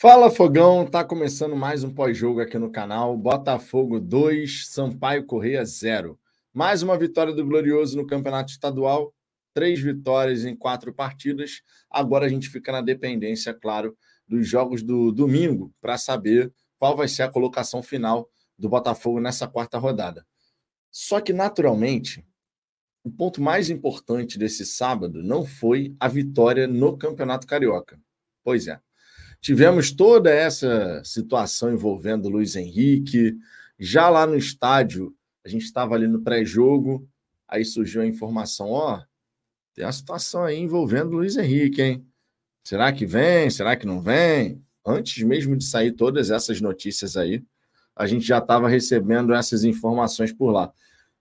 Fala Fogão, tá começando mais um pós-jogo aqui no canal. Botafogo 2, Sampaio Correia 0. Mais uma vitória do Glorioso no Campeonato Estadual, três vitórias em quatro partidas. Agora a gente fica na dependência, claro, dos jogos do domingo para saber qual vai ser a colocação final do Botafogo nessa quarta rodada. Só que, naturalmente, o ponto mais importante desse sábado não foi a vitória no Campeonato Carioca. Pois é. Tivemos toda essa situação envolvendo Luiz Henrique. Já lá no estádio, a gente estava ali no pré-jogo, aí surgiu a informação: ó, tem a situação aí envolvendo Luiz Henrique, hein? Será que vem? Será que não vem? Antes mesmo de sair todas essas notícias aí, a gente já estava recebendo essas informações por lá.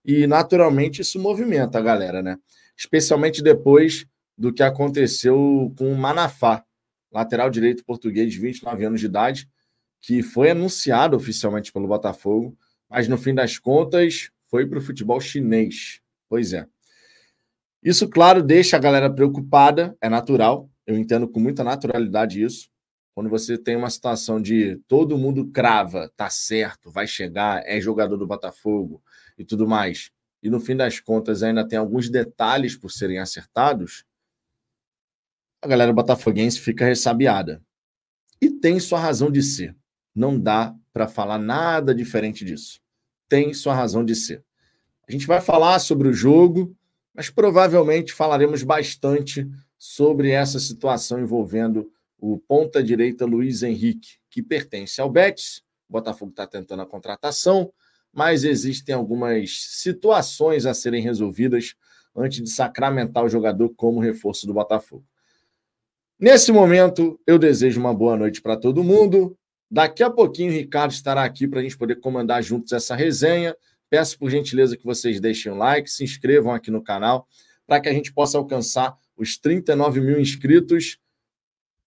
E naturalmente isso movimenta a galera, né? Especialmente depois do que aconteceu com o Manafá lateral direito português de 29 anos de idade, que foi anunciado oficialmente pelo Botafogo, mas no fim das contas foi para o futebol chinês. Pois é. Isso, claro, deixa a galera preocupada, é natural, eu entendo com muita naturalidade isso. Quando você tem uma situação de todo mundo crava, tá certo, vai chegar, é jogador do Botafogo e tudo mais, e no fim das contas ainda tem alguns detalhes por serem acertados, a galera botafoguense fica ressabiada. E tem sua razão de ser. Não dá para falar nada diferente disso. Tem sua razão de ser. A gente vai falar sobre o jogo, mas provavelmente falaremos bastante sobre essa situação envolvendo o ponta-direita Luiz Henrique, que pertence ao Betis. O Botafogo está tentando a contratação, mas existem algumas situações a serem resolvidas antes de sacramentar o jogador como reforço do Botafogo. Nesse momento, eu desejo uma boa noite para todo mundo. Daqui a pouquinho o Ricardo estará aqui para a gente poder comandar juntos essa resenha. Peço por gentileza que vocês deixem um like, se inscrevam aqui no canal, para que a gente possa alcançar os 39 mil inscritos.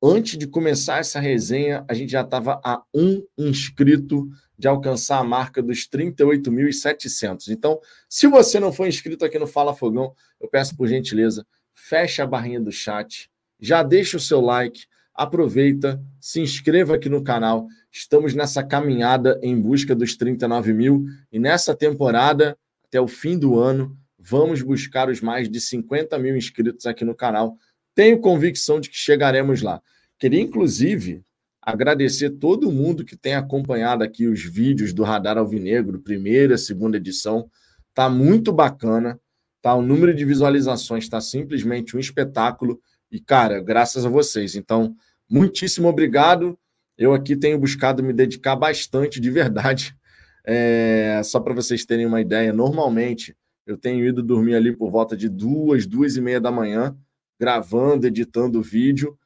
Antes de começar essa resenha, a gente já estava a um inscrito de alcançar a marca dos 38.700. Então, se você não for inscrito aqui no Fala Fogão, eu peço por gentileza, feche a barrinha do chat, já deixa o seu like, aproveita, se inscreva aqui no canal. Estamos nessa caminhada em busca dos 39 mil e nessa temporada, até o fim do ano, vamos buscar os mais de 50 mil inscritos aqui no canal. Tenho convicção de que chegaremos lá. Queria, inclusive, agradecer todo mundo que tem acompanhado aqui os vídeos do Radar Alvinegro, primeira, segunda edição. Tá muito bacana, tá? O número de visualizações está simplesmente um espetáculo. E, cara, graças a vocês. Então, muitíssimo obrigado. Eu aqui tenho buscado me dedicar bastante, de verdade. É, só para vocês terem uma ideia, normalmente eu tenho ido dormir ali por volta de duas, duas e meia da manhã, gravando, editando vídeo,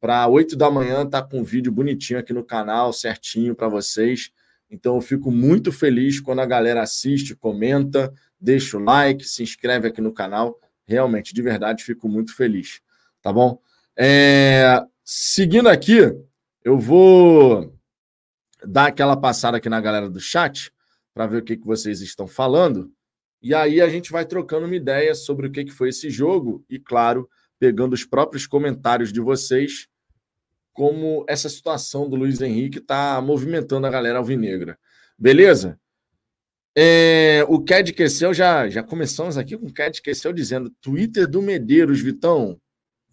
para oito da manhã tá com um vídeo bonitinho aqui no canal, certinho para vocês. Então eu fico muito feliz quando a galera assiste, comenta, deixa o like, se inscreve aqui no canal. Realmente, de verdade, fico muito feliz tá bom? É, seguindo aqui, eu vou dar aquela passada aqui na galera do chat para ver o que, que vocês estão falando. E aí a gente vai trocando uma ideia sobre o que, que foi esse jogo e, claro, pegando os próprios comentários de vocês, como essa situação do Luiz Henrique está movimentando a galera alvinegra. Beleza? É, o Cad Quecel, já, já começamos aqui com o Cad Quecel dizendo Twitter do Medeiros, Vitão.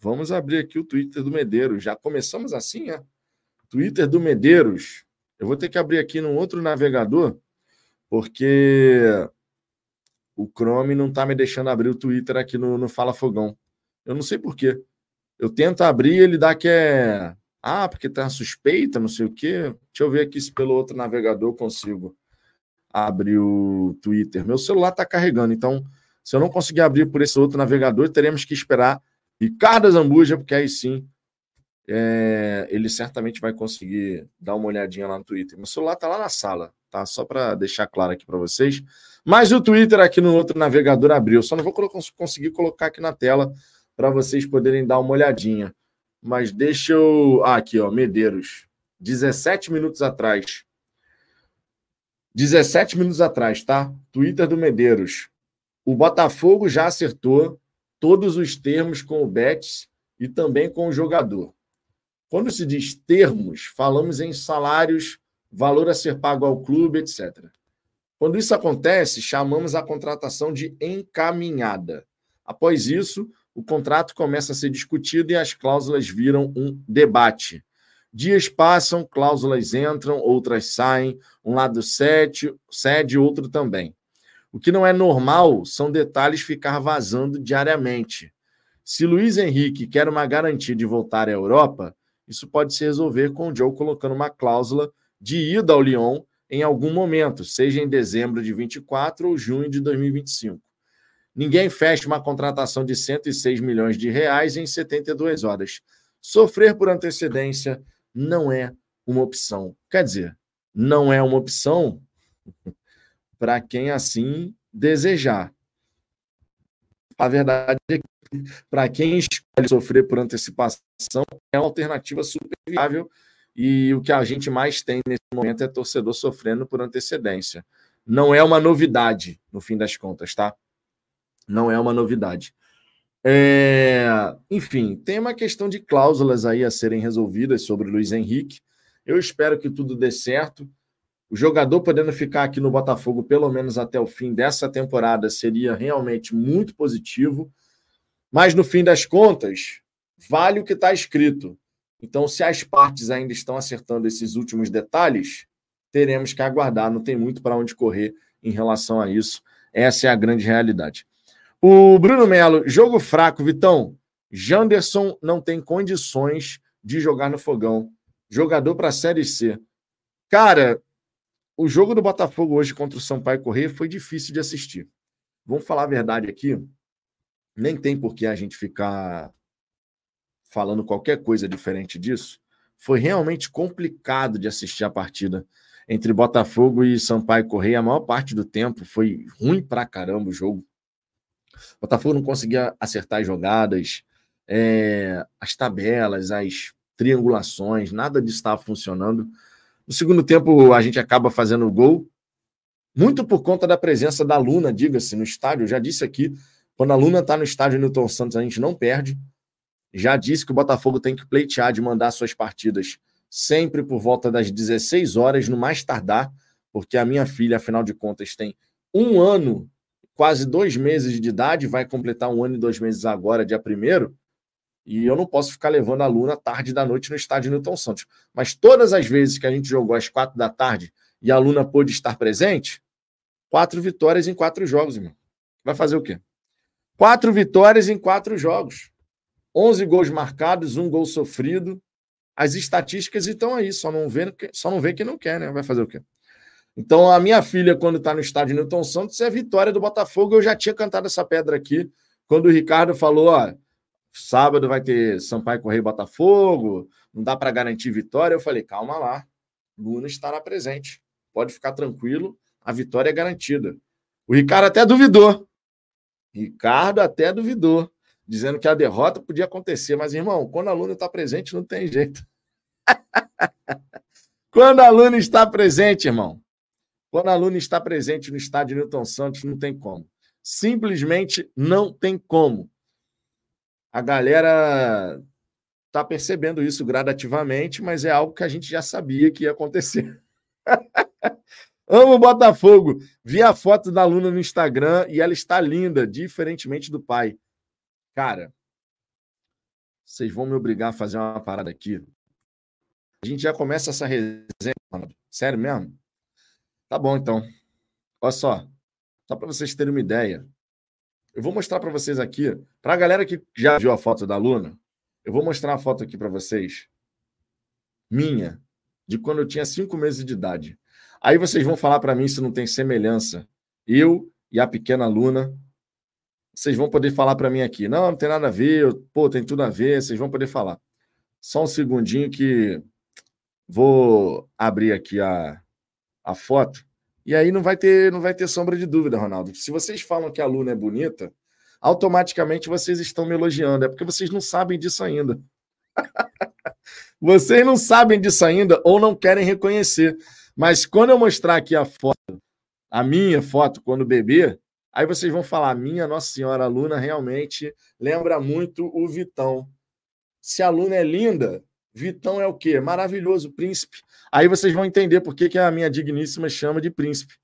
Vamos abrir aqui o Twitter do Medeiros. Já começamos assim, é? Twitter do Medeiros. Eu vou ter que abrir aqui num outro navegador, porque o Chrome não está me deixando abrir o Twitter aqui no, no Fala Fogão. Eu não sei por quê. Eu tento abrir ele dá que é. Ah, porque tá suspeita, não sei o quê. Deixa eu ver aqui se pelo outro navegador eu consigo abrir o Twitter. Meu celular está carregando, então se eu não conseguir abrir por esse outro navegador, teremos que esperar Ricardo Zambuja, porque aí sim é, ele certamente vai conseguir dar uma olhadinha lá no Twitter. Meu celular tá lá na sala, tá? Só para deixar claro aqui para vocês. Mas o Twitter aqui no outro navegador abriu. Só não vou conseguir colocar aqui na tela para vocês poderem dar uma olhadinha. Mas deixa eu. Ah, aqui, ó, Medeiros. 17 minutos atrás. 17 minutos atrás, tá? Twitter do Medeiros. O Botafogo já acertou todos os termos com o Betis e também com o jogador. Quando se diz termos, falamos em salários, valor a ser pago ao clube, etc. Quando isso acontece, chamamos a contratação de encaminhada. Após isso, o contrato começa a ser discutido e as cláusulas viram um debate. Dias passam, cláusulas entram, outras saem, um lado cede, cede, outro também. O que não é normal são detalhes ficar vazando diariamente. Se Luiz Henrique quer uma garantia de voltar à Europa, isso pode se resolver com o Joe colocando uma cláusula de ida ao Lyon em algum momento, seja em dezembro de 24 ou junho de 2025. Ninguém fecha uma contratação de 106 milhões de reais em 72 horas. Sofrer por antecedência não é uma opção. Quer dizer, não é uma opção para quem assim desejar. A verdade é que, para quem escolhe sofrer por antecipação, é uma alternativa super viável e o que a gente mais tem nesse momento é torcedor sofrendo por antecedência. Não é uma novidade, no fim das contas, tá? Não é uma novidade. É, enfim, tem uma questão de cláusulas aí a serem resolvidas sobre o Luiz Henrique. Eu espero que tudo dê certo. O jogador podendo ficar aqui no Botafogo pelo menos até o fim dessa temporada seria realmente muito positivo. Mas no fim das contas, vale o que está escrito. Então, se as partes ainda estão acertando esses últimos detalhes, teremos que aguardar. Não tem muito para onde correr em relação a isso. Essa é a grande realidade. O Bruno Melo, jogo fraco, Vitão. Janderson não tem condições de jogar no fogão. Jogador para a Série C. Cara, o jogo do Botafogo hoje contra o Sampaio Corrêa foi difícil de assistir. Vamos falar a verdade aqui. Nem tem por que a gente ficar falando qualquer coisa diferente disso. Foi realmente complicado de assistir a partida entre Botafogo e Sampaio Correia. A maior parte do tempo foi ruim pra caramba o jogo. O Botafogo não conseguia acertar as jogadas, é, as tabelas, as triangulações, nada disso estava funcionando. No segundo tempo, a gente acaba fazendo o gol, muito por conta da presença da Luna, diga-se, no estádio. Eu já disse aqui, quando a Luna está no estádio Newton Santos, a gente não perde. Já disse que o Botafogo tem que pleitear de mandar suas partidas sempre por volta das 16 horas, no mais tardar, porque a minha filha, afinal de contas, tem um ano quase dois meses de idade, vai completar um ano e dois meses agora, dia primeiro, e eu não posso ficar levando a Luna tarde da noite no estádio Newton Santos. Mas todas as vezes que a gente jogou às quatro da tarde e a Luna pôde estar presente, quatro vitórias em quatro jogos, irmão. Vai fazer o quê? Quatro vitórias em quatro jogos. Onze gols marcados, um gol sofrido. As estatísticas estão aí, só não vê, só não vê quem não quer, né? Vai fazer o quê? Então, a minha filha, quando está no estádio Newton Santos, é a vitória do Botafogo. Eu já tinha cantado essa pedra aqui, quando o Ricardo falou: ó, sábado vai ter Sampaio Correio Botafogo, não dá para garantir vitória. Eu falei: calma lá, Luna estará presente. Pode ficar tranquilo, a vitória é garantida. O Ricardo até duvidou. Ricardo até duvidou, dizendo que a derrota podia acontecer. Mas, irmão, quando a Luna está presente, não tem jeito. quando a Luna está presente, irmão, quando a Luna está presente no estádio Newton Santos, não tem como. Simplesmente não tem como. A galera está percebendo isso gradativamente, mas é algo que a gente já sabia que ia acontecer. Amo Botafogo. Vi a foto da Luna no Instagram e ela está linda, diferentemente do pai. Cara, vocês vão me obrigar a fazer uma parada aqui. A gente já começa essa resenha. Sério mesmo? Tá bom, então. Olha só. Só para vocês terem uma ideia. Eu vou mostrar para vocês aqui. Para a galera que já viu a foto da Luna, eu vou mostrar a foto aqui para vocês. Minha, de quando eu tinha cinco meses de idade. Aí vocês vão falar para mim se não tem semelhança. Eu e a pequena Luna. Vocês vão poder falar para mim aqui. Não, não tem nada a ver. Pô, tem tudo a ver. Vocês vão poder falar. Só um segundinho que vou abrir aqui a, a foto. E aí não vai ter, não vai ter sombra de dúvida, Ronaldo. Se vocês falam que a Luna é bonita, automaticamente vocês estão me elogiando. É porque vocês não sabem disso ainda. vocês não sabem disso ainda ou não querem reconhecer. Mas quando eu mostrar aqui a foto, a minha foto quando bebê, aí vocês vão falar: minha Nossa Senhora, a Luna realmente lembra muito o Vitão. Se a Luna é linda, Vitão é o quê? Maravilhoso, príncipe. Aí vocês vão entender por que, que a minha digníssima chama de príncipe.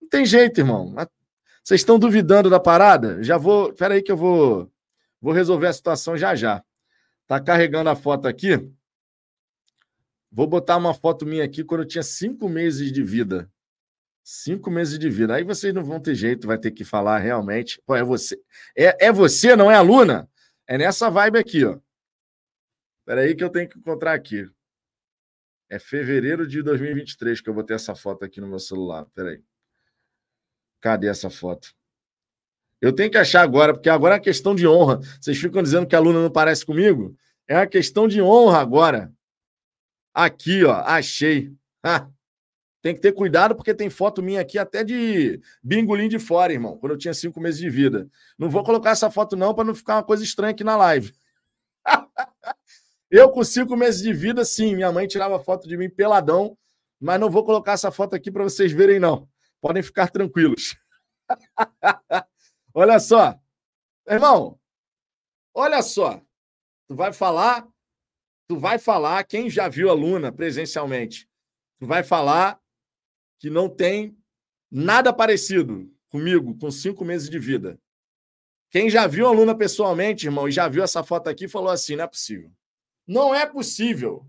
Não tem jeito, irmão. Vocês estão duvidando da parada? Já vou. Espera aí que eu vou, vou resolver a situação já já. Tá carregando a foto aqui. Vou botar uma foto minha aqui quando eu tinha cinco meses de vida. Cinco meses de vida. Aí vocês não vão ter jeito, vai ter que falar realmente. Pô, é você. É, é você, não é aluna? É nessa vibe aqui, ó. Espera aí que eu tenho que encontrar aqui. É fevereiro de 2023 que eu vou ter essa foto aqui no meu celular. Espera aí. Cadê essa foto? Eu tenho que achar agora, porque agora é questão de honra. Vocês ficam dizendo que a aluna não parece comigo? É uma questão de honra agora. Aqui, ó, achei. Tem que ter cuidado, porque tem foto minha aqui até de bingolim de fora, irmão, quando eu tinha cinco meses de vida. Não vou colocar essa foto, não, para não ficar uma coisa estranha aqui na live. eu, com cinco meses de vida, sim, minha mãe tirava foto de mim peladão, mas não vou colocar essa foto aqui para vocês verem, não. Podem ficar tranquilos. olha só. Irmão, olha só. Tu vai falar, tu vai falar, quem já viu a Luna presencialmente, tu vai falar que não tem nada parecido comigo com cinco meses de vida. Quem já viu a Luna pessoalmente, irmão, e já viu essa foto aqui, falou assim: não é possível. Não é possível.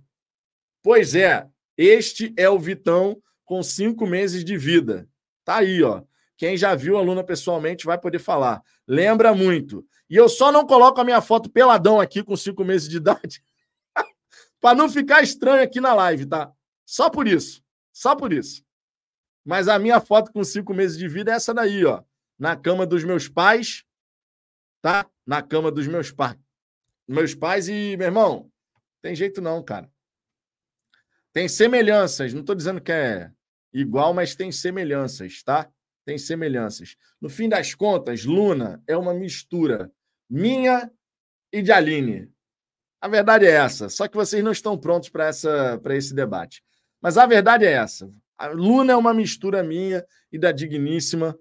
Pois é, este é o Vitão com cinco meses de vida. Tá aí, ó. Quem já viu a Luna pessoalmente vai poder falar. Lembra muito. E eu só não coloco a minha foto peladão aqui com cinco meses de idade para não ficar estranho aqui na live, tá? Só por isso. Só por isso. Mas a minha foto com cinco meses de vida é essa daí, ó. Na cama dos meus pais, tá? Na cama dos meus pais. Meus pais e, meu irmão, tem jeito não, cara. Tem semelhanças. Não estou dizendo que é igual, mas tem semelhanças, tá? Tem semelhanças. No fim das contas, Luna é uma mistura minha e de Aline. A verdade é essa. Só que vocês não estão prontos para esse debate. Mas a verdade é essa. A Luna é uma mistura minha e da Digníssima.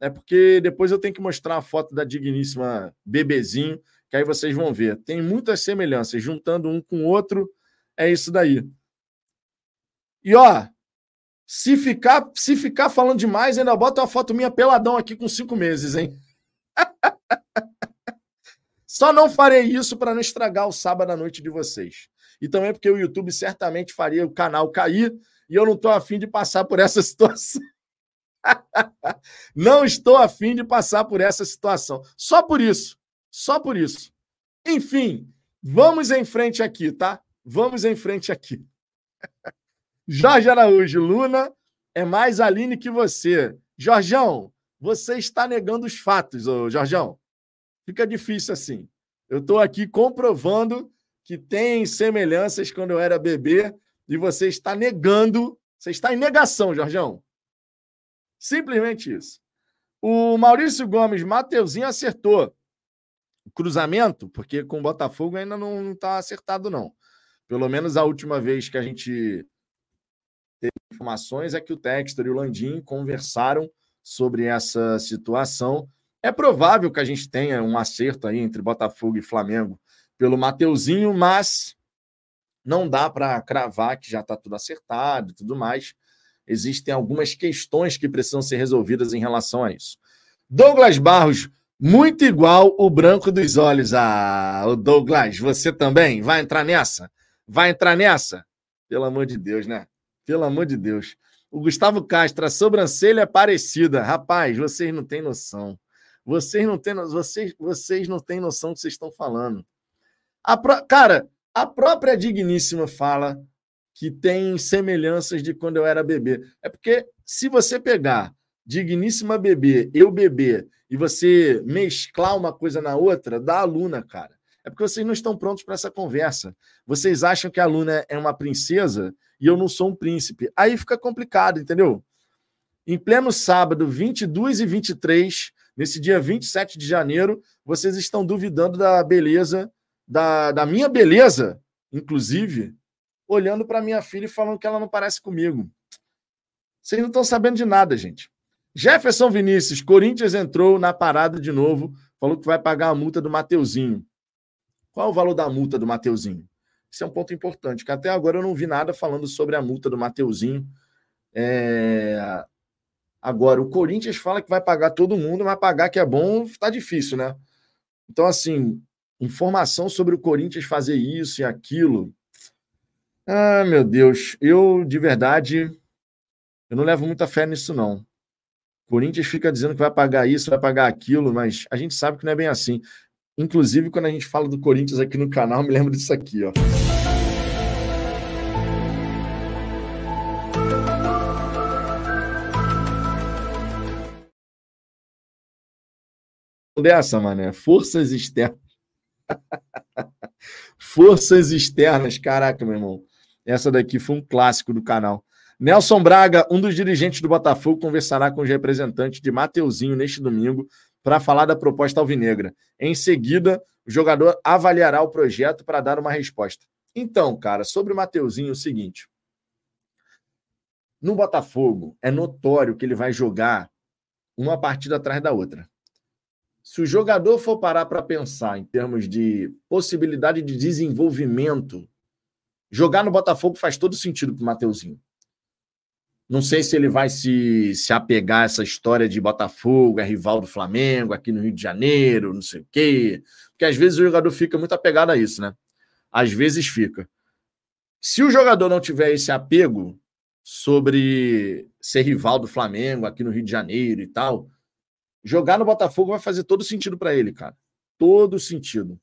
É porque depois eu tenho que mostrar a foto da Digníssima bebezinho, que aí vocês vão ver. Tem muitas semelhanças, juntando um com o outro, é isso daí. E ó, se ficar, se ficar falando demais, ainda bota uma foto minha peladão aqui com cinco meses, hein? Só não farei isso para não estragar o sábado à noite de vocês. E também porque o YouTube certamente faria o canal cair e eu não estou afim de passar por essa situação. não estou afim de passar por essa situação. Só por isso. Só por isso. Enfim, vamos em frente aqui, tá? Vamos em frente aqui. Jorge Araújo, Luna é mais Aline que você. Jorjão, você está negando os fatos, ô Jorjão. Fica difícil assim. Eu estou aqui comprovando que tem semelhanças quando eu era bebê e você está negando, você está em negação, Jorgão. Simplesmente isso. O Maurício Gomes, Mateuzinho acertou. Cruzamento, porque com o Botafogo ainda não está acertado, não. Pelo menos a última vez que a gente teve informações é que o Textor e o Landim conversaram sobre essa situação. É provável que a gente tenha um acerto aí entre Botafogo e Flamengo pelo Mateuzinho, mas não dá para cravar que já está tudo acertado e tudo mais. Existem algumas questões que precisam ser resolvidas em relação a isso. Douglas Barros, muito igual o branco dos olhos. Ah, o Douglas, você também vai entrar nessa? Vai entrar nessa? Pelo amor de Deus, né? Pelo amor de Deus. O Gustavo Castro, a sobrancelha é parecida. Rapaz, vocês não têm noção. Vocês não têm, vocês, vocês não têm noção do que vocês estão falando. A pro... Cara, a própria Digníssima fala que tem semelhanças de quando eu era bebê. É porque se você pegar Digníssima bebê, eu bebê, e você mesclar uma coisa na outra, dá aluna, cara. É porque vocês não estão prontos para essa conversa. Vocês acham que a aluna é uma princesa e eu não sou um príncipe. Aí fica complicado, entendeu? Em pleno sábado, 22 e 23, nesse dia 27 de janeiro, vocês estão duvidando da beleza da, da minha beleza, inclusive, olhando para minha filha e falando que ela não parece comigo. Vocês não estão sabendo de nada, gente. Jefferson Vinícius, Corinthians entrou na parada de novo, falou que vai pagar a multa do Mateuzinho. Qual o valor da multa do Mateuzinho? Isso é um ponto importante, que até agora eu não vi nada falando sobre a multa do Mateuzinho. É... Agora, o Corinthians fala que vai pagar todo mundo, mas pagar que é bom está difícil, né? Então, assim, informação sobre o Corinthians fazer isso e aquilo. Ah, meu Deus, eu de verdade, eu não levo muita fé nisso, não. Corinthians fica dizendo que vai pagar isso, vai pagar aquilo, mas a gente sabe que não é bem assim. Inclusive, quando a gente fala do Corinthians aqui no canal, me lembro disso aqui, ó. Dessa, mané. Forças externas. Forças externas. Caraca, meu irmão. Essa daqui foi um clássico do canal. Nelson Braga, um dos dirigentes do Botafogo, conversará com os representantes de Mateuzinho neste domingo para falar da proposta alvinegra. Em seguida, o jogador avaliará o projeto para dar uma resposta. Então, cara, sobre o Mateuzinho, é o seguinte. No Botafogo, é notório que ele vai jogar uma partida atrás da outra. Se o jogador for parar para pensar em termos de possibilidade de desenvolvimento, jogar no Botafogo faz todo sentido para o Mateuzinho. Não sei se ele vai se, se apegar a essa história de Botafogo, é rival do Flamengo, aqui no Rio de Janeiro, não sei o quê. Porque às vezes o jogador fica muito apegado a isso, né? Às vezes fica. Se o jogador não tiver esse apego sobre ser rival do Flamengo aqui no Rio de Janeiro e tal, jogar no Botafogo vai fazer todo sentido para ele, cara. Todo sentido.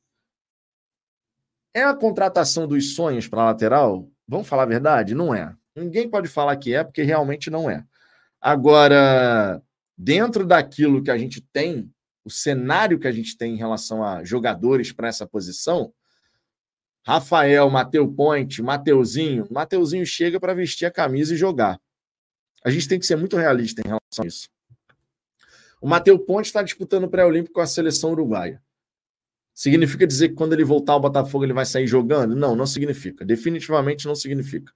É a contratação dos sonhos para lateral? Vamos falar a verdade? Não é. Ninguém pode falar que é, porque realmente não é. Agora, dentro daquilo que a gente tem, o cenário que a gente tem em relação a jogadores para essa posição, Rafael, Mateu Ponte, Mateuzinho, Mateuzinho chega para vestir a camisa e jogar. A gente tem que ser muito realista em relação a isso. O Mateu Ponte está disputando o pré-olímpico com a seleção uruguaia. Significa dizer que quando ele voltar ao Botafogo ele vai sair jogando? Não, não significa. Definitivamente não significa.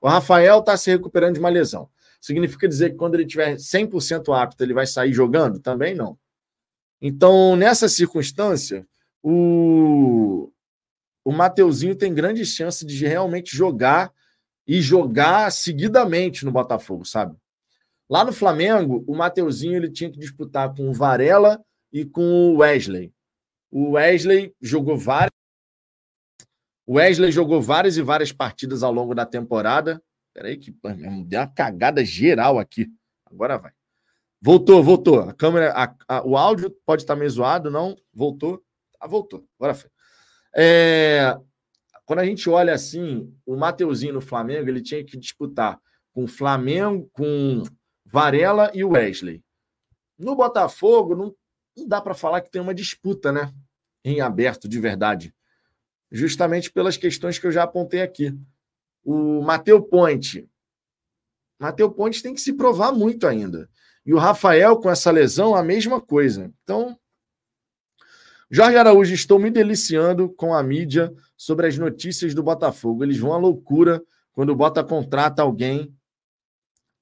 O Rafael está se recuperando de uma lesão. Significa dizer que quando ele tiver 100% apto, ele vai sair jogando? Também não. Então, nessa circunstância, o, o Mateuzinho tem grande chance de realmente jogar e jogar seguidamente no Botafogo, sabe? Lá no Flamengo, o Mateuzinho ele tinha que disputar com o Varela e com o Wesley. O Wesley jogou várias Wesley jogou várias e várias partidas ao longo da temporada. Peraí, que deu uma cagada geral aqui. Agora vai. Voltou, voltou. A câmera, a, a, o áudio pode estar meio zoado, não? Voltou. Ah, voltou. Agora foi. É, quando a gente olha assim, o Mateuzinho no Flamengo, ele tinha que disputar com Flamengo, com Varela e Wesley. No Botafogo, não, não dá para falar que tem uma disputa, né? Em aberto, de verdade justamente pelas questões que eu já apontei aqui. O Mateu Ponte. Mateu Ponte tem que se provar muito ainda. E o Rafael, com essa lesão, a mesma coisa. Então, Jorge Araújo, estou me deliciando com a mídia sobre as notícias do Botafogo. Eles vão à loucura quando o Bota contrata alguém.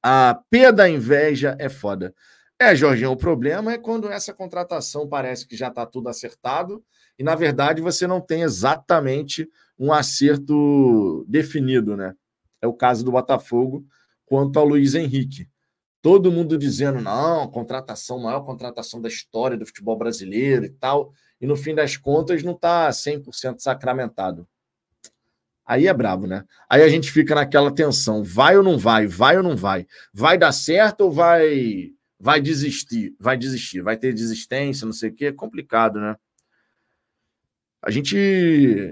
A P da inveja é foda. É, Jorginho, o problema é quando essa contratação parece que já está tudo acertado e, na verdade, você não tem exatamente um acerto definido, né? É o caso do Botafogo quanto ao Luiz Henrique. Todo mundo dizendo, não, contratação, maior contratação da história do futebol brasileiro e tal, e no fim das contas não está 100% sacramentado. Aí é brabo, né? Aí a gente fica naquela tensão, vai ou não vai, vai ou não vai, vai dar certo ou vai vai desistir, vai desistir, vai ter desistência, não sei o quê, é complicado, né? A gente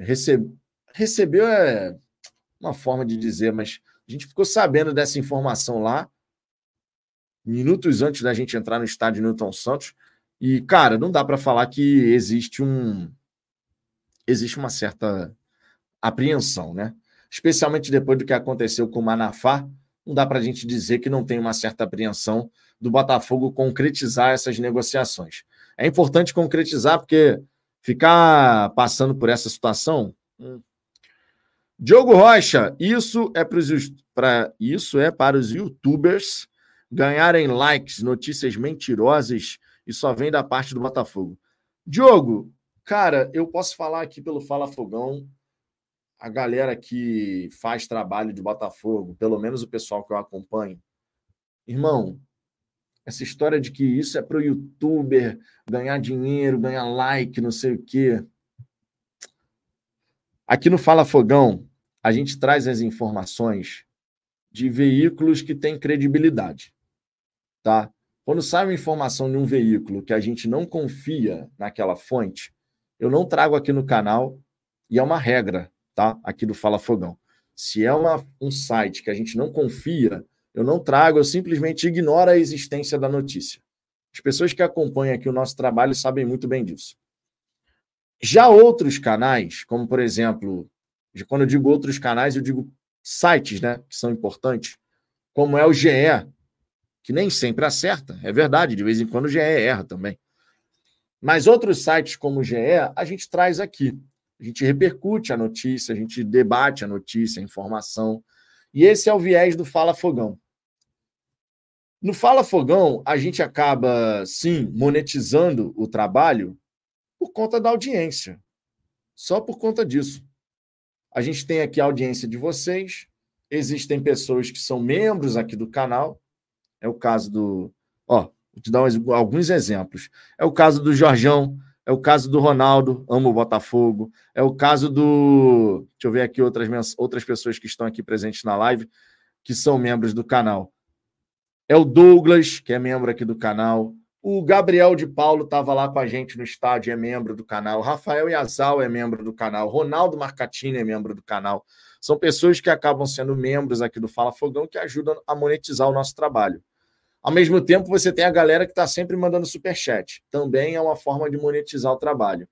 recebe, recebeu é uma forma de dizer, mas a gente ficou sabendo dessa informação lá, minutos antes da gente entrar no estádio Newton Santos, e, cara, não dá para falar que existe um. Existe uma certa apreensão, né? Especialmente depois do que aconteceu com o Manafá, não dá para a gente dizer que não tem uma certa apreensão do Botafogo concretizar essas negociações. É importante concretizar porque ficar passando por essa situação. Hum. Diogo Rocha, isso é para isso é para os YouTubers ganharem likes, notícias mentirosas e só vem da parte do Botafogo. Diogo, cara, eu posso falar aqui pelo Fala Fogão. a galera que faz trabalho de Botafogo, pelo menos o pessoal que eu acompanho, irmão, essa história de que isso é para o youtuber ganhar dinheiro, ganhar like, não sei o quê. Aqui no Fala Fogão, a gente traz as informações de veículos que têm credibilidade, tá? Quando sai uma informação de um veículo que a gente não confia naquela fonte, eu não trago aqui no canal e é uma regra, tá? Aqui do Fala Fogão. Se é uma, um site que a gente não confia, eu não trago, eu simplesmente ignoro a existência da notícia. As pessoas que acompanham aqui o nosso trabalho sabem muito bem disso. Já outros canais, como por exemplo, quando eu digo outros canais, eu digo sites, né, que são importantes, como é o GE, que nem sempre acerta, é verdade, de vez em quando o GE erra também. Mas outros sites como o GE, a gente traz aqui. A gente repercute a notícia, a gente debate a notícia, a informação. E esse é o viés do Fala Fogão. No Fala Fogão, a gente acaba, sim, monetizando o trabalho por conta da audiência. Só por conta disso. A gente tem aqui a audiência de vocês, existem pessoas que são membros aqui do canal. É o caso do. Ó, vou te dar alguns exemplos. É o caso do Jorjão, é o caso do Ronaldo, amo o Botafogo. É o caso do. Deixa eu ver aqui outras, outras pessoas que estão aqui presentes na live, que são membros do canal é o Douglas, que é membro aqui do canal. O Gabriel de Paulo estava lá com a gente no estádio, é membro do canal. Rafael Yazal é membro do canal. Ronaldo Marcatini é membro do canal. São pessoas que acabam sendo membros aqui do Fala Fogão que ajudam a monetizar o nosso trabalho. Ao mesmo tempo, você tem a galera que está sempre mandando superchat. Também é uma forma de monetizar o trabalho.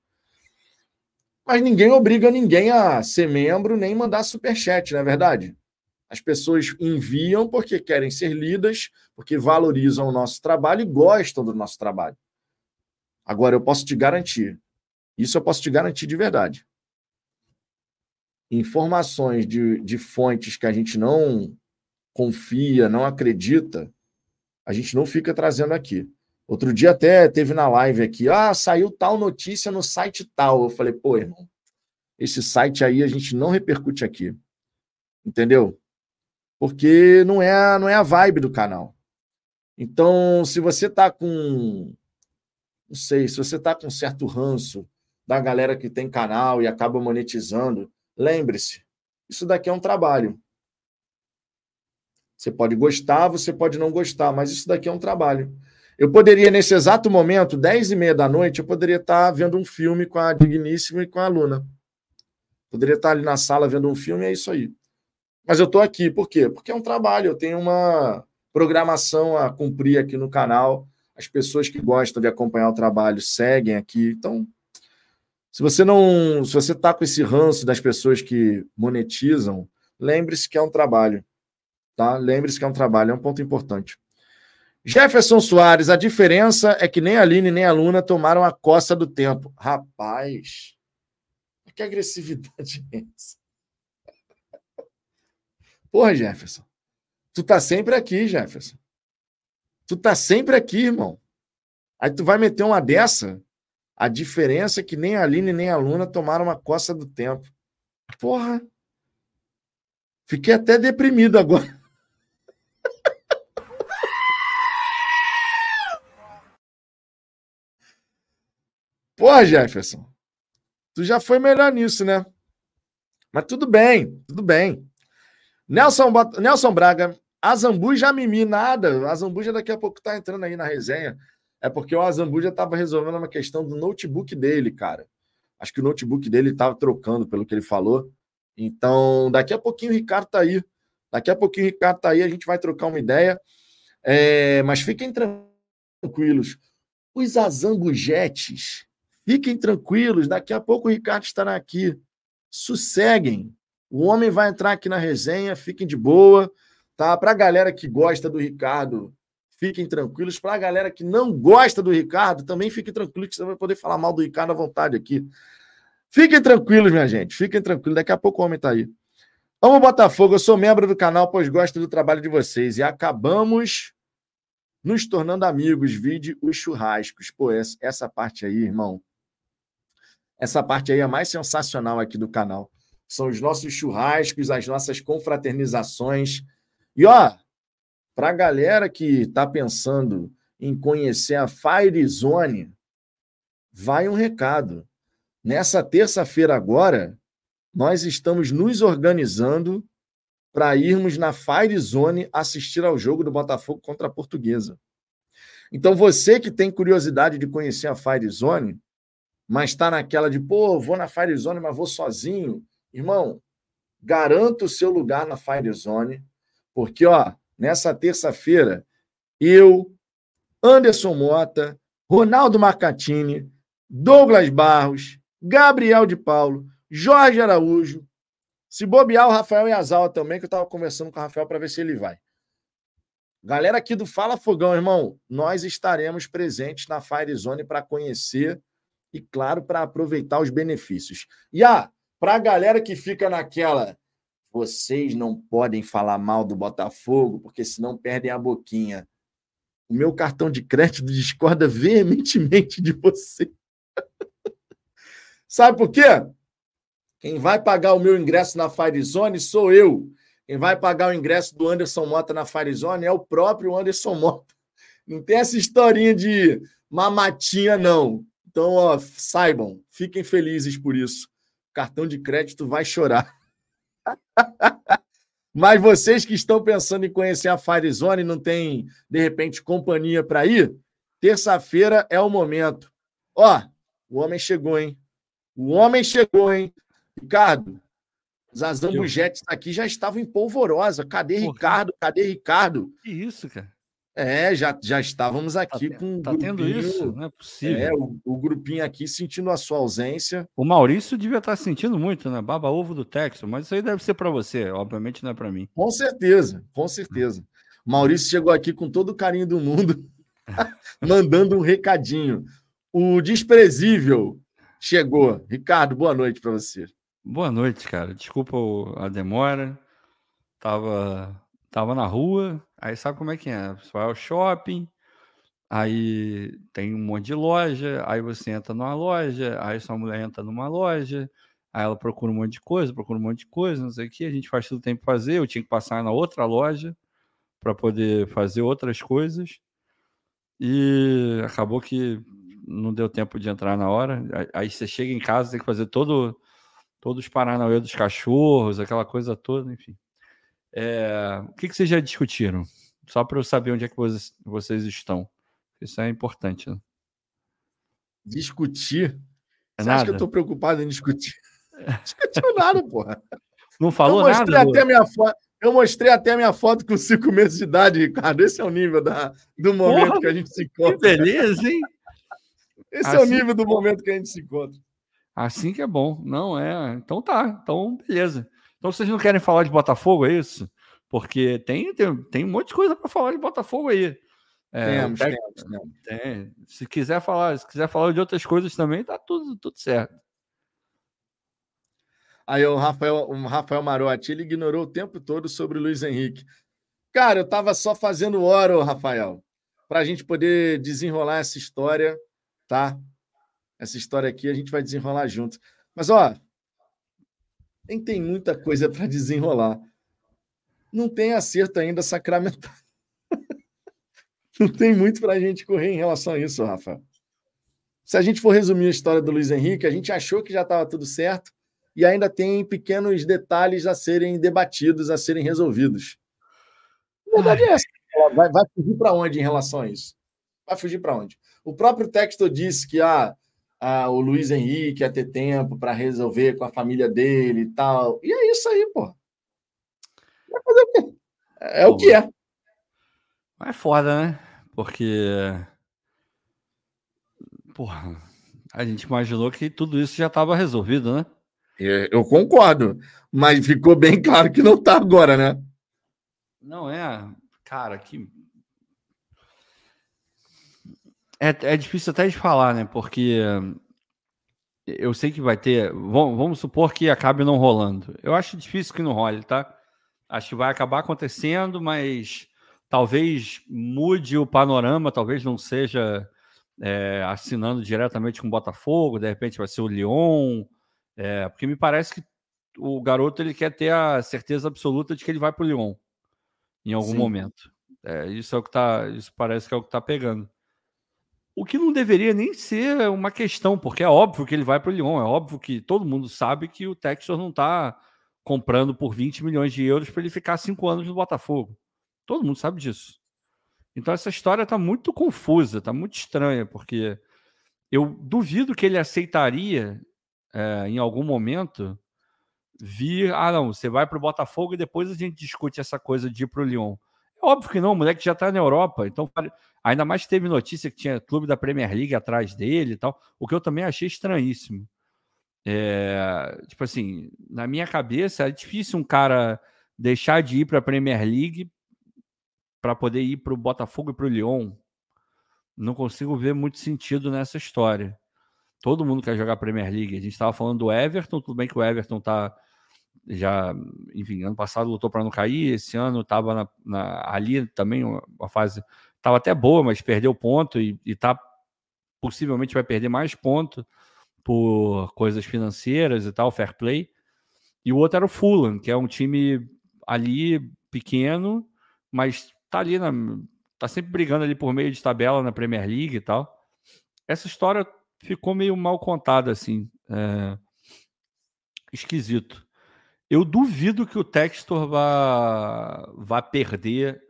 Mas ninguém obriga ninguém a ser membro nem mandar superchat, não é verdade? As pessoas enviam porque querem ser lidas, porque valorizam o nosso trabalho e gostam do nosso trabalho. Agora, eu posso te garantir, isso eu posso te garantir de verdade. Informações de, de fontes que a gente não confia, não acredita, a gente não fica trazendo aqui. Outro dia até teve na live aqui, ah, saiu tal notícia no site tal. Eu falei, pô, irmão, esse site aí a gente não repercute aqui. Entendeu? Porque não é, não é a vibe do canal. Então, se você tá com não sei, se você tá com certo ranço da galera que tem canal e acaba monetizando, lembre-se, isso daqui é um trabalho. Você pode gostar, você pode não gostar, mas isso daqui é um trabalho. Eu poderia, nesse exato momento, 10 e meia da noite, eu poderia estar vendo um filme com a Digníssima e com a Luna. Poderia estar ali na sala vendo um filme, é isso aí. Mas eu estou aqui, por quê? Porque é um trabalho, eu tenho uma programação a cumprir aqui no canal. As pessoas que gostam de acompanhar o trabalho seguem aqui. Então, se você não. Se você está com esse ranço das pessoas que monetizam, lembre-se que é um trabalho. Tá? Lembre-se que é um trabalho, é um ponto importante. Jefferson Soares, a diferença é que nem a Aline nem a Luna tomaram a costa do tempo. Rapaz, que agressividade é essa? Porra, Jefferson. Tu tá sempre aqui, Jefferson. Tu tá sempre aqui, irmão. Aí tu vai meter uma dessa. A diferença é que nem a Aline nem a Luna tomaram uma coça do tempo. Porra. Fiquei até deprimido agora. Porra, Jefferson. Tu já foi melhor nisso, né? Mas tudo bem, tudo bem. Nelson, Nelson Braga, Azambuja Mimi, nada. Azambuja daqui a pouco tá entrando aí na resenha. É porque o Azambuja estava resolvendo uma questão do notebook dele, cara. Acho que o notebook dele estava trocando, pelo que ele falou. Então, daqui a pouquinho o Ricardo tá aí. Daqui a pouquinho o Ricardo tá aí, a gente vai trocar uma ideia. É, mas fiquem tranquilos. Os Azambujetes, fiquem tranquilos. Daqui a pouco o Ricardo estará aqui. Sosseguem. O homem vai entrar aqui na resenha, fiquem de boa, tá? Para a galera que gosta do Ricardo, fiquem tranquilos. Para a galera que não gosta do Ricardo, também fiquem tranquilos, que você vai poder falar mal do Ricardo à vontade aqui. Fiquem tranquilos, minha gente, fiquem tranquilos. Daqui a pouco o homem está aí. Amo Botafogo, eu sou membro do canal, pois gosto do trabalho de vocês. E acabamos nos tornando amigos. Vide os churrascos. Pô, essa parte aí, irmão. Essa parte aí é mais sensacional aqui do canal. São os nossos churrascos, as nossas confraternizações. E ó, para a galera que está pensando em conhecer a Fire Zone, vai um recado. Nessa terça-feira agora, nós estamos nos organizando para irmos na Fire Zone assistir ao jogo do Botafogo contra a Portuguesa. Então, você que tem curiosidade de conhecer a Fire Zone, mas está naquela de, pô, vou na Fire Zone, mas vou sozinho. Irmão, garanta o seu lugar na Fire Zone, porque, ó, nessa terça-feira, eu, Anderson Mota, Ronaldo Marcatini, Douglas Barros, Gabriel de Paulo, Jorge Araújo, se bobear o Rafael Yazala também, que eu estava conversando com o Rafael para ver se ele vai. Galera aqui do Fala Fogão, irmão, nós estaremos presentes na Fire Zone para conhecer e, claro, para aproveitar os benefícios. E ah, para a galera que fica naquela, vocês não podem falar mal do Botafogo, porque senão perdem a boquinha. O meu cartão de crédito discorda veementemente de você. Sabe por quê? Quem vai pagar o meu ingresso na Firezone sou eu. Quem vai pagar o ingresso do Anderson Mota na Firezone é o próprio Anderson Mota. Não tem essa historinha de mamatinha, não. Então, ó, saibam, fiquem felizes por isso. Cartão de crédito vai chorar. Mas vocês que estão pensando em conhecer a Firezone e não tem, de repente, companhia para ir, terça-feira é o momento. Ó, o homem chegou, hein? O homem chegou, hein? Ricardo, Zazan Eu... Bujetes aqui já estavam em polvorosa. Cadê Porra. Ricardo? Cadê Ricardo? Que isso, cara? É, já, já estávamos aqui tá, com. Tá tendo isso? Não é possível. É, o, o, grupinho aqui sentindo a sua ausência. O Maurício devia estar sentindo muito, né? Baba ovo do Texas, mas isso aí deve ser para você, obviamente não é para mim. Com certeza, com certeza. O Maurício chegou aqui com todo o carinho do mundo, mandando um recadinho. O desprezível chegou. Ricardo, boa noite para você. Boa noite, cara. Desculpa a demora. Tava, tava na rua, aí sabe como é que é? Você vai ao shopping, aí tem um monte de loja, aí você entra numa loja, aí sua mulher entra numa loja, aí ela procura um monte de coisa, procura um monte de coisa, não sei o que, a gente faz tudo tempo fazer, eu tinha que passar na outra loja para poder fazer outras coisas. E acabou que não deu tempo de entrar na hora. Aí você chega em casa, tem que fazer todo todos os Paranauê dos cachorros, aquela coisa toda, enfim. É, o que, que vocês já discutiram? Só para eu saber onde é que vocês, vocês estão. Isso é importante. Né? Discutir? É Você nada. acha que eu estou preocupado em discutir? Não discutiu nada, porra. Não falou eu mostrei nada? Até minha foto, eu mostrei até a minha foto com cinco meses de idade, Ricardo. Esse é o nível da, do momento porra, que a gente se encontra. Que beleza, hein? Esse assim, é o assim nível do momento que a gente se encontra. Assim que é bom. Não é. Então tá. Então, beleza. Então vocês não querem falar de Botafogo, é isso? Porque tem, tem, tem um monte de coisa para falar de Botafogo aí. É, temos, temos, Tem. Se quiser falar, se quiser falar de outras coisas também, tá tudo, tudo certo. Aí o Rafael, o Rafael Marotti, ele ignorou o tempo todo sobre o Luiz Henrique. Cara, eu tava só fazendo hora, Rafael, para a gente poder desenrolar essa história, tá? essa história aqui, a gente vai desenrolar junto. Mas, ó, nem tem muita coisa para desenrolar. Não tem acerto ainda sacramental. Não tem muito para a gente correr em relação a isso, Rafa. Se a gente for resumir a história do Luiz Henrique, a gente achou que já estava tudo certo e ainda tem pequenos detalhes a serem debatidos, a serem resolvidos. A verdade é essa. Vai, vai fugir para onde em relação a isso? Vai fugir para onde? O próprio texto disse que ah, o Luiz Henrique ia ter tempo para resolver com a família dele e tal. E é isso aí, pô. Vai fazer o quê? É, o que é. É foda, né? Porque. Porra, a gente imaginou que tudo isso já estava resolvido, né? Eu concordo, mas ficou bem claro que não está agora, né? Não é, cara, que é, é difícil até de falar, né? Porque eu sei que vai ter. Vamos, vamos supor que acabe não rolando. Eu acho difícil que não role, tá? Acho que vai acabar acontecendo, mas talvez mude o panorama, talvez não seja é, assinando diretamente com o Botafogo, de repente vai ser o Lyon, é, porque me parece que o garoto ele quer ter a certeza absoluta de que ele vai para o Lyon em algum Sim. momento. É, isso é o que tá, isso parece que é o que está pegando. O que não deveria nem ser uma questão, porque é óbvio que ele vai para o Lyon, é óbvio que todo mundo sabe que o Textor não está comprando por 20 milhões de euros para ele ficar cinco anos no Botafogo. Todo mundo sabe disso. Então essa história está muito confusa, está muito estranha, porque eu duvido que ele aceitaria é, em algum momento vir. Ah, não, você vai para o Botafogo e depois a gente discute essa coisa de ir para o Lyon. Óbvio que não, o moleque já está na Europa, então ainda mais teve notícia que tinha clube da Premier League atrás dele e tal, o que eu também achei estranhíssimo. É, tipo assim, na minha cabeça é difícil um cara deixar de ir para a Premier League para poder ir para o Botafogo e para o Lyon. Não consigo ver muito sentido nessa história. Todo mundo quer jogar Premier League. A gente estava falando do Everton, tudo bem que o Everton está já, enfim, ano passado lutou para não cair, esse ano estava ali também uma fase, estava até boa, mas perdeu ponto e, está possivelmente vai perder mais ponto por coisas financeiras e tal, fair play. E o outro era o Fulham, que é um time ali pequeno, mas tá ali na tá sempre brigando ali por meio de tabela na Premier League e tal. Essa história ficou meio mal contada assim, é... esquisito. Eu duvido que o Textor vá, vá perder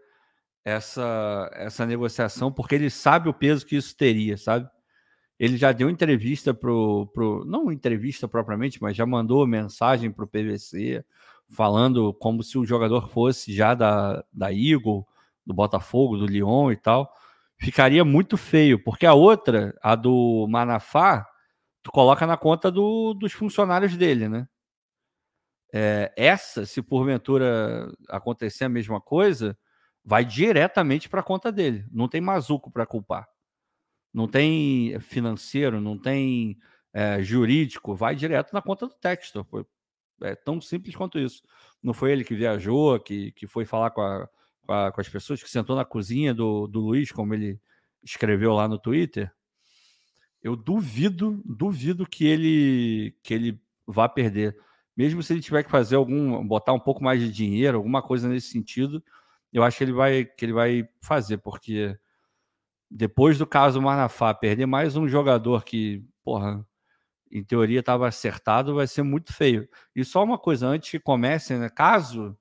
essa, essa negociação, porque ele sabe o peso que isso teria, sabe? Ele já deu entrevista pro, pro não entrevista propriamente, mas já mandou mensagem para o PVC falando como se o jogador fosse já da, da Eagle, do Botafogo, do Lyon e tal. Ficaria muito feio, porque a outra, a do Manafá, tu coloca na conta do, dos funcionários dele, né? É, essa, se porventura acontecer a mesma coisa, vai diretamente para a conta dele. Não tem mazuco para culpar. Não tem financeiro, não tem é, jurídico, vai direto na conta do Textor. É tão simples quanto isso. Não foi ele que viajou, que, que foi falar com, a, com, a, com as pessoas, que sentou na cozinha do, do Luiz, como ele escreveu lá no Twitter. Eu duvido, duvido que ele que ele vá perder mesmo se ele tiver que fazer algum, botar um pouco mais de dinheiro, alguma coisa nesse sentido, eu acho que ele vai, que ele vai fazer, porque depois do caso Manafá, perder mais um jogador que, porra, em teoria estava acertado, vai ser muito feio. E só uma coisa, antes que comece, né, caso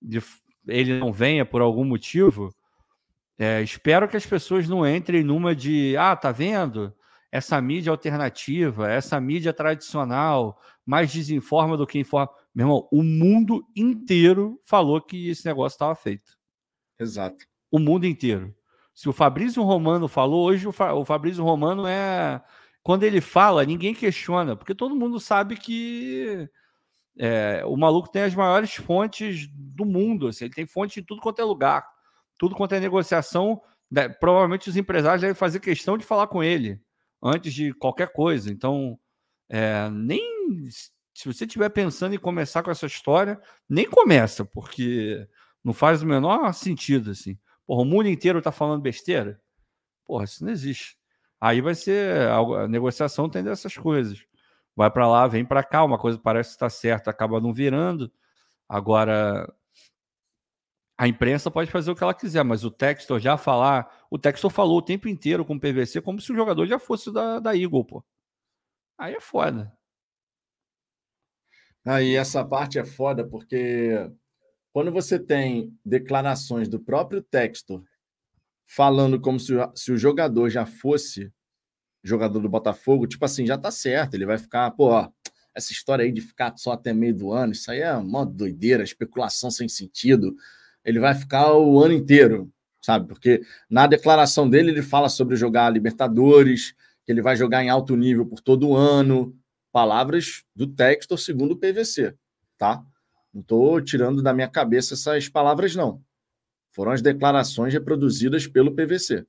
de, ele não venha por algum motivo, é, espero que as pessoas não entrem numa de, ah, tá vendo? Essa mídia alternativa, essa mídia tradicional, mais desinforma do que informa. Meu irmão, o mundo inteiro falou que esse negócio estava feito. Exato. O mundo inteiro. Se o Fabrício Romano falou, hoje o, Fa o Fabrício Romano é. Quando ele fala, ninguém questiona, porque todo mundo sabe que é, o maluco tem as maiores fontes do mundo. Assim, ele tem fonte em tudo quanto é lugar. Tudo quanto é negociação. Né, provavelmente os empresários devem fazer questão de falar com ele antes de qualquer coisa. Então, é, nem se você estiver pensando em começar com essa história, nem começa, porque não faz o menor sentido assim. Porra, o mundo inteiro está falando besteira? Porra, isso não existe. Aí vai ser a negociação tem dessas coisas. Vai para lá, vem para cá, uma coisa parece estar certa, acaba não virando. Agora a imprensa pode fazer o que ela quiser, mas o Textor já falar. O Textor falou o tempo inteiro com o PVC como se o jogador já fosse da, da Eagle, pô. Aí é foda. Aí essa parte é foda porque quando você tem declarações do próprio Textor falando como se, se o jogador já fosse jogador do Botafogo, tipo assim, já tá certo, ele vai ficar, pô, ó, essa história aí de ficar só até meio do ano, isso aí é uma doideira, especulação sem sentido ele vai ficar o ano inteiro, sabe? Porque na declaração dele ele fala sobre jogar Libertadores, que ele vai jogar em alto nível por todo o ano. Palavras do Textor segundo o PVC, tá? Não estou tirando da minha cabeça essas palavras, não. Foram as declarações reproduzidas pelo PVC.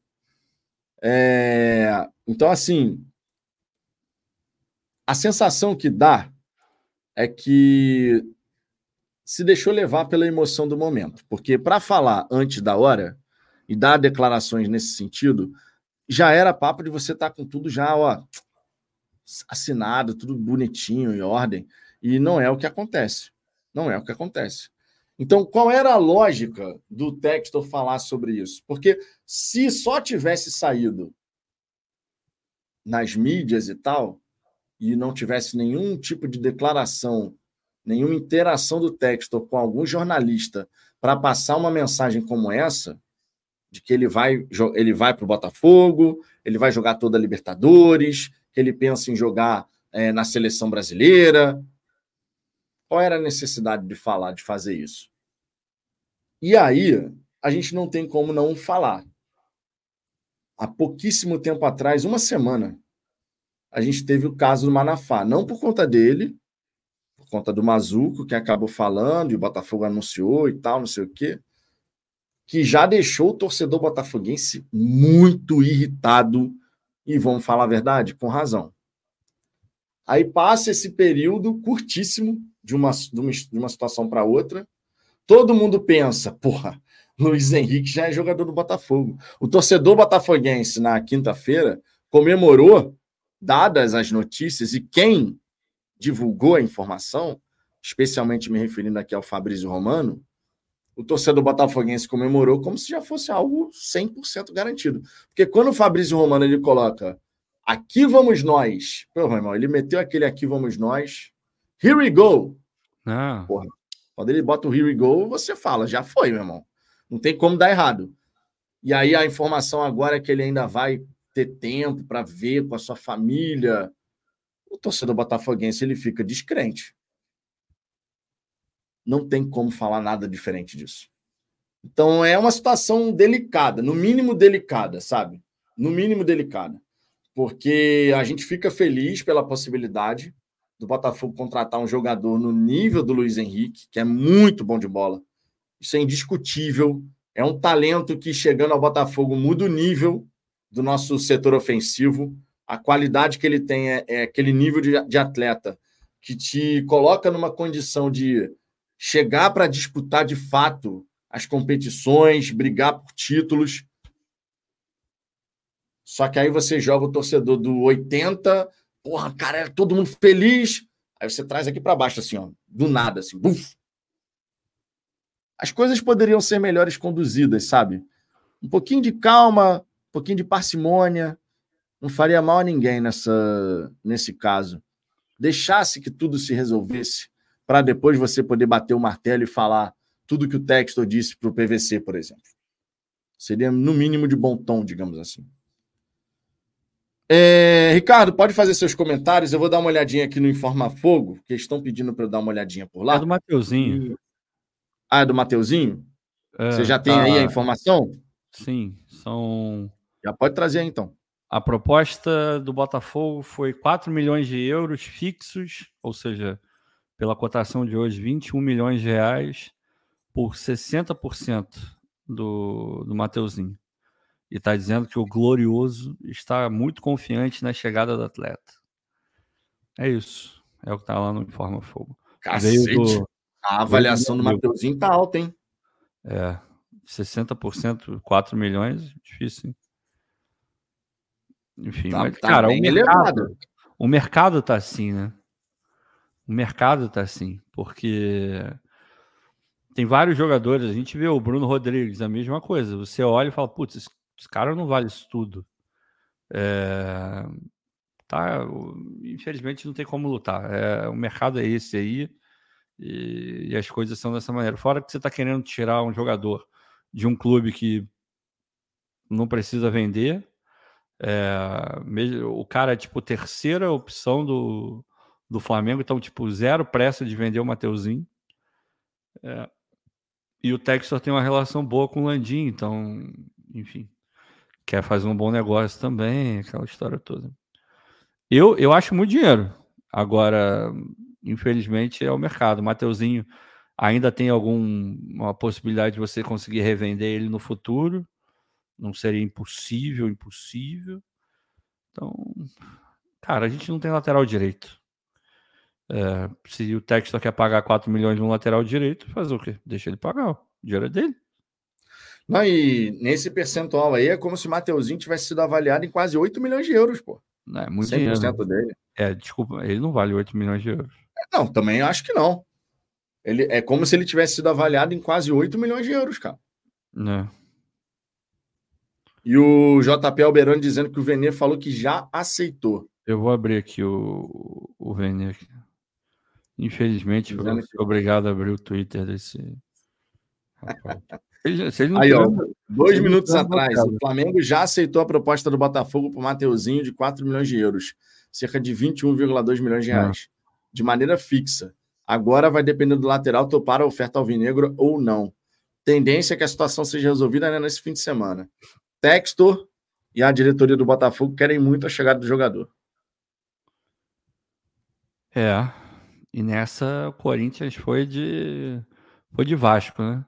É... Então, assim, a sensação que dá é que se deixou levar pela emoção do momento. Porque para falar antes da hora e dar declarações nesse sentido, já era papo de você estar tá com tudo já ó, assinado, tudo bonitinho, em ordem. E não é o que acontece. Não é o que acontece. Então, qual era a lógica do Textor falar sobre isso? Porque se só tivesse saído nas mídias e tal, e não tivesse nenhum tipo de declaração, nenhuma interação do Textor com algum jornalista para passar uma mensagem como essa, de que ele vai, ele vai para o Botafogo, ele vai jogar toda a Libertadores, que ele pensa em jogar é, na seleção brasileira. Qual era a necessidade de falar, de fazer isso? E aí, a gente não tem como não falar. Há pouquíssimo tempo atrás, uma semana, a gente teve o caso do Manafá. Não por conta dele, conta do Mazuco, que acabou falando, e o Botafogo anunciou e tal, não sei o quê, que já deixou o torcedor botafoguense muito irritado, e vamos falar a verdade, com razão. Aí passa esse período curtíssimo de uma, de uma, de uma situação para outra. Todo mundo pensa, porra, Luiz Henrique já é jogador do Botafogo. O torcedor botafoguense, na quinta-feira, comemorou, dadas as notícias, e quem divulgou a informação, especialmente me referindo aqui ao Fabrício Romano, o torcedor botafoguense comemorou como se já fosse algo 100% garantido. Porque quando o Fabrício Romano ele coloca aqui vamos nós, pô, meu irmão, ele meteu aquele aqui vamos nós, here we go. Ah. Porra, quando ele bota o here we go, você fala, já foi, meu irmão. Não tem como dar errado. E aí a informação agora é que ele ainda vai ter tempo para ver com a sua família. O torcedor botafoguense ele fica descrente. Não tem como falar nada diferente disso. Então é uma situação delicada, no mínimo delicada, sabe? No mínimo delicada. Porque a gente fica feliz pela possibilidade do Botafogo contratar um jogador no nível do Luiz Henrique, que é muito bom de bola. Isso é indiscutível. É um talento que, chegando ao Botafogo, muda o nível do nosso setor ofensivo. A qualidade que ele tem é, é aquele nível de, de atleta que te coloca numa condição de chegar para disputar de fato as competições, brigar por títulos. Só que aí você joga o torcedor do 80, porra, cara, era todo mundo feliz. Aí você traz aqui para baixo, assim, ó, do nada, assim, buf. As coisas poderiam ser melhores conduzidas, sabe? Um pouquinho de calma, um pouquinho de parcimônia, não faria mal a ninguém nessa, nesse caso. Deixasse que tudo se resolvesse, para depois você poder bater o martelo e falar tudo que o Textor disse para o PVC, por exemplo. Seria, no mínimo, de bom tom, digamos assim. É, Ricardo, pode fazer seus comentários. Eu vou dar uma olhadinha aqui no Informa Fogo, que estão pedindo para eu dar uma olhadinha por lá. É do Mateuzinho. Ah, é do Mateuzinho? É, Você já tem tá... aí a informação? Sim, são já pode trazer então. A proposta do Botafogo foi 4 milhões de euros fixos, ou seja, pela cotação de hoje, 21 milhões de reais por 60% do, do Mateuzinho. E está dizendo que o Glorioso está muito confiante na chegada do atleta. É isso. É o que está lá no Informa Fogo. Cacete. Do, a avaliação do, do Mateuzinho está alta, hein? É. 60%, 4 milhões, difícil, hein? Enfim, tá, mas, tá cara, o mercado, o mercado tá assim, né? O mercado tá assim, porque tem vários jogadores. A gente vê o Bruno Rodrigues, a mesma coisa. Você olha e fala, putz, esse, esse cara não vale isso tudo. É, tá, infelizmente não tem como lutar. É, o mercado é esse aí e, e, as coisas são dessa maneira. Fora que você está querendo tirar um jogador de um clube que não precisa vender é, o cara tipo terceira opção do, do Flamengo, então, tipo, zero pressa de vender o Mateuzinho. É, e o Textor tem uma relação boa com o Landim, então, enfim, quer fazer um bom negócio também, aquela história toda. Eu, eu acho muito dinheiro. Agora, infelizmente, é o mercado. O Mateuzinho ainda tem alguma possibilidade de você conseguir revender ele no futuro não seria impossível, impossível. Então, cara, a gente não tem lateral direito. É, se o Textor quer pagar 4 milhões no lateral direito, fazer o quê? Deixa ele pagar, o dinheiro é dele. Não, e nesse percentual aí é como se o Mateuzinho tivesse sido avaliado em quase 8 milhões de euros, pô. Não, é muito 100% dinheiro. dele. É, desculpa, ele não vale 8 milhões de euros. Não, também acho que não. Ele, é como se ele tivesse sido avaliado em quase 8 milhões de euros, cara. É. E o JP Alberoni dizendo que o Vene falou que já aceitou. Eu vou abrir aqui o, o Vene. Infelizmente, eu fui obrigado a abrir o Twitter desse. Rapaz. Aí, ó, dois minutos atrás, o Flamengo já aceitou a proposta do Botafogo para o Mateuzinho de 4 milhões de euros, cerca de 21,2 milhões de reais, é. de maneira fixa. Agora vai depender do lateral topar a oferta alvinegro ou não. Tendência é que a situação seja resolvida né, nesse fim de semana. Textor e a diretoria do Botafogo querem muito a chegada do jogador. É, e nessa o Corinthians foi de foi de Vasco, né?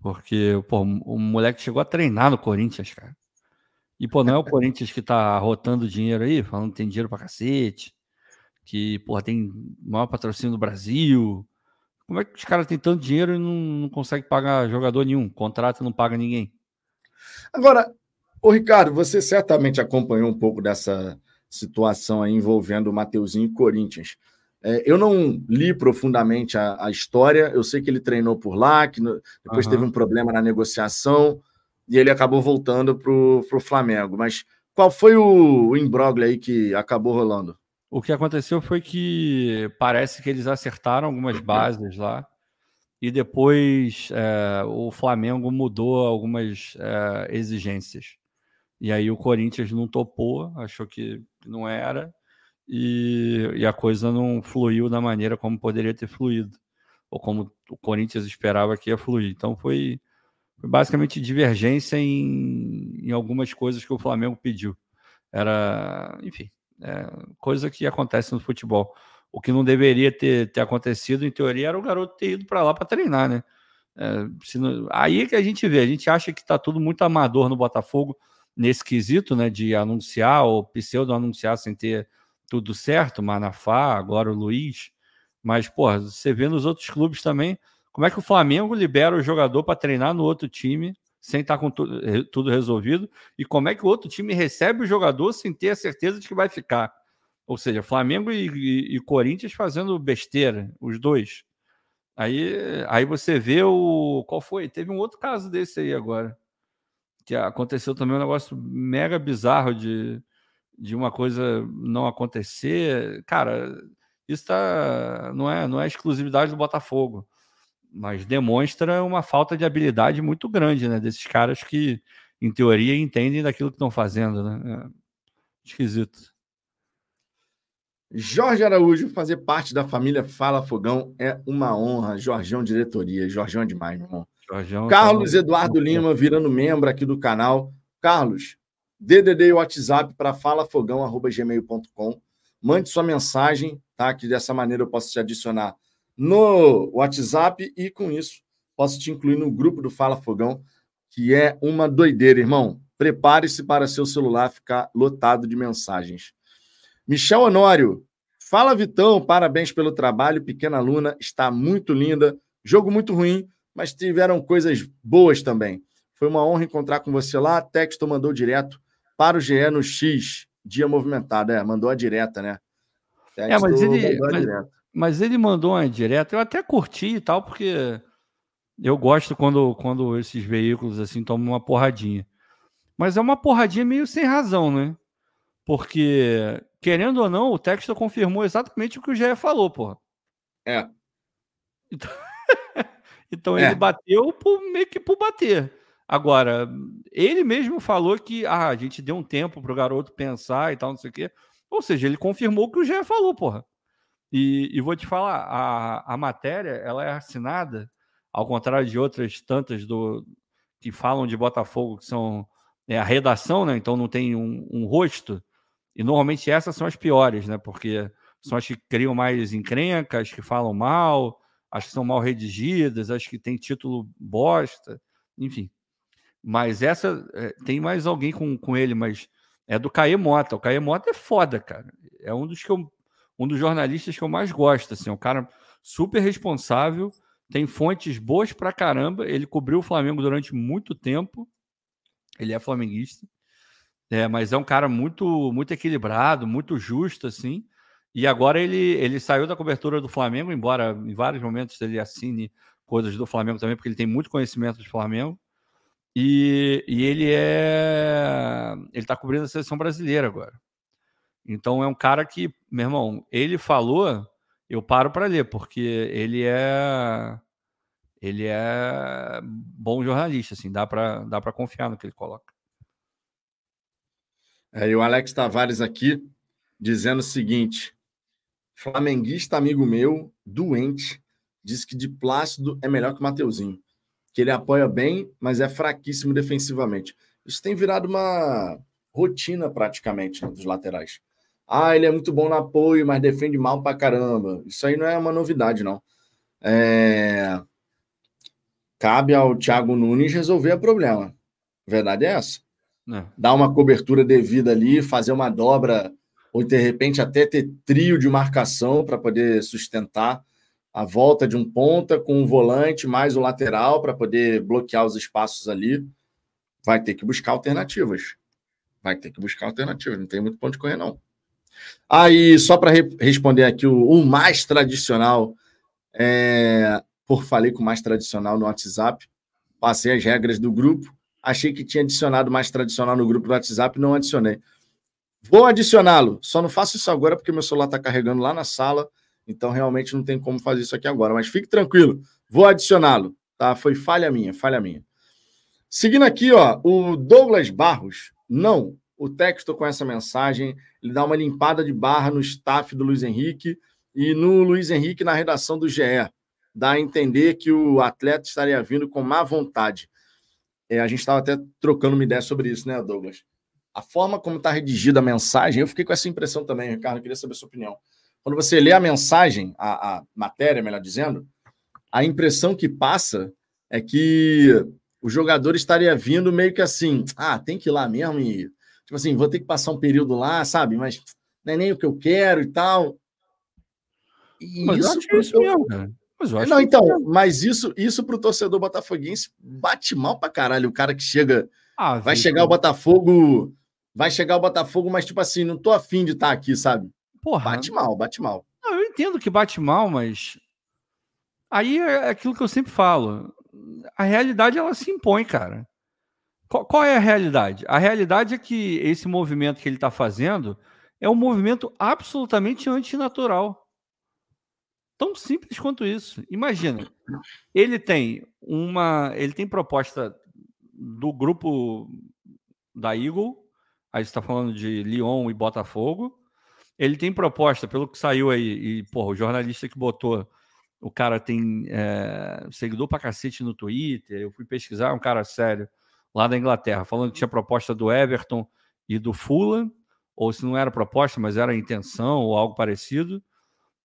Porque, pô, o moleque chegou a treinar no Corinthians, cara. E, pô, não é o Corinthians que tá rotando dinheiro aí, falando que tem dinheiro pra cacete, que, pô, tem maior patrocínio do Brasil. Como é que os caras têm tanto dinheiro e não, não conseguem pagar jogador nenhum? Contrato não paga ninguém. Agora, ô Ricardo, você certamente acompanhou um pouco dessa situação aí envolvendo o Mateuzinho e Corinthians. É, eu não li profundamente a, a, história, eu sei que ele treinou por lá, que no, depois uhum. teve um problema na negociação e ele acabou voltando para o Flamengo. Mas qual foi o, o imbróglio aí que acabou rolando? O que aconteceu foi que parece que eles acertaram algumas bases lá e depois é, o Flamengo mudou algumas é, exigências. E aí o Corinthians não topou, achou que não era e, e, a coisa não fluiu da maneira como poderia ter fluído, ou como o Corinthians esperava que ia fluir. Então foi, foi basicamente divergência em, em, algumas coisas que o Flamengo pediu. Era, enfim, é, coisa que acontece no futebol. O que não deveria ter, ter acontecido, em teoria, era o garoto ter ido para lá para treinar, né? É, não, aí é que a gente vê, a gente acha que está tudo muito amador no Botafogo nesse quesito, né? De anunciar ou pseudo anunciar sem ter tudo certo, Manafá, agora o Luiz. Mas, pô, você vê nos outros clubes também, como é que o Flamengo libera o jogador para treinar no outro time sem estar tá com tu, tudo resolvido? E como é que o outro time recebe o jogador sem ter a certeza de que vai ficar? Ou seja, Flamengo e, e, e Corinthians fazendo besteira, os dois. Aí, aí você vê o. Qual foi? Teve um outro caso desse aí agora. Que aconteceu também um negócio mega bizarro de de uma coisa não acontecer, cara, isso tá, não, é, não é exclusividade do Botafogo, mas demonstra uma falta de habilidade muito grande, né? Desses caras que, em teoria, entendem daquilo que estão fazendo, né? É esquisito. Jorge Araújo, fazer parte da família Fala Fogão é uma honra. Jorgão Diretoria, Jorgão é demais, meu irmão. Jorgão, Carlos tá Eduardo Lima, virando membro aqui do canal. Carlos, DDD e WhatsApp para falafogão.gmail.com. Mande sua mensagem, tá? Que dessa maneira eu posso te adicionar no WhatsApp e com isso posso te incluir no grupo do Fala Fogão, que é uma doideira, irmão. Prepare-se para seu celular ficar lotado de mensagens. Michel Honório, fala Vitão, parabéns pelo trabalho, pequena aluna, está muito linda. Jogo muito ruim, mas tiveram coisas boas também. Foi uma honra encontrar com você lá. Texto mandou direto para o GE no X, dia movimentado. É, mandou a direta, né? é, mas ele, mas, mas, ele mandou uma direta. Eu até curti e tal, porque eu gosto quando, quando esses veículos assim tomam uma porradinha. Mas é uma porradinha meio sem razão, né? Porque, querendo ou não, o texto confirmou exatamente o que o GE falou, porra. É. Então, então é. ele bateu por, meio que por bater. Agora, ele mesmo falou que ah, a gente deu um tempo para o garoto pensar e tal, não sei o quê. Ou seja, ele confirmou o que o Gé falou, porra. E, e, vou te falar, a, a matéria ela é assinada, ao contrário de outras tantas do que falam de Botafogo, que são é, a redação, né? Então não tem um, um rosto. E normalmente essas são as piores, né? Porque são as que criam mais encrencas, que falam mal, as que são mal redigidas, as que têm título bosta, enfim. Mas essa é, tem mais alguém com, com ele, mas é do Caê Mota. O Caê Mota é foda, cara. É um dos que eu, um dos jornalistas que eu mais gosto, assim, é um cara super responsável, tem fontes boas pra caramba. Ele cobriu o Flamengo durante muito tempo. Ele é flamenguista. É, mas é um cara muito muito equilibrado, muito justo assim. E agora ele, ele saiu da cobertura do Flamengo, embora em vários momentos ele assine coisas do Flamengo também, porque ele tem muito conhecimento do Flamengo. E, e ele é. Ele está cobrindo a seleção brasileira agora. Então é um cara que, meu irmão, ele falou, eu paro para ler, porque ele é. Ele é bom jornalista, assim, dá para dá confiar no que ele coloca. É, e o Alex Tavares aqui dizendo o seguinte: flamenguista amigo meu, doente, disse que de Plácido é melhor que o Mateuzinho. Que ele apoia bem, mas é fraquíssimo defensivamente. Isso tem virado uma rotina praticamente né, dos laterais. Ah, ele é muito bom no apoio, mas defende mal pra caramba. Isso aí não é uma novidade, não. É... Cabe ao Thiago Nunes resolver o problema. Verdade é essa. É. Dar uma cobertura devida ali, fazer uma dobra, ou de repente até ter trio de marcação para poder sustentar a volta de um ponta com um volante mais o lateral para poder bloquear os espaços ali. Vai ter que buscar alternativas. Vai ter que buscar alternativas. Não tem muito ponto de correr, não. Aí, só para re responder aqui, o, o mais tradicional, é, por falei com o mais tradicional no WhatsApp, passei as regras do grupo, achei que tinha adicionado mais tradicional no grupo do WhatsApp, não adicionei. Vou adicioná-lo, só não faço isso agora porque meu celular está carregando lá na sala então, realmente não tem como fazer isso aqui agora. Mas fique tranquilo, vou adicioná-lo. Tá? Foi falha minha, falha minha. Seguindo aqui, ó, o Douglas Barros. Não, o texto com essa mensagem, ele dá uma limpada de barra no staff do Luiz Henrique e no Luiz Henrique na redação do GE. Dá a entender que o atleta estaria vindo com má vontade. É, a gente estava até trocando uma ideia sobre isso, né, Douglas? A forma como está redigida a mensagem, eu fiquei com essa impressão também, Ricardo. Eu queria saber a sua opinião. Quando você lê a mensagem, a, a matéria, melhor dizendo, a impressão que passa é que o jogador estaria vindo meio que assim, ah, tem que ir lá mesmo e, tipo assim, vou ter que passar um período lá, sabe? Mas não é nem o que eu quero e tal. E mas isso, pro... isso mesmo, cara. Mas não, então, é. mas isso, isso pro torcedor botafoguense bate mal pra caralho. O cara que chega, ah, vai chegar o Botafogo, vai chegar o Botafogo, mas tipo assim, não tô afim de estar tá aqui, sabe? Porra. Bate mal, bate mal. Não, eu entendo que bate mal, mas. Aí é aquilo que eu sempre falo. A realidade ela se impõe, cara. Qual, qual é a realidade? A realidade é que esse movimento que ele está fazendo é um movimento absolutamente antinatural. Tão simples quanto isso. Imagina, ele tem uma, ele tem proposta do grupo da Eagle, aí está falando de Lyon e Botafogo, ele tem proposta, pelo que saiu aí, e, porra, o jornalista que botou, o cara tem é, seguidor pra cacete no Twitter, eu fui pesquisar, é um cara sério, lá da Inglaterra, falando que tinha proposta do Everton e do Fulham, ou se não era proposta, mas era intenção ou algo parecido.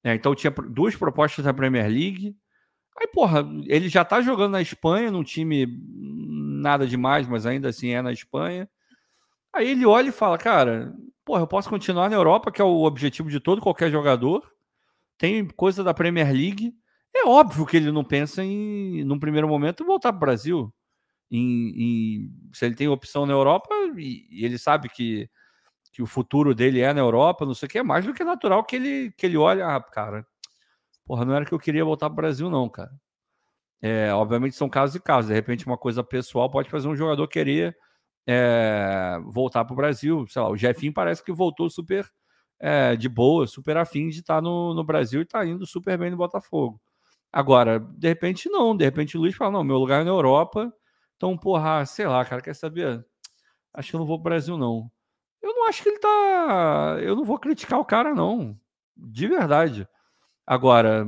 É, então tinha duas propostas da Premier League. Aí, porra, ele já tá jogando na Espanha, num time nada demais, mas ainda assim é na Espanha. Aí ele olha e fala, cara, porra, eu posso continuar na Europa, que é o objetivo de todo qualquer jogador. Tem coisa da Premier League. É óbvio que ele não pensa em, num primeiro momento, voltar para o Brasil. Em, em, se ele tem opção na Europa e, e, ele sabe que, que o futuro dele é na Europa, não sei o que, é mais do que natural que ele, que ele olha, ah, cara, porra, não era que eu queria voltar para o Brasil, não, cara. É, obviamente são casos e casos. De repente, uma coisa pessoal pode fazer um jogador querer é, voltar para o Brasil. Sei lá, o Jefinho parece que voltou super é, de boa, super afim de estar tá no, no Brasil e está indo super bem no Botafogo. Agora, de repente, não. De repente, o Luiz fala: não, meu lugar é na Europa. Então, porra, sei lá, cara, quer saber? Acho que eu não vou para o Brasil, não. Eu não acho que ele tá. Eu não vou criticar o cara, não. De verdade. Agora,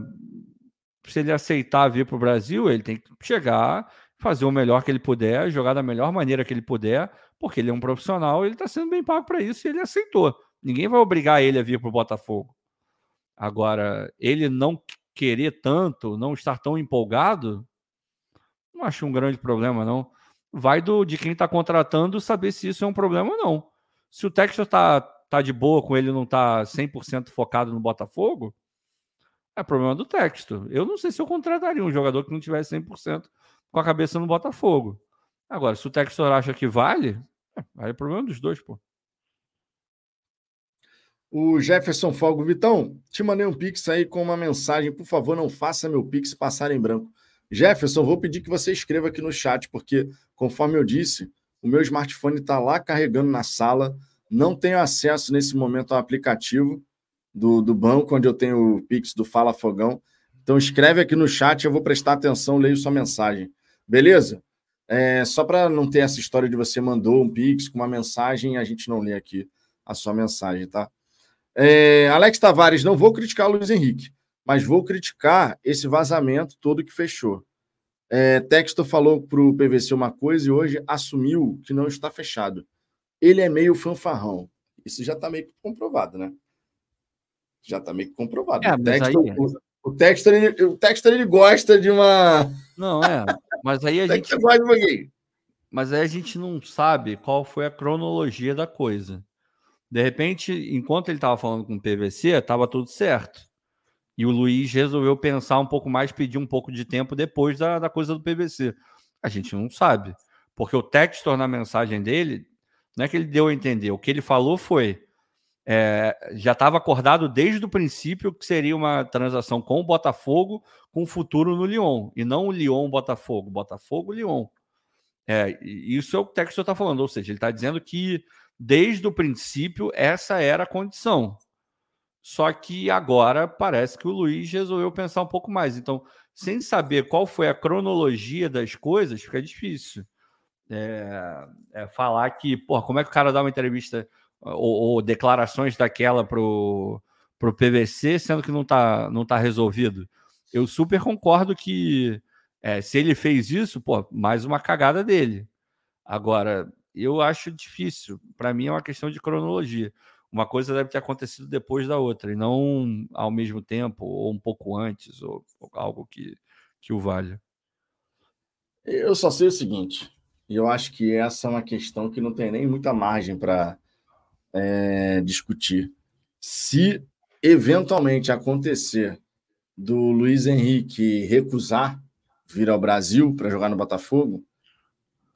se ele aceitar vir para o Brasil, ele tem que chegar fazer o melhor que ele puder, jogar da melhor maneira que ele puder, porque ele é um profissional, ele está sendo bem pago para isso e ele aceitou. Ninguém vai obrigar ele a vir para o Botafogo. Agora, ele não querer tanto, não estar tão empolgado, não acho um grande problema, não. Vai do de quem está contratando saber se isso é um problema ou não. Se o Texas está tá de boa com ele não tá 100% focado no Botafogo, é problema do texto. Eu não sei se eu contrataria um jogador que não tivesse 100% com a cabeça no Botafogo. Agora, se o Textor acha que vale, é, aí é problema dos dois, pô. O Jefferson Fogo, Vitão, te mandei um pix aí com uma mensagem. Por favor, não faça meu pix passar em branco. Jefferson, vou pedir que você escreva aqui no chat, porque, conforme eu disse, o meu smartphone está lá carregando na sala. Não tenho acesso nesse momento ao aplicativo do, do banco, onde eu tenho o pix do Fala Fogão. Então, escreve aqui no chat, eu vou prestar atenção, leio sua mensagem. Beleza? É, só para não ter essa história de você mandou um pix com uma mensagem e a gente não lê aqui a sua mensagem, tá? É, Alex Tavares, não vou criticar o Luiz Henrique, mas vou criticar esse vazamento todo que fechou. É, Textor falou para o PVC uma coisa e hoje assumiu que não está fechado. Ele é meio fanfarrão. Isso já está meio comprovado, né? Já está meio comprovado. É, o, Textor, aí... o, o, Textor, ele, o Textor ele gosta de uma. Não, é. Mas aí a gente. Gosta de mas aí a gente não sabe qual foi a cronologia da coisa. De repente, enquanto ele estava falando com o PVC, estava tudo certo. E o Luiz resolveu pensar um pouco mais, pedir um pouco de tempo depois da, da coisa do PVC. A gente não sabe. Porque o Textor, na mensagem dele, não é que ele deu a entender. O que ele falou foi: é, já estava acordado desde o princípio que seria uma transação com o Botafogo, com futuro no Lyon. E não o Lyon-Botafogo, Botafogo-Lyon. É, isso é o que o está falando. Ou seja, ele está dizendo que desde o princípio, essa era a condição. Só que agora parece que o Luiz resolveu pensar um pouco mais. Então, sem saber qual foi a cronologia das coisas, fica difícil. É, é falar que, pô, como é que o cara dá uma entrevista ou, ou declarações daquela pro, pro PVC, sendo que não tá, não tá resolvido? Eu super concordo que é, se ele fez isso, pô, mais uma cagada dele. Agora, eu acho difícil. Para mim é uma questão de cronologia. Uma coisa deve ter acontecido depois da outra, e não ao mesmo tempo, ou um pouco antes, ou, ou algo que, que o valha. Eu só sei o seguinte, e eu acho que essa é uma questão que não tem nem muita margem para é, discutir. Se eventualmente acontecer do Luiz Henrique recusar vir ao Brasil para jogar no Botafogo,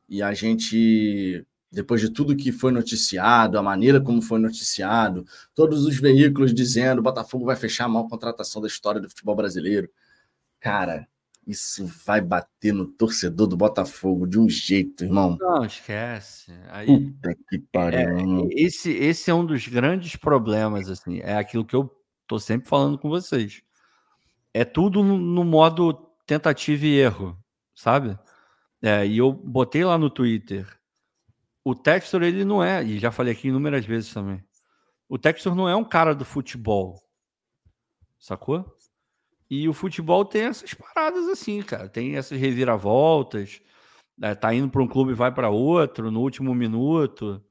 e a gente, depois de tudo que foi noticiado, a maneira como foi noticiado, todos os veículos dizendo o Botafogo vai fechar a maior contratação da história do futebol brasileiro. Cara, isso vai bater no torcedor do Botafogo de um jeito, irmão. Não, esquece. Aí, Puta que pariu. É, esse, esse é um dos grandes problemas, assim. É aquilo que eu tô sempre falando com vocês. É tudo no, modo tentativa e erro, sabe? É, e eu botei lá no Twitter. O Textor, ele não é, e já falei aqui inúmeras vezes também. O Textor não é um cara do futebol. Sacou? E o futebol tem essas paradas assim, cara. Tem essas reviravoltas. É, tá indo para um clube e vai para outro no último minuto.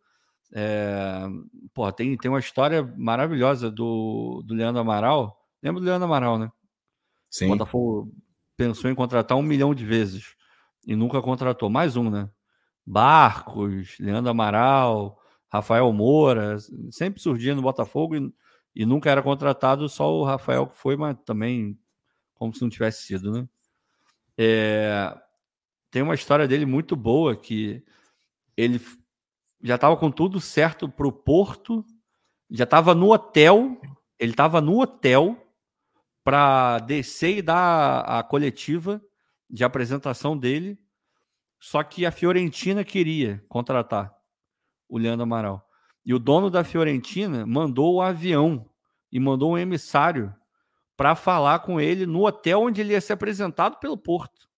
É, porra, tem, tem uma história maravilhosa do, do Leandro Amaral. Lembra do Leandro Amaral, né? Sim. O Botafogo pensou em contratar um milhão de vezes e nunca contratou. Mais um, né? Barcos, Leandro Amaral, Rafael Moura, sempre surgia no Botafogo e, e nunca era contratado, só o Rafael que foi, mas também como se não tivesse sido, né? É, tem uma história dele muito boa que ele já estava com tudo certo para o Porto, já estava no hotel, ele estava no hotel para descer e dar a coletiva de apresentação dele, só que a Fiorentina queria contratar o Leandro Amaral. E o dono da Fiorentina mandou o avião e mandou um emissário para falar com ele no hotel onde ele ia ser apresentado pelo Porto.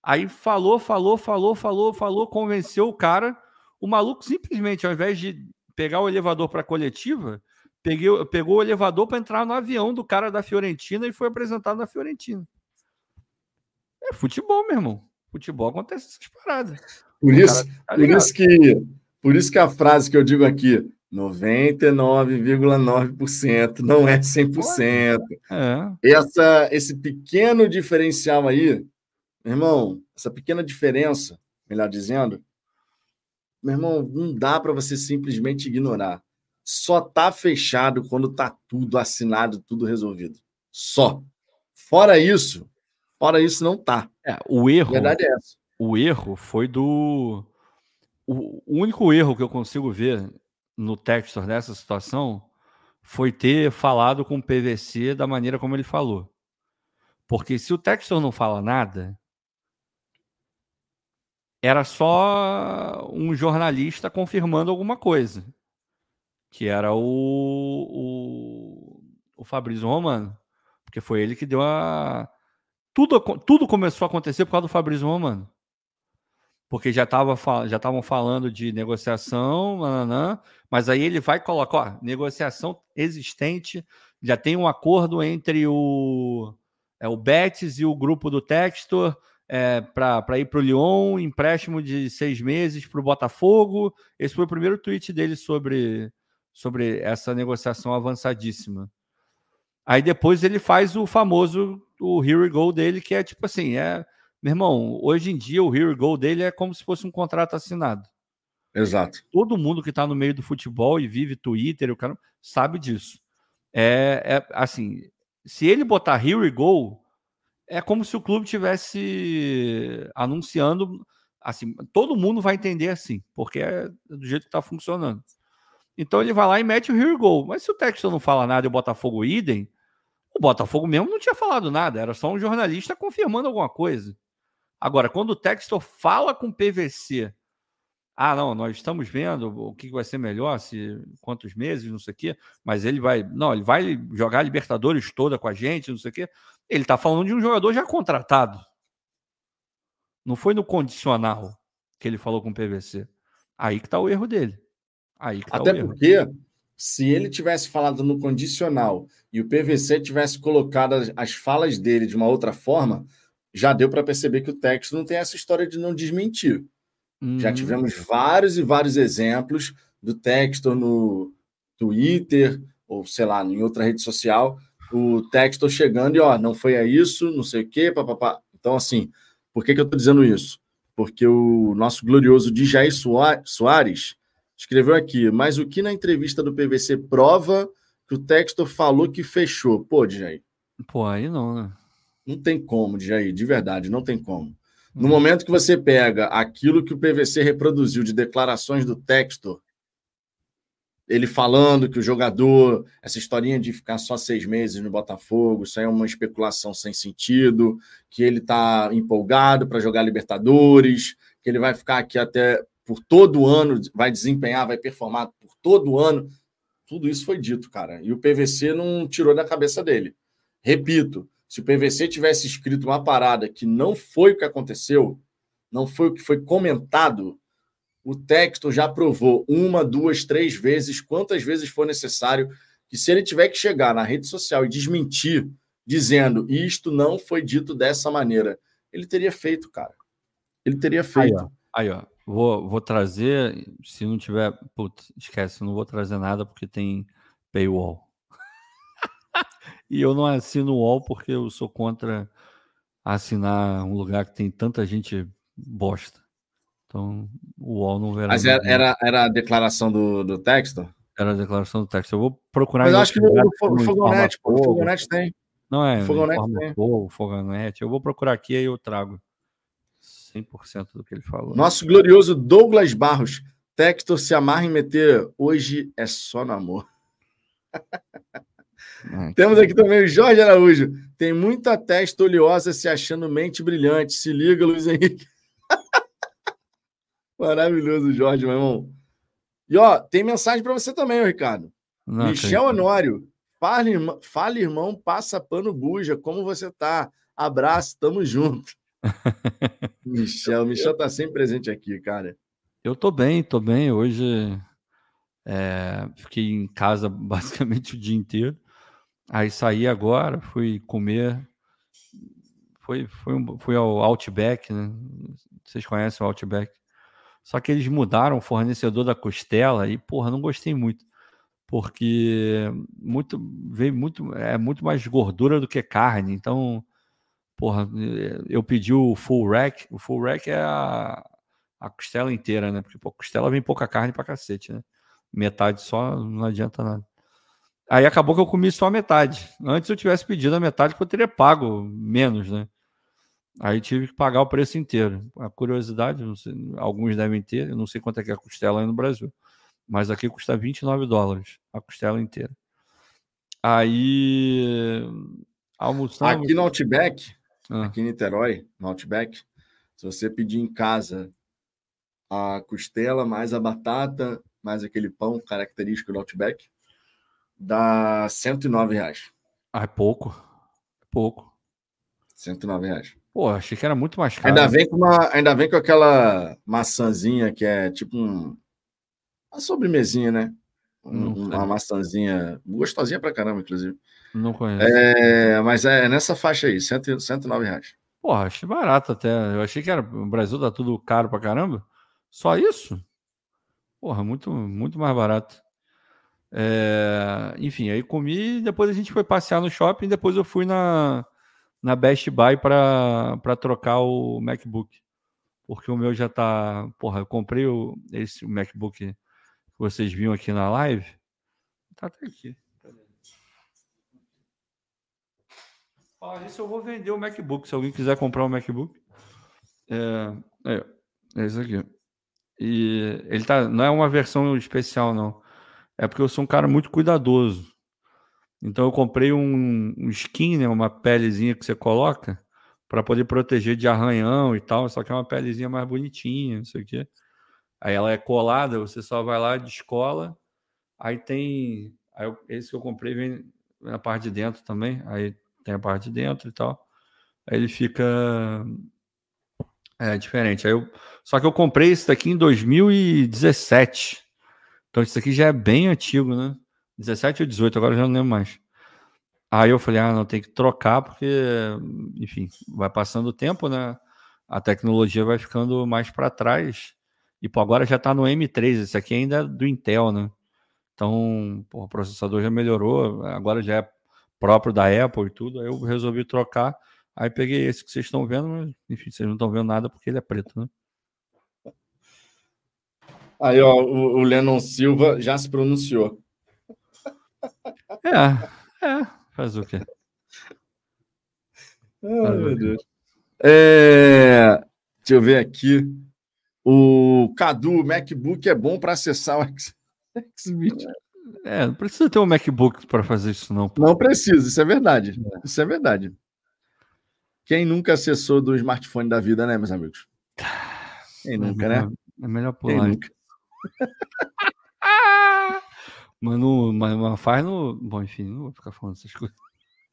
Aí falou, falou, falou, falou, falou, convenceu o cara. O maluco simplesmente, ao invés de pegar o elevador para a coletiva, pegou o elevador para entrar no avião do cara da Fiorentina e foi apresentado na Fiorentina. É futebol, meu irmão. Futebol acontece essas paradas. Por isso, tá por isso que por isso que a frase que eu digo aqui, 99,9% não é 100%. É. Essa esse pequeno diferencial aí, meu irmão, essa pequena diferença, melhor dizendo, meu irmão, não dá para você simplesmente ignorar. Só tá fechado quando tá tudo assinado, tudo resolvido. Só. Fora isso, Fora isso, não tá. É, o erro. A verdade é essa. O erro foi do. O, único erro que eu consigo ver no Textor nessa situação foi ter falado com o PVC da maneira como ele falou. Porque se o Textor não fala nada, era só um jornalista confirmando alguma coisa. Que era o, o, o Fabrício Romano. Porque foi ele que deu a. Tudo, tudo começou a acontecer por causa do Fabrício Romano porque já estavam já falando de negociação, nananã, mas aí ele vai colocar, ó, negociação existente, já tem um acordo entre o, é, o Betis e o grupo do Textor é, para ir para o Lyon, empréstimo de seis meses para o Botafogo. Esse foi o primeiro tweet dele sobre, sobre essa negociação avançadíssima. Aí depois ele faz o famoso o Here We Go dele, que é tipo assim, é meu irmão, hoje em dia o Here Go dele é como se fosse um contrato assinado. Exato. Todo mundo que está no meio do futebol e vive Twitter, o cara sabe disso. É, é assim, se ele botar Here Go, é como se o clube tivesse anunciando assim, todo mundo vai entender assim, porque é do jeito que está funcionando. Então ele vai lá e mete o Here Go. Mas se o Texton não fala nada e o Botafogo idem, o Botafogo mesmo não tinha falado nada, era só um jornalista confirmando alguma coisa. Agora, quando o Textor fala com o PVC, ah, não, nós estamos vendo o que vai ser melhor, se quantos meses, não sei o quê, mas ele vai, não, ele vai jogar a Libertadores toda com a gente, não sei o quê. Ele está falando de um jogador já contratado. Não foi no condicional que ele falou com o PVC. Aí que está o erro dele. Aí tá Até porque, se ele tivesse falado no condicional e o PVC tivesse colocado as, as falas dele de uma outra forma, já deu para perceber que o texto não tem essa história de não desmentir. Uhum. Já tivemos vários e vários exemplos do texto no Twitter, ou sei lá, em outra rede social, o texto chegando e ó, não foi a isso, não sei o quê, papapá. Então, assim, por que, que eu estou dizendo isso? Porque o nosso glorioso DJ Soares escreveu aqui, mas o que na entrevista do PVC prova que o texto falou que fechou? Pô, DJ. Pô, aí não, né? Não tem como, Jair, de verdade, não tem como. No hum. momento que você pega aquilo que o PVC reproduziu de declarações do Textor, ele falando que o jogador, essa historinha de ficar só seis meses no Botafogo, isso aí é uma especulação sem sentido, que ele está empolgado para jogar Libertadores, que ele vai ficar aqui até por todo o ano, vai desempenhar, vai performar por todo o ano. Tudo isso foi dito, cara. E o PVC não tirou da cabeça dele. Repito, se o PVC tivesse escrito uma parada que não foi o que aconteceu, não foi o que foi comentado, o texto já provou uma, duas, três vezes, quantas vezes for necessário, que se ele tiver que chegar na rede social e desmentir, dizendo isto não foi dito dessa maneira, ele teria feito, cara. Ele teria feito. Aí, ó. Aí, ó. Vou, vou trazer, se não tiver, putz, esquece, não vou trazer nada porque tem paywall. E eu não assino o UOL porque eu sou contra assinar um lugar que tem tanta gente bosta. Então, o UOL não verá. Mas era, era, era, a declaração do, do texto? Era a declaração do texto. Eu vou procurar. Mas eu acho que o, o Fogonete, o Fogonete tem. Não é, Fogonete tem. o Fogonete. Eu vou procurar aqui e eu trago 100% do que ele falou. Nosso glorioso Douglas Barros. Textor se amarra em meter. Hoje é só no amor. Temos aqui também o Jorge Araújo. Tem muita testa oleosa se achando mente brilhante. Se liga, Luiz Henrique. Maravilhoso, Jorge, meu irmão. E ó, tem mensagem para você também, Ricardo. Não, Michel Honório. Fala, irmão, fala, irmão, passa pano buja. Como você tá? Abraço, tamo junto. Michel, Michel tá sempre presente aqui, cara. Eu tô bem, tô bem. Hoje é, fiquei em casa basicamente o dia inteiro. Aí saí agora, fui comer. Foi, foi um, fui ao Outback, né? Vocês conhecem o Outback? Só que eles mudaram o fornecedor da costela e, porra, não gostei muito. Porque muito veio muito é muito mais gordura do que carne. Então, porra, eu pedi o full rack. O full rack é a, a costela inteira, né? Porque pô, costela vem pouca carne pra cacete, né? Metade só não adianta nada. Aí acabou que eu comi só a metade. Antes eu tivesse pedido a metade, que eu teria pago menos, né? Aí tive que pagar o preço inteiro. A curiosidade, sei, alguns devem ter, eu não sei quanto é que é a costela aí no Brasil. Mas aqui custa 29 dólares a costela inteira. Aí almoçamos. Aqui no Outback, ah. aqui em Niterói, no Outback, se você pedir em casa a costela mais a batata, mais aquele pão característico do Outback, dá 109 reais. Ah, é pouco. É pouco. 109 reais. Pô, achei que era muito mais caro. Ainda vem com, uma, ainda vem com aquela maçãzinha que é tipo um, uma sobremesinha, né? Um, uma maçãzinha gostosinha pra caramba, inclusive. Não conheço. É, mas é nessa faixa aí, 100, 109 reais. Porra, achei barato até. Eu achei que era. O Brasil tá tudo caro pra caramba. Só isso? Porra, muito, muito mais barato. É, enfim, aí comi, depois a gente foi passear no shopping, depois eu fui na, na Best Buy para trocar o MacBook. Porque o meu já tá. Porra, eu comprei o, esse MacBook que vocês viram aqui na live. Tá até aqui. Ah, isso eu vou vender o MacBook. Se alguém quiser comprar o MacBook. É, é, é isso aqui. E ele tá. Não é uma versão especial, não. É porque eu sou um cara muito cuidadoso. Então eu comprei um, um skin, né, uma pelezinha que você coloca para poder proteger de arranhão e tal, só que é uma pelezinha mais bonitinha, não sei o quê. Aí ela é colada, você só vai lá, descola. Aí tem. Aí esse que eu comprei vem na parte de dentro também. Aí tem a parte de dentro e tal. Aí ele fica. É diferente. Aí eu, só que eu comprei esse daqui em 2017. Então isso aqui já é bem antigo, né? 17 ou 18, agora eu já não lembro mais. Aí eu falei, ah, não, tem que trocar, porque, enfim, vai passando o tempo, né? A tecnologia vai ficando mais para trás. E pô, agora já está no M3, esse aqui ainda é do Intel, né? Então, pô, o processador já melhorou, agora já é próprio da Apple e tudo. Aí eu resolvi trocar. Aí peguei esse que vocês estão vendo, mas enfim, vocês não estão vendo nada porque ele é preto, né? Aí, ó, o, o Lennon Silva já se pronunciou. É, é, faz o quê? Ai, meu Deus. É, deixa eu ver aqui. O Cadu, MacBook é bom para acessar o Xvideo. É, não precisa ter um MacBook para fazer isso, não. Não precisa, isso é verdade. É. Isso é verdade. Quem nunca acessou do smartphone da vida, né, meus amigos? Quem nunca, é melhor, né? É melhor pular. Quem nunca? mas, no, mas, mas faz no. Bom, enfim, não vou ficar falando essas coisas.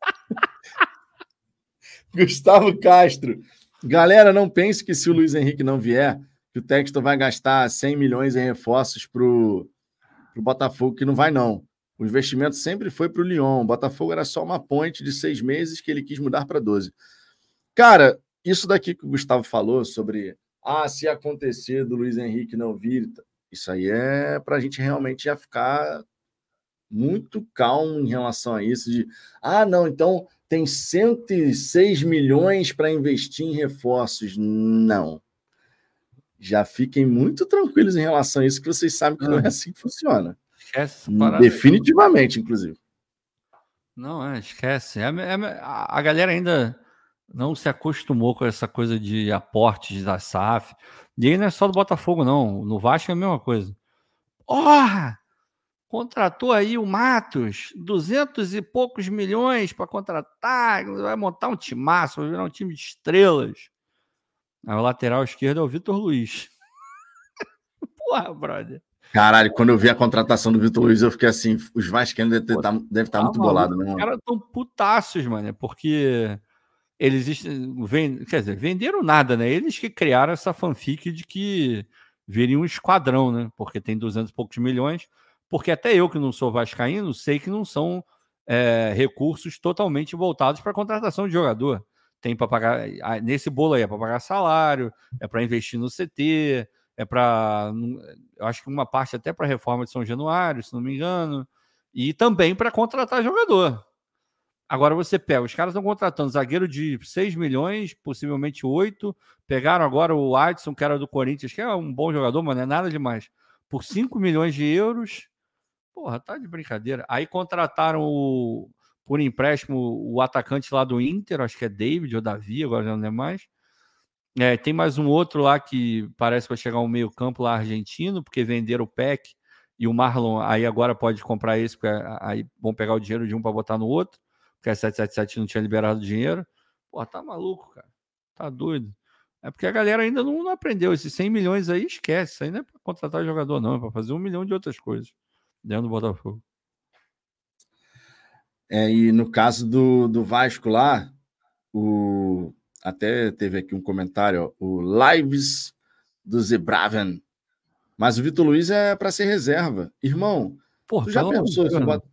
Gustavo Castro. Galera, não pense que se o Luiz Henrique não vier, o Texto vai gastar 100 milhões em reforços para o Botafogo, que não vai, não. O investimento sempre foi para o Lyon. O Botafogo era só uma ponte de seis meses que ele quis mudar para 12. Cara, isso daqui que o Gustavo falou sobre ah, se acontecer do Luiz Henrique não vir, isso aí é para a gente realmente já ficar muito calmo em relação a isso. De ah, não, então tem 106 milhões para investir em reforços. Não já fiquem muito tranquilos em relação a isso, que vocês sabem que não é assim que funciona. Esquece Definitivamente, inclusive. Não, é, esquece. É, é, a galera ainda não se acostumou com essa coisa de aportes da SAF. E aí não é só do Botafogo, não. No Vasco é a mesma coisa. Porra! Contratou aí o Matos, duzentos e poucos milhões para contratar, vai montar um timaço, vai virar um time de estrelas. Aí o lateral esquerdo é o Vitor Luiz. Porra, brother. Caralho, quando eu vi a contratação do Vitor Luiz, eu fiquei assim: os Vascaínos devem estar deve estar tá muito bolados, né? Os caras estão putaços, mano, porque eles vend... quer dizer, venderam nada, né? Eles que criaram essa fanfic de que viria um esquadrão, né? Porque tem 200 e poucos milhões. Porque até eu que não sou vascaíno sei que não são é, recursos totalmente voltados para a contratação de jogador tem para pagar nesse bolo aí é para pagar salário, é para investir no CT, é para eu acho que uma parte até para reforma de São Januário, se não me engano, e também para contratar jogador. Agora você pega, os caras estão contratando zagueiro de 6 milhões, possivelmente 8. Pegaram agora o Adson, que era do Corinthians, que é um bom jogador, mas não é nada demais, por 5 milhões de euros. Porra, tá de brincadeira. Aí contrataram o, por empréstimo o atacante lá do Inter, acho que é David ou Davi, agora já não é mais. É, tem mais um outro lá que parece que vai chegar um meio-campo lá argentino, porque venderam o PEC e o Marlon aí agora pode comprar esse, porque aí vão pegar o dinheiro de um para botar no outro, porque a 777 não tinha liberado dinheiro. Pô, tá maluco, cara. Tá doido. É porque a galera ainda não, não aprendeu. Esses 100 milhões aí, esquece. Isso aí não é para contratar jogador, não. É para fazer um milhão de outras coisas dentro do Botafogo. É, e no caso do, do Vasco lá, o, até teve aqui um comentário, ó, o Lives do Zebraven. Mas o Vitor Luiz é para ser reserva. Irmão, Porra, tu, já pensou se o,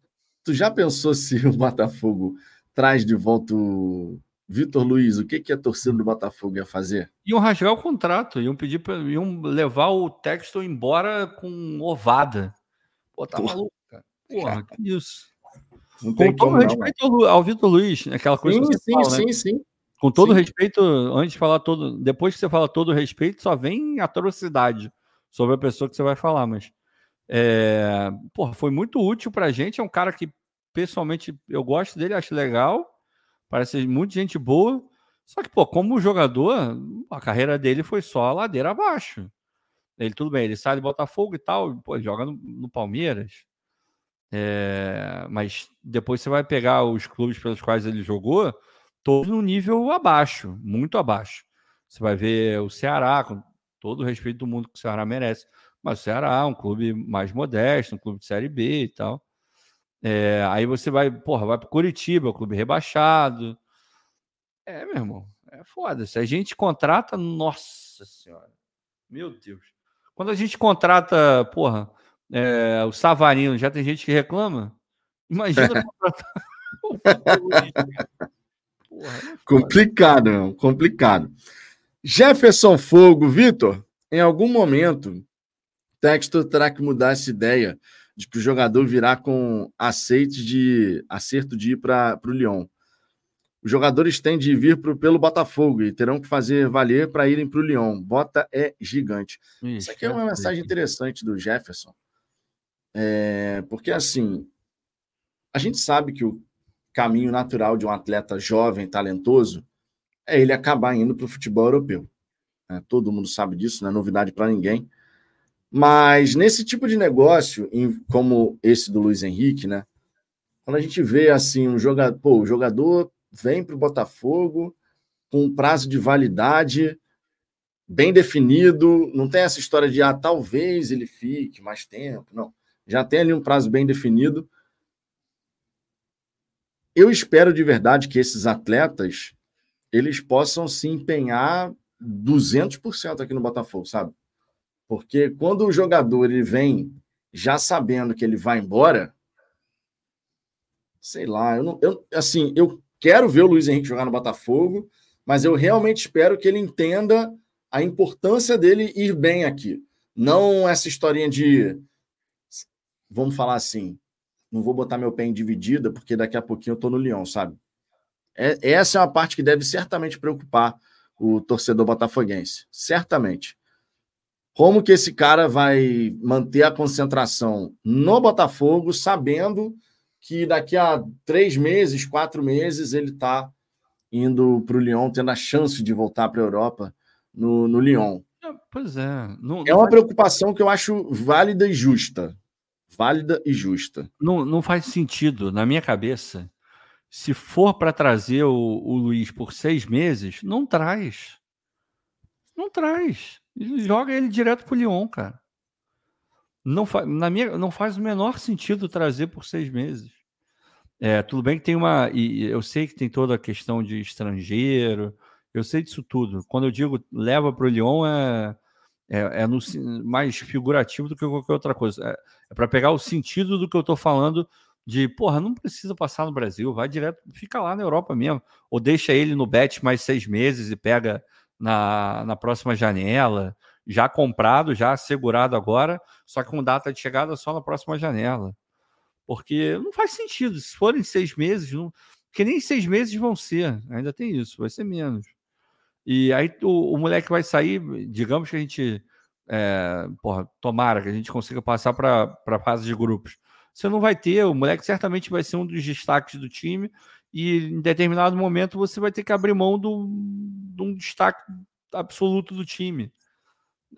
tu já pensou se o Botafogo traz de volta o Vitor Luiz? O que, que a torcida do Botafogo ia fazer? Iam rasgar o contrato, iam pedir pra, iam levar o texto embora com ovada. Pô, tá Porra. maluco, cara. Porra, que isso. Não com todo como, respeito não, ao Vitor Luiz, aquela coisa sim, que você sim, fala, sim, né? sim. Com todo sim. respeito, antes de falar todo, depois que você fala todo respeito, só vem atrocidade sobre a pessoa que você vai falar, mas é, porra, foi muito útil pra gente, é um cara que pessoalmente eu gosto dele, acho legal, parece muito gente boa, só que, pô, como jogador, a carreira dele foi só a ladeira abaixo. Ele, tudo bem, ele sai de Botafogo e tal, pô, joga no, no Palmeiras, é, mas depois você vai pegar os clubes pelos quais ele jogou, todos no nível abaixo, muito abaixo. Você vai ver o Ceará, com todo o respeito do mundo que o Ceará merece, mas o Ceará é um clube mais modesto, um clube de Série B e tal. É, aí você vai, porra, vai para Curitiba, clube rebaixado. É, meu irmão, é foda. Se a gente contrata, nossa senhora, meu Deus. Quando a gente contrata, porra, é, o Savarino, já tem gente que reclama. Imagina contratar. Porra, é complicado, não, complicado. Jefferson Fogo, Vitor, em algum momento, Textor terá que mudar essa ideia de que o jogador virá com aceite de acerto de ir para o Lyon. Os jogadores têm de vir pro, pelo Botafogo e terão que fazer valer para irem para o Lyon. Bota é gigante. Isso aqui é uma mensagem interessante do Jefferson. É, porque assim, a gente sabe que o caminho natural de um atleta jovem, talentoso, é ele acabar indo para o futebol europeu. É, todo mundo sabe disso, não é novidade para ninguém. Mas nesse tipo de negócio, como esse do Luiz Henrique, né? Quando a gente vê assim um jogador, pô, o jogador vem para o Botafogo com um prazo de validade bem definido, não tem essa história de ah, talvez ele fique mais tempo, não. Já tem ali um prazo bem definido eu espero de verdade que esses atletas eles possam se empenhar 200% aqui no Botafogo, sabe? Porque quando o jogador ele vem já sabendo que ele vai embora, sei lá, eu não, eu, assim, eu quero ver o Luiz Henrique jogar no Botafogo, mas eu realmente espero que ele entenda a importância dele ir bem aqui. Não essa historinha de, vamos falar assim, não vou botar meu pé em dividida, porque daqui a pouquinho eu tô no Leão, sabe? É, essa é uma parte que deve certamente preocupar o torcedor botafoguense. Certamente. Como que esse cara vai manter a concentração no Botafogo, sabendo que daqui a três meses, quatro meses, ele está indo para o Lyon, tendo a chance de voltar para a Europa no, no Lyon. Pois é. Não, é uma preocupação que eu acho válida e justa válida e justa. Não, não faz sentido, na minha cabeça. Se for para trazer o, o Luiz por seis meses, não traz. Não traz. Joga ele direto pro Lyon, cara. Não, fa na minha, não faz o menor sentido trazer por seis meses. É, tudo bem que tem uma. E eu sei que tem toda a questão de estrangeiro, eu sei disso tudo. Quando eu digo leva para o Lyon, é, é, é no, mais figurativo do que qualquer outra coisa. É, é para pegar o sentido do que eu estou falando de, porra, não precisa passar no Brasil, vai direto, fica lá na Europa mesmo. Ou deixa ele no bet mais seis meses e pega na, na próxima janela, já comprado, já assegurado agora, só que com data de chegada só na próxima janela. Porque não faz sentido, se forem seis meses, não, nem seis meses vão ser, ainda tem isso, vai ser menos. E aí o, o moleque vai sair, digamos que a gente, é, porra, tomara que a gente consiga passar para a fase de grupos. Você não vai ter, o moleque certamente vai ser um dos destaques do time, e em determinado momento você vai ter que abrir mão do, de um destaque absoluto do time.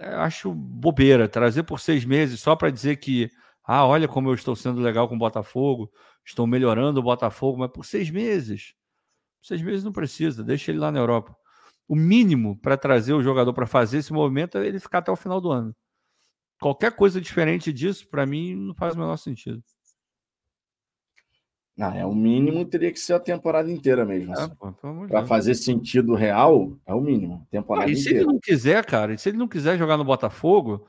É, acho bobeira trazer por seis meses só para dizer que Ah, olha como eu estou sendo legal com o Botafogo, estou melhorando o Botafogo, mas por seis meses. Seis meses não precisa, deixa ele lá na Europa. O mínimo para trazer o jogador para fazer esse movimento é ele ficar até o final do ano. Qualquer coisa diferente disso, para mim, não faz o menor sentido. Não, é o mínimo, teria que ser a temporada inteira mesmo. É, assim. para fazer sentido real, é o mínimo. Temporada ah, e inteira. se ele não quiser, cara, e se ele não quiser jogar no Botafogo,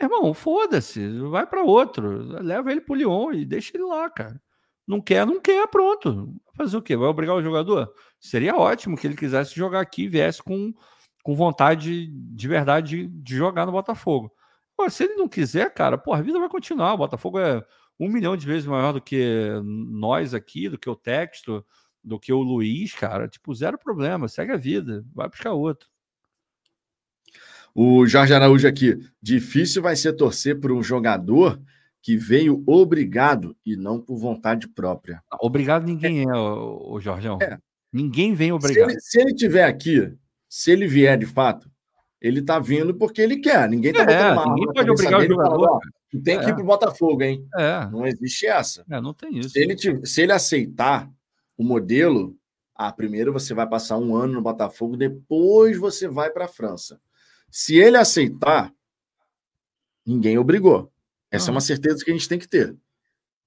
irmão, foda-se, vai para outro. Leva ele pro Lyon e deixa ele lá, cara. Não quer, não quer, pronto. Fazer o quê? Vai obrigar o jogador? Seria ótimo que ele quisesse jogar aqui e viesse com, com vontade de verdade de, de jogar no Botafogo. Pô, se ele não quiser, cara, pô, a vida vai continuar. O Botafogo é um milhão de vezes maior do que nós aqui, do que o Texto, do que o Luiz, cara. Tipo, zero problema, segue a vida, vai buscar outro. O Jorge Araújo aqui. Difícil vai ser torcer por um jogador que veio obrigado e não por vontade própria. Obrigado ninguém é, é o, o Jorgeão. É. Ninguém vem obrigado. Se ele, se ele tiver aqui, se ele vier de fato, ele tá vindo porque ele quer. Ninguém tá é, botando Ninguém pode obrigar o jogador. tem que ir é. pro Botafogo, hein? É. Não existe essa. É, não tem isso. Se ele, se ele aceitar o modelo, ah, primeiro você vai passar um ano no Botafogo, depois você vai para a França. Se ele aceitar, ninguém obrigou. Essa é uma certeza que a gente tem que ter.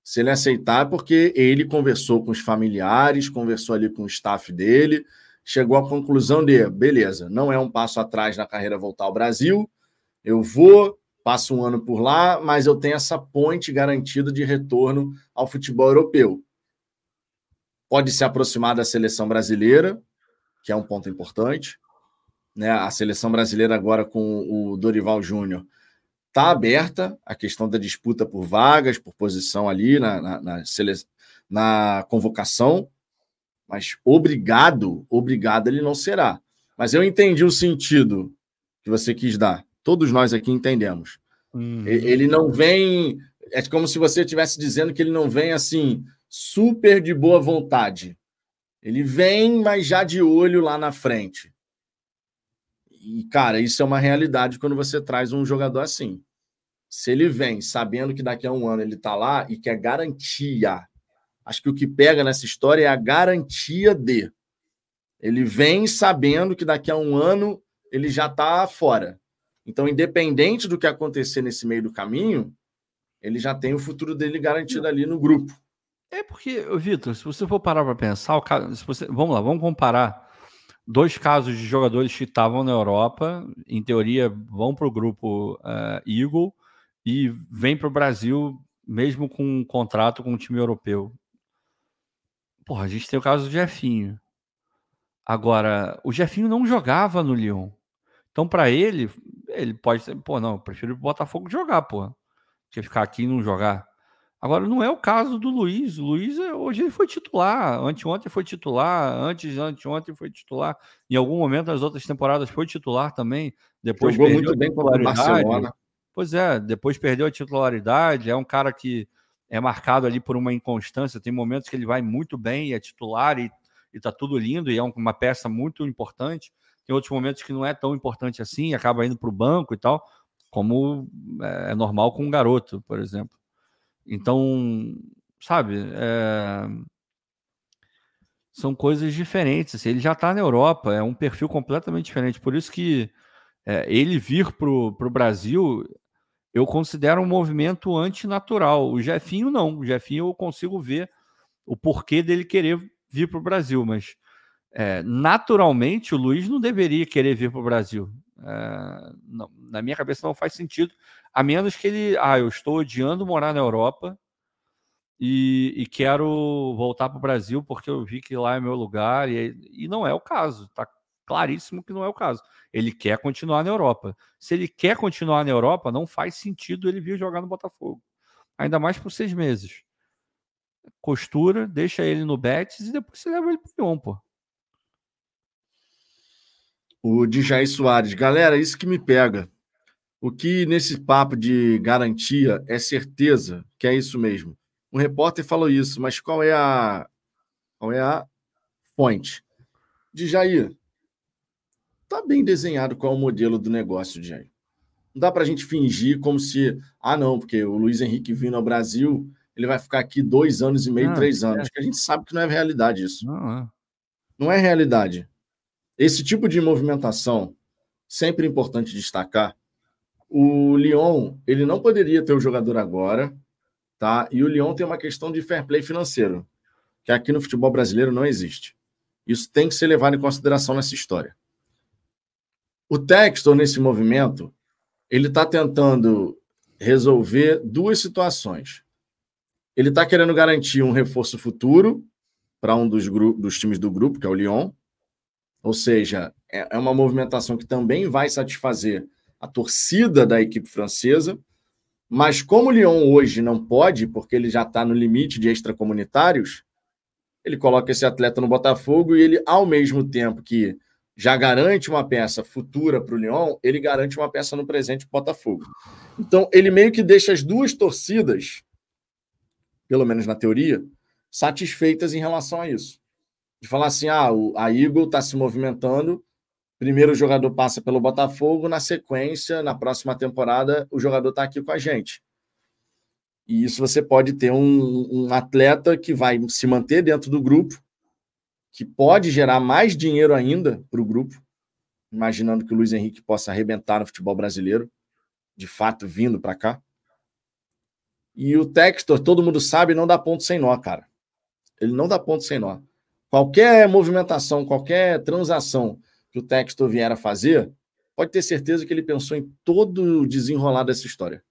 Se ele aceitar, é porque ele conversou com os familiares, conversou ali com o staff dele, chegou à conclusão de, beleza, não é um passo atrás na carreira voltar ao Brasil, eu vou, passo um ano por lá, mas eu tenho essa ponte garantida de retorno ao futebol europeu. Pode se aproximar da seleção brasileira, que é um ponto importante. Né? A seleção brasileira agora com o Dorival Júnior está aberta a questão da disputa por vagas, por posição ali na, na, na, sele... na convocação, mas obrigado, obrigado ele não será. Mas eu entendi o sentido que você quis dar. Todos nós aqui entendemos. Uhum. Ele não vem. É como se você estivesse dizendo que ele não vem assim, super de boa vontade. Ele vem, mas já de olho lá na frente. E, cara, isso é uma realidade quando você traz um jogador assim. Se ele vem sabendo que daqui a um ano ele está lá e quer garantia, acho que o que pega nessa história é a garantia de. Ele vem sabendo que daqui a um ano ele já está fora. Então, independente do que acontecer nesse meio do caminho, ele já tem o futuro dele garantido ali no grupo. É porque, Vitor, se você for parar para pensar, caso, se você, vamos lá, vamos comparar dois casos de jogadores que estavam na Europa, em teoria vão para o grupo uh, Eagle e vêm para o Brasil mesmo com um contrato com um time europeu. Porra, a gente tem o caso do Jefinho. Agora, o Jefinho não jogava no Lyon. Então, para ele, ele pode ser, pô, não, prefiro o Botafogo jogar, pô. Que ficar aqui e não jogar. Agora, não é o caso do Luiz. O Luiz, é, hoje, ele foi titular. Anteontem foi titular. Antes, anteontem foi titular. Em algum momento, nas outras temporadas, foi titular também. Depois Jogou muito bem contra o Barcelona. Pois é, depois perdeu a titularidade. É um cara que é marcado ali por uma inconstância. Tem momentos que ele vai muito bem e é titular e, está tudo lindo e é uma peça muito importante. Tem outros momentos que não é tão importante assim, acaba indo para o banco e tal, como é, é normal com um garoto, por exemplo. Então, sabe, é... são coisas diferentes. Assim, ele já está na Europa, é um perfil completamente diferente. Por isso que é, ele vir para o Brasil, eu considero um movimento antinatural. O Jefinho não. O Jefinho eu consigo ver o porquê dele querer vir para o Brasil, mas é, naturalmente o Luiz não deveria querer vir para o Brasil. É, não, na minha cabeça não faz sentido, a menos que ele, ah, eu estou odiando morar na Europa e, e quero voltar para o Brasil porque eu vi que lá é meu lugar e, e não é o caso, está claríssimo que não é o caso. Ele quer continuar na Europa. Se ele quer continuar na Europa, não faz sentido ele vir jogar no Botafogo, ainda mais por seis meses. Costura, deixa ele no Betis e depois você leva ele para o pô. O Djaí Soares. Galera, isso que me pega. O que nesse papo de garantia é certeza que é isso mesmo. Um repórter falou isso, mas qual é a qual é a fonte? De Jair. Tá bem desenhado qual é o modelo do negócio, Jair. Não dá para a gente fingir como se, ah, não, porque o Luiz Henrique vindo ao Brasil, ele vai ficar aqui dois anos e meio, ah, três anos. É. Que a gente sabe que não é realidade isso. Não é. Não é realidade. Esse tipo de movimentação, sempre importante destacar, o Lyon, ele não poderia ter o jogador agora, tá? E o Lyon tem uma questão de fair play financeiro, que aqui no futebol brasileiro não existe. Isso tem que ser levado em consideração nessa história. O Textor, nesse movimento, ele está tentando resolver duas situações. Ele está querendo garantir um reforço futuro para um dos, dos times do grupo, que é o Lyon. Ou seja, é, é uma movimentação que também vai satisfazer a torcida da equipe francesa. Mas como o Lyon hoje não pode, porque ele já está no limite de extracomunitários, ele coloca esse atleta no Botafogo e ele, ao mesmo tempo que já garante uma peça futura para o Lyon, ele garante uma peça no presente para o Botafogo. Então, ele meio que deixa as duas torcidas, pelo menos na teoria, satisfeitas em relação a isso. De falar assim: ah, a Eagle está se movimentando, primeiro o jogador passa pelo Botafogo, na sequência, na próxima temporada, o jogador está aqui com a gente. E isso você pode ter um, um atleta que vai se manter dentro do grupo, que pode gerar mais dinheiro ainda para o grupo, imaginando que o Luiz Henrique possa arrebentar no futebol brasileiro, de fato vindo para cá. E o Textor, todo mundo sabe, não dá ponto sem nó, cara. Ele não dá ponto sem nó. Qualquer movimentação, qualquer transação que o Textor vier a fazer, pode ter certeza que ele pensou em todo o desenrolar dessa história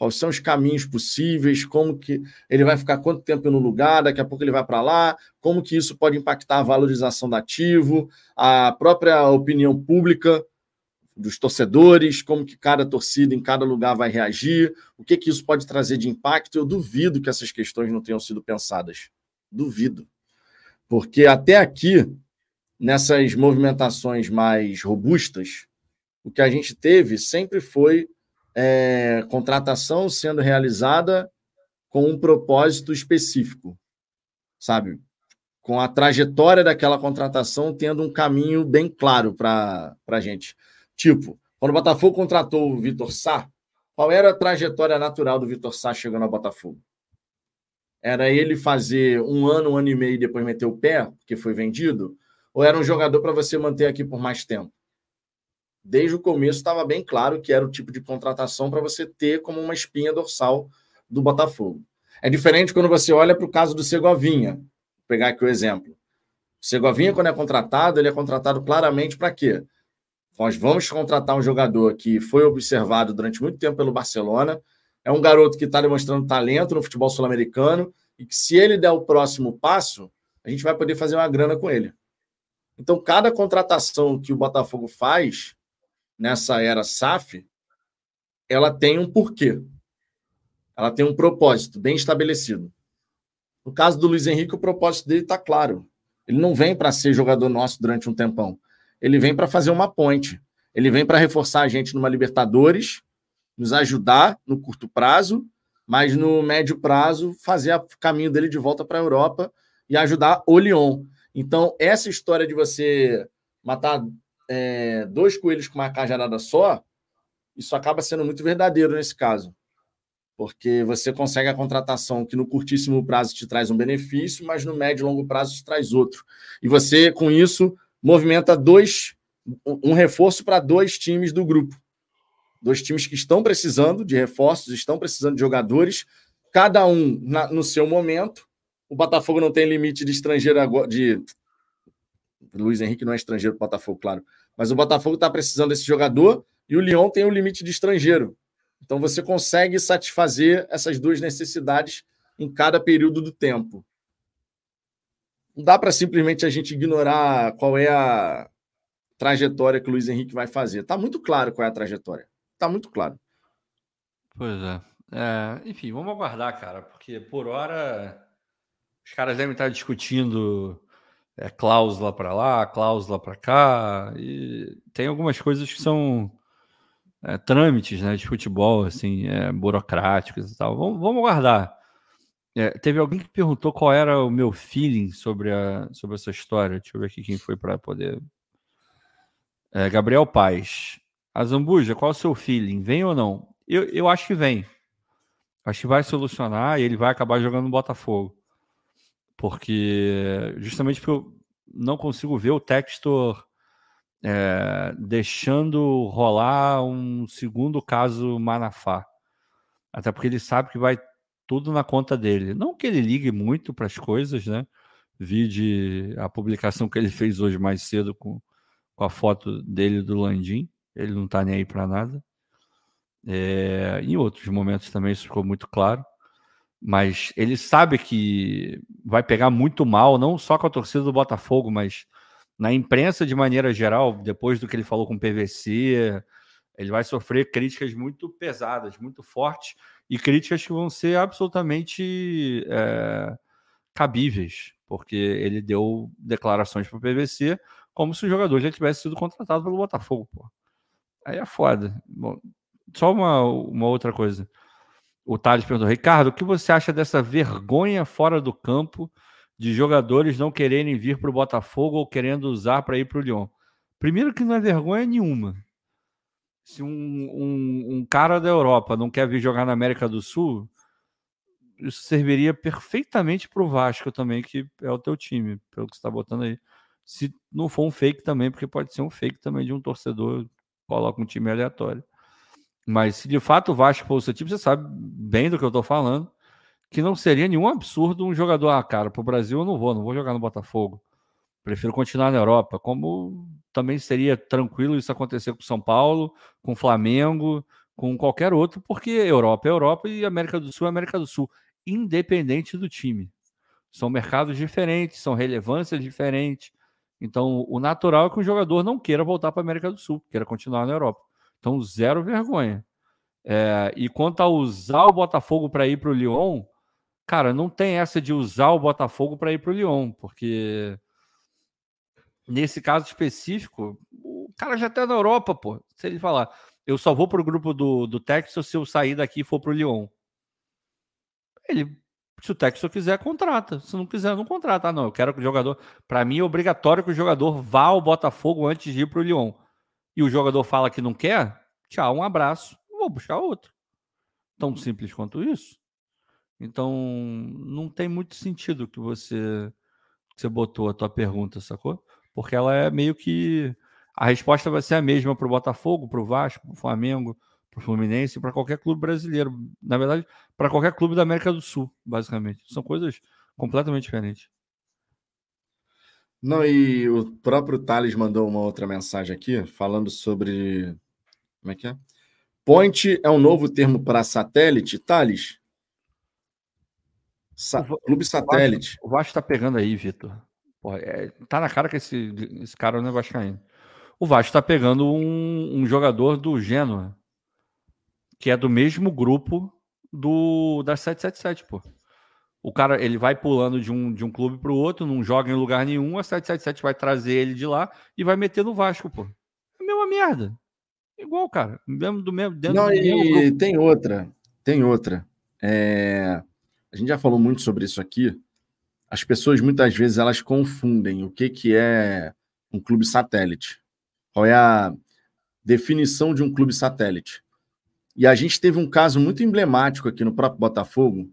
quais são os caminhos possíveis, como que ele vai ficar quanto tempo no lugar, daqui a pouco ele vai para lá, como que isso pode impactar a valorização do ativo, a própria opinião pública dos torcedores, como que cada torcida em cada lugar vai reagir, o que que isso pode trazer de impacto. Eu duvido que essas questões não tenham sido pensadas. Duvido. Porque até aqui, nessas movimentações mais robustas, o que a gente teve sempre foi é, contratação sendo realizada com um propósito específico, sabe? Com a trajetória daquela contratação tendo um caminho bem claro para a gente. Tipo, quando o Botafogo contratou o Vitor Sá, qual era a trajetória natural do Vitor Sá chegando ao Botafogo? Era ele fazer um ano, um ano e meio e depois meter o pé, porque foi vendido? Ou era um jogador para você manter aqui por mais tempo? desde o começo estava bem claro que era o tipo de contratação para você ter como uma espinha dorsal do Botafogo. É diferente quando você olha para o caso do Segovinha. Vou pegar aqui o exemplo. O Segovinha, quando é contratado, ele é contratado claramente para quê? Nós vamos contratar um jogador que foi observado durante muito tempo pelo Barcelona, é um garoto que está demonstrando talento no futebol sul-americano e que, se ele der o próximo passo, a gente vai poder fazer uma grana com ele. Então, cada contratação que o Botafogo faz, nessa era SAF, ela tem um porquê. Ela tem um propósito bem estabelecido. No caso do Luiz Henrique, o propósito dele está claro. Ele não vem para ser jogador nosso durante um tempão. Ele vem para fazer uma ponte. Ele vem para reforçar a gente numa Libertadores, nos ajudar no curto prazo, mas no médio prazo fazer o caminho dele de volta para a Europa e ajudar o Lyon. Então, essa história de você matar é, dois coelhos com uma cajarada só, isso acaba sendo muito verdadeiro nesse caso. Porque você consegue a contratação que no curtíssimo prazo te traz um benefício, mas no médio e longo prazo te traz outro. E você, com isso, movimenta dois, um reforço para dois times do grupo. Dois times que estão precisando de reforços, estão precisando de jogadores, cada um na, no seu momento. O Botafogo não tem limite de estrangeiro agora, de Luiz Henrique não é estrangeiro para o Botafogo, claro. Mas o Botafogo está precisando desse jogador e o Lyon tem o um limite de estrangeiro. Então você consegue satisfazer essas duas necessidades em cada período do tempo. Não dá para simplesmente a gente ignorar qual é a trajetória que o Luiz Henrique vai fazer. Está muito claro qual é a trajetória. Está muito claro. Pois é. é. Enfim, vamos aguardar, cara, porque por hora os caras devem estar discutindo é, cláusula para lá, cláusula para cá, e tem algumas coisas que são é, trâmites né, de futebol, assim, é, burocráticos e tal. Vamos, vamos aguardar. É, teve alguém que perguntou qual era o meu feeling sobre, a, sobre essa história. Deixa eu ver aqui quem foi para poder. É, Gabriel Paz. A Zambuja, qual é o seu feeling? Vem ou não? Eu, eu acho que vem. Acho que vai solucionar e ele vai acabar jogando no Botafogo. Porque, justamente porque eu não consigo ver o Textor é, deixando rolar um segundo caso Manafá. Até porque ele sabe que vai tudo na conta dele. Não que ele ligue muito para as coisas, né? Vi de a publicação que ele fez hoje mais cedo com, com a foto dele do Landim. Ele não está nem aí para nada. É, em outros momentos também isso ficou muito claro. Mas ele sabe que vai pegar muito mal, não só com a torcida do Botafogo, mas na imprensa de maneira geral, depois do que ele falou com o PVC, ele vai sofrer críticas muito pesadas, muito fortes, e críticas que vão ser absolutamente é, cabíveis, porque ele deu declarações para o PVC como se o jogador já tivesse sido contratado pelo Botafogo. Pô. Aí é foda. Bom, só uma, uma outra coisa. O Thales perguntou, Ricardo, o que você acha dessa vergonha fora do campo de jogadores não quererem vir para o Botafogo ou querendo usar para ir para o Lyon? Primeiro que não é vergonha nenhuma. Se um, um, um, cara da Europa não quer vir jogar na América do Sul, isso serviria perfeitamente para o Vasco também, que é o teu time, pelo que você está botando aí. Se não for um fake também, porque pode ser um fake também de um torcedor, coloca um time aleatório. Mas se de fato o Vasco fosse o time, você sabe bem do que eu estou falando, que não seria nenhum absurdo um jogador, ah, cara, para o Brasil eu não vou, não vou jogar no Botafogo. Prefiro continuar na Europa. Como também seria tranquilo isso acontecer com São Paulo, com Flamengo, com qualquer outro, porque Europa é Europa e América do Sul é América do Sul, independente do time. São mercados diferentes, são relevâncias diferentes. Então, o natural é que o jogador não queira voltar para a América do Sul, queira continuar na Europa. Então, zero vergonha. É, e quanto a usar o Botafogo para ir para o Lyon, cara, não tem essa de usar o Botafogo para ir para o Lyon, porque nesse caso específico, o cara já está na Europa, pô. Se ele falar, eu só vou para o grupo do, do Texas se eu sair daqui e for para o Lyon. Ele, se o Texas quiser, contrata. Se não quiser, não contrata. Ah, não, eu quero que o jogador. Para mim é obrigatório que o jogador vá ao Botafogo antes de ir para o Lyon e o jogador fala que não quer, tchau, um abraço, vou buscar outro. Tão simples quanto isso. Então, não tem muito sentido que você que você botou a tua pergunta, sacou? Porque ela é meio que a resposta vai ser a mesma para o Botafogo, para o Vasco, para o Flamengo, para o Fluminense, para qualquer clube brasileiro. Na verdade, para qualquer clube da América do Sul, basicamente. São coisas completamente diferentes. Não, e o próprio Thales mandou uma outra mensagem aqui falando sobre. Como é que é? Point é um novo termo para satélite, Thales? Sa Clube Satélite. O Vasco está pegando aí, Vitor. É, tá na cara que esse, esse cara é vascaíno. O Vasco está pegando um, um, jogador do Genoa, que é do mesmo grupo do da 777, pô. O cara, ele vai pulando de um, de um clube para o outro, não joga em lugar nenhum, a 777 vai trazer ele de lá e vai meter no Vasco, pô. É a mesma merda. Igual, cara. Mesmo do mesmo. Não, do e mesmo tem outra. Tem outra. É... A gente já falou muito sobre isso aqui. As pessoas muitas vezes elas confundem o que, que é um clube satélite. Qual é a definição de um clube satélite? E a gente teve um caso muito emblemático aqui no próprio Botafogo,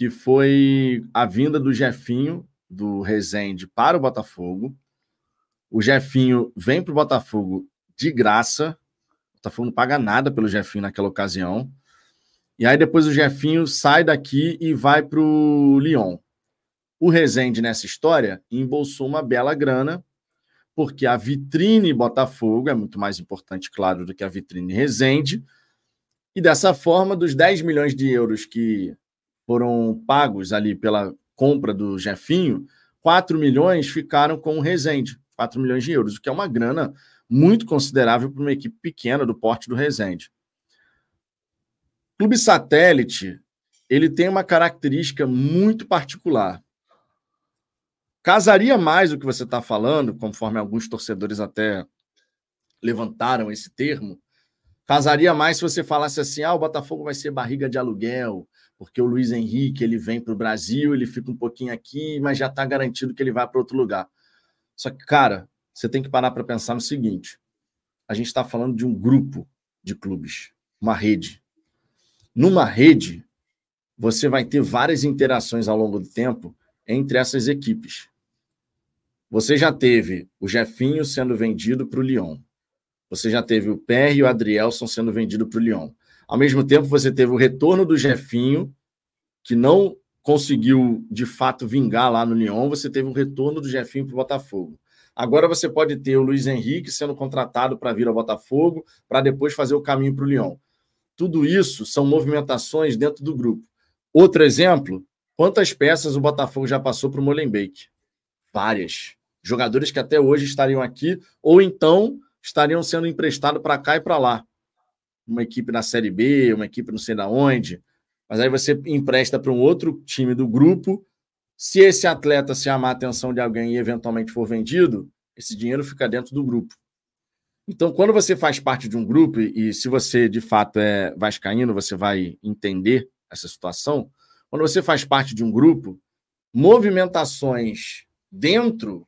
que foi a vinda do Jefinho, do Resende, para o Botafogo. O Jefinho vem para o Botafogo de graça. O Botafogo não paga nada pelo Jefinho naquela ocasião. E aí depois o Jefinho sai daqui e vai para o Lyon. O Resende, nessa história, embolsou uma bela grana, porque a vitrine Botafogo é muito mais importante, claro, do que a vitrine Resende. E dessa forma, dos 10 milhões de euros que foram pagos ali pela compra do Jefinho, 4 milhões ficaram com o Resende, 4 milhões de euros, o que é uma grana muito considerável para uma equipe pequena do porte do Resende. Clube Satélite, ele tem uma característica muito particular. Casaria mais o que você está falando, conforme alguns torcedores até levantaram esse termo, casaria mais se você falasse assim: ah, o Botafogo vai ser barriga de aluguel, porque o Luiz Henrique ele vem para o Brasil, ele fica um pouquinho aqui, mas já está garantido que ele vai para outro lugar. Só que, cara, você tem que parar para pensar no seguinte: a gente está falando de um grupo de clubes, uma rede. Numa rede, você vai ter várias interações ao longo do tempo entre essas equipes. Você já teve o Jefinho sendo vendido para o Lyon. Você já teve o Per e o Adrielson sendo vendido para o Lyon. Ao mesmo tempo, você teve o retorno do Jefinho, que não conseguiu de fato vingar lá no Lyon. Você teve o retorno do Jefinho para o Botafogo. Agora você pode ter o Luiz Henrique sendo contratado para vir ao Botafogo, para depois fazer o caminho para o Lyon. Tudo isso são movimentações dentro do grupo. Outro exemplo, quantas peças o Botafogo já passou para o Molenbeek? Várias. Jogadores que até hoje estariam aqui, ou então estariam sendo emprestados para cá e para lá. Uma equipe na Série B, uma equipe não sei da onde. Mas aí você empresta para um outro time do grupo se esse atleta chamar a atenção de alguém e eventualmente for vendido, esse dinheiro fica dentro do grupo. Então, quando você faz parte de um grupo, e se você de fato é vascaíno, você vai entender essa situação. Quando você faz parte de um grupo, movimentações dentro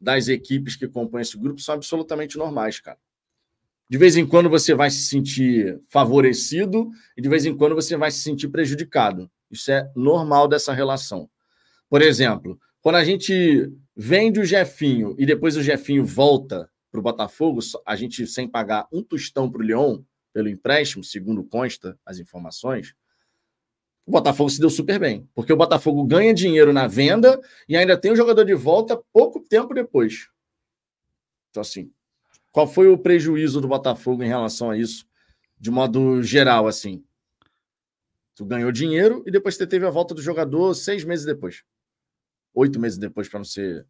das equipes que compõem esse grupo são absolutamente normais, cara. De vez em quando você vai se sentir favorecido e de vez em quando você vai se sentir prejudicado. Isso é normal dessa relação. Por exemplo, quando a gente vende o Jefinho e depois o Jefinho volta para o Botafogo, a gente sem pagar um tostão para o Leão pelo empréstimo, segundo consta as informações, o Botafogo se deu super bem, porque o Botafogo ganha dinheiro na venda e ainda tem o jogador de volta pouco tempo depois. Então, assim, qual foi o prejuízo do Botafogo em relação a isso, de modo geral, assim? Tu ganhou dinheiro e depois você teve a volta do jogador seis meses depois oito meses depois, para não ser.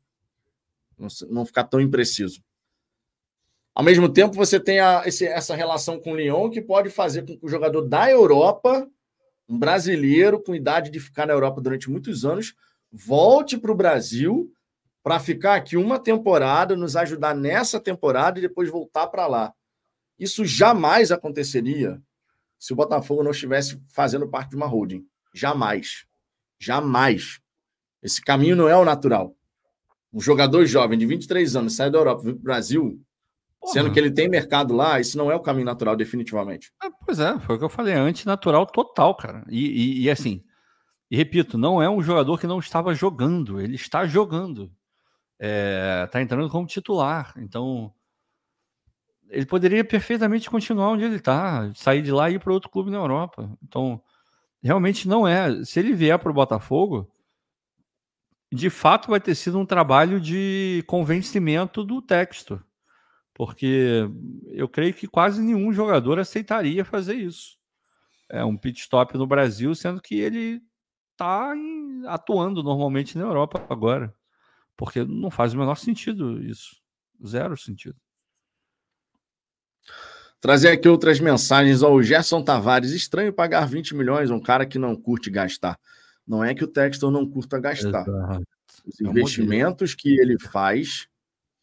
Não, ficar tão impreciso. Ao mesmo tempo, você tem a, esse, essa relação com o Lyon que pode fazer com que o jogador da Europa, um brasileiro com idade de ficar na Europa durante muitos anos, volte para o Brasil para ficar aqui uma temporada, nos ajudar nessa temporada e depois voltar para lá. Isso jamais aconteceria se o Botafogo não estivesse fazendo parte de uma holding. Jamais. Jamais. Esse caminho não é o natural. Um jogador jovem de 23 anos sai da Europa para o Brasil, Porra. sendo que ele tem mercado lá, isso não é o caminho natural, definitivamente. É, pois é, foi o que eu falei, antinatural total, cara. E, e, e, assim, e repito, não é um jogador que não estava jogando, ele está jogando. É, tá entrando como titular. Então, ele poderia perfeitamente continuar onde ele está, sair de lá e ir para outro clube na Europa. Então, realmente não é. Se ele vier para o Botafogo, de fato vai ter sido um trabalho de convencimento do texto, porque eu creio que quase nenhum jogador aceitaria fazer isso. É um pit stop no Brasil, sendo que ele está atuando normalmente na Europa agora, porque não faz o menor sentido isso, zero sentido. Trazer aqui outras mensagens ao Gerson Tavares. Estranho pagar 20 milhões a um cara que não curte gastar. Não é que o Textor não curta gastar. Exato. Os investimentos que ele faz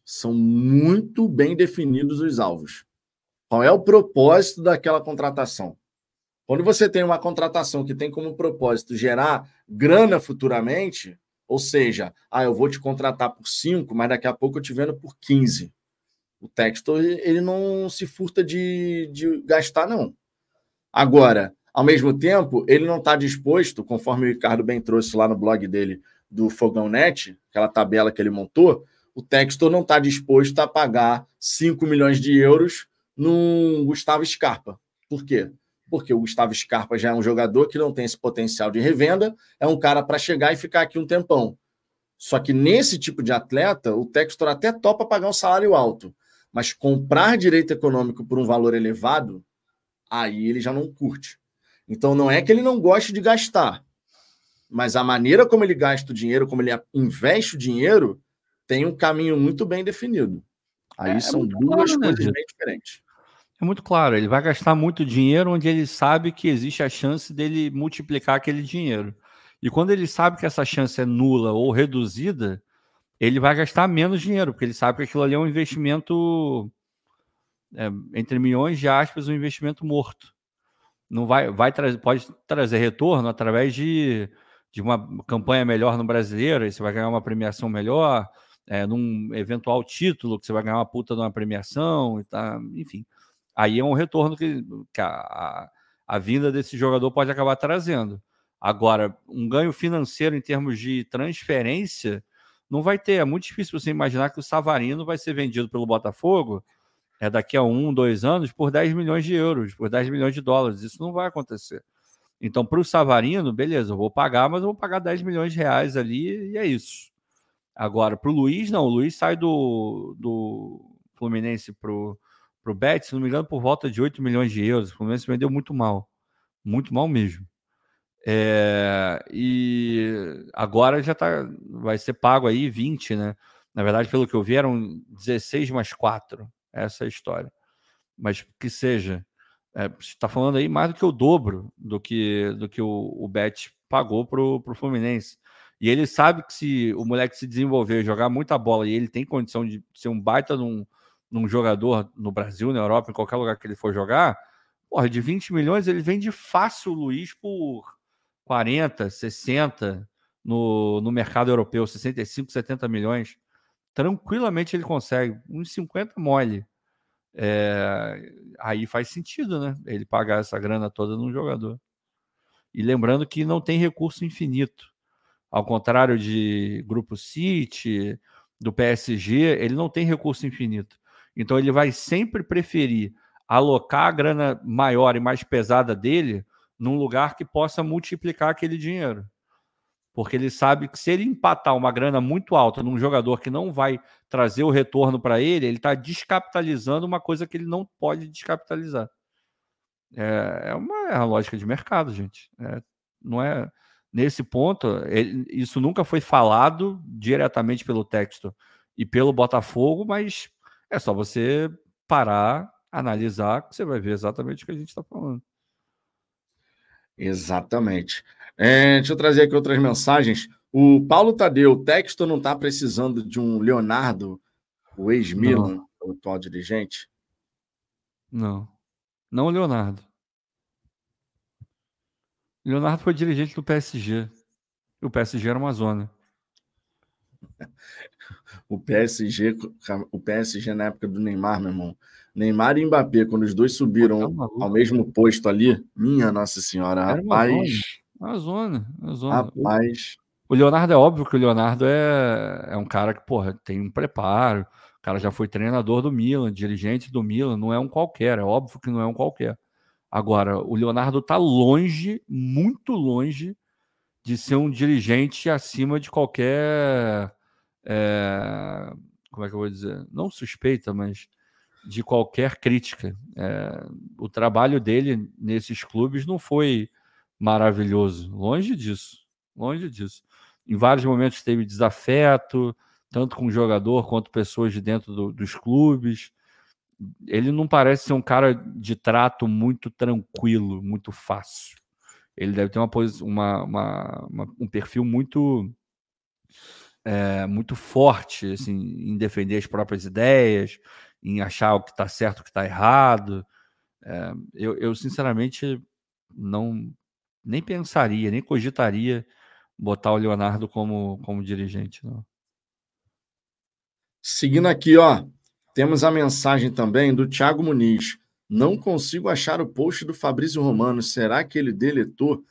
são muito bem definidos os alvos. Qual é o propósito daquela contratação? Quando você tem uma contratação que tem como propósito gerar grana futuramente, ou seja, ah, eu vou te contratar por 5, mas daqui a pouco eu te vendo por 15. O Textor ele não se furta de, de gastar, não. Agora, ao mesmo tempo, ele não está disposto, conforme o Ricardo bem trouxe lá no blog dele do Fogão Net, aquela tabela que ele montou, o Textor não está disposto a pagar 5 milhões de euros no Gustavo Scarpa. Por quê? Porque o Gustavo Scarpa já é um jogador que não tem esse potencial de revenda, é um cara para chegar e ficar aqui um tempão. Só que nesse tipo de atleta, o Textor até topa pagar um salário alto, mas comprar direito econômico por um valor elevado, aí ele já não curte. Então não é que ele não goste de gastar, mas a maneira como ele gasta o dinheiro, como ele investe o dinheiro, tem um caminho muito bem definido. Aí é, é são é duas claro, né, coisas né, bem diferentes. É muito claro, ele vai gastar muito dinheiro onde ele sabe que existe a chance dele multiplicar aquele dinheiro. E quando ele sabe que essa chance é nula ou reduzida, ele vai gastar menos dinheiro, porque ele sabe que aquilo ali é um investimento, é, entre milhões de aspas, um investimento morto não vai, vai trazer, pode trazer retorno através de, de uma campanha melhor no brasileiro, aí você vai ganhar uma premiação melhor, é, num eventual título, que você vai ganhar uma puta de uma premiação e tá, enfim. Aí é um retorno que, que a, a, vinda desse jogador pode acabar trazendo. Agora, um ganho financeiro em termos de transferência não vai ter. É muito difícil você imaginar que o Savarino vai ser vendido pelo Botafogo é daqui a um, dois anos por 10 milhões de euros, por 10 milhões de dólares. Isso não vai acontecer. Então, para o Savarino, beleza, eu vou pagar, mas eu vou pagar 10 milhões de reais ali e é isso. Agora, para o Luiz, não. O Luiz sai do, do Fluminense para o Bet, se não me engano, por volta de 8 milhões de euros. O Fluminense vendeu muito mal. Muito mal mesmo. É, e agora já tá, vai ser pago aí 20, né? Na verdade, pelo que eu vi, eram 16 mais 4. Essa é a história. Mas que seja. É, está falando aí mais do que o dobro do que, do que o, o Bet pagou para o Fluminense. E ele sabe que se o moleque se desenvolver, jogar muita bola e ele tem condição de ser um baita num, num jogador no Brasil, na Europa, em qualquer lugar que ele for jogar, porra, de 20 milhões ele vende fácil o Luiz por 40, 60 no, no mercado europeu, 65, 70 milhões. Tranquilamente ele consegue, uns 50 mole. É, aí faz sentido, né? Ele pagar essa grana toda num jogador. E lembrando que não tem recurso infinito. Ao contrário de Grupo City, do PSG, ele não tem recurso infinito. Então ele vai sempre preferir alocar a grana maior e mais pesada dele num lugar que possa multiplicar aquele dinheiro. Porque ele sabe que se ele empatar uma grana muito alta num jogador que não vai trazer o retorno para ele, ele está descapitalizando uma coisa que ele não pode descapitalizar. É, é, uma, é lógica de mercado, gente. É, não é nesse ponto. Ele, isso nunca foi falado diretamente pelo texto e pelo Botafogo, mas é só você parar, analisar, que você vai ver exatamente o que a gente está falando. Exatamente. É, deixa eu trazer aqui outras mensagens. O Paulo Tadeu, o texto não está precisando de um Leonardo, o ex-Milan, o atual dirigente? Não. Não o Leonardo. Leonardo foi dirigente do PSG. O PSG era uma zona. o PSG, o PSG na época do Neymar, meu irmão, Neymar e Mbappé, quando os dois subiram tá ao mesmo posto ali, minha Nossa Senhora, Era rapaz. Uma zona, uma zona. Rapaz. O Leonardo é óbvio que o Leonardo é, é um cara que, porra, tem um preparo. O cara já foi treinador do Milan, dirigente do Milan, não é um qualquer, é óbvio que não é um qualquer. Agora, o Leonardo tá longe, muito longe, de ser um dirigente acima de qualquer. É, como é que eu vou dizer? Não suspeita, mas de qualquer crítica. É, o trabalho dele nesses clubes não foi maravilhoso, longe disso, longe disso. Em vários momentos teve desafeto, tanto com o jogador quanto pessoas de dentro do, dos clubes. Ele não parece ser um cara de trato muito tranquilo, muito fácil. Ele deve ter uma, uma, uma, uma um perfil muito é, muito forte assim, em defender as próprias ideias, em achar o que está certo, o que está errado. É, eu, eu, sinceramente, não nem pensaria, nem cogitaria botar o Leonardo como, como dirigente. Não. Seguindo aqui, ó, temos a mensagem também do Thiago Muniz. Não consigo achar o post do Fabrício Romano. Será que ele deletou?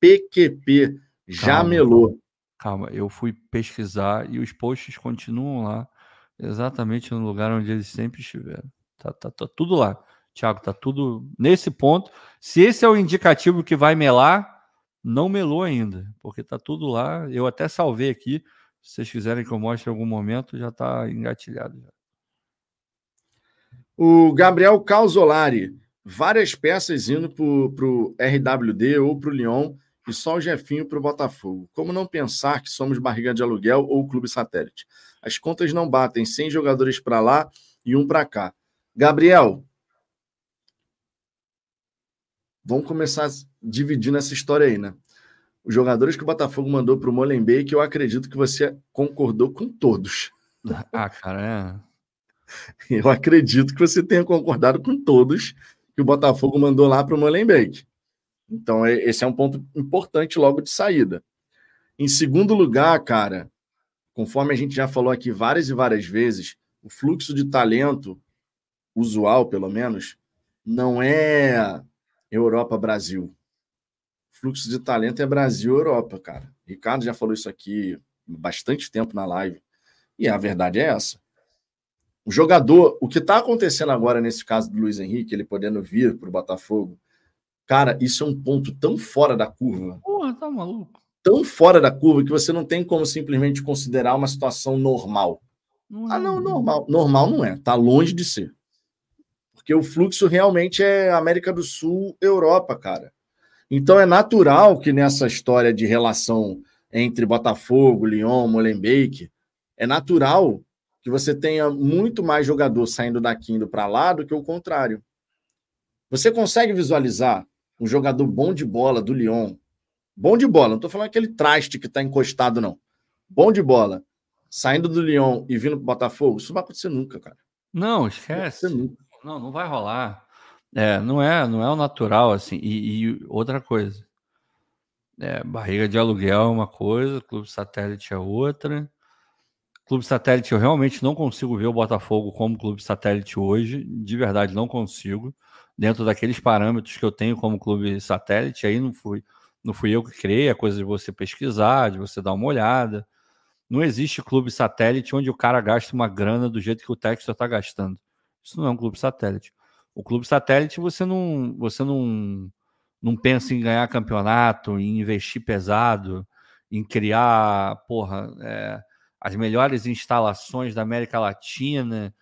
PQP. Já calma, melou. Calma, eu fui pesquisar e os posts continuam lá exatamente no lugar onde eles sempre estiveram. Tá, tá, tá tudo lá. Tiago, tá tudo nesse ponto. Se esse é o indicativo que vai melar, não melou ainda, porque tá tudo lá. Eu até salvei aqui. Se vocês quiserem que eu mostre em algum momento, já tá engatilhado. O Gabriel Calzolari, várias peças indo para o RWD ou para o Lyon e só o Jefinho para o Botafogo. Como não pensar que somos barriga de aluguel ou clube satélite? As contas não batem, 100 jogadores para lá e um para cá. Gabriel, vamos começar dividindo essa história aí, né? Os jogadores que o Botafogo mandou para o Molenbeek, eu acredito que você concordou com todos. Ah, cara, é. Eu acredito que você tenha concordado com todos que o Botafogo mandou lá para o Molenbeek. Então, esse é um ponto importante logo de saída. Em segundo lugar, cara, conforme a gente já falou aqui várias e várias vezes, o fluxo de talento usual, pelo menos, não é Europa-Brasil. Fluxo de talento é Brasil-Europa, cara. Ricardo já falou isso aqui bastante tempo na live. E a verdade é essa. O jogador, o que está acontecendo agora nesse caso do Luiz Henrique, ele podendo vir para o Botafogo, cara, isso é um ponto tão fora da curva. Porra, tá maluco. Tão fora da curva que você não tem como simplesmente considerar uma situação normal. Não ah, não, normal. Normal não é, tá longe de ser. Porque o fluxo realmente é América do Sul, Europa, cara. Então é natural que nessa história de relação entre Botafogo, Lyon, Molenbeek, é natural que você tenha muito mais jogador saindo daqui indo para lá do que o contrário. Você consegue visualizar um jogador bom de bola do Lyon, bom de bola, não estou falando aquele traste que está encostado, não. Bom de bola, saindo do Lyon e vindo para o Botafogo, isso não vai acontecer nunca, cara. Não, esquece. Não, não, não vai rolar. É, não é, não é o natural assim. E, e outra coisa, é, barriga de aluguel é uma coisa, clube satélite é outra. Clube satélite, eu realmente não consigo ver o Botafogo como clube satélite hoje, de verdade não consigo. Dentro daqueles parâmetros que eu tenho como clube satélite, aí não fui, não fui eu que criei, é coisa de você pesquisar, de você dar uma olhada. Não existe clube satélite onde o cara gasta uma grana do jeito que o Texas está gastando. Isso não é um clube satélite. O clube satélite você não, você não, não pensa em ganhar campeonato, em investir pesado, em criar, porra, é, as melhores instalações da América Latina.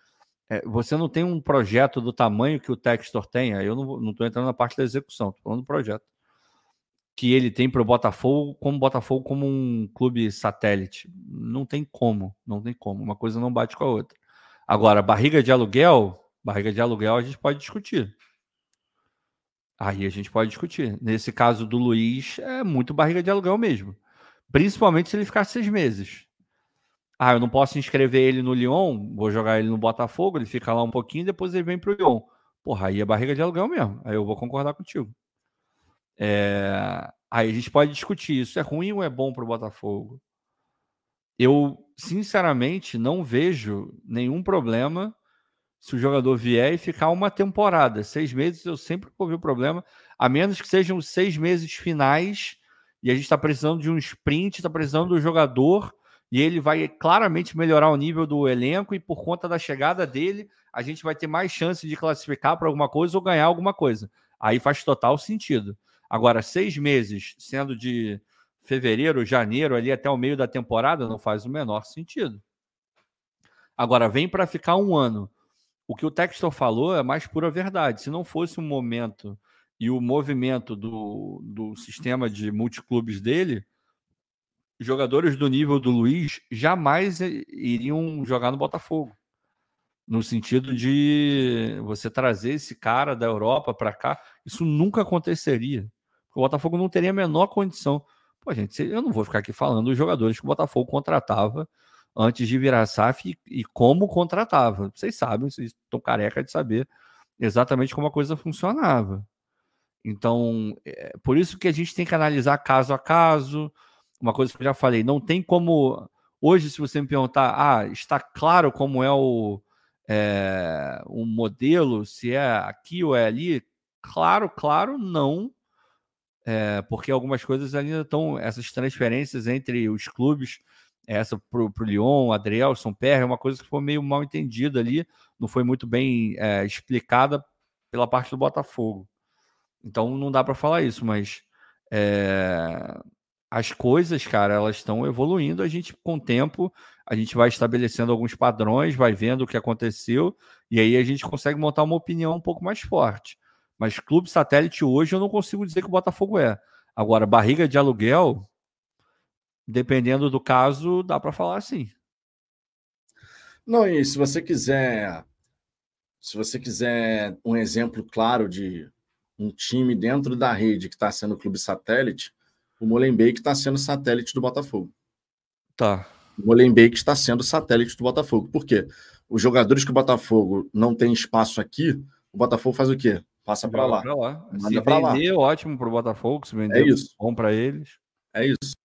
É, você não tem um projeto do tamanho que o Textor tem. Eu não estou entrando na parte da execução, estou falando do projeto que ele tem para o Botafogo, como Botafogo como um clube satélite. Não tem como, não tem como. Uma coisa não bate com a outra. Agora, barriga de aluguel, barriga de aluguel a gente pode discutir. Aí a gente pode discutir. Nesse caso do Luiz, é muito barriga de aluguel mesmo. Principalmente se ele ficar seis meses. Ah, eu não posso inscrever ele no Lyon, vou jogar ele no Botafogo, ele fica lá um pouquinho, depois ele vem pro Lyon. Porra, aí é barriga de aluguel mesmo. Aí eu vou concordar contigo. É... Aí a gente pode discutir isso é ruim ou é bom pro Botafogo. Eu, sinceramente, não vejo nenhum problema se o jogador vier e ficar uma temporada. Seis meses eu sempre ouvi o problema, a menos que sejam seis meses finais e a gente está precisando de um sprint, está precisando do jogador e ele vai claramente melhorar o nível do elenco e por conta da chegada dele, a gente vai ter mais chance de classificar para alguma coisa ou ganhar alguma coisa. Aí faz total sentido. Agora, seis meses, sendo de fevereiro, janeiro, ali até o meio da temporada, não faz o menor sentido. Agora, vem para ficar um ano. O que o Textor falou é mais pura verdade. Se não fosse um momento e o movimento do, do sistema de multiclubes dele, jogadores do nível do Luiz jamais iriam jogar no Botafogo. No sentido de você trazer esse cara da Europa para cá, isso nunca aconteceria. O Botafogo não teria a menor condição. Pô, gente, eu não vou ficar aqui falando dos jogadores que o Botafogo contratava antes de virar SAF e, e como contratava. Vocês sabem, vocês estão careca de saber exatamente como a coisa funcionava. Então, é por isso que a gente tem que analisar caso a caso, uma coisa que eu já falei, não tem como. Hoje, se você me perguntar, ah, está claro como é o, é, o modelo, se é aqui ou é ali, claro, claro, não. É, porque algumas coisas ainda estão, essas transferências entre os clubes, essa para o Lyon, Adrielson, Perry, é uma coisa que foi meio mal entendida ali, não foi muito bem é, explicada pela parte do Botafogo. Então não dá para falar isso, mas é, as coisas, cara, elas estão evoluindo. A gente, com o tempo, a gente vai estabelecendo alguns padrões, vai vendo o que aconteceu, e aí a gente consegue montar uma opinião um pouco mais forte. Mas clube satélite hoje eu não consigo dizer que o Botafogo é. Agora, barriga de aluguel, dependendo do caso, dá para falar assim. Não, e se você quiser, se você quiser um exemplo claro de um time dentro da rede que está sendo clube satélite, o Molenbeek está sendo satélite do Botafogo. Tá. O Molenbeek está sendo satélite do Botafogo. Por quê? Os jogadores que o Botafogo não tem espaço aqui, o Botafogo faz o quê? Passa para lá. lá. Se vender, lá. ótimo para o Botafogo. Se vender, é isso. bom para eles. É isso.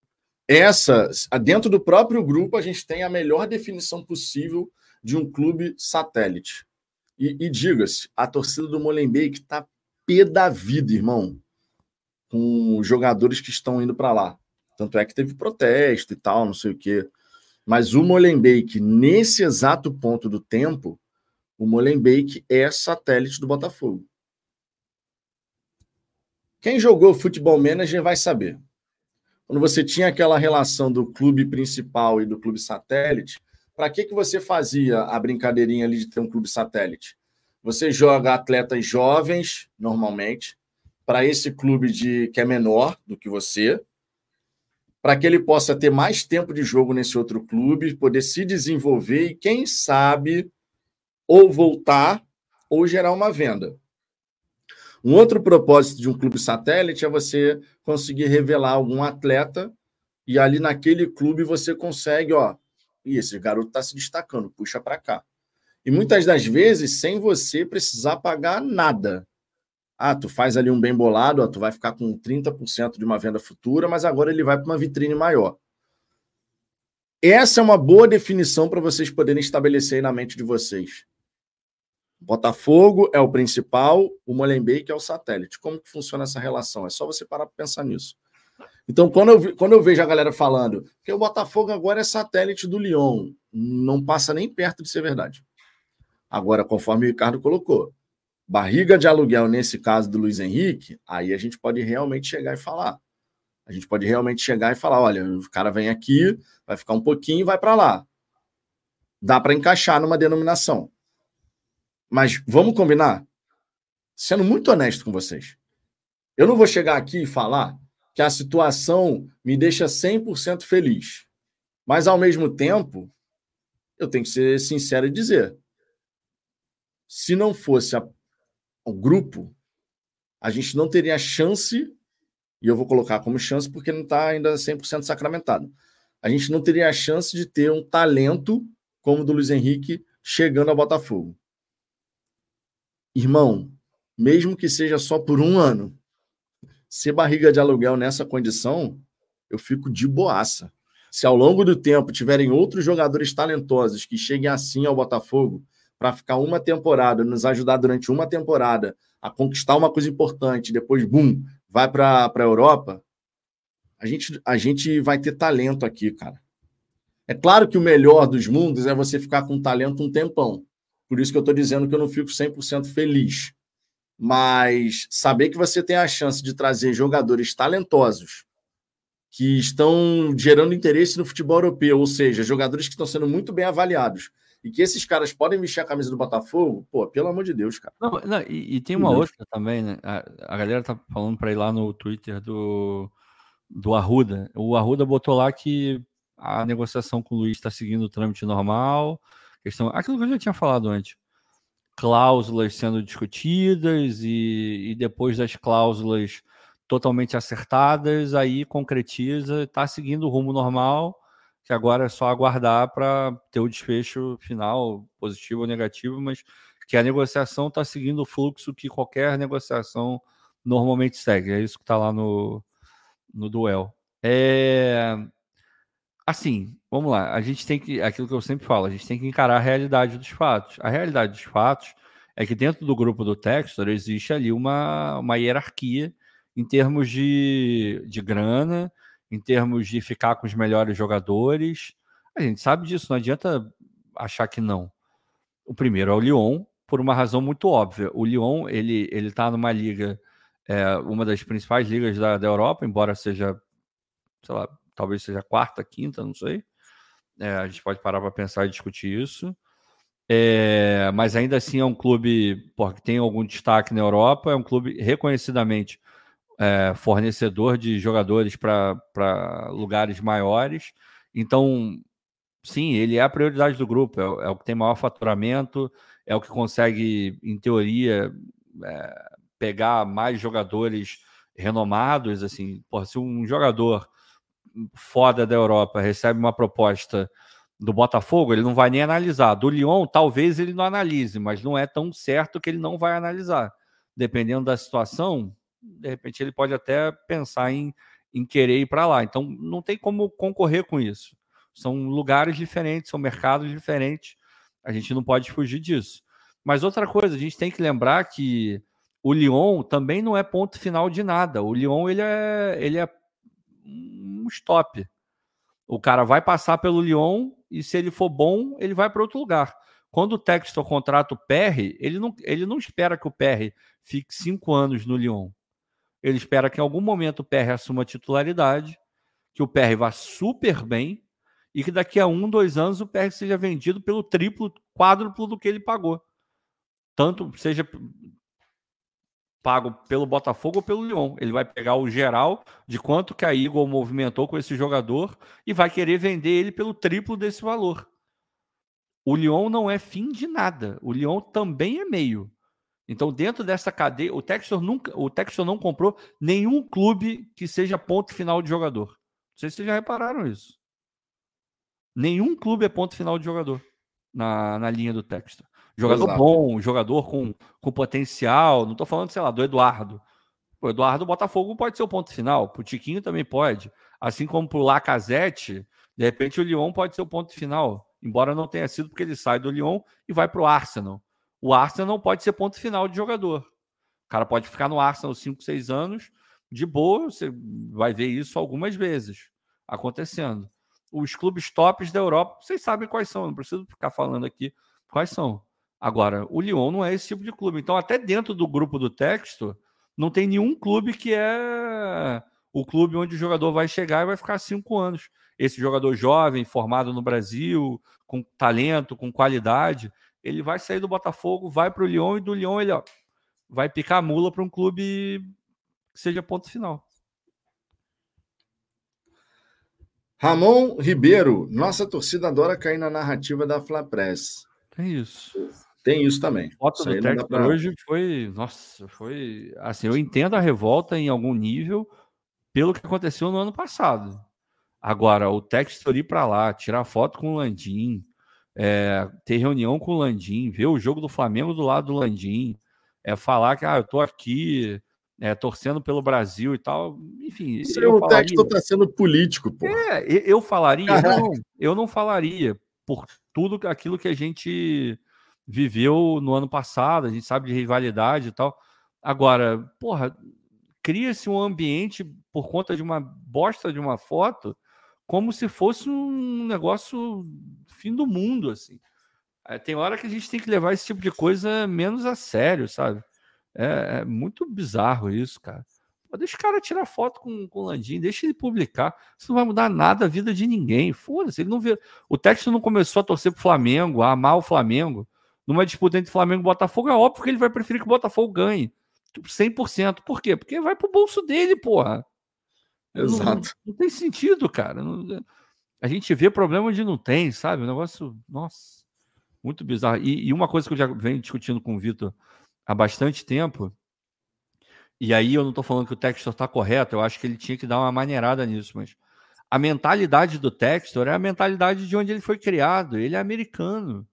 essa, dentro do próprio grupo, a gente tem a melhor definição possível de um clube satélite. E, e diga-se, a torcida do Molenbeek está pé da vida, irmão, com jogadores que estão indo para lá. Tanto é que teve protesto e tal, não sei o quê. Mas o Molenbeek, nesse exato ponto do tempo, o Molenbeek é satélite do Botafogo. Quem jogou futebol manager vai saber. Quando você tinha aquela relação do clube principal e do clube satélite, para que, que você fazia a brincadeirinha ali de ter um clube satélite? Você joga atletas jovens, normalmente, para esse clube de que é menor do que você, para que ele possa ter mais tempo de jogo nesse outro clube, poder se desenvolver e, quem sabe, ou voltar ou gerar uma venda. Um outro propósito de um clube satélite é você conseguir revelar algum atleta e ali naquele clube você consegue, ó, e esse garoto está se destacando, puxa para cá. E muitas das vezes sem você precisar pagar nada. Ah, tu faz ali um bem bolado, ó, tu vai ficar com 30% de uma venda futura, mas agora ele vai para uma vitrine maior. Essa é uma boa definição para vocês poderem estabelecer aí na mente de vocês. Botafogo é o principal, o Molenbeek é o satélite. Como que funciona essa relação? É só você parar para pensar nisso. Então, quando eu, quando eu vejo a galera falando que o Botafogo agora é satélite do Lyon, não passa nem perto de ser verdade. Agora, conforme o Ricardo colocou, barriga de aluguel nesse caso do Luiz Henrique, aí a gente pode realmente chegar e falar. A gente pode realmente chegar e falar: olha, o cara vem aqui, vai ficar um pouquinho e vai para lá. Dá para encaixar numa denominação. Mas vamos combinar? Sendo muito honesto com vocês. Eu não vou chegar aqui e falar que a situação me deixa 100% feliz. Mas, ao mesmo tempo, eu tenho que ser sincero e dizer: se não fosse a, o grupo, a gente não teria chance, e eu vou colocar como chance porque não está ainda 100% sacramentado. A gente não teria a chance de ter um talento como o do Luiz Henrique chegando ao Botafogo. Irmão, mesmo que seja só por um ano, ser barriga de aluguel nessa condição, eu fico de boaça. Se ao longo do tempo tiverem outros jogadores talentosos que cheguem assim ao Botafogo para ficar uma temporada, nos ajudar durante uma temporada a conquistar uma coisa importante, depois, bum, vai para a Europa, a gente, a gente vai ter talento aqui, cara. É claro que o melhor dos mundos é você ficar com talento um tempão. Por isso que eu estou dizendo que eu não fico 100% feliz. Mas saber que você tem a chance de trazer jogadores talentosos que estão gerando interesse no futebol europeu, ou seja, jogadores que estão sendo muito bem avaliados, e que esses caras podem vestir a camisa do Botafogo, pô, pelo amor de Deus, cara. Não, não, e, e, tem uma outra também, né? A, a galera tá falando para ir lá no Twitter do, do Arruda. O Arruda botou lá que a negociação com o Luiz está seguindo o trâmite normal, Questão, aquilo que eu já tinha falado antes. Cláusulas sendo discutidas e, e depois das cláusulas totalmente acertadas, aí concretiza, está seguindo o rumo normal, que agora é só aguardar para ter o desfecho final, positivo ou negativo, mas que a negociação está seguindo o fluxo que qualquer negociação normalmente segue. É isso que está lá no, no duel. É, assim, vamos lá. A gente tem que, aquilo que eu sempre falo, a gente tem que encarar a realidade dos fatos. A realidade dos fatos é que dentro do grupo do Textor existe ali uma, uma hierarquia em termos de, de grana, em termos de ficar com os melhores jogadores. A gente sabe disso, não adianta achar que não. O primeiro é o Lyon, por uma razão muito óbvia. O Lyon, ele ele está numa liga, é, uma das principais ligas da, da Europa, embora seja, sei lá, talvez seja quarta, quinta, não sei. É, a gente pode parar para pensar e discutir isso. É, mas ainda assim é um clube porra, que tem algum destaque na Europa, é um clube reconhecidamente é, fornecedor de jogadores para lugares maiores. Então, sim, ele é a prioridade do grupo, é, é, o que tem maior faturamento, é o que consegue, em teoria, é, pegar mais jogadores renomados. Assim, porra, se um jogador foda da Europa recebe uma proposta do Botafogo, ele não vai nem analisar. Do Lyon, talvez ele não analise, mas não é tão certo que ele não vai analisar. Dependendo da situação, de repente ele pode até pensar em, em querer ir para lá. Então, não tem como concorrer com isso. São lugares diferentes, são mercados diferentes. A gente não pode fugir disso. Mas outra coisa, a gente tem que lembrar que o Lyon também não é ponto final de nada. O Lyon ele é, ele é um stop. O cara vai passar pelo Lyon e se ele for bom, ele vai para outro lugar. Quando o Textor contrata o PR, ele não, ele não espera que o PR fique cinco anos no Lyon. Ele espera que em algum momento o PR assuma a titularidade, que o PR vá super bem e que daqui a um, dois anos o PR seja vendido pelo triplo, quádruplo do que ele pagou. Tanto seja pago pelo Botafogo ou pelo Lyon. Ele vai pegar o geral de quanto que a Eagle movimentou com esse jogador e vai querer vender ele pelo triplo desse valor. O Lyon não é fim de nada. O Lyon também é meio. Então, dentro dessa cadeia, o Textor nunca, o Textor não comprou nenhum clube que seja ponto final de jogador. Não sei se vocês já repararam isso. Nenhum clube é ponto final de jogador na, na linha do Textor. Jogador Exato. bom, jogador com, com potencial. Não estou falando, sei lá, do Eduardo. O Eduardo Botafogo pode ser o ponto final. O Tiquinho também pode. Assim como para o Lacazette, de repente o Lyon pode ser o ponto final. Embora não tenha sido porque ele sai do Lyon e vai para o Arsenal. O Arsenal não pode ser ponto final de jogador. O cara pode ficar no Arsenal 5, 6 anos, de boa, você vai ver isso algumas vezes acontecendo. Os clubes tops da Europa, vocês sabem quais são, não preciso ficar falando aqui quais são. Agora, o Lyon não é esse tipo de clube. Então, até dentro do grupo do texto, não tem nenhum clube que é o clube onde o jogador vai chegar e vai ficar cinco anos. Esse jogador jovem, formado no Brasil, com talento, com qualidade, ele vai sair do Botafogo, vai para o Lyon e do Lyon ele ó, vai picar a mula para um clube que seja ponto final. Ramon Ribeiro, nossa torcida adora cair na narrativa da Flapress. É isso. Tem isso também. A foto do Textor pra... hoje foi. Nossa, foi. Assim, eu entendo a revolta em algum nível pelo que aconteceu no ano passado. Agora, o Textor ir para lá, tirar foto com o Landim, é, ter reunião com o Landim, ver o jogo do Flamengo do lado do Landim, é, falar que ah, eu tô aqui é, torcendo pelo Brasil e tal. Enfim. Isso eu o falaria... Textor está sendo político, pô. É, eu falaria, não, eu não falaria por tudo aquilo que a gente viveu no ano passado, a gente sabe de rivalidade e tal. Agora, porra, cria-se um ambiente por conta de uma bosta de uma foto, como se fosse um negócio fim do mundo, assim. É, tem hora que a gente tem que levar esse tipo de coisa menos a sério, sabe? É, é muito bizarro isso, cara. deixa o cara tirar foto com, com o Landim, deixa ele publicar. Isso não vai mudar nada a vida de ninguém. Foda-se, ele não vê. O texto não começou a torcer pro Flamengo, a amar o Flamengo numa disputa entre Flamengo e Botafogo, é óbvio que ele vai preferir que o Botafogo ganhe. 100%. Tipo, Por quê? Porque vai pro bolso dele, porra. Exato. Não, não tem sentido, cara. Não, a gente vê problema onde não tem, sabe? O negócio, nossa, muito bizarro. E, e uma coisa que eu já venho discutindo com o Vitor há bastante tempo, e aí eu não estou falando que o Textor está correto, eu acho que ele tinha que dar uma maneirada nisso, mas a mentalidade do Textor é a mentalidade de onde ele foi criado. Ele é americano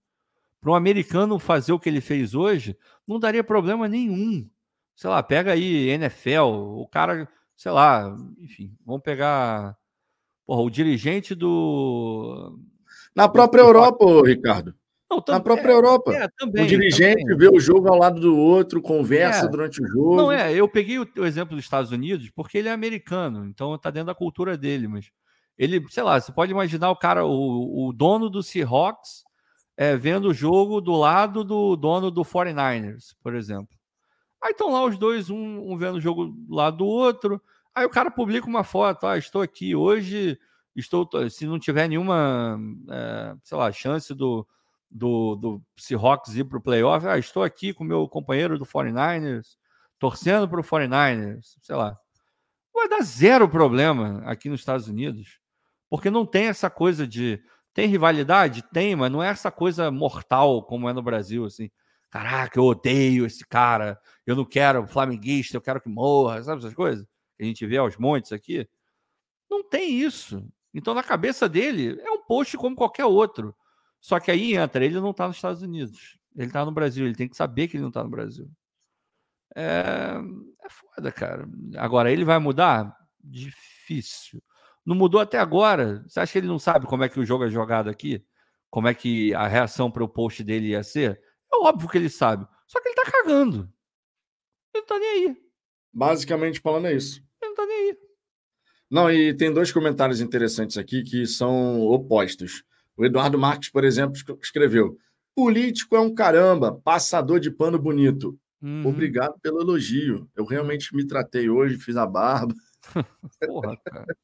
para um americano fazer o que ele fez hoje, não daria problema nenhum. Sei lá, pega aí NFL, o cara, sei lá, enfim, vamos pegar porra, o dirigente do. Na própria do... Europa, Ricardo. Não, tam... Na própria é, Europa. É, também, o dirigente também. vê o jogo ao lado do outro, conversa é. durante o jogo. Não, é, eu peguei o, o, exemplo dos Estados Unidos porque ele é americano, então está dentro da cultura dele, mas ele, sei lá, você pode imaginar o cara, o, o dono do Seahawks é, vendo o jogo do lado do dono do 49ers, por exemplo. Aí estão lá os dois, um, um, vendo o jogo do lado do outro. Aí o cara publica uma foto, ah, estou aqui hoje, estou, se não tiver nenhuma, é, sei lá, chance do, do, do Seahawks ir para o playoff, ah, estou aqui com meu companheiro do 49ers, torcendo para o 49ers, sei lá. Vai dar zero problema aqui nos Estados Unidos, porque não tem essa coisa de tem rivalidade? Tem, mas não é essa coisa mortal como é no Brasil, assim. Caraca, eu odeio esse cara, eu não quero flamenguista, eu quero que morra, sabe essas coisas? Que a gente vê aos montes aqui. Não tem isso. Então, na cabeça dele, é um post como qualquer outro. Só que aí entra, ele não está nos Estados Unidos. Ele está no Brasil, ele tem que saber que ele não está no Brasil. É, é foda, cara. Agora, ele vai mudar? Difícil. Não mudou até agora. Você acha que ele não sabe como é que o jogo é jogado aqui? Como é que a reação para o post dele ia ser? É óbvio que ele sabe. Só que ele tá cagando. Ele não tá nem aí. Basicamente falando é isso. Ele não tá nem aí. Não, e tem dois comentários interessantes aqui que são opostos. O Eduardo Marques, por exemplo, escreveu: Político é um caramba, passador de pano bonito. Uhum. Obrigado pelo elogio. Eu realmente me tratei hoje, fiz a barba. Porra, cara.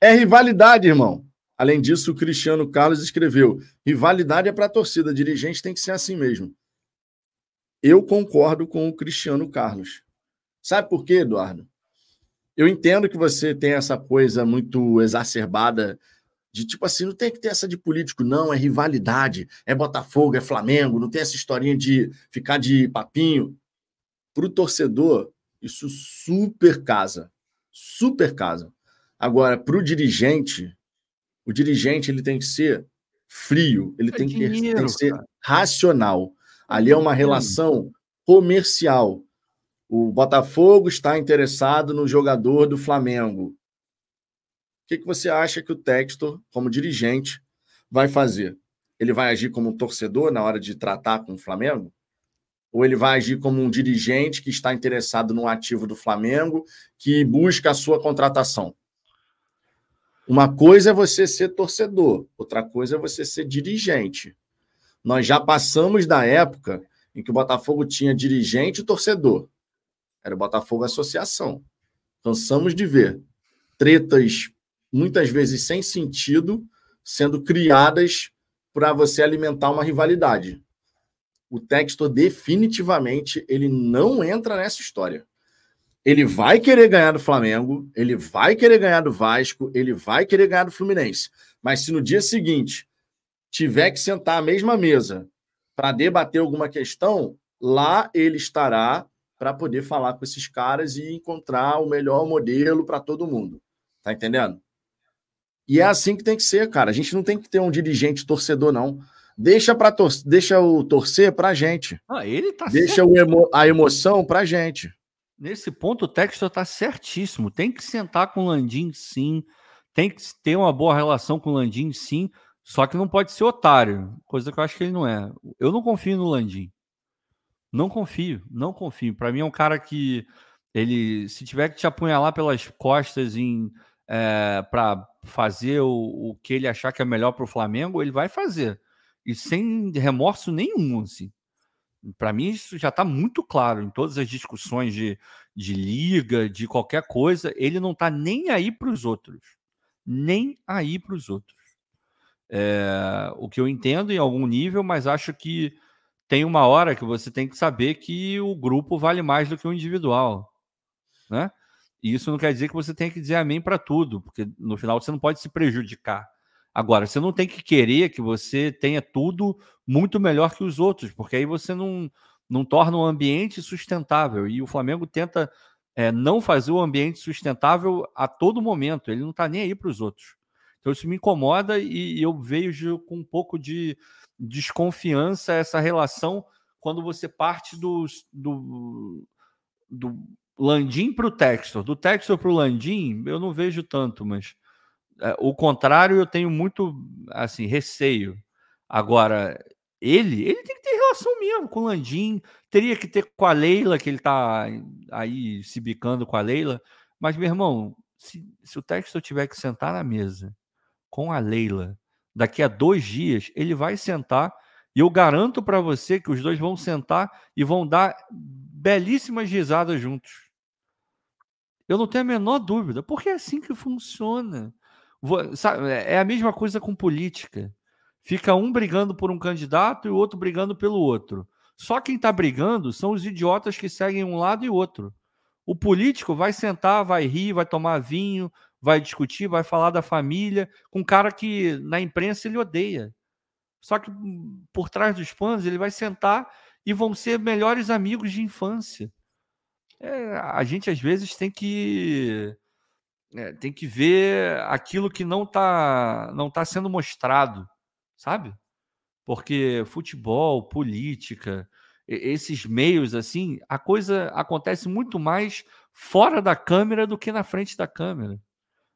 É rivalidade, irmão. Além disso, o Cristiano Carlos escreveu: rivalidade é para a torcida, dirigente tem que ser assim mesmo. Eu concordo com o Cristiano Carlos. Sabe por quê, Eduardo? Eu entendo que você tem essa coisa muito exacerbada de tipo assim, não tem que ter essa de político, não, é rivalidade, é Botafogo, é Flamengo, não tem essa historinha de ficar de papinho. Para o torcedor, isso super casa. Super casa. Agora, para o dirigente, o dirigente ele tem que ser frio, ele é tem, dinheiro, que, tem, que, ser cara. racional. Ali é uma relação comercial. O Botafogo está interessado no jogador do Flamengo. O que, que você acha que o Textor, como dirigente, vai fazer? Ele vai agir como um torcedor na hora de tratar com o Flamengo? Ou ele vai agir como um dirigente que está interessado no ativo do Flamengo, que busca a sua contratação? Uma coisa é você ser torcedor, outra coisa é você ser dirigente. Nós já passamos da época em que o Botafogo tinha dirigente e torcedor. Era o Botafogo Associação. Cansamos de ver tretas muitas vezes sem sentido, sendo criadas para você alimentar uma rivalidade. O Textor definitivamente ele não entra nessa história. Ele vai querer ganhar do Flamengo, ele vai querer ganhar do Vasco, ele vai querer ganhar do Fluminense. Mas se no dia seguinte tiver que sentar à mesma mesa para debater alguma questão, lá ele estará para poder falar com esses caras e encontrar o melhor modelo para todo mundo. Tá entendendo? E é assim que tem que ser, cara. A gente não tem que ter um dirigente torcedor, não. Deixa, pra tor deixa o torcer pra gente. Ah, ele tá Deixa emo a emoção pra gente. Nesse ponto, o Textor tá certíssimo. Tem que sentar com o Landim, sim. Tem que ter uma boa relação com o Landim, sim. Só que não pode ser otário, coisa que eu acho que ele não é. Eu não confio no Landim. Não confio, não confio. Para mim é um cara que ele, se tiver que te apunhalar pelas costas em é, para fazer o, o, que ele achar que é melhor para o Flamengo, ele vai fazer. E sem remorso nenhum, assim. Para mim, isso já está muito claro em todas as discussões de, de liga, de qualquer coisa. Ele não está nem aí para os outros. Nem aí para os outros. É, o que eu entendo em algum nível, mas acho que tem uma hora que você tem que saber que o grupo vale mais do que o individual. Né? E isso não quer dizer que você tem que dizer amém para tudo, porque no final você não pode se prejudicar. Agora, você não tem que querer que você tenha tudo muito melhor que os outros, porque aí você não, não torna o ambiente sustentável. E o Flamengo tenta é, não fazer o ambiente sustentável a todo momento, ele não está nem aí para os outros. Então isso me incomoda e eu vejo com um pouco de desconfiança essa relação quando você parte do, do, do Landim para o Textor. Do Textor para o Landim, eu não vejo tanto, mas o contrário eu tenho muito assim receio. Agora, ele, ele tem que ter relação mesmo com o Landim, teria que ter com a Leila, que ele está aí se bicando com a Leila. Mas, meu irmão, se, se o Textor tiver que sentar na mesa com a Leila daqui a dois dias, ele vai sentar e eu garanto para você que os dois vão sentar e vão dar belíssimas risadas juntos. Eu não tenho a menor dúvida, porque é assim que funciona. É, é a mesma coisa com política. Fica um brigando por um candidato e o outro brigando pelo outro. Só quem está brigando são os idiotas que seguem um lado e outro. O político vai sentar, vai rir, vai tomar vinho, vai discutir, vai falar da família com um cara que na imprensa ele odeia. Só que hum, por trás dos panos ele vai sentar e vão ser melhores amigos de infância. É, a gente às vezes tem que é, tem que ver aquilo que não está não tá sendo mostrado, sabe? Porque futebol, política, esses meios assim, a coisa acontece muito mais fora da câmera do que na frente da câmera.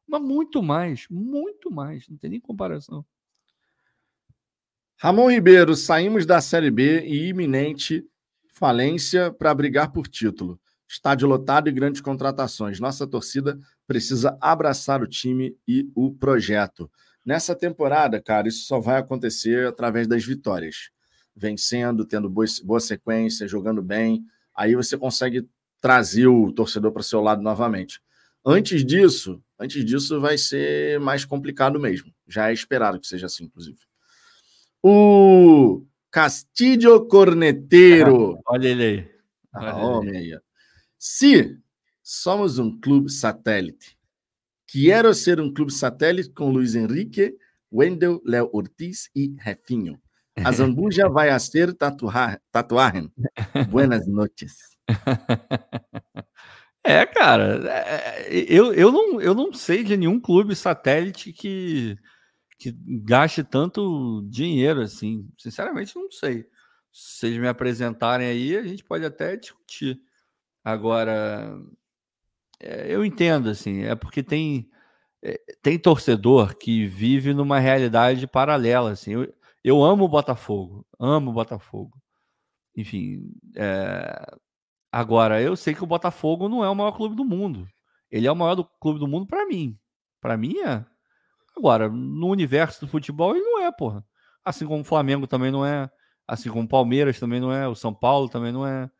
Mas muito mais, muito mais. Não tem nem comparação. Ramon Ribeiro, saímos da Série B e iminente falência para brigar por título. Estádio lotado e grandes contratações. Nossa torcida precisa abraçar o time e o projeto. Nessa temporada, cara, isso só vai acontecer através das vitórias. Vencendo, tendo boa, sequência, jogando bem. Aí você consegue trazer o torcedor para o seu lado novamente. Antes disso, antes disso vai ser mais complicado mesmo. Já é esperado que seja assim, inclusive. O Castilho Corneteiro. Olha ele aí. Olha ah, homem aí. Se somos um clube satélite, quero ser um clube satélite com Luiz Henrique, Wendel, Léo Ortiz e Refinho. A Zambuja vai a ser tatuagem. Buenas noches. É, cara, é, é, eu, eu, não, eu não sei de nenhum clube satélite que, que gaste tanto dinheiro assim. Sinceramente, não sei. Se vocês me apresentarem aí, a gente pode até discutir. Agora, é, eu entendo, assim, é porque tem, é, tem torcedor que vive numa realidade paralela, assim. Eu, eu amo o Botafogo, amo o Botafogo. Enfim, é... agora, eu sei que o Botafogo não é o maior clube do mundo. Ele é o maior do clube do mundo para mim. Para mim é. Agora, no universo do futebol, ele não é, porra. Assim como o Flamengo também não é. Assim como o Palmeiras também não é. O São Paulo também não é.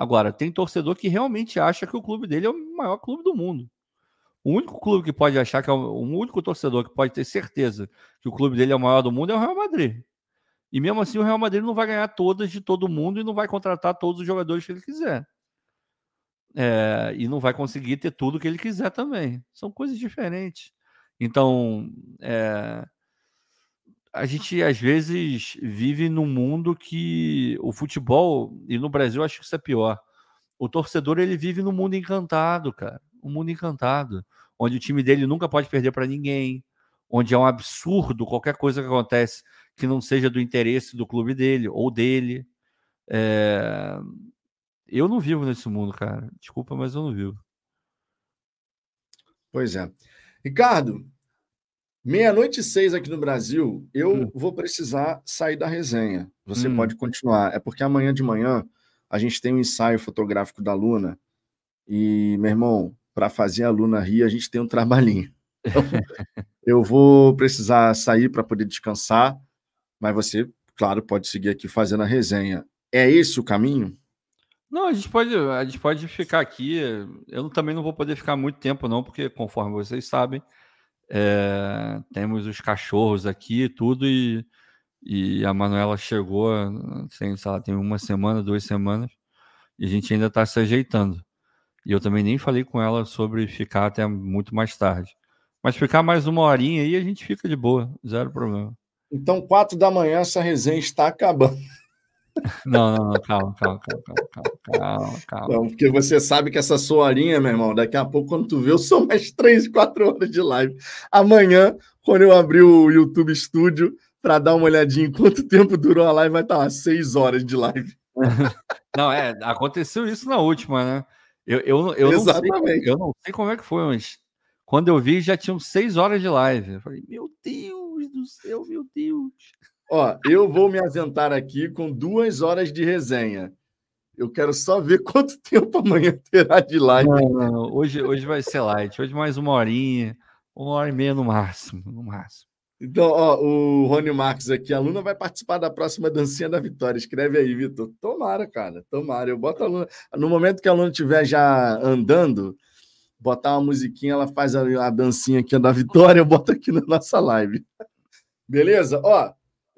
Agora, tem torcedor que realmente acha que o clube dele é o maior clube do mundo. O único clube que pode achar que é o, o único torcedor que pode ter certeza que o clube dele é o maior do mundo é o Real Madrid. E mesmo assim, o Real Madrid não vai ganhar todas de todo mundo e não vai contratar todos os jogadores que ele quiser. É, e não vai conseguir ter tudo que ele quiser também. São coisas diferentes. Então, é, a gente às vezes vive num mundo que o futebol, e no Brasil acho que isso é pior. O torcedor ele vive num mundo encantado, cara. Um mundo encantado, onde o time dele nunca pode perder para ninguém, onde é um absurdo qualquer coisa que acontece que não seja do interesse do clube dele ou dele. É... Eu não vivo nesse mundo, cara. Desculpa, mas eu não vivo. Pois é. Ricardo, Meia-noite e seis aqui no Brasil, eu hum. vou precisar sair da resenha. Você hum. pode continuar. É porque amanhã de manhã a gente tem um ensaio fotográfico da Luna. E, meu irmão, para fazer a Luna rir, a gente tem um trabalhinho. Então, eu vou precisar sair para poder descansar, mas você, claro, pode seguir aqui fazendo a resenha. É esse o caminho? Não, a gente pode, a gente pode ficar aqui. Eu também não vou poder ficar muito tempo, não, porque, conforme vocês sabem, é, temos os cachorros aqui, tudo, e, e a Manuela chegou, sem, sei lá, tem uma semana, duas semanas, e a gente ainda está se ajeitando. E eu também nem falei com ela sobre ficar até muito mais tarde. Mas ficar mais uma horinha aí, a gente fica de boa, zero problema. Então, quatro da manhã, essa resenha está acabando. Não, não, não, calma, calma, calma, calma, calma, calma. Não, porque você sabe que essa sua horinha, meu irmão, daqui a pouco, quando tu vê, eu sou mais três, quatro horas de live. Amanhã, quando eu abrir o YouTube Studio para dar uma olhadinha em quanto tempo durou a live, vai estar lá seis horas de live. Não, é, aconteceu isso na última, né? Eu, eu, eu, Exatamente. Não sei, eu não sei como é que foi, mas quando eu vi já tinham seis horas de live. Eu falei, meu Deus do céu, meu Deus. Ó, eu vou me aventar aqui com duas horas de resenha. Eu quero só ver quanto tempo amanhã terá de live. Não, não, Hoje, hoje vai ser light. Hoje mais uma horinha, uma hora e meia no máximo, no máximo. Então, ó, o Rony Marques aqui, a Luna vai participar da próxima dancinha da vitória. Escreve aí, Vitor. Tomara, cara, tomara. Eu boto a Luna. No momento que a Luna estiver já andando, botar uma musiquinha, ela faz a, a dancinha aqui da vitória, eu boto aqui na nossa live. Beleza? Ó,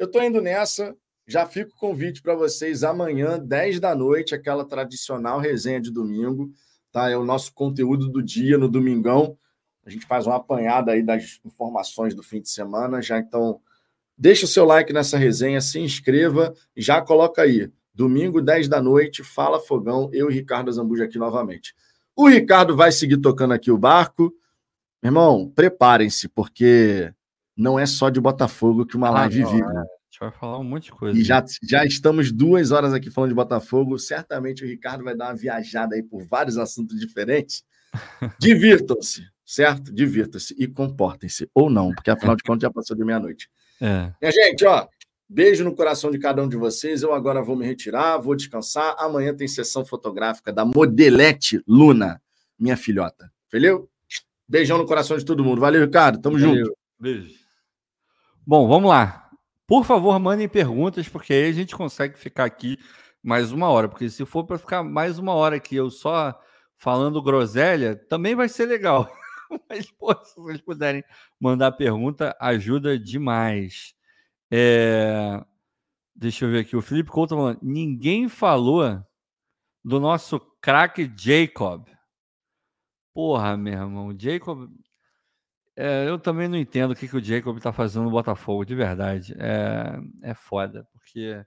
eu estou indo nessa. Já fico o convite para vocês amanhã, 10 da noite, aquela tradicional resenha de domingo. Tá? É o nosso conteúdo do dia no domingão. A gente faz uma apanhada aí das informações do fim de semana. Já então, deixa o seu like nessa resenha, se inscreva e já coloca aí. Domingo, 10 da noite, Fala Fogão, eu e Ricardo Zambuja aqui novamente. O Ricardo vai seguir tocando aqui o barco. Irmão, preparem-se, porque não é só de Botafogo que uma ah, live vive. É. A gente vai falar um monte de coisa. E já, já estamos duas horas aqui falando de Botafogo. Certamente o Ricardo vai dar uma viajada aí por vários assuntos diferentes. Divirtam-se. certo? Divirta-se e comportem-se. Ou não, porque afinal de contas já passou de meia-noite. É. Minha gente, ó, beijo no coração de cada um de vocês. Eu agora vou me retirar, vou descansar. Amanhã tem sessão fotográfica da Modelete Luna, minha filhota. Valeu? Beijão no coração de todo mundo. Valeu, Ricardo. Tamo Valeu. junto. Beijo. Bom, vamos lá. Por favor, mandem perguntas, porque aí a gente consegue ficar aqui mais uma hora. Porque se for para ficar mais uma hora aqui, eu só falando groselha, também vai ser legal. Mas, pô, se vocês puderem mandar pergunta, ajuda demais. É... Deixa eu ver aqui. O Felipe Couto tá falando: ninguém falou do nosso craque Jacob. Porra, meu irmão. Jacob. É, eu também não entendo o que, que o Jacob tá fazendo no Botafogo, de verdade. É, é foda, porque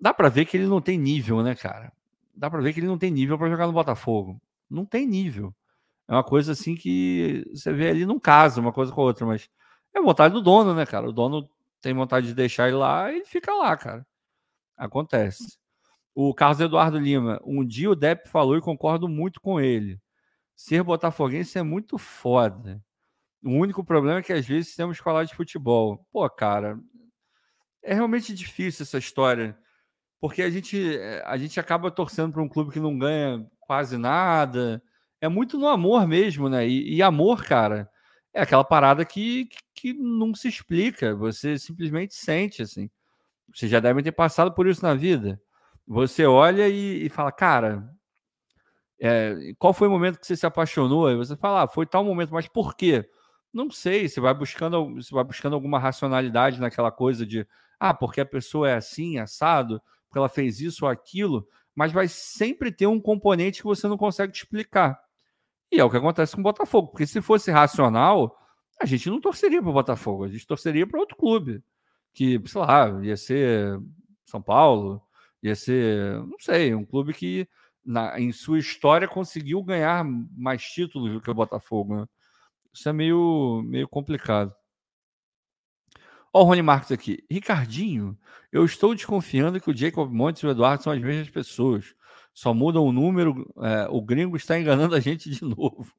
dá para ver que ele não tem nível, né, cara? Dá para ver que ele não tem nível para jogar no Botafogo. Não tem nível. É uma coisa assim que você vê ali num caso, uma coisa com a outra, mas é vontade do dono, né, cara? O dono tem vontade de deixar ele lá e fica lá, cara. Acontece. O Carlos Eduardo Lima, um dia o Depp falou e concordo muito com ele. Ser botafoguense é muito foda. O único problema é que às vezes temos que falar de futebol. Pô, cara, é realmente difícil essa história, porque a gente, eh, a gente acaba torcendo para um clube que não ganha quase nada. É muito no amor mesmo, né? E, e amor, cara, é aquela parada que, que não se explica. Você simplesmente sente, assim. Vocês já devem ter passado por isso na vida. Você olha e, e fala, cara, é, qual foi o momento que você se apaixonou? E você fala, ah, foi tal momento, mas por quê? Não sei, você vai buscando, você vai buscando alguma racionalidade naquela coisa de, ah, porque a pessoa é assim, assado, porque ela fez isso ou aquilo, mas vai sempre ter um componente que você não consegue explicar. E é o que acontece com o Botafogo, porque se fosse racional, a gente não torceria para o Botafogo, a gente torceria para outro clube, que, sei lá, ia ser São Paulo, ia ser, não sei, um clube que na, em sua história conseguiu ganhar mais títulos do que o Botafogo. Né? Isso é meio, meio complicado. Ó, o Rony Marcos aqui. Ricardinho, eu estou desconfiando que o Jacob Montes e o Eduardo são as mesmas pessoas. Só mudam o número. É, o gringo está enganando a gente de novo.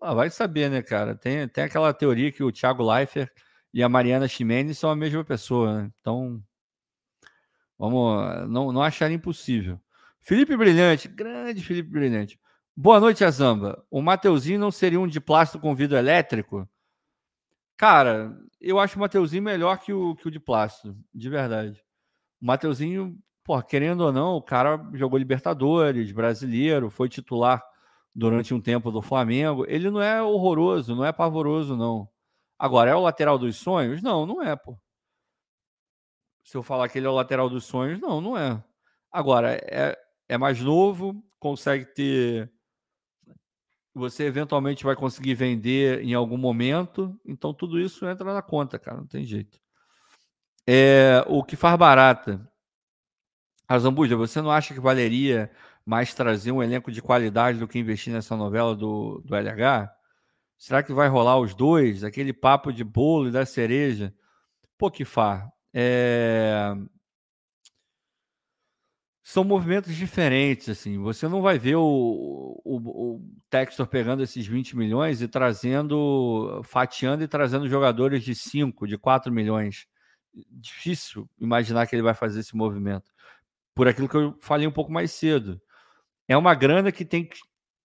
Ah, vai saber, né, cara? Tem, tem aquela teoria que o Thiago Leifert e a Mariana Ximenes são a mesma pessoa, né? Então, vamos não, não achar impossível. Felipe Brilhante, grande Felipe Brilhante. Boa noite, Azamba. O Mateuzinho não seria um de plástico com vidro elétrico? Cara, eu acho o Mateuzinho melhor que o, que o de plástico, de verdade. O Mateuzinho, pô, querendo ou não, o cara jogou Libertadores, brasileiro, foi titular durante um tempo do Flamengo. Ele não é horroroso, não é pavoroso, não. Agora, é o lateral dos sonhos? Não, não é, pô. Se eu falar que ele é o lateral dos sonhos, não, não é. Agora, é, é mais novo, consegue ter. Você eventualmente vai conseguir vender em algum momento, então tudo isso entra na conta, cara, não tem jeito. É, o que faz barata. A Zambuja, você não acha que valeria mais trazer um elenco de qualidade do que investir nessa novela do, do LH? Será que vai rolar os dois? Aquele papo de bolo e da cereja? Pô, que far. É são movimentos diferentes, assim. Você não vai ver o, o, o Textor pegando esses 20 milhões e trazendo, fatiando e trazendo jogadores de 5, de 4 milhões. Difícil imaginar que ele vai fazer esse movimento. Por aquilo que eu falei um pouco mais cedo. É uma grana que tem que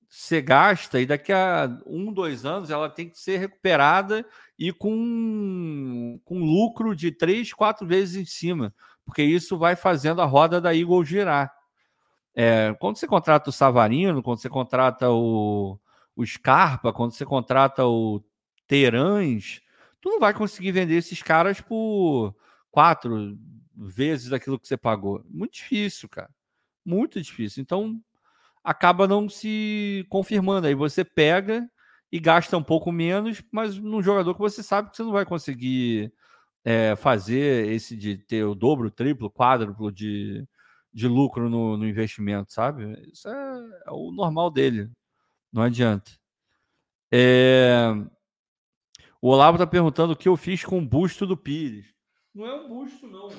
ser gasta e daqui a um, dois anos ela tem que ser recuperada e com, com lucro de três, quatro vezes em cima porque isso vai fazendo a roda da Eagle girar. É, quando você contrata o Savarino, quando você contrata o, o Scarpa, quando você contrata o Terãs, tu não vai conseguir vender esses caras por quatro vezes daquilo que você pagou. Muito difícil, cara. Muito difícil. Então, acaba não se confirmando. Aí você pega e gasta um pouco menos, mas num jogador que você sabe que você não vai conseguir é, fazer esse de ter o dobro, triplo, quádruplo de, de lucro no, no investimento, sabe? Isso é, é, o normal dele. Não adianta. É... O Olavo está perguntando o que eu fiz com o busto do Pires. Não é um busto, não.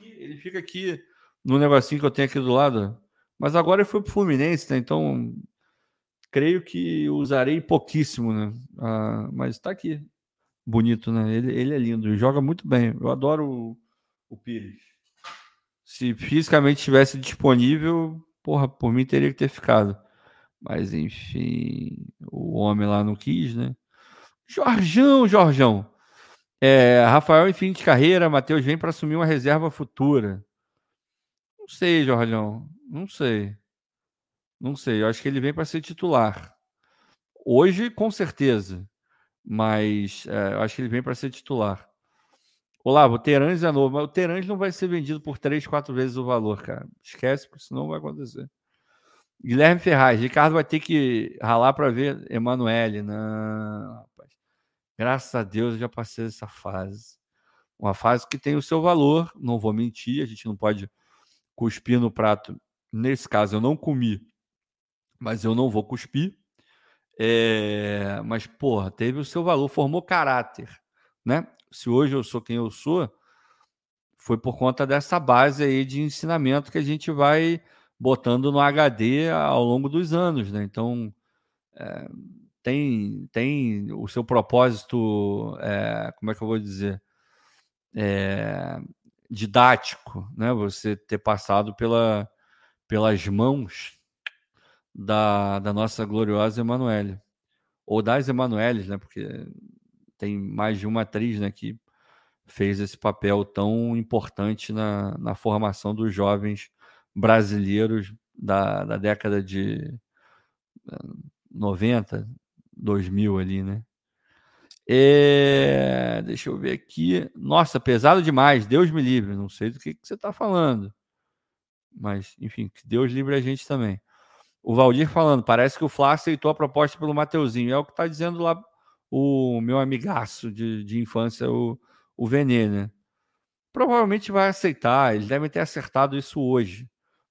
Ele fica aqui no negocinho que eu tenho aqui do lado. Mas agora ele foi pro Fluminense, né? Então creio que usarei pouquíssimo, né? Ah, mas está aqui. Bonito, né? Ele, ele é lindo, joga muito bem. Eu adoro o, o Pires. Se fisicamente estivesse disponível, porra, por mim teria que ter ficado. Mas enfim, o homem lá não quis, né? Jorjão, Jorjão. É, Rafael em fim de carreira, Matheus vem para assumir uma reserva futura. Não sei, Jorjão. Não sei. Não sei. Eu acho que ele vem para ser titular. Hoje, com certeza. Mas é, eu acho que ele vem para ser titular. Olá, o Terãs é novo, mas o Terãs não vai ser vendido por três, quatro vezes o valor, cara. Esquece, porque senão vai acontecer. Guilherme Ferraz, Ricardo vai ter que ralar para ver Emanuele. Não, rapaz. Graças a Deus eu já passei essa fase. Uma fase que tem o seu valor, não vou mentir, a gente não pode cuspir no prato. Nesse caso, eu não comi, mas eu não vou cuspir. É... Mas, porra, teve o seu valor, formou caráter, né? Se hoje eu sou quem eu sou, foi por conta dessa base aí de ensinamento que a gente vai botando no HD ao longo dos anos, né? Então, é, tem, tem o seu propósito, é, como é que eu vou dizer? É, didático, né? Você ter passado pela, pelas mãos da, da nossa gloriosa Emanuele, ou das Emanueles, né? Porque tem mais de uma atriz, né? Que fez esse papel tão importante na, na formação dos jovens brasileiros da, da década de 90, 2000 ali, né? É, deixa eu ver aqui. Nossa, pesado demais. Deus me livre. Não sei do que, que você está falando. Mas, enfim, que Deus livre a gente também. O Valdir falando, parece que o Flá aceitou a proposta pelo Mateuzinho. É o que está dizendo lá o meu amigaço de, de infância, o, o Venê, né? Provavelmente vai aceitar. Eles devem ter acertado isso hoje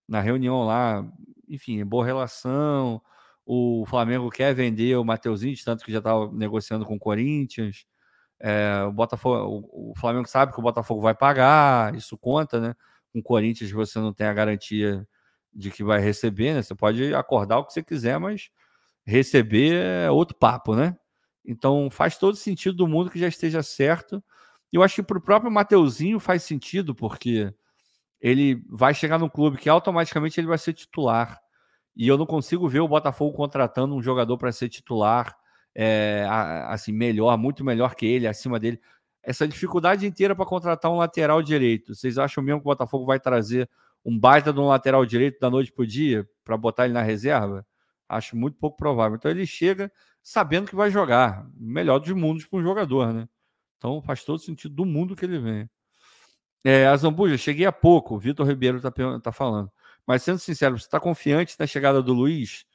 na reunião lá, enfim, boa relação. O Flamengo quer vender o Mateuzinho, tanto que já estava negociando com o Corinthians. É, o, Botafogo, o, Flamengo sabe que o Botafogo vai pagar, isso conta, né? Com o Corinthians você não tem a garantia de que vai receber, né? Você pode acordar o que você quiser, mas receber é outro papo, né? Então faz todo sentido do mundo que já esteja certo. E eu acho que para o próprio Mateuzinho faz sentido, porque ele vai chegar num clube que automaticamente ele vai ser titular. E eu não consigo ver o Botafogo contratando um jogador para ser titular, é, assim, melhor, muito melhor que ele, acima dele. Essa dificuldade inteira para contratar um lateral direito. Vocês acham mesmo que o Botafogo vai trazer um baita de um lateral direito da noite para dia para botar ele na reserva? Acho muito pouco provável. Então ele chega sabendo que vai jogar. Melhor dos mundos para um jogador, né? Então faz todo sentido do mundo que ele venha. É, a Zambuja, cheguei há pouco, o Vitor Ribeiro está tá falando. Mas sendo sincero, você está confiante na chegada do Luiz?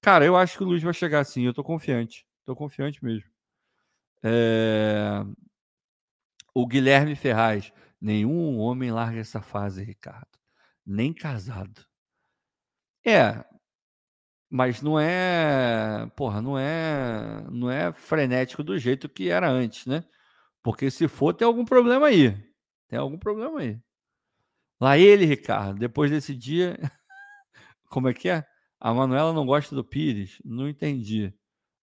Cara, eu acho que o Luiz vai chegar sim, eu estou confiante. Estou confiante mesmo. É... O Guilherme Ferraz. Nenhum homem larga essa fase, Ricardo. Nem casado. É, mas não é, porra, não é, não é frenético do jeito que era antes, né? Porque se for, tem algum problema aí. Tem algum problema aí. Lá ele, Ricardo, depois desse dia. Como é que é? A Manuela não gosta do Pires. Não entendi.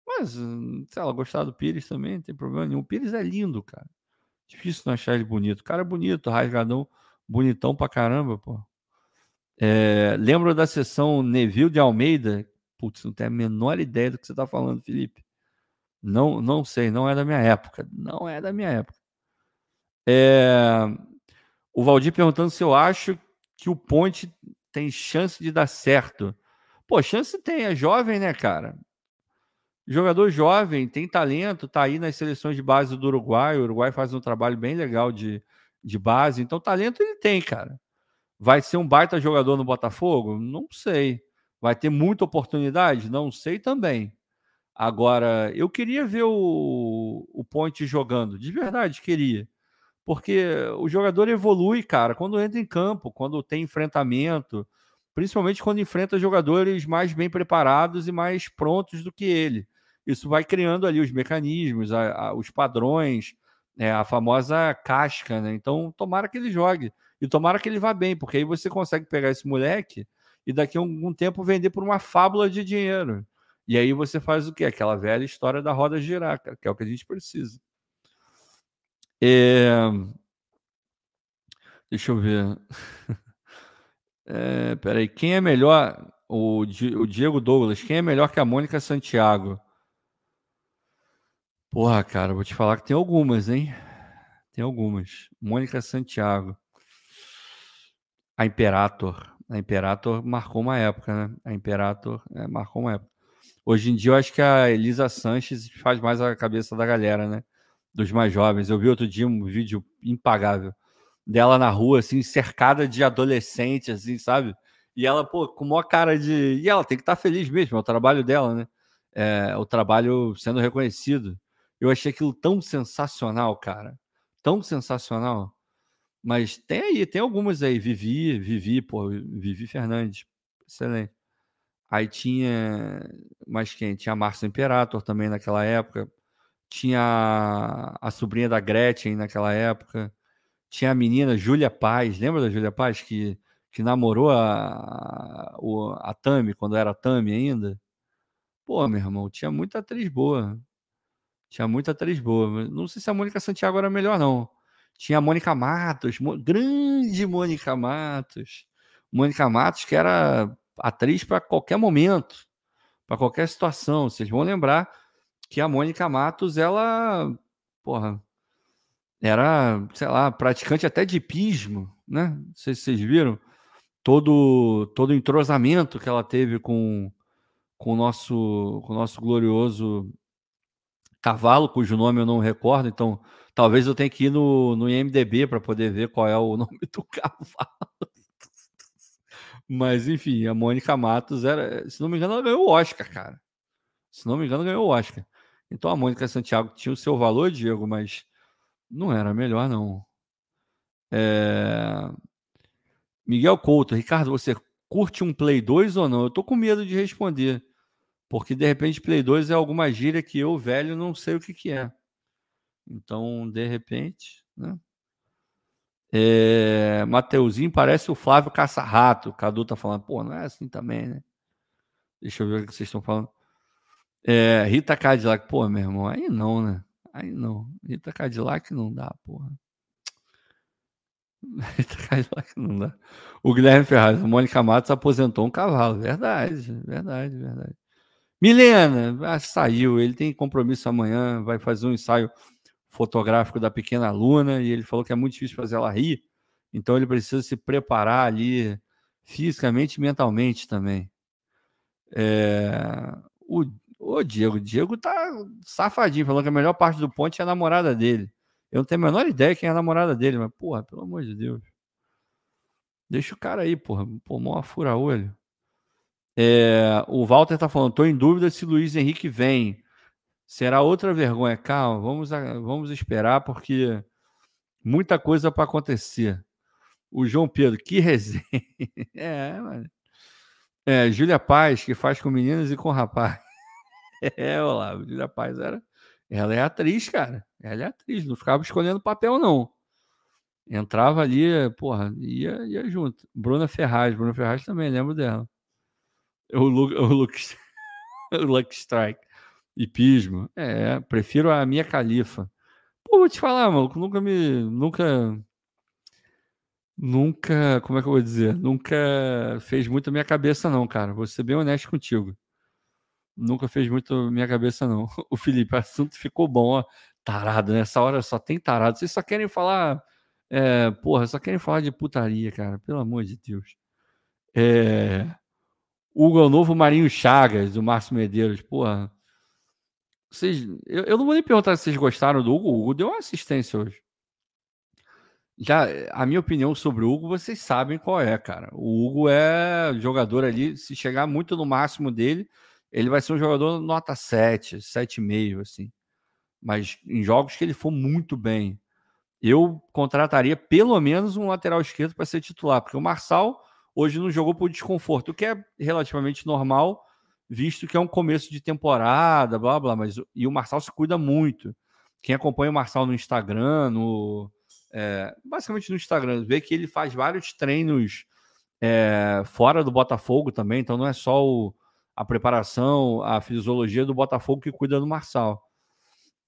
Mas, se ela gostar do Pires também, não tem problema nenhum. O Pires é lindo, cara. Difícil não achar ele bonito. O cara é bonito, rasgadão, bonitão pra caramba, pô. É, lembro da sessão Neville de Almeida. Putz, não tenho a menor ideia do que você tá falando, Felipe. Não, não sei, não é da minha época. Não é da minha época. É... O Valdir perguntando se eu acho que o Ponte tem chance de dar certo. Pô, chance tem, é jovem, né, cara? Jogador jovem, tem talento, tá aí nas seleções de base do Uruguai. O Uruguai faz um trabalho bem legal de, de base, então talento ele tem, cara. Vai ser um baita jogador no Botafogo? Não sei. Vai ter muita oportunidade? Não sei também. Agora, eu queria ver o, o Ponte jogando, de verdade, queria. Porque o jogador evolui, cara, quando entra em campo, quando tem enfrentamento, principalmente quando enfrenta jogadores mais bem preparados e mais prontos do que ele. Isso vai criando ali os mecanismos, a, a, os padrões, é, a famosa casca, né? Então, tomara que ele jogue e tomara que ele vá bem, porque aí você consegue pegar esse moleque e daqui a algum tempo vender por uma fábula de dinheiro. E aí você faz o quê? Aquela velha história da roda girar, cara, que é o que a gente precisa. É... Deixa eu ver. É, peraí, quem é melhor? O, o Diego Douglas, quem é melhor que a Mônica Santiago? Porra, cara, vou te falar que tem algumas, hein? Tem algumas. Mônica Santiago. A Imperator. A Imperator marcou uma época, né? A Imperator é, marcou uma época. Hoje em dia, eu acho que a Elisa Sanches faz mais a cabeça da galera, né? Dos mais jovens. Eu vi outro dia um vídeo impagável dela na rua, assim, cercada de adolescentes, assim, sabe? E ela, pô, com uma cara de. E ela tem que estar tá feliz mesmo, é o trabalho dela, né? É, o trabalho sendo reconhecido. Eu achei aquilo tão sensacional, cara. Tão sensacional. Mas tem aí, tem algumas aí. Vivi, Vivi, pô, Vivi Fernandes. Excelente. Aí tinha. Mas quem? Tinha a Márcia Imperator também naquela época. Tinha a, a sobrinha da Gretchen naquela época. Tinha a menina Júlia Paz, lembra da Júlia Paz que, que namorou a, a, a Tami quando era Tami ainda? Pô, meu irmão, tinha muita atriz boa. Tinha muita atriz boa. Não sei se a Mônica Santiago era melhor, não. Tinha a Mônica Matos, grande Mônica Matos. Mônica Matos, que era atriz para qualquer momento, para qualquer situação. Vocês vão lembrar que a Mônica Matos, ela, porra, era, sei lá, praticante até de pismo, né? Não sei se vocês viram todo todo entrosamento que ela teve com, com o nosso com o nosso glorioso cavalo, cujo nome eu não recordo, então talvez eu tenha que ir no, no IMDB para poder ver qual é o nome do cavalo. Mas enfim, a Mônica Matos era, se não me engano, ela ganhou o Oscar, cara. Se não me engano, ganhou o Oscar. Então a Mônica Santiago tinha o seu valor, Diego, mas não era melhor, não. É... Miguel Couto, Ricardo, você curte um Play 2 ou não? Eu tô com medo de responder, porque de repente Play 2 é alguma gíria que eu, velho, não sei o que, que é. Então, de repente, né? É... Mateuzinho parece o Flávio Caçarrato. O Cadu tá falando, pô, não é assim também, né? Deixa eu ver o que vocês estão falando. É... Rita Cadillac, pô, meu irmão, aí não, né? Aí não. Rita Cadillac não dá, porra. Rita Cadillac não dá. O Guilherme Ferraz, o Mônica Matos aposentou um cavalo. Verdade, verdade, verdade. Milena, ah, saiu. Ele tem compromisso amanhã, vai fazer um ensaio fotográfico da pequena Luna e ele falou que é muito difícil fazer ela rir. Então ele precisa se preparar ali fisicamente e mentalmente também. É, o Ô, Diego, Diego tá safadinho, falou que a melhor parte do ponte é a namorada dele. Eu não tenho a menor ideia quem é a namorada dele, mas, porra, pelo amor de Deus. Deixa o cara aí, porra. Pô, mó fura-olho. É, o Walter tá falando, tô em dúvida se Luiz Henrique vem. Será outra vergonha? Calma, vamos, vamos esperar, porque muita coisa para acontecer. O João Pedro, que resenha. É, mano. É, Júlia Paz, que faz com meninas e com rapaz. É, Olavo, Julia Paz era. Ela é atriz, cara. Ela é atriz, não ficava escolhendo papel, não. Entrava ali, porra, ia, ia junto. Bruna Ferraz, Bruna Ferraz também, lembro dela. O Luke, o Luke, o Strike. E Pismo. É, prefiro a minha califa. Pô, vou te falar, maluco, nunca me. Nunca. Nunca. Como é que eu vou dizer? Nunca fez muito a minha cabeça, não, cara. Vou ser bem honesto contigo nunca fez muito minha cabeça, não. O Felipe, o assunto ficou bom, ó. Tarado, nessa hora só tem tarado. Vocês só querem falar. É, porra, só querem falar de putaria, cara. Pelo amor de Deus. É, Hugo é novo Marinho Chagas, do Márcio Medeiros. Porra. Vocês, eu, eu, não vou nem perguntar se vocês gostaram do Hugo. O Hugo deu uma assistência hoje. Já, a minha opinião sobre o Hugo, vocês sabem qual é, cara. O Hugo é jogador ali, se chegar muito no máximo dele, ele vai ser um jogador nota 7, 7,5, assim. Mas em jogos que ele for muito bem, eu contrataria pelo menos um lateral esquerdo para ser titular, porque o Marçal hoje não jogou por desconforto, o que é relativamente normal, visto que é um começo de temporada, blá blá, mas e o Marçal se cuida muito. Quem acompanha o Marçal no Instagram, no é, basicamente no Instagram, vê que ele faz vários treinos é, fora do Botafogo também, então não é só o, a preparação, a fisiologia do Botafogo que cuida do Marçal.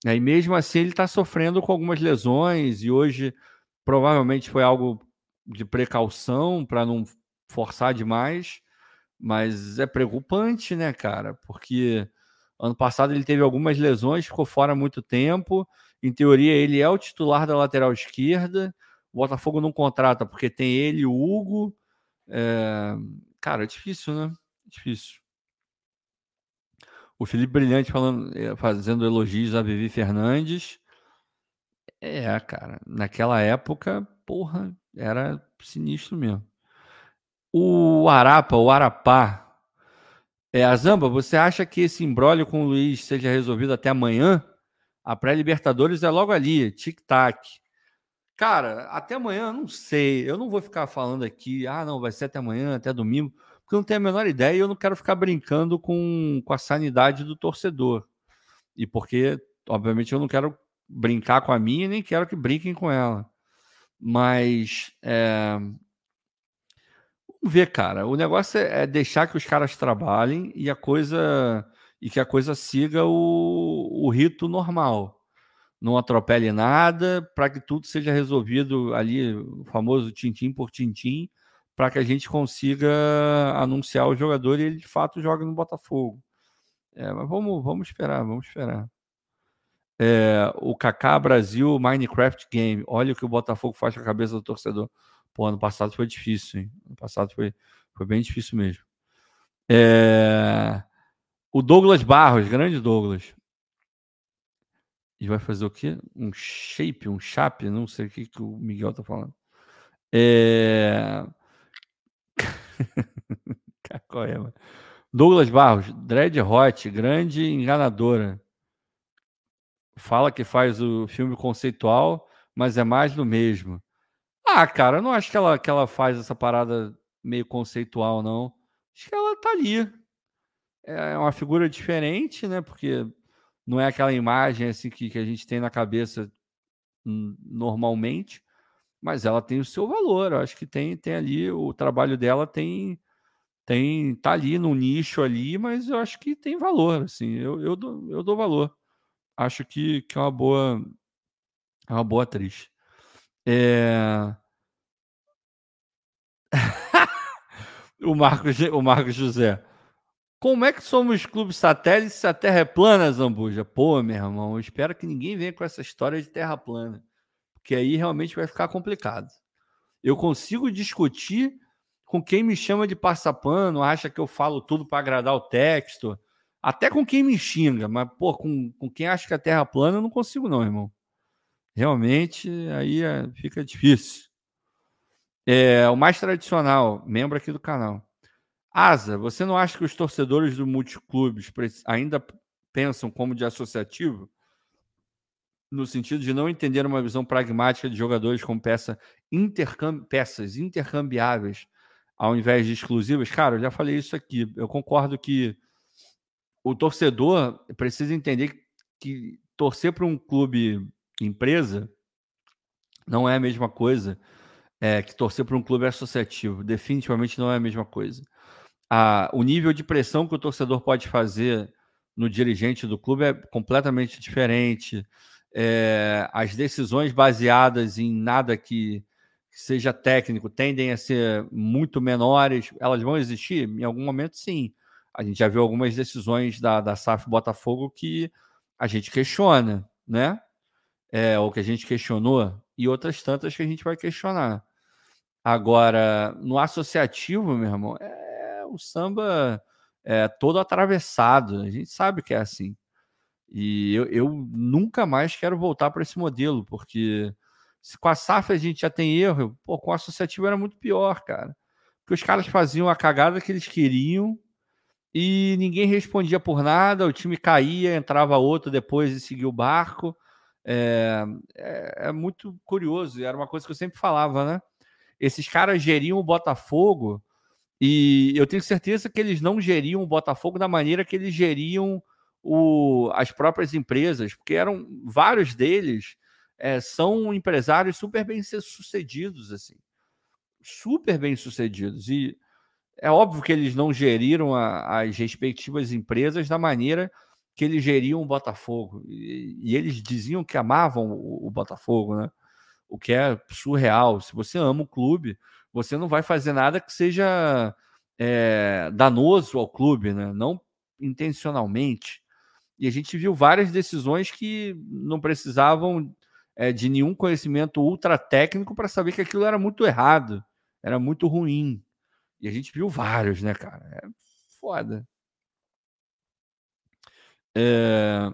E mesmo assim ele está sofrendo com algumas lesões e hoje provavelmente foi algo de precaução para não forçar demais, mas é preocupante, né, cara? Porque ano passado ele teve algumas lesões, ficou fora muito tempo. Em teoria, ele é o titular da lateral esquerda. O Botafogo não contrata porque tem ele o Hugo. É... Cara, é difícil, né? Difícil. O Felipe Brilhante falando, eh, fazendo elogios a Vivi Fernandes. É, cara, naquela época, porra, era sinistro mesmo. O Arapa, o Arapá. É, Azamba, você acha que esse embrólio com o Luiz seja resolvido até amanhã? A pré-Libertadores é logo ali, tic-tac. Cara, até amanhã, não sei. Eu não vou ficar falando aqui, ah, não, vai ser até amanhã, até domingo, porque eu não tenho a menor ideia e eu não quero ficar brincando com, com a sanidade do torcedor. E porque, obviamente, eu não quero brincar com a minha nem quero que brinquem com ela. Mas é, Vamos ver, cara. O negócio é, é deixar que os caras trabalhem e a coisa e que a coisa siga o, o rito normal. Não atropele nada, para que tudo seja resolvido ali, o famoso tintim por tintim, para que a gente consiga anunciar o jogador e ele de fato joga no Botafogo. É, mas vamos, vamos esperar, vamos esperar. É, o Kaká Brasil Minecraft Game. Olha o que o Botafogo faz com a cabeça do torcedor. Pô, ano passado foi difícil, hein? Ano passado foi, foi bem difícil mesmo. É... O Douglas Barros, grande Douglas. E vai fazer o quê? Um shape, um chape, não sei o que, que o Miguel tá falando. É... Qual é, mano? Douglas Barros, Dread Hot, grande enganadora. Fala que faz o filme conceitual, mas é mais do mesmo. Ah, cara, eu não acho que ela, que ela faz essa parada meio conceitual, não. Acho que ela tá ali. É uma figura diferente, né? Porque não é aquela imagem assim que, que a gente tem na cabeça normalmente, mas ela tem o seu valor. Eu acho que tem, tem ali, o trabalho dela tem, tem tá ali no nicho ali, mas eu acho que tem valor, assim, eu, eu, dou, eu dou valor. Acho que, que é uma boa, é uma boa atriz. É... o, Marcos, o Marcos José. Como é que somos clubes satélites se a Terra é plana, Zambuja? Pô, meu irmão, eu espero que ninguém venha com essa história de Terra plana, porque aí realmente vai ficar complicado. Eu consigo discutir com quem me chama de passapano, acha que eu falo tudo para agradar o texto, até com quem me xinga, mas, pô, com, com quem acha que a Terra plana eu não consigo não, irmão. Realmente, aí é, fica difícil. É, o mais tradicional, membro aqui do canal. Asa, você não acha que os torcedores do multiclubes ainda pensam como de associativo? No sentido de não entender uma visão pragmática de jogadores como peça intercambi peças intercambiáveis ao invés de exclusivas? Cara, eu já falei isso aqui. Eu concordo que o torcedor precisa entender que torcer para um clube empresa não é a mesma coisa é, que torcer para um clube associativo. Definitivamente não é a mesma coisa. A, o nível de pressão que o torcedor pode fazer no dirigente do clube é completamente diferente. É, as decisões baseadas em nada que, que, seja técnico tendem a ser muito menores. Elas vão existir? Em algum momento, sim. A gente já viu algumas decisões da, da SAF Botafogo que a gente questiona, né? É, ou que a gente questionou, e outras tantas que a gente vai questionar. Agora, no associativo, meu irmão, é o samba é todo atravessado. A gente sabe que é assim. E eu, eu nunca mais quero voltar para esse modelo, porque se com a SAF a gente já tem erro, pô, com o associativo era muito pior, cara. Porque os caras faziam a cagada que eles queriam e ninguém respondia por nada, o time caía, entrava outro depois e seguia o barco. É, é, é muito curioso, era uma coisa que eu sempre falava, né? Esses caras geriam o Botafogo e eu tenho certeza que eles não geriam o Botafogo da maneira que eles geriam o, as próprias empresas, porque eram vários deles é, são empresários super bem sucedidos, assim, super bem sucedidos. E é óbvio que eles não geriram a, as respectivas empresas da maneira que eles geriam o Botafogo. E, e eles diziam que amavam o, o, Botafogo, né? O que é surreal. Se você ama o clube, você não vai fazer nada que seja é, danoso ao clube, né? Não intencionalmente. E a gente viu várias decisões que não precisavam é, de nenhum conhecimento ultra técnico para saber que aquilo era muito errado, era muito ruim. E a gente viu vários, né, cara? É foda. É...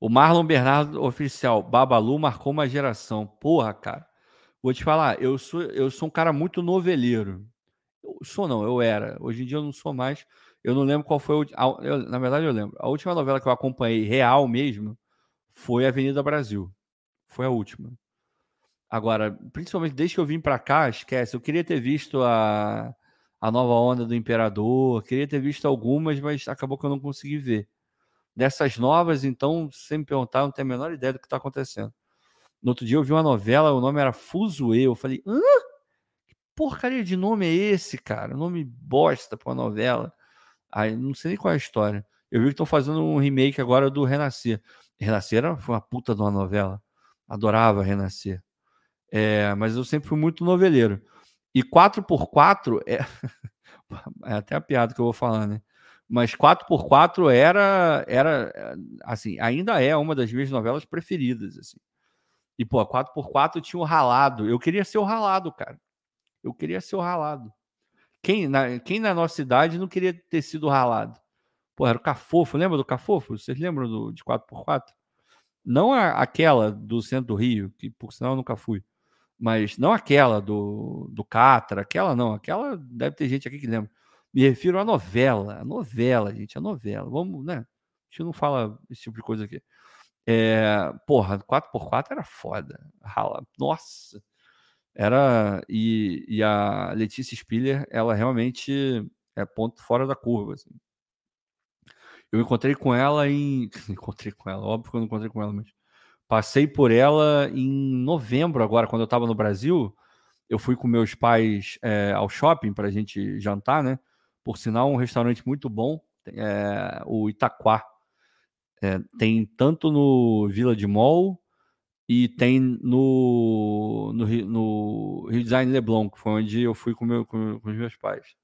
O Marlon Bernardo oficial, Babalu marcou uma geração. Porra, cara. Vou te falar, eu sou, eu sou um cara muito noveleiro. Eu sou não, eu era. Hoje em dia eu não sou mais. Eu não lembro qual foi a, eu, na verdade eu lembro. A última novela que eu acompanhei real mesmo foi Avenida Brasil. Foi a última. Agora, principalmente desde que eu vim para cá, esquece. Eu queria ter visto a a nova onda do Imperador. Queria ter visto algumas, mas acabou que eu não consegui ver. Dessas novas, então, sem me perguntar, não tenho a menor ideia do que está acontecendo. No outro dia eu vi uma novela, o nome era Fuzue. Eu falei, hã? Que porcaria de nome é esse, cara? Nome bosta pra uma novela. Aí não sei nem qual é a história. Eu vi que estão fazendo um remake agora do Renascer. Renascer foi uma puta de uma novela. Adorava Renascer. É, mas eu sempre fui muito noveleiro. E 4x4 é... é até a piada que eu vou falar, né? Mas 4x4 era, era assim, ainda é uma das minhas novelas preferidas, assim. E, pô, 4x4 tinha o ralado. Eu queria ser o ralado, cara. Eu queria ser o ralado. Quem na, quem na nossa cidade não queria ter sido ralado? Pô, era o Cafofo. Lembra do Cafofo? Vocês lembram do, de 4x4? Não a, aquela do centro do Rio, que por sinal eu nunca fui. Mas não aquela do, do Catra, aquela não, aquela deve ter gente aqui que lembra. Me refiro à novela, a novela, gente, a novela. Vamos, né? A gente não fala esse tipo de coisa aqui. É, porra, 4x4 era foda. Rala. Nossa. Era. E, e a Letícia Spiller, ela realmente é ponto fora da curva. Assim. Eu encontrei com ela em. Encontrei com ela, óbvio que eu não encontrei com ela, mas Passei por ela em novembro, agora, quando eu estava no Brasil. Eu fui com meus pais é, ao shopping para a gente jantar, né? Por sinal, um restaurante muito bom, é, o Itaquá. É, tem tanto no Vila de Mall e tem no, no, no Rio Design Leblon, que foi onde eu fui com, meu, com, com os meus pais.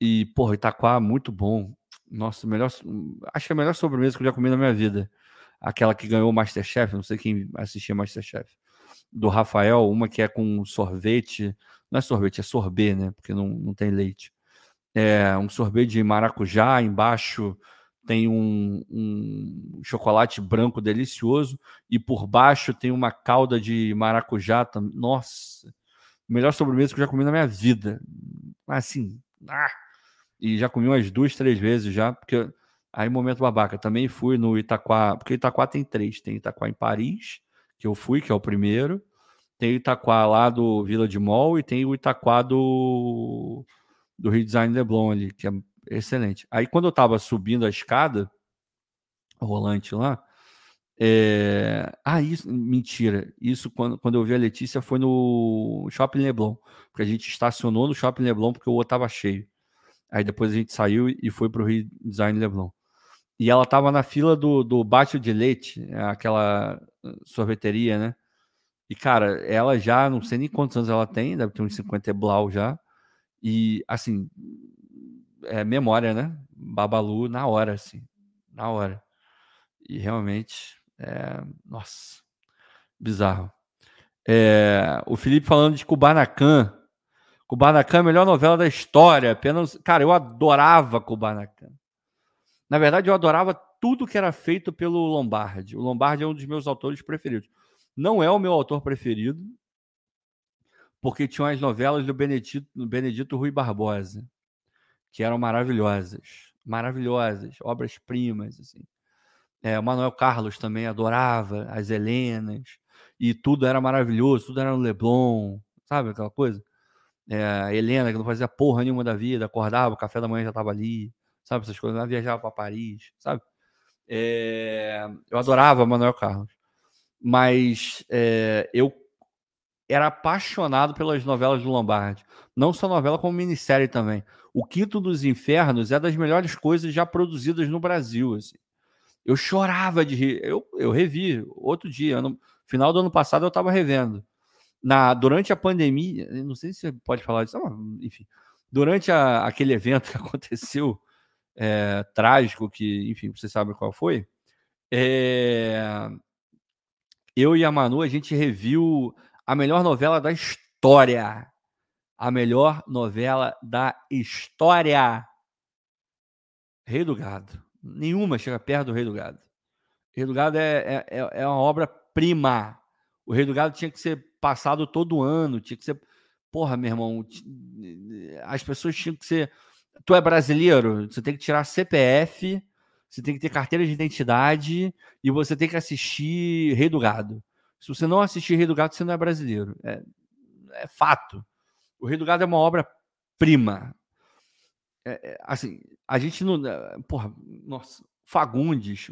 E, porra, Itaquá, muito bom. Nossa, melhor, acho que é a melhor sobremesa que eu já comi na minha vida aquela que ganhou o Masterchef, não sei quem assistia Masterchef, do Rafael, uma que é com sorvete, não é sorvete, é sorbet, né? Porque não, não tem leite. É um sorvete de maracujá, embaixo tem um, um chocolate branco delicioso e por baixo tem uma calda de maracujá. Nossa, melhor sobremesa que eu já comi na minha vida. Assim, ah! e já comi umas duas, três vezes já, porque Aí, momento babaca, também fui no Itaquá, porque Itaquá tem três: tem Itaquá em Paris, que eu fui, que é o primeiro, tem o Itaquá lá do Vila de Mol e tem o Itaquá do, do Rio Design Leblon ali, que é excelente. Aí, quando eu tava subindo a escada, rolante lá, é... Ah, isso, mentira. Isso quando, quando eu vi a Letícia foi no Shopping Leblon, porque a gente estacionou no Shopping Leblon porque o outro tava cheio. Aí depois a gente saiu e foi pro Rio Design Leblon. E ela tava na fila do, do Bate de Leite, é aquela uh, sorveteria, né? E, cara, ela já, não sei nem quantos anos ela tem, deve ter uns 50 e blau já. E, assim, é memória, né? Babalu na hora, assim, na hora. E realmente, é... nossa, bizarro. É... O Felipe falando de Kubanacan. Kubanacan é a melhor novela da história. Apenas, cara, eu adorava Kubanacan. Na verdade, eu adorava tudo que era feito pelo Lombardi. O Lombardi é um dos meus autores preferidos. Não é o meu autor preferido, porque tinha as novelas do Benedito, Benedito Rui Barbosa, que eram maravilhosas. Maravilhosas, obras-primas. Assim. É, o Manuel Carlos também adorava, as Helenas, e tudo era maravilhoso, tudo era no Leblon, sabe aquela coisa? É, Helena, que não fazia porra nenhuma da vida, acordava, o café da manhã já estava ali sabe? Essas coisas. Ela viajava para Paris, sabe? É, eu adorava Manuel Carlos, mas é, eu era apaixonado pelas novelas do Lombardi. Não só novela, como minissérie também. O Quinto dos Infernos é das melhores coisas já produzidas no Brasil. Assim. Eu chorava de rir. Eu, eu revi outro dia, final do ano passado eu estava revendo. Na, durante a pandemia, não sei se você pode falar disso, enfim. Durante a, aquele evento que aconteceu, é, trágico, que, enfim, você sabe qual foi, é, eu e a Manu, a gente reviu a melhor novela da história a melhor novela da história. Rei do Gado. Nenhuma chega perto do Rei do Gado. Rei do Gado é, é, é, é uma obra-prima. O Rei do Gado tinha que ser passado todo ano, tinha que ser. Porra, meu irmão, as pessoas tinham que ser. Tu é brasileiro, você tem que tirar CPF, você tem que ter carteira de identidade e você tem que assistir Rei do Gado. Se você não assistir Rei do Gado, você não é brasileiro. É, é fato. O Rei do Gado é uma obra-prima. É, é, assim, a gente não. É, porra, nossa, Fagundes,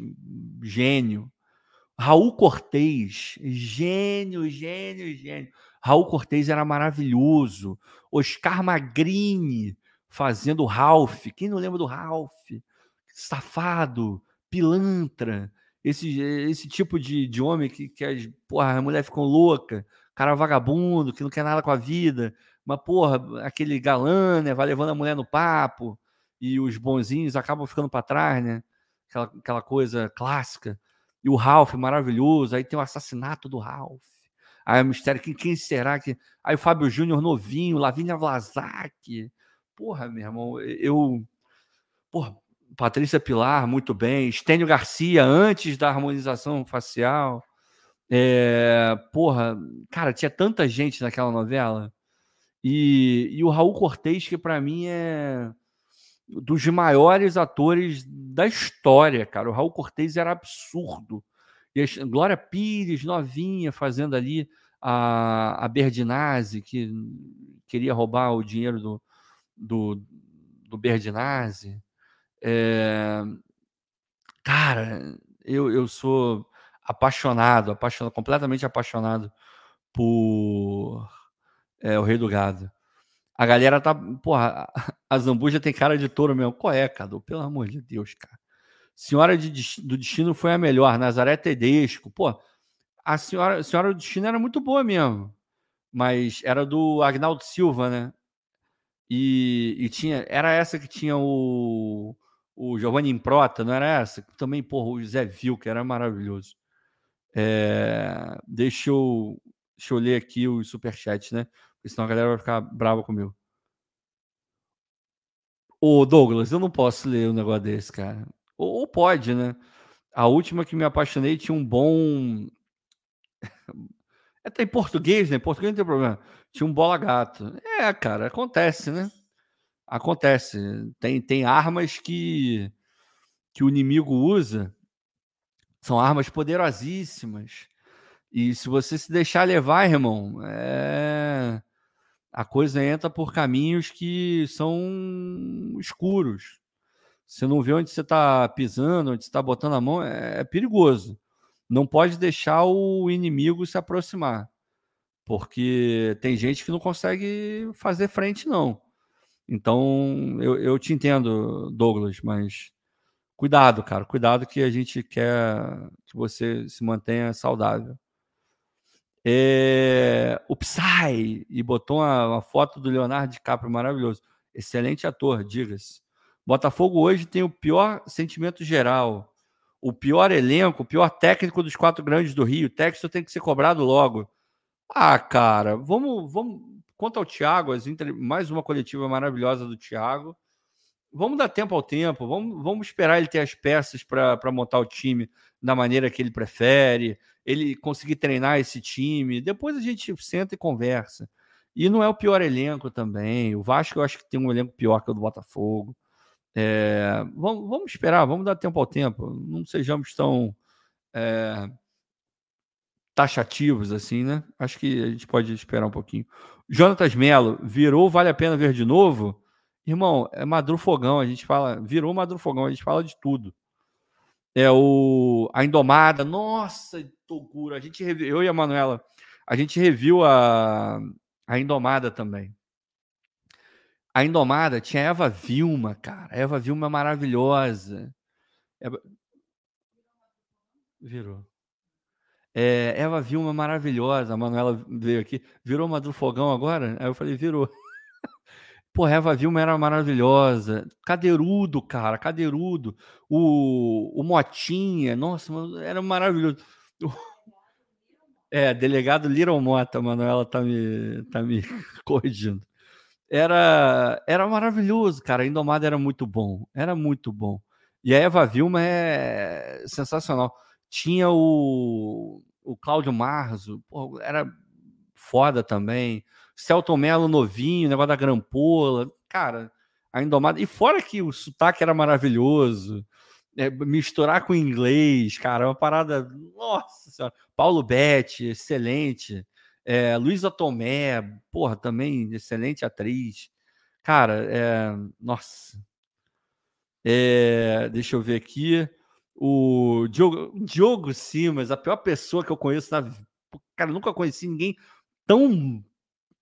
gênio. Raul Cortez, gênio, gênio, gênio. Raul Cortez era maravilhoso. Oscar Magrini fazendo Ralph. Quem não lembra do Ralph? Safado, pilantra. Esse, esse tipo de, de homem que, que as, porra, a mulher ficou louca, cara vagabundo, que não quer nada com a vida. Mas, porra, aquele galã, né? Vai levando a mulher no papo e os bonzinhos acabam ficando para trás, né? Aquela, aquela coisa clássica. E o Ralph, maravilhoso. Aí tem o assassinato do Ralph. Aí o mistério, quem, quem será que. Aí o Fábio Júnior novinho, Lavínia Vlasak. Porra, meu irmão, eu. Porra, Patrícia Pilar, muito bem. Estênio Garcia, antes da harmonização facial. É, porra, cara, tinha tanta gente naquela novela. E, e o Raul Cortez, que para mim é dos maiores atores da história, cara. O Raul Cortez era absurdo. E a Glória Pires, novinha, fazendo ali a, a Berdinazzi, que queria roubar o dinheiro do, do, do Berdinazzi. É... Cara, eu, eu sou apaixonado, apaixonado, completamente apaixonado por é, o Rei do Gado. A galera tá. Porra, a Zambuja tem cara de touro mesmo. Qual é, Cadu? Pelo amor de Deus, cara. Senhora de, do Destino foi a melhor. Nazaré Tedesco. Pô, a senhora, a senhora do Destino era muito boa mesmo. Mas era do Agnaldo Silva, né? E, e tinha. Era essa que tinha o. O Giovanni Improta, não era essa? Também, porra, o Zé que era maravilhoso. É, deixa, eu, deixa eu ler aqui os superchats, né? Porque senão a galera vai ficar brava comigo. Ô, Douglas, eu não posso ler um negócio desse, cara. Ou, ou pode, né? A última que me apaixonei tinha um bom. Até em português, né? Em português não tem problema. Tinha um bola gato. É, cara, acontece, né? Acontece. Tem, tem armas que, que o inimigo usa. São armas poderosíssimas. E se você se deixar levar, irmão, é a coisa entra por caminhos que são escuros. Você não vê onde você está pisando, onde você está botando a mão, é, é, perigoso. Não pode deixar o inimigo se aproximar, porque tem gente que não consegue fazer frente, não. Então, eu, eu te entendo, Douglas, mas cuidado, cara, cuidado que a gente quer que você se mantenha saudável. É, o Psy, e botou uma, uma, foto do Leonardo DiCaprio maravilhoso. Excelente ator, diga-se. Botafogo hoje tem o pior sentimento geral, o pior elenco, o pior técnico dos quatro grandes do Rio. O técnico tem que ser cobrado logo. Ah, cara, vamos. vamos quanto ao Thiago, mais uma coletiva maravilhosa do Thiago. Vamos dar tempo ao tempo, vamos, vamos esperar ele ter as peças para montar o time da maneira que ele prefere ele conseguir treinar esse time. Depois a gente senta e conversa. E não é o pior elenco também. O Vasco eu acho que tem um elenco pior que o do Botafogo. É, vamos, vamos, esperar, vamos dar tempo ao tempo. Não sejamos tão é, taxativos assim, né? Acho que a gente pode esperar um pouquinho. Jonatas Melo, virou Vale a Pena Ver de novo? Irmão, é Madru Fogão, a gente fala, virou Madru Fogão, a gente fala de tudo. É o a Indomada, nossa, Toguro, a gente eu e a Manuela, a gente reviu a, a Indomada também. A Indomada tinha Eva Vilma, cara. A Eva Vilma é maravilhosa. Eva... Virou. É, Eva Vilma maravilhosa. A Manuela veio aqui. Virou uma do fogão agora? Aí eu falei, virou. Pô, Eva Vilma era maravilhosa. Cadeirudo, cara, cadeirudo. O, o Motinha, nossa, era maravilhoso. É, delegado Little Mota, Manuela tá me, tá me corrigindo. Era, era maravilhoso, cara. Indomada era muito bom. Era muito bom. E a Eva Vilma é sensacional. Tinha o, o Cláudio Marzo, pô, era foda também. Celton Mello novinho, negócio da grampola. Cara, a Indomada. E fora que o sotaque era maravilhoso. É, misturar com inglês, cara, é uma parada. Nossa senhora. Paulo Betti, excelente. É, Luísa Tomé, porra, também excelente atriz. Cara, é, nossa. É, deixa eu ver aqui. O Diogo, Diogo Simas, a pior pessoa que eu conheço na Cara, nunca conheci ninguém tão,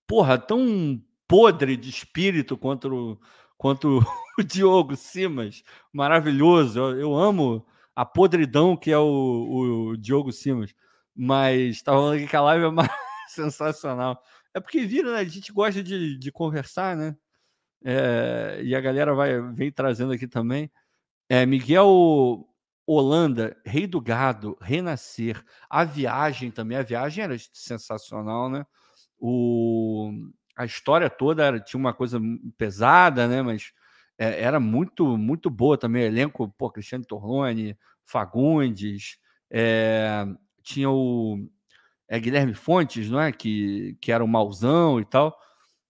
porra, tão podre de espírito quanto, quanto o Diogo Simas. Maravilhoso. Eu, eu amo a podridão que é o, o Diogo Simas. Mas estava falando aqui que a live é sensacional. É porque vira, né? A gente gosta de, de conversar, né? É, e a galera vai vem trazendo aqui também. É, Miguel Holanda, Rei do Gado, Renascer, a viagem também. A viagem era sensacional, né? O, a história toda era, tinha uma coisa pesada, né? Mas é, era muito, muito boa também. Elenco, pô, Cristiano Torlone, Fagundes, é, tinha o é, Guilherme Fontes, não é? Que, que era o mauzão e tal.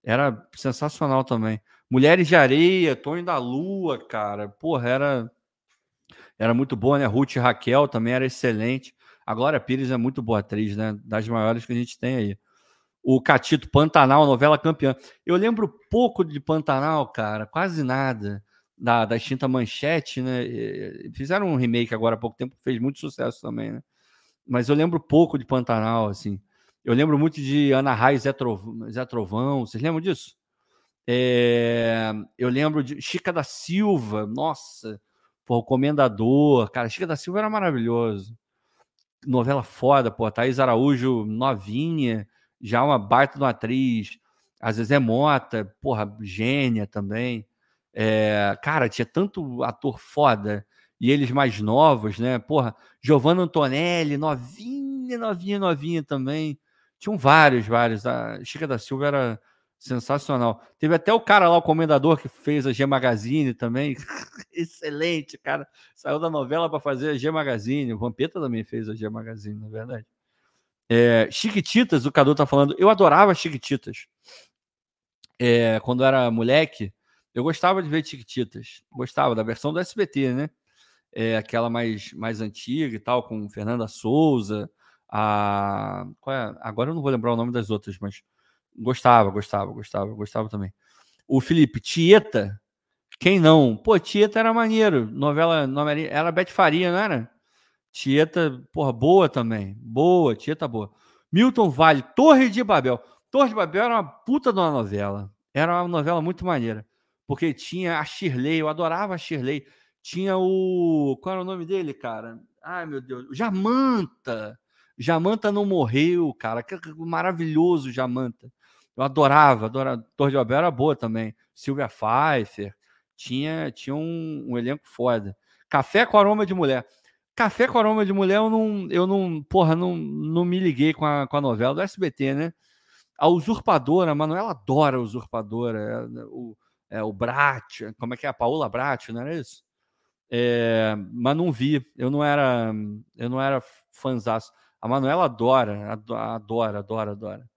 Era sensacional também. Mulheres de Areia, Tonho da Lua, cara. Porra, era, era muito boa, né? Ruth Raquel também era excelente. A Glória Pires é muito boa atriz, né? Das maiores que a gente tem aí. O Catito Pantanal, novela campeã. Eu lembro pouco de Pantanal, cara, quase nada. Da, da extinta Manchete, né? Fizeram um remake agora há pouco tempo, fez muito sucesso também, né? mas eu lembro pouco de Pantanal, assim. Eu lembro muito de Ana Raiz Zé, Trovão, Zé Trovão, vocês lembram disso? É, eu lembro de Chica da Silva, nossa, pô, o Comendador, cara, Chica da Silva era maravilhoso. Novela foda, pô, Thaís Araújo novinha, já uma baita de uma atriz. Às vezes é Mota, porra, gênia também. É, cara, tinha tanto ator foda e eles mais novos, né? Porra, Giovanna Antonelli, novinha, novinha, novinha também. Tinham vários, vários. A Chica da Silva era sensacional. Teve até o cara lá, o comendador, que fez a G Magazine também. Excelente, cara. Saiu da novela para fazer a G Magazine. O Vampeta também fez a G Magazine, na verdade. É, Chiquititas, o Cadu tá falando. Eu adorava Chiquititas. É, quando era moleque, eu gostava de ver Chiquititas. Gostava da versão do SBT, né? é, aquela mais, mais antiga e tal, com Fernanda Souza, a. É? Agora eu não vou lembrar o nome das outras, mas gostava, gostava, gostava, gostava também. O Felipe, Tieta, quem não? Pô, Tieta era maneiro. Novela, novela era Bete Faria, não era? Tieta, porra, boa também. Boa, Tieta boa. Milton Vale, Torre de Babel. Torre de Babel era uma puta de uma novela. Era uma novela muito maneira. Porque tinha a Shirley, eu adorava a Shirley. Tinha o. Qual era o nome dele, cara? Ai, meu Deus. Jamanta. Jamanta não morreu, cara. Maravilhoso, Jamanta. Eu adorava, adorava. Torre de Babel era boa também. Silvia Pfeiffer. Tinha, tinha um, um elenco foda. Café com aroma de mulher. Café com aroma de mulher, eu não, eu não, porra, não, não me liguei com a, com a novela do SBT, né? A Usurpadora, a Manuela adora a Usurpadora. É, o, é, o Brat, como é que é? A Paola Brat, não era isso? É, mas não vi. Eu não era, eu não era fãzaço. A Manuela adora, adora, adora, adora.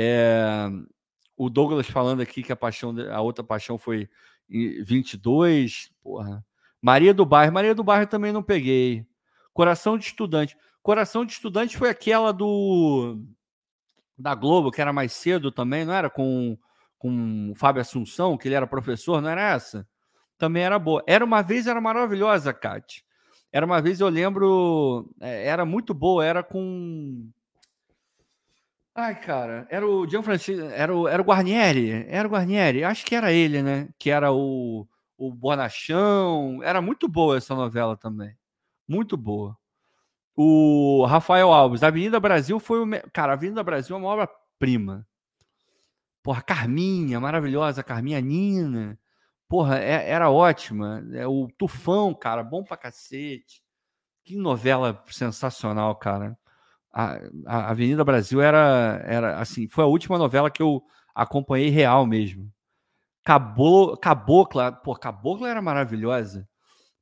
É, o Douglas falando aqui que a paixão, a outra paixão foi 22, porra. Maria do Bairro, Maria do Bairro também não peguei. Coração de Estudante. Coração de Estudante foi aquela do da Globo, que era mais cedo também, não era com com o Fábio Assunção, que ele era professor, não era essa? também era boa. Era uma vez, era maravilhosa, Kate. Era uma vez, eu lembro, é, era muito boa, era com. Ai, cara, era o Gianfrancesco, era o, era o Guarnieri, era o Guarnieri, acho que era ele, né? Que era o, o Bonachão, era muito boa essa novela também, muito boa. O Rafael Alves, Avenida Brasil foi o. Cara, Avenida Brasil é uma obra-prima. Porra, Carminha, maravilhosa, Carminha Nina. Porra, é, era ótima. É, o Tufão, cara, bom pra cacete. Que novela sensacional, cara a, a Avenida Brasil era, era assim, foi a última novela que eu acompanhei real mesmo. Cablo, Cabocla, pô, Cabocla era maravilhosa,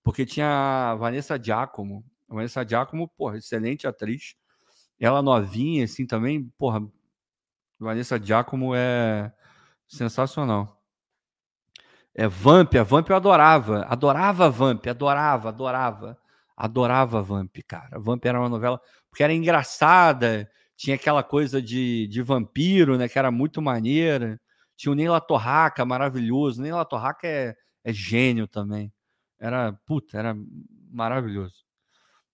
porque tinha a Vanessa Giacomo. A Vanessa Giacomo, porra, excelente atriz. Ela novinha, assim, também, porra, Vanessa Giacomo é sensacional. É Vamp, a Vamp eu adorava, adorava Vamp, adorava, adorava, adorava Vamp, cara. Vamp era uma novela porque era engraçada, tinha aquela coisa de, de vampiro, né? Que era muito maneira. Tinha o Neila Torraca, maravilhoso. Neila Torraca é, é gênio também. Era, puta, era maravilhoso.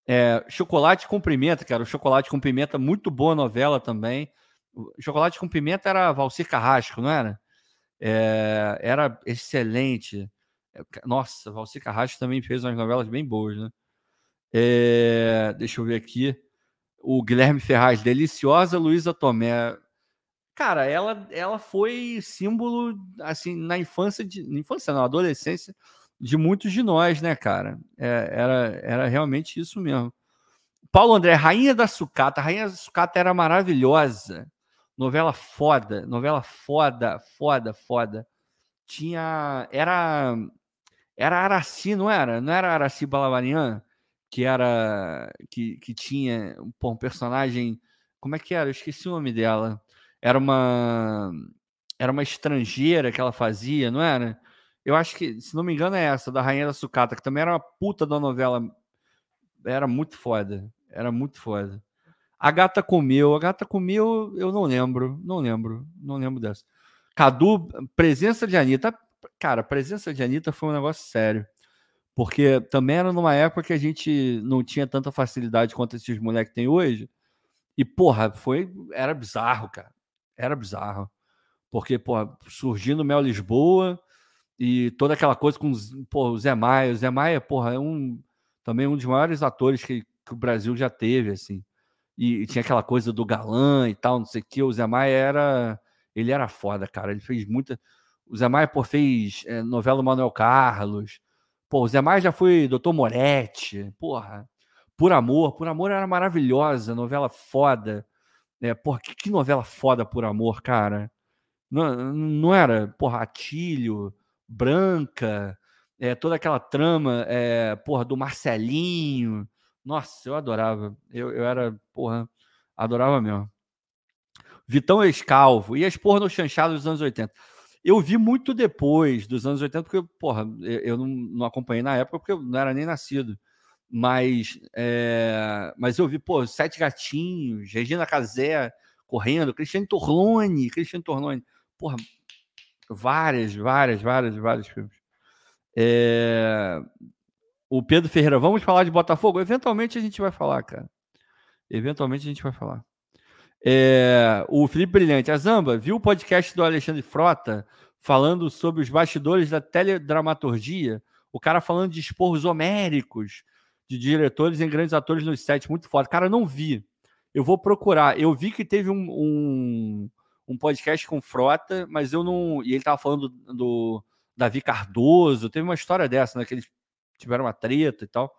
É, Chocolate com Pimenta, cara. O Chocolate com Pimenta, muito boa novela também. O Chocolate com Pimenta era Valcir Carrasco, não era? É, era excelente. É, nossa, Valcir Carrasco também fez umas novelas bem boas, né? É, deixa eu ver aqui o Guilherme Ferraz, deliciosa Luísa Tomé. Cara, ela, ela foi símbolo, assim, na infância, de, na infância, na adolescência, de muitos de nós, né, cara? É, era, era realmente isso mesmo. Paulo André, Rainha da Sucata. Rainha da Sucata era maravilhosa. Novela foda, novela foda, foda, foda. Tinha. Era. Era Araci, não era? Não era Araci Balavarian? Que era que, que tinha pô, um personagem, como é que era? Eu esqueci o nome dela. Era uma era uma estrangeira que ela fazia, não era? Eu acho que, se não me engano, é essa, da Rainha da Sucata, que também era uma puta da novela. Era muito foda. Era muito foda. A gata comeu. A gata comeu, eu não lembro. Não lembro. Não lembro dessa. Cadu, presença de Anitta. Cara, presença de Anitta foi um negócio sério. Porque também era numa época que a gente não tinha tanta facilidade quanto esses moleques têm hoje. E, porra, foi. Era bizarro, cara. Era bizarro. Porque, porra, surgindo Mel Lisboa e toda aquela coisa com porra, o Zé Maia. O Zé Maia, porra, é um. Também um dos maiores atores que, que o Brasil já teve, assim. E, e, tinha aquela coisa do galã e tal, não sei o que. O Zé Maia era. Ele era foda, cara. Ele fez muita. O Zé Maia, pô, fez é, novela do Manuel Carlos. Pô, o Zé Maia já foi Doutor Moretti, porra. Por Amor, Por Amor era maravilhosa, novela foda. É, porra, que, que novela foda Por Amor, cara. Não, não era, porra, Atílio, Branca, é, toda aquela trama, é, porra, do Marcelinho. Nossa, eu adorava. Eu, eu era, porra, adorava mesmo. Vitão Escalvo e as porra no chanchado dos anos 80. Eu vi muito depois dos anos 80, porque, porra, eu não, não acompanhei na época, porque eu não era nem nascido. Mas, é, mas eu vi, pô, Sete Gatinhos, Regina Casé correndo, Cristiane Torlone, Cristiane Torlone. Porra, várias, várias, várias, vários filmes. É, o Pedro Ferreira, vamos falar de Botafogo? Eventualmente a gente vai falar, cara. Eventualmente a gente vai falar. É, o Felipe Brilhante, a Zamba, viu o podcast do Alexandre Frota falando sobre os bastidores da teledramaturgia? O cara falando de esporros homéricos, de diretores em grandes atores nos sets, muito foda. Cara, não vi. Eu vou procurar. Eu vi que teve um, um, um podcast com Frota, mas eu não. E ele tava falando do, do Davi Cardoso. Teve uma história dessa, né? Que eles tiveram uma treta e tal.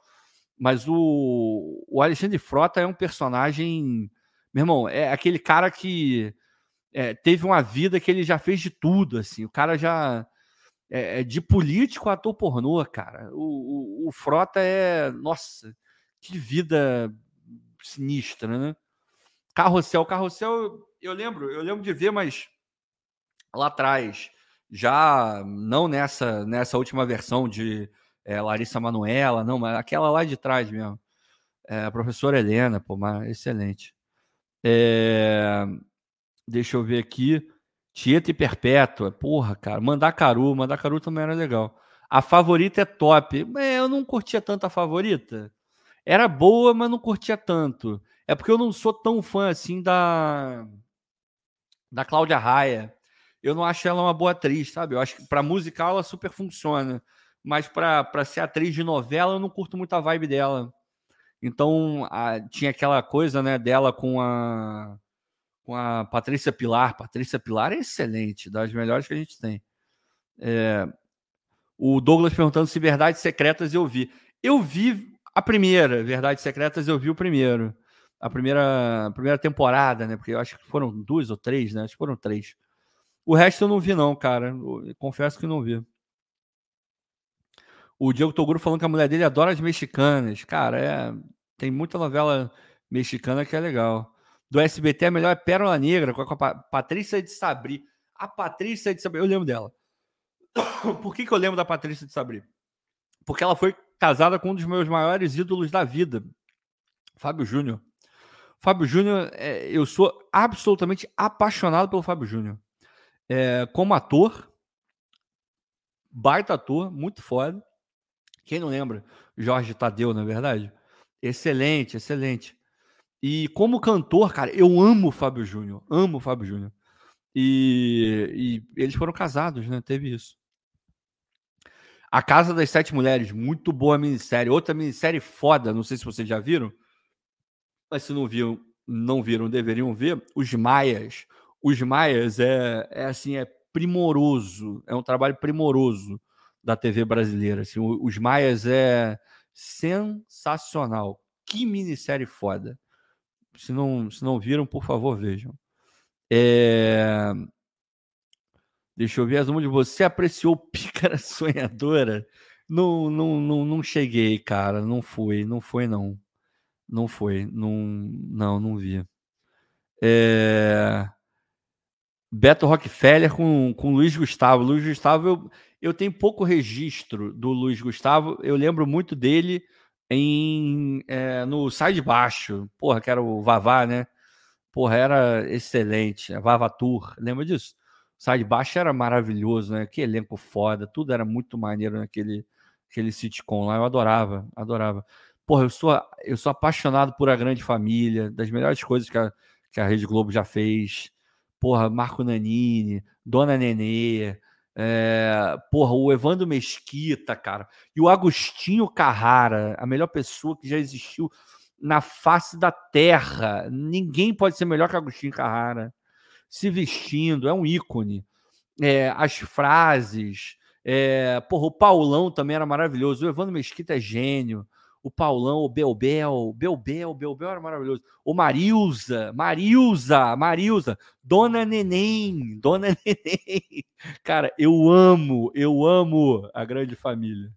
Mas o, o Alexandre Frota é um personagem meu irmão, é aquele cara que é, teve uma vida que ele já fez de tudo, assim. O cara já é, é de político a ator pornô, cara. O, o, o, Frota é, nossa, que vida sinistra, né? Carrossel, Carrossel, eu lembro, eu lembro de ver, mas lá atrás, já não nessa nessa última versão de é, Larissa Manuela, não, mas aquela lá de trás mesmo. É, a professora Helena, pô, mas excelente. É... Deixa eu ver aqui. Tieta e Perpétua. Porra, cara. Mandacaru. Mandacaru também era legal. A favorita é top. Eu não curtia tanto a favorita. Era boa, mas não curtia tanto. É porque eu não sou tão fã assim da. da Cláudia Raia. Eu não acho ela uma boa atriz, sabe? Eu acho que para musical ela super funciona, mas para ser atriz de novela eu não curto muito a vibe dela. Então, a, tinha aquela coisa, né, dela com a com a Patrícia Pilar. Patrícia Pilar é excelente, das melhores que a gente tem. É, o Douglas perguntando se Verdades Secretas eu vi. Eu vi a primeira, Verdades Secretas, eu vi o primeiro. A primeira, a primeira temporada, né? Porque eu acho que foram duas ou três, né? Acho que foram três. O resto eu não vi, não, cara. Eu confesso que não vi. O Diego Toguro falando que a mulher dele adora as mexicanas. Cara, é, tem muita novela mexicana que é legal. Do SBT, a melhor é Pérola Negra, com a Patrícia de Sabri. A Patrícia de Sabri, eu lembro dela. Por que, que eu lembro da Patrícia de Sabri? Porque ela foi casada com um dos meus maiores ídolos da vida, Fábio Júnior. Fábio Júnior, é, eu sou absolutamente apaixonado pelo Fábio Júnior. É, como ator, baita ator, muito foda. Quem não lembra? Jorge Tadeu, na é verdade? Excelente, excelente. E como cantor, cara, eu amo o Fábio Júnior, amo o Fábio Júnior. E, e, eles foram casados, né? Teve isso. A Casa das Sete Mulheres, muito boa minissérie. Outra minissérie foda, não sei se vocês já viram, mas se não viram, não viram, deveriam ver. Os Maias. Os Maias é, é assim, é primoroso, é um trabalho primoroso da TV brasileira. Assim, os Maias é sensacional. Que minissérie foda. Se não, se não viram, por favor, vejam. É... Deixa eu ver as de você apreciou Pícara Sonhadora? Não, não, não, não cheguei, cara. Não foi, não foi, não. Não foi. Não, não, não vi. É... Beto Rockefeller com, com Luiz Gustavo. Luiz Gustavo, eu, eu tenho pouco registro do Luiz Gustavo. Eu lembro muito dele em é, no Sai de Baixo. Porra, que era o Vavá, né? Porra, era excelente. Vava Tour. Lembra disso? Sai de Baixo era maravilhoso, né? Que elenco foda. Tudo era muito maneiro naquele aquele sitcom lá. Eu adorava, adorava. Porra, eu sou, eu sou apaixonado por A Grande Família, das melhores coisas que a, que a Rede Globo já fez. Porra, Marco Nanini, Dona Nenê, é, porra, o Evandro Mesquita, cara, e o Agostinho Carrara, a melhor pessoa que já existiu na face da terra. Ninguém pode ser melhor que Agostinho Carrara. Se vestindo, é um ícone. É, as frases. É, porra, o Paulão também era maravilhoso. O Evandro Mesquita é gênio o Paulão, o Belbel, Belbel, Belbel era maravilhoso. O Marilza, Marilza, Marilza, Dona Neném, Dona Neném. Cara, eu amo, eu amo a grande família.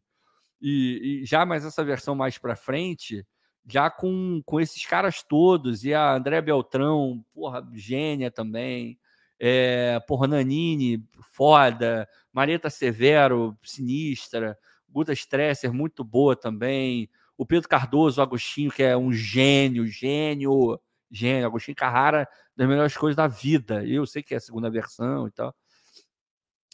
E, e já mais essa versão mais para frente, já com, com esses caras todos, e a André Beltrão, porra, gênia também. É, porra, Nanini, foda. Marieta Severo, sinistra. Guta Stresser, muito boa também o Pedro Cardoso, o Agostinho, que é um gênio, gênio, gênio, Agostinho Carrara, das melhores coisas da vida. Eu sei que é a segunda versão e tal.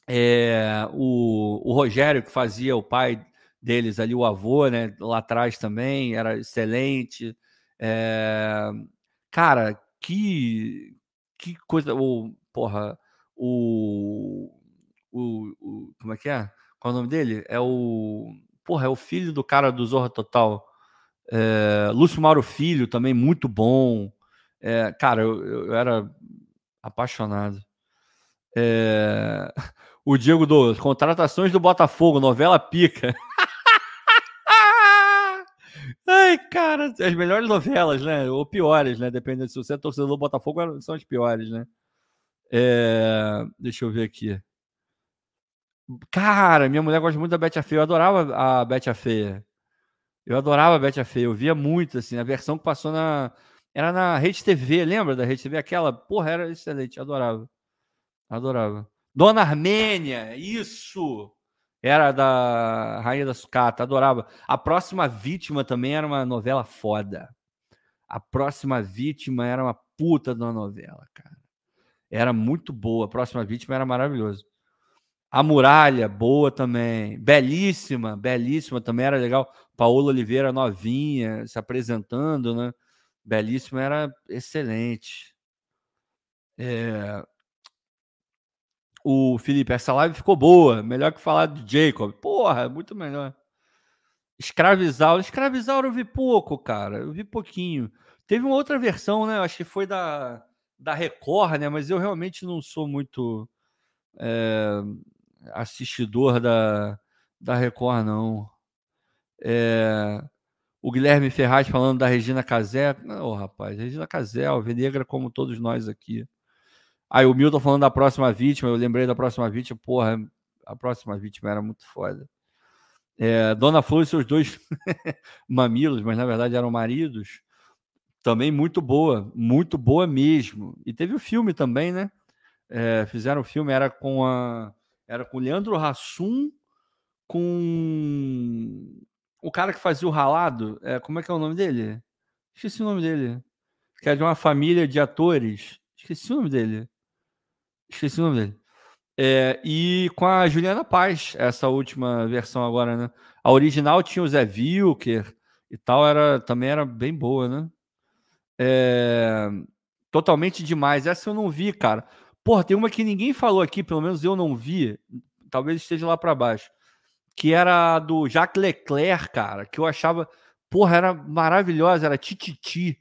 É, o, o Rogério, que fazia o pai deles ali, o avô, né, lá atrás também, era excelente. É, cara, que, que coisa. O, porra, o, o, o. Como é que é? Qual é o nome dele? É o porra, é o filho do cara do Zorra Total. É, Lúcio Mauro Filho também, muito bom. É, cara, eu, eu, era apaixonado. É, o Diego do Contratações do Botafogo, novela pica. Ai, cara, as melhores novelas, né? Ou piores, né? Dependendo se você é torcedor do Botafogo, são as piores, né? É... Deixa eu ver aqui. Cara, minha mulher gosta muito da Betty a Feia. Eu adorava a Betty a Feia. Eu adorava a Betty a Feia. Eu via muito, assim, a versão que passou na. Era na Rede TV, lembra da Rede TV? Aquela, porra, era excelente, adorava. Adorava. Dona Armênia, isso! Era da Rainha da Sucata, adorava. A Próxima Vítima também era uma novela foda. A Próxima Vítima era uma puta de uma novela, cara. Era muito boa. A Próxima Vítima era maravilhoso. A Muralha, boa também. Belíssima, belíssima também era legal. Paola Oliveira, novinha, se apresentando, né? Belíssima era excelente. É... O Felipe, essa live ficou boa. Melhor que falar de Jacob. Porra, muito melhor. Escravizauro. Escravizauro eu vi pouco, cara. Eu vi pouquinho. Teve uma outra versão, né? Acho que foi da, da Record, né? Mas eu realmente não sou muito é, assistidor da, da Record, não. É, o Guilherme Ferraz falando da Regina Casé. Não, rapaz, Regina Casé, negra como todos nós aqui. Aí o Milton falando da próxima vítima, eu lembrei da próxima vítima, porra, a próxima vítima era muito foda. É, Dona Flor e seus dois mamilos, mas na verdade eram maridos, também muito boa, muito boa mesmo. E teve o filme também, né? É, fizeram o filme, era com a. Era com Leandro Hassum, com o cara que fazia o ralado. É, como é que é o nome dele? Esqueci o nome dele. Que é de uma família de atores. Esqueci o nome dele. Esqueci o nome dele. É, e com a Juliana Paz, essa última versão agora, né? A original tinha o Zé Wilker e tal, era, também era bem boa, né? É, totalmente demais. Essa eu não vi, cara. Porra, tem uma que ninguém falou aqui, pelo menos eu não vi. Talvez esteja lá para baixo. Que era do Jacques Leclerc, cara, que eu achava. Porra, era maravilhosa, era Tititi.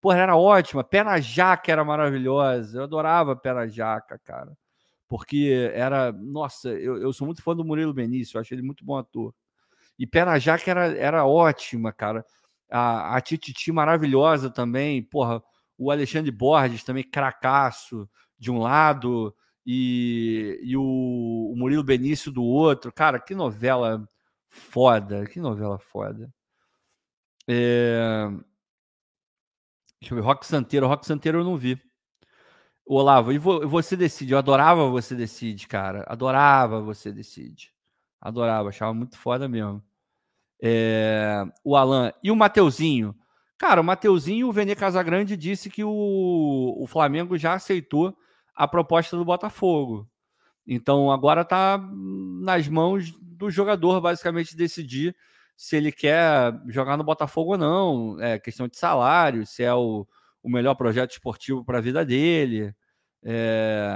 Porra, era ótima. Pé na jaca era maravilhosa. Eu adorava Pé na jaca, cara. Porque era. Nossa, eu, eu sou muito fã do Murilo Benício, eu acho ele muito bom ator. E Pé na jaca era, era ótima, cara. A, a Tititi maravilhosa também. Porra, o Alexandre Borges também, cracaço de um lado. E, e o, o Murilo Benício do outro. Cara, que novela foda. Que novela foda. É... Deixa eu ver, Rock Santeiro. Rock Santeiro eu não vi. Olavo, e você decide? Eu adorava Você Decide, cara. Adorava Você Decide. Adorava, achava muito foda mesmo. É... O Alan. E o Mateuzinho? Cara, o Mateuzinho, o Vene Casagrande disse que o, o Flamengo já aceitou a proposta do Botafogo. Então agora está nas mãos do jogador, basicamente, decidir se ele quer jogar no Botafogo ou não, é questão de salário, se é o, o melhor projeto esportivo para a vida dele. É,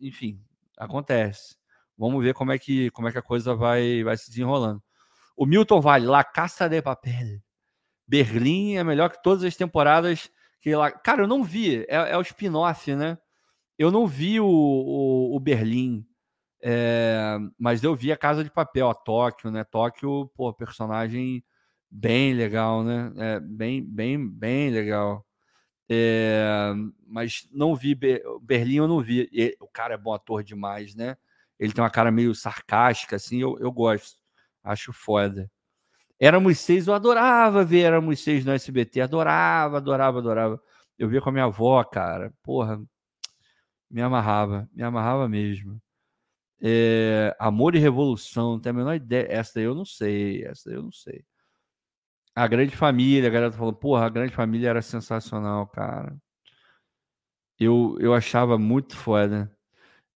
enfim, acontece. Vamos ver como é que, como é que a coisa vai, vai se desenrolando. O Milton Vale, La Caça de Papel. Berlim é melhor que todas as temporadas que lá. Cara, eu não vi. É, é o spin-off, né? Eu não vi o, o, o Berlim. É, mas eu vi a Casa de Papel, a Tóquio, né? Tóquio, pô, personagem bem legal, né? É, bem, bem, bem legal. É, mas não vi Berlim, eu não vi. E, o cara é bom ator demais, né? Ele tem uma cara meio sarcástica, assim, eu, eu gosto. Acho foda. Éramos seis, eu adorava ver Éramos seis no SBT, adorava, adorava, adorava. Eu via com a minha avó, cara, porra, me amarrava, me amarrava mesmo. É, Amor e Revolução, não tem a menor ideia. Essa daí eu não sei, essa eu não sei. A Grande Família, a galera tá falando, porra, a Grande Família era sensacional, cara. Eu, eu achava muito foda.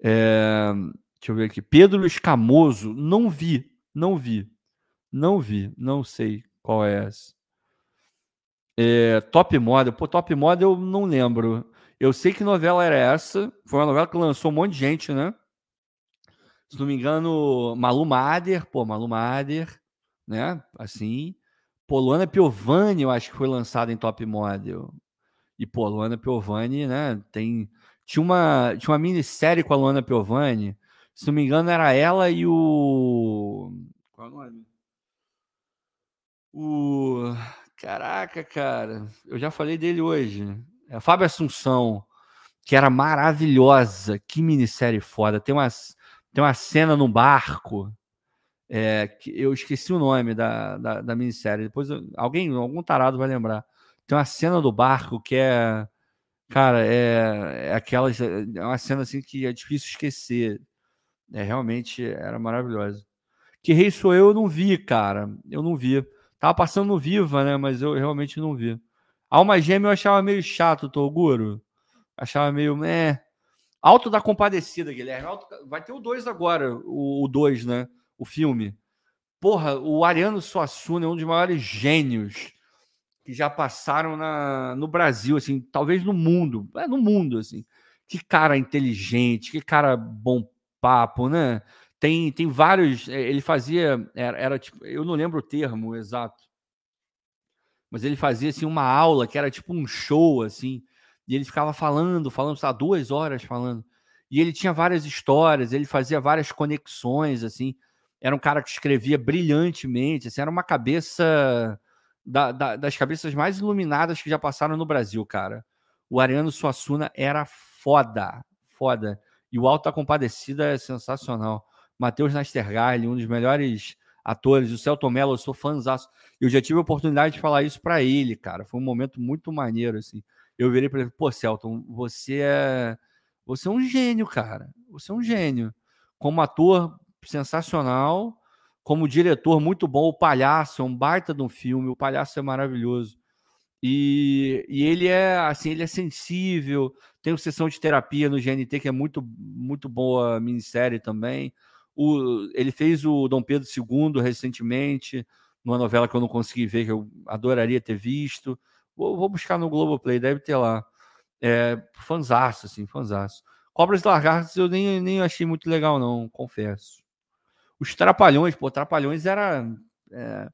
É, deixa eu ver aqui. Pedro Escamoso, não vi, não vi, não vi, não sei qual é essa. É, top Model, pô, Top Model eu não lembro. Eu sei que novela era essa. Foi uma novela que lançou um monte de gente, né? Se não me engano, Malu Mader, pô, Malu Mader, né? Assim. Poluana Piovani, eu acho que foi lançada em Top Model. E pô, Luana Piovani, né? Tem tinha uma tinha uma minissérie com a Luana Piovani. Se não me engano, era ela e o qual é o nome? O caraca, cara, eu já falei dele hoje. É Fábio Assunção, que era maravilhosa. Que minissérie foda. Tem uma, tem uma cena no barco. É, que eu esqueci o nome da, da, da minissérie. Depois alguém, algum tarado vai lembrar. Tem uma cena do barco que é. Cara, é, é aquela. É uma cena assim que é difícil esquecer. É, realmente era maravilhosa. Que Rei Sou Eu, eu não vi, cara. Eu não vi. Tava passando no Viva, né? Mas eu realmente não vi. Alma Gêmea eu achava meio chato, Toguro. Achava meio. É. Alto da Compadecida, Guilherme. Alto... Vai ter o 2 agora, o 2, né? O filme. Porra, o Ariano Suassuna é um dos maiores gênios que já passaram na, no Brasil, assim, talvez no mundo. É no mundo, assim. Que cara inteligente, que cara bom papo, né? Tem, tem vários. Eh, ele fazia. Era, era tipo. Eu não lembro o termo exato. Mas ele fazia assim, uma aula que era tipo um show, assim. E ele ficava falando, falando, sabe, duas horas falando. E ele tinha várias histórias, ele fazia várias conexões, assim. Era um cara que escrevia brilhantemente, assim, era uma cabeça da, da, das cabeças mais iluminadas que já passaram no Brasil, cara. O Ariano Suassuna era foda, foda. E o Alta Compadecida é sensacional. Matheus Nastergalli, um dos melhores atores. O Celton Mello, eu sou fãzaço. Eu já tive a oportunidade de falar isso para ele, cara. Foi um momento muito maneiro, assim. Eu virei para ele, pô, Celton, você é... Você é um gênio, cara. Você é um gênio. Como ator, sensacional. Como diretor, muito bom. O Palhaço é um baita de um filme. O Palhaço é maravilhoso. E, e ele é assim, ele é sensível. Tem uma sessão de terapia no GNT que é muito muito boa minissérie também. O, ele fez o Dom Pedro II recentemente, numa novela que eu não consegui ver, que eu adoraria ter visto. Vou, vou buscar no Globoplay, deve ter lá. É, fanzaço, assim, fanzaço. Cobras Lagartos eu nem, nem achei muito legal, não, confesso. Os Trapalhões, pô, Trapalhões era. É,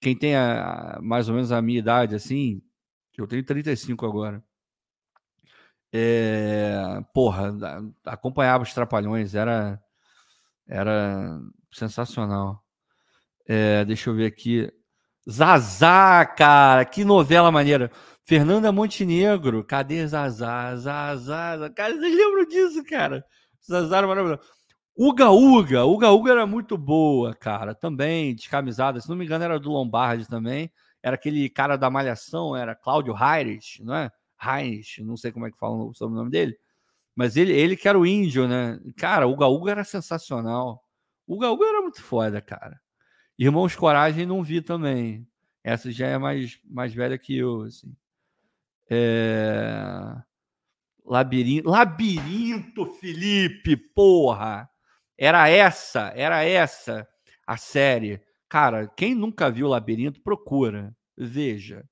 quem tem a, mais ou menos a minha idade, assim, eu tenho 35 agora. É, porra, acompanhava os Trapalhões, era, era sensacional. É, deixa eu ver aqui. Zazá, cara, que novela maneira. Fernanda Montenegro, cadê Zazá? Zazá, cara, vocês lembram disso, cara? Zazá era maravilhoso. Uga Uga, Uga Uga era muito boa, cara, também, descamisada, se não me engano era do Lombardi também, era aquele cara da Malhação, era Cláudio Heinrich, não é? Heinrich, não sei como é que fala o sobrenome dele, mas ele, ele que era o índio, né? Cara, o Uga era sensacional. O Uga era muito foda, cara. Irmãos Coragem não vi também. Essa já é mais, mais velha que eu, assim. É... Labirinto. Labirinto, Felipe, porra! Era essa, era essa a série. Cara, quem nunca viu Labirinto, procura, veja.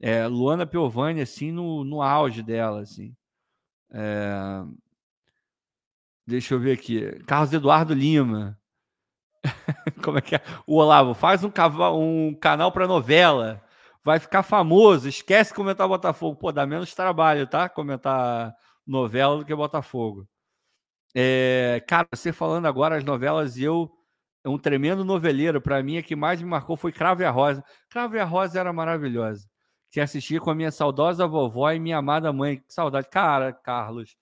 É, Luana Piovani, assim, no, no auge dela, assim. É... Deixa eu ver aqui. Carlos Eduardo Lima. Como é que é? O Olavo, faz um, um canal para novela. Vai ficar famoso. Esquece comentar Botafogo. Pô, dá menos trabalho, tá? Comentar novela do que Botafogo. É, cara, você falando agora as novelas e eu, um tremendo noveleiro. Para mim, a que mais me marcou foi Cravo e a Rosa. Cravo e a Rosa era maravilhosa. Que assisti com a minha saudosa vovó e minha amada mãe. Que saudade. Cara, Carlos,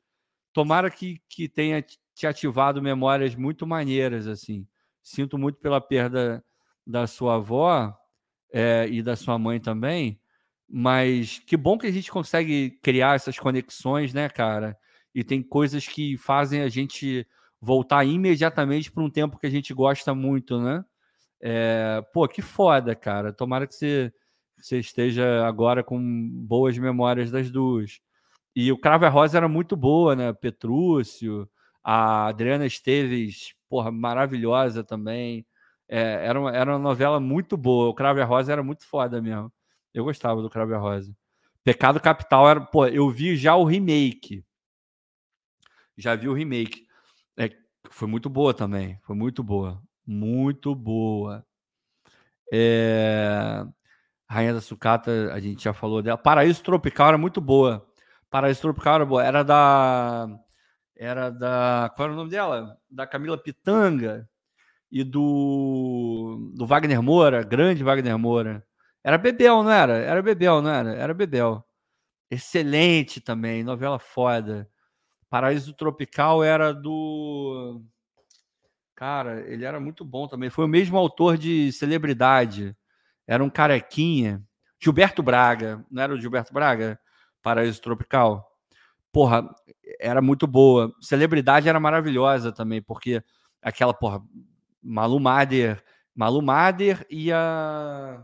tomara que, que tenha te ativado memórias muito maneiras, assim. Sinto muito pela perda da sua avó é, e da sua mãe também. Mas que bom que a gente consegue criar essas conexões, né, cara? e tem coisas que fazem a gente voltar imediatamente para um tempo que a gente gosta muito, né? É, pô, que foda, cara. Tomara que você, você esteja agora com boas memórias das duas. E o Cravo Rosa era muito boa, né? Petrúcio, a Adriana Esteves, porra, maravilhosa também. É, era, uma, era uma novela muito boa. O Cravo Rosa era muito foda mesmo. Eu gostava do Cravo Rosa. Pecado Capital era, pô, eu vi já o remake já vi o remake. É, foi muito boa também. Foi muito boa. Muito boa. É... Rainha da Sucata, a gente já falou dela. Paraíso Tropical era muito boa. Paraíso Tropical era boa. Era da. Era da. Qual era o nome dela? Da Camila Pitanga e do. Do Wagner Moura, grande Wagner Moura. Era Bebel, não era? Era Bebel, não era? Era Bebel. Excelente também, novela foda. Paraíso Tropical era do. Cara, ele era muito bom também. Foi o mesmo autor de Celebridade. Era um carequinha. Gilberto Braga. Não era o Gilberto Braga? Paraíso Tropical. Porra, era muito boa. Celebridade era maravilhosa também, porque aquela, porra, Malu Mader. Malu Mader e a.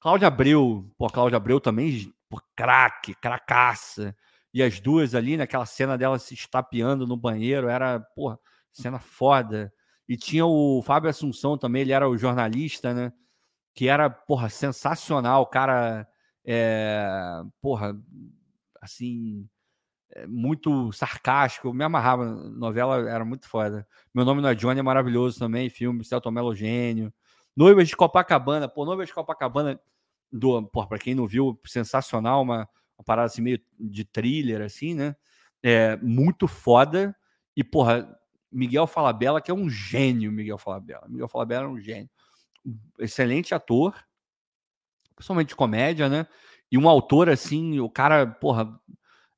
Cláudia Abreu. Pô, Cláudia Abreu também, por craque, cracaça. E as duas ali, naquela cena dela se estapeando no banheiro, era, porra, cena foda. E tinha o Fábio Assunção também, ele era o jornalista, né? Que era, porra, sensacional. Cara, é, porra, assim, é, muito sarcástico. Eu me amarrava. Novela era muito foda. Meu nome não é Johnny é maravilhoso também. Filme, Celto Melo Gênio. Noivas de Copacabana. Pô, Noivas de Copacabana, do, pô, pra quem não viu, sensacional. Uma, uma parada assim meio de thriller, assim, né? É, muito foda. E, porra, Miguel Falabella, que é um gênio, Miguel Falabella. Miguel Falabella é um gênio. Excelente ator, principalmente de comédia, né? E um autor, assim, o cara, porra,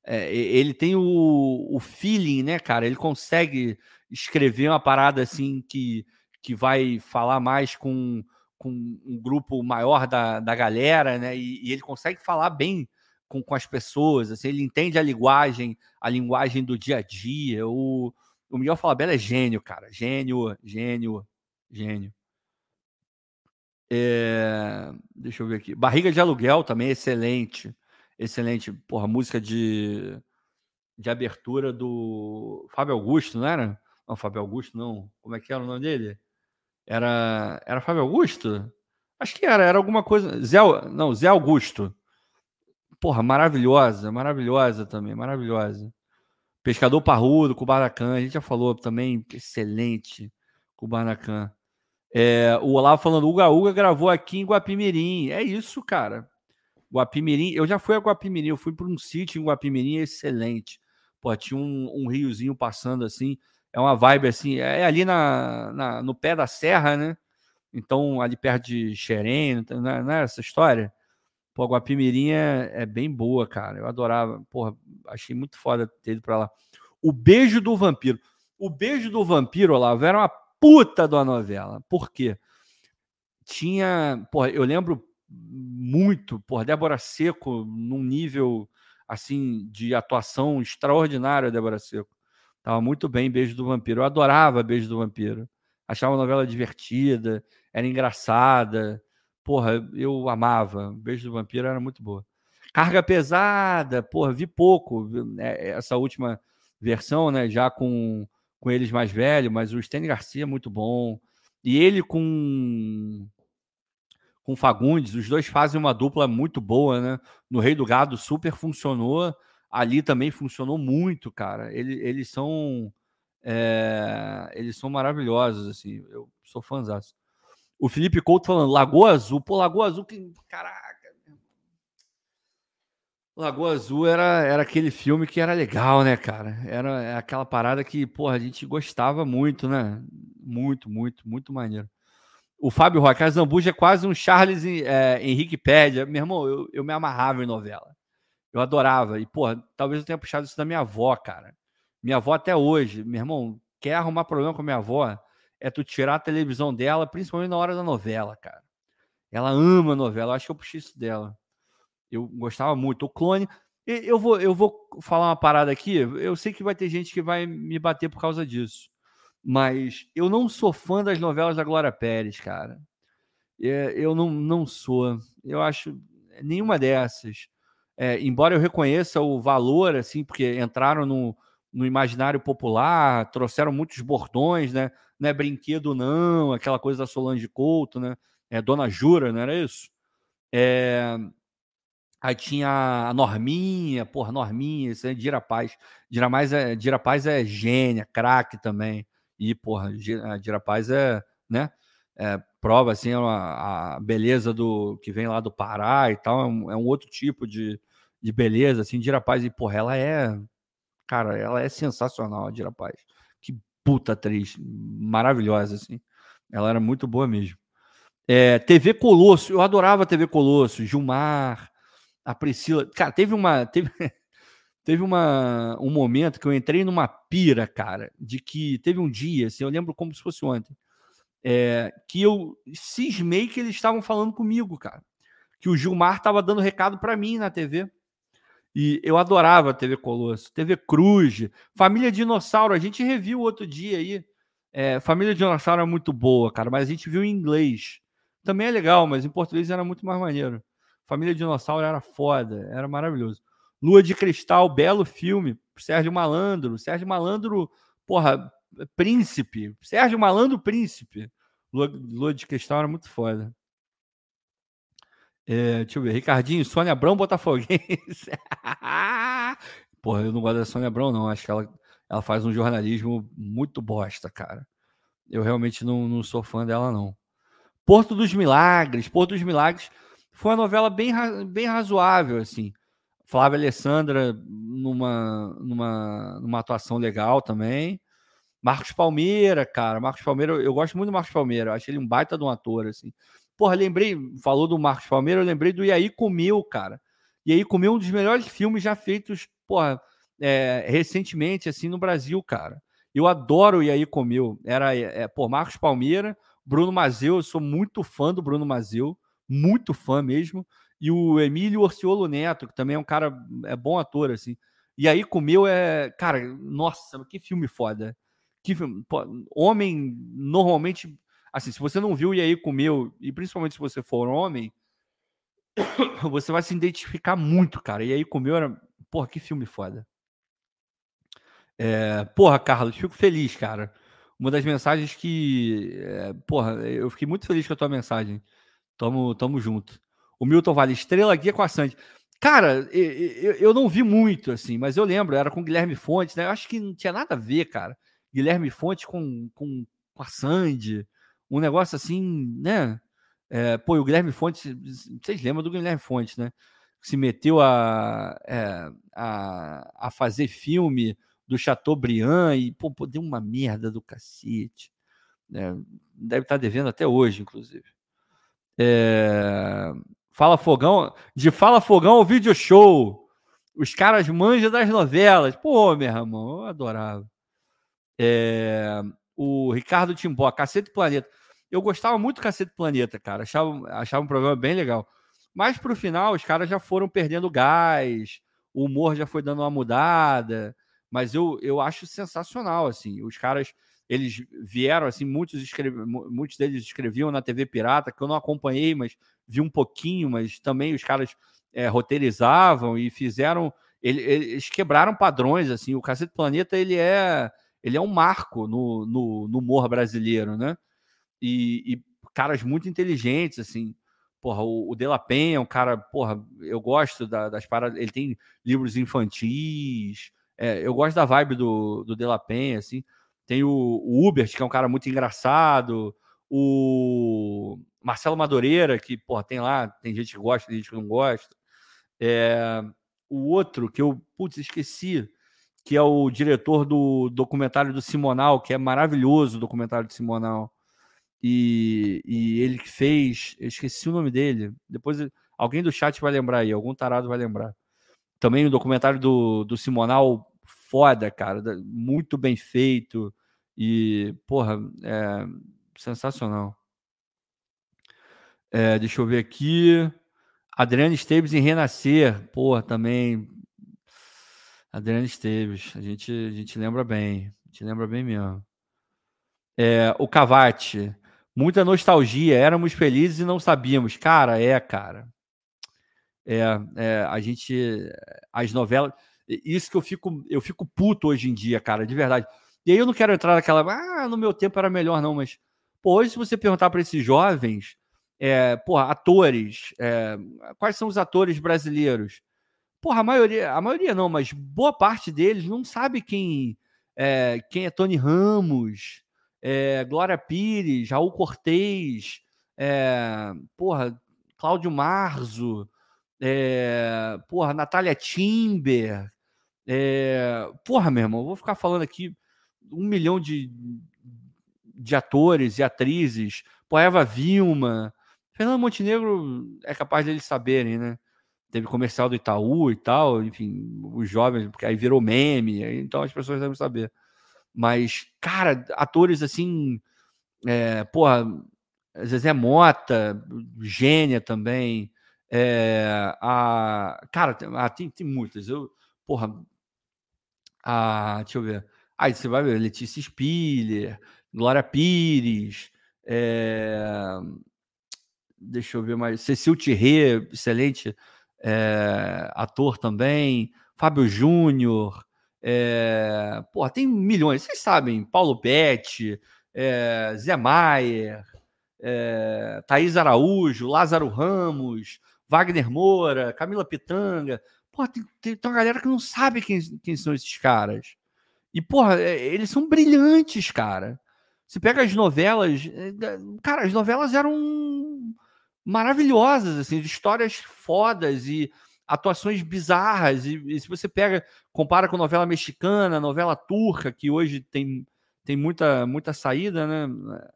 é, ele tem o, o feeling, né, cara? Ele consegue escrever uma parada assim que, que vai falar mais com, com um grupo maior da, da galera, né? E, e ele consegue falar bem com, com as pessoas, assim, ele entende a linguagem, a linguagem do dia a dia. O, o Miguel Falabella é gênio, cara. Gênio, gênio, gênio. É, deixa eu ver aqui. Barriga de Aluguel também, excelente. Excelente. Porra, música de, de abertura do Fábio Augusto, não era? Não, Fábio Augusto, não. Como é que era o nome dele? Era, era Fábio Augusto? Acho que era, era alguma coisa. Zé, não, Zé Augusto. Porra, maravilhosa, maravilhosa também, maravilhosa. Pescador Parrudo, Kubanacan, a gente já falou também, excelente, Kubanacan. É, o Olavo falando, Uga Uga gravou aqui em Guapimirim. É isso, cara. Guapimirim, eu já fui a Guapimirim, eu fui para um sítio em Guapimirim excelente. Pô, tinha um, um, riozinho passando assim, é uma vibe assim, é, é ali na, na, no pé da serra, né? Então, ali perto de Xerém, não é, não é essa história? Pô, Guapimirim é, é, bem boa, cara. Eu adorava. Porra, achei muito foda ter ido pra lá. O Beijo do Vampiro. O Beijo do Vampiro, Olavo, era uma puta da novela. Por quê? Tinha. Porra, eu lembro muito, por Débora Seco, num nível assim de atuação extraordinário, Débora Seco. Tava muito bem Beijo do Vampiro. Eu adorava Beijo do Vampiro. Achava a novela divertida, era engraçada. Porra, eu amava. Beijo do Vampiro era muito boa. Carga pesada, porra, vi pouco é, essa última versão, né? Já com, com eles mais velhos, mas o Stanley Garcia é muito bom. E ele com com Fagundes, os dois fazem uma dupla muito boa, né? No Rei do Gado super funcionou, ali também funcionou muito, cara. Eles, eles são é, eles são maravilhosos, assim. Eu sou fãzão. O Felipe Couto falando Lagoa Azul, pô, Lagoa Azul, que. Lagoa Azul era, era aquele filme que era legal, né, cara? Era aquela parada que, porra, a gente gostava muito, né? Muito, muito, muito maneiro. O Fábio Roque, a Zambuja é quase um Charles é, Henrique Pédia. Meu irmão, eu, eu me amarrava em novela. Eu adorava. E, porra, talvez eu tenha puxado isso da minha avó, cara. Minha avó até hoje, meu irmão, quer arrumar problema com a minha avó, é tu tirar a televisão dela, principalmente na hora da novela, cara. Ela ama novela, eu acho que eu puxei isso dela. Eu gostava muito. O clone. Eu vou, eu vou falar uma parada aqui. Eu sei que vai ter gente que vai me bater por causa disso. Mas eu não sou fã das novelas da Glória Pérez, cara. É, eu não, não sou. Eu acho nenhuma dessas. É, embora eu reconheça o valor, assim, porque entraram no, no imaginário popular, trouxeram muitos bordões, né? Não é brinquedo, não, aquela coisa da Solange Couto, né? É Dona Jura, não era isso? É... Aí tinha a Norminha, porra, Norminha, isso é Dira Paz. Dira, mais é, Dira Paz é gênia, craque também. E, porra, a Dirapaz é, né? É, prova assim a, a, beleza do que vem lá do Pará e tal, é um, é um outro tipo de, de beleza, assim, Dirapaz. E, porra, ela é, cara, ela é sensacional, a Dirapaz. Que puta atriz, maravilhosa, assim. Ela era muito boa mesmo. É, TV Colosso, eu adorava TV Colosso, Gilmar, a Priscila. Cara, teve uma. Teve, Teve uma, um momento que eu entrei numa pira, cara, de que teve um dia, assim, eu lembro como se fosse ontem, é, que eu cismei que eles estavam falando comigo, cara. Que o Gilmar estava dando recado para mim na TV. E eu adorava a TV Colosso, TV Cruz, Família Dinossauro. A gente reviu outro dia aí. É, Família Dinossauro é muito boa, cara, mas a gente viu em inglês. Também é legal, mas em português era muito mais maneiro. Família Dinossauro era foda, era maravilhoso. Lua de Cristal, belo filme. Sérgio Malandro. Sérgio Malandro, porra, príncipe. Sérgio Malandro, príncipe. Lua, Lua de Cristal era muito foda. É, deixa eu ver. Ricardinho, Sônia Abrão, Botafoguense. Porra, eu não gosto da Sônia Abrão, não. Acho que ela, ela faz um jornalismo muito bosta, cara. Eu realmente não, não sou fã dela, não. Porto dos Milagres. Porto dos Milagres foi uma novela bem, bem razoável, assim. Flávia Alessandra numa, numa, numa atuação legal também. Marcos Palmeira, cara. Marcos Palmeira, eu gosto muito do Marcos Palmeira. Eu acho ele um baita de um ator, assim. Porra, lembrei, falou do Marcos Palmeira, eu lembrei do E aí Comeu, cara. E aí Comeu um dos melhores filmes já feitos, porra, é, recentemente, assim, no Brasil, cara. Eu adoro E aí Comeu. Era, é, é, por Marcos Palmeira, Bruno Mazeu, eu sou muito fã do Bruno Mazeu, muito fã mesmo. E o Emílio Orciolo Neto, que também é um cara, é bom ator, assim. E aí Comeu é, cara, nossa, que filme foda. Que filme, pô, homem normalmente assim, se você não viu e aí comeu, e principalmente se você for homem, você vai se identificar muito, cara. E aí comeu era, porra, que filme foda. É, porra, Carlos, fico feliz, cara. Uma das mensagens que, é, porra, eu fiquei muito feliz com a tua mensagem. Tamo, tamo junto. O Milton Vale, Estrela Guia com a Sandy. Cara, eu, eu não vi muito, assim, mas eu lembro, era com Guilherme Fontes, né? Eu acho que não tinha nada a ver, cara. Guilherme Fontes com, com, com a Sandy um negócio assim, né? É, pô, o Guilherme Fontes, vocês lembram do Guilherme Fontes, né? Se meteu a, é, a, a fazer filme do Chateaubriand e, pô, deu uma merda do cacete. Né? Deve estar devendo até hoje, inclusive. É, Fala Fogão, de Fala Fogão ao vídeo show. Os caras manjam das novelas. Pô, meu irmão, eu adorava. É, o Ricardo Timbó, Cacete Planeta. Eu gostava muito do Cacete Planeta, cara. Achava, achava um programa bem legal. Mas pro final, os caras já foram perdendo gás, o humor já foi dando uma mudada. Mas eu, eu acho sensacional, assim. Os caras, eles vieram, assim, muitos, escrev... muitos deles escreviam na TV Pirata, que eu não acompanhei, mas vi um pouquinho, mas também os caras é, roteirizavam e fizeram. Eles quebraram padrões, assim. O Cacete Planeta, ele é ele é um marco no, no, no humor brasileiro, né? E, e, caras muito inteligentes, assim. Porra, o, o De La Penha é um cara, porra, eu gosto da, das paradas. Ele tem livros infantis. É, eu gosto da vibe do, do De La Penha, assim. Tem o, o que é um cara muito engraçado. O Marcelo Madureira, que, porra, tem lá, tem gente que gosta, tem gente que não gosta. É, o outro que eu, putz, esqueci que é o diretor do documentário do Simonal, que é maravilhoso o documentário do Simonal. E, e ele que fez, eu esqueci o nome dele, depois alguém do chat vai lembrar aí, algum tarado vai lembrar. Também o documentário do, do Simonal, foda, cara, muito bem feito e, porra, é sensacional. É, deixa eu ver aqui. Adriano Esteves em Renascer, porra, também Adriano Esteves, a gente, a gente lembra bem, a gente lembra bem mesmo. É, o Cavate, muita nostalgia, éramos felizes e não sabíamos. Cara, é, cara. É, é, a gente, as novelas, isso que eu fico, eu fico puto hoje em dia, cara, de verdade. E aí eu não quero entrar naquela, ah, no meu tempo era melhor não, mas pô, hoje se você perguntar para esses jovens, é, porra, atores, é, quais são os atores brasileiros? Porra, a maioria, a maioria não, mas boa parte deles não sabe quem é, quem é Tony Ramos, é, Glória Pires, Raul Cortez, é, porra, Cláudio Marzo, é, porra, Natália Timber, é, porra, meu irmão, vou ficar falando aqui um milhão de, de atores e atrizes, porra, Eva Vilma, Fernando Montenegro é capaz deles saberem, né? teve comercial do Itaú e tal, enfim, os jovens, porque aí virou meme, então as pessoas devem saber. Mas, cara, atores assim, é, porra, Zezé Mota, Gênia também, é, a, cara, tem, ah, tem, tem muitas, eu, porra, a, deixa eu ver, aí você vai ver, Letícia Spiller, Glória Pires, é, deixa eu ver mais, Cecil Thierry, excelente é, ator também, Fábio Júnior, é, porra, tem milhões, vocês sabem, Paulo Betti, é, Zé Maier, é, Thaís Araújo, Lázaro Ramos, Wagner Moura, Camila Pitanga, Pô, tem, tem, tem, uma galera que não sabe quem, quem são esses caras. E, porra, é, eles são brilhantes, cara. Você pega as novelas. É, cara, as novelas eram maravilhosas, assim, histórias fodas e atuações bizarras. E, e, se você pega, compara com novela mexicana, novela turca, que hoje tem, tem muita, muita saída, né?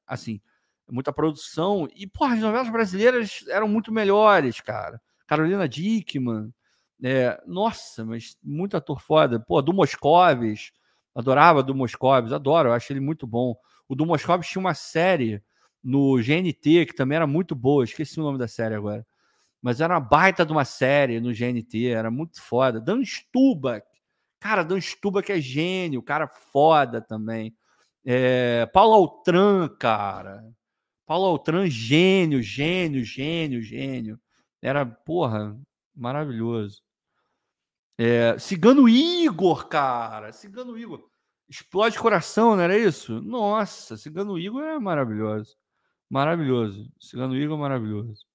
Assim, muita produção. E, porra, as novelas brasileiras eram muito melhores, cara. Carolina Dickman. É, nossa, mas muito ator foda. Pô, do Moscovis. Adorava do Moscovis, adoro, eu acho ele muito bom. O do Moscovis tinha uma série no GNT que também era muito boa, esqueci o nome da série agora. Mas era uma baita de uma série no GNT, era muito foda. Dan Stubach, cara, Dan Stubach é gênio, cara foda também. É, Paulo Altran, cara. Paulo Altran, gênio, gênio, gênio, gênio. Era, porra, maravilhoso. É, Cigano Igor, cara. Cigano Igor. Explode coração, não era isso? Nossa, Cigano Igor é maravilhoso. Maravilhoso. Cigano Igor é maravilhoso.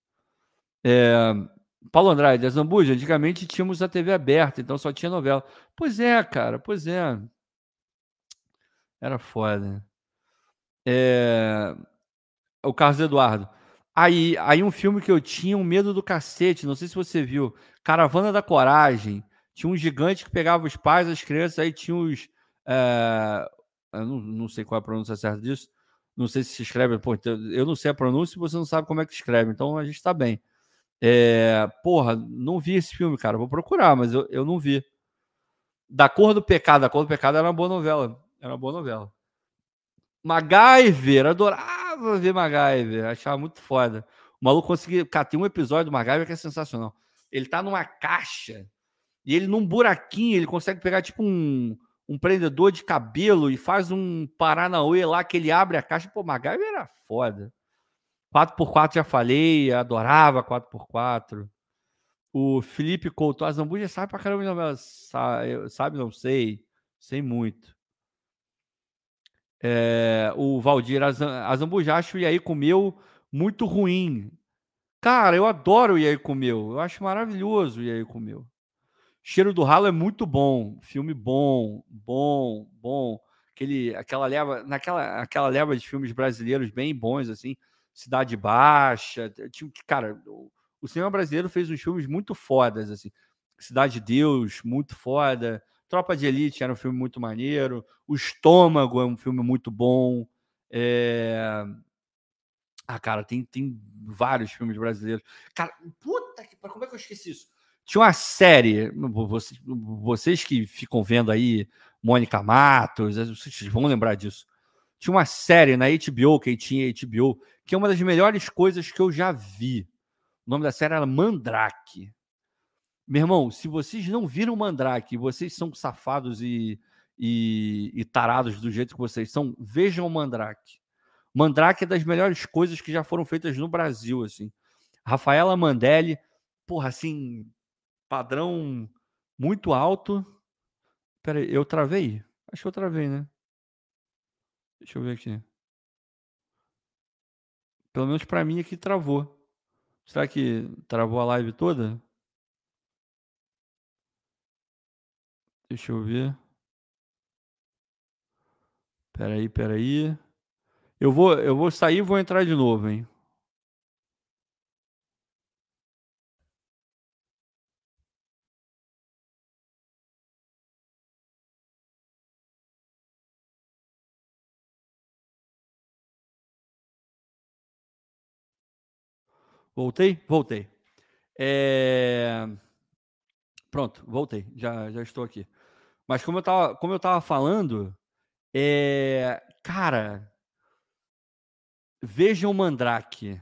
É, Paulo Andrade, a Zambuja, antigamente tínhamos a TV aberta, então só tinha novela. Pois é, cara, pois é. Era foda. É, o Carlos Eduardo. Aí, aí um filme que eu tinha um medo do cacete, não sei se você viu. Caravana da Coragem. Tinha um gigante que pegava os pais, as crianças, aí tinha os. É, não, não sei qual é a pronúncia certa disso. Não sei se se escreve. Pô, então, eu não sei a pronúncia e você não sabe como é que escreve, então a gente tá bem. É, porra, não vi esse filme, cara. Vou procurar, mas eu, eu não vi. Da Cor do Pecado. A Cor do Pecado era uma boa novela. Era uma boa novela. MacGyver, adorava ver MacGyver, achava muito foda. O maluco conseguia. Cara, tem um episódio do MacGyver que é sensacional. Ele tá numa caixa e ele, num buraquinho, ele consegue pegar tipo um, um prendedor de cabelo e faz um Paranauê lá que ele abre a caixa. Pô, MacGyver era foda. 4x4 já falei, adorava 4x4. O Felipe Couto, a Zambuja sabe pra caramba. Sabe, sabe, não sei. Sei muito. É, o Valdir, a Zambuja acho o Iaí comeu muito ruim. Cara, eu adoro o Iaí comeu. Eu acho maravilhoso o Iaí comeu. Cheiro do Ralo é muito bom, filme bom, bom, bom. Aquele, aquela leva, naquela aquela leva de filmes brasileiros bem bons assim, Cidade Baixa, cara, o cinema brasileiro fez uns filmes muito fodas assim. Cidade de Deus, muito foda. Tropa de Elite era um filme muito maneiro. O Estômago é um filme muito bom. É... Ah, cara, tem, tem vários filmes brasileiros. Cara, puta que. Como é que eu esqueci isso? Tinha uma série, vocês, que ficam vendo aí Mônica Matos, vocês vão lembrar disso. Tinha uma série na HBO, quem tinha HBO, que é uma das melhores coisas que eu já vi. O nome da série era Mandrake. Meu irmão, se vocês não viram Mandrake, vocês são safados e, e, e tarados do jeito que vocês são, vejam Mandrake. Mandrake é das melhores coisas que já foram feitas no Brasil, assim. Rafaela Mandelli, porra, assim, padrão muito alto. Pera aí, eu travei? Acho que eu travei, né? Deixa eu ver aqui. Pelo menos para mim aqui travou. Será que travou a live toda? Deixa eu ver. Peraí, peraí. Eu vou, eu vou sair e vou entrar de novo, hein? Voltei? Voltei. É... Pronto, voltei. Já, já estou aqui. Mas como eu estava como eu tava falando, é... cara, vejam Mandrake.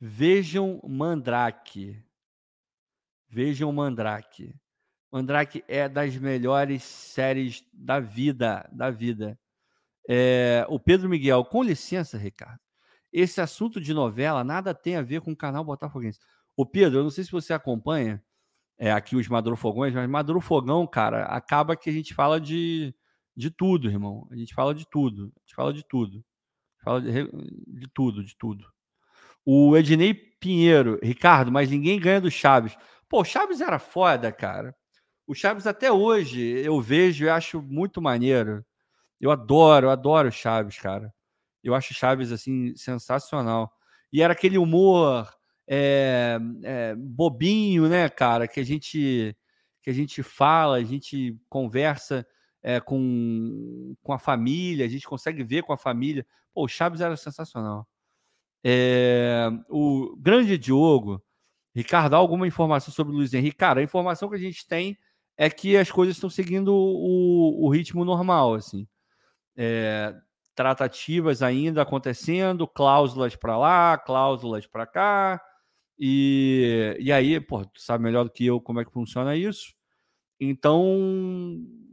Vejam Mandrake. Vejam Mandrake. Mandrake é das melhores séries da vida, da vida. É... o Pedro Miguel, com licença, Ricardo esse assunto de novela nada tem a ver com o canal Botafoguense. O Pedro, eu não sei se você acompanha é, aqui os Maduro Fogões, mas Maduro Fogão, cara, acaba que a gente fala de, de tudo, irmão. A gente fala de tudo. A gente fala de tudo. Fala de, de tudo, de tudo. O Ednei Pinheiro, Ricardo, mas ninguém ganha do Chaves. Pô, o Chaves era foda, cara. O Chaves até hoje eu vejo e acho muito maneiro. Eu adoro, eu adoro Chaves, cara. Eu acho Chaves assim sensacional. E era aquele humor é, é, bobinho, né, cara, que a gente que a gente fala, a gente conversa é, com, com a família, a gente consegue ver com a família. Pô, o Chaves era sensacional. O grande Diogo, Ricardo, alguma informação sobre o Luiz Henrique? Cara, a informação que a gente tem é que as coisas estão seguindo o, o ritmo normal, assim. É, tratativas ainda acontecendo, cláusulas para lá, cláusulas para cá, e, e aí, pô, tu sabe melhor do que eu como é que funciona isso. Então,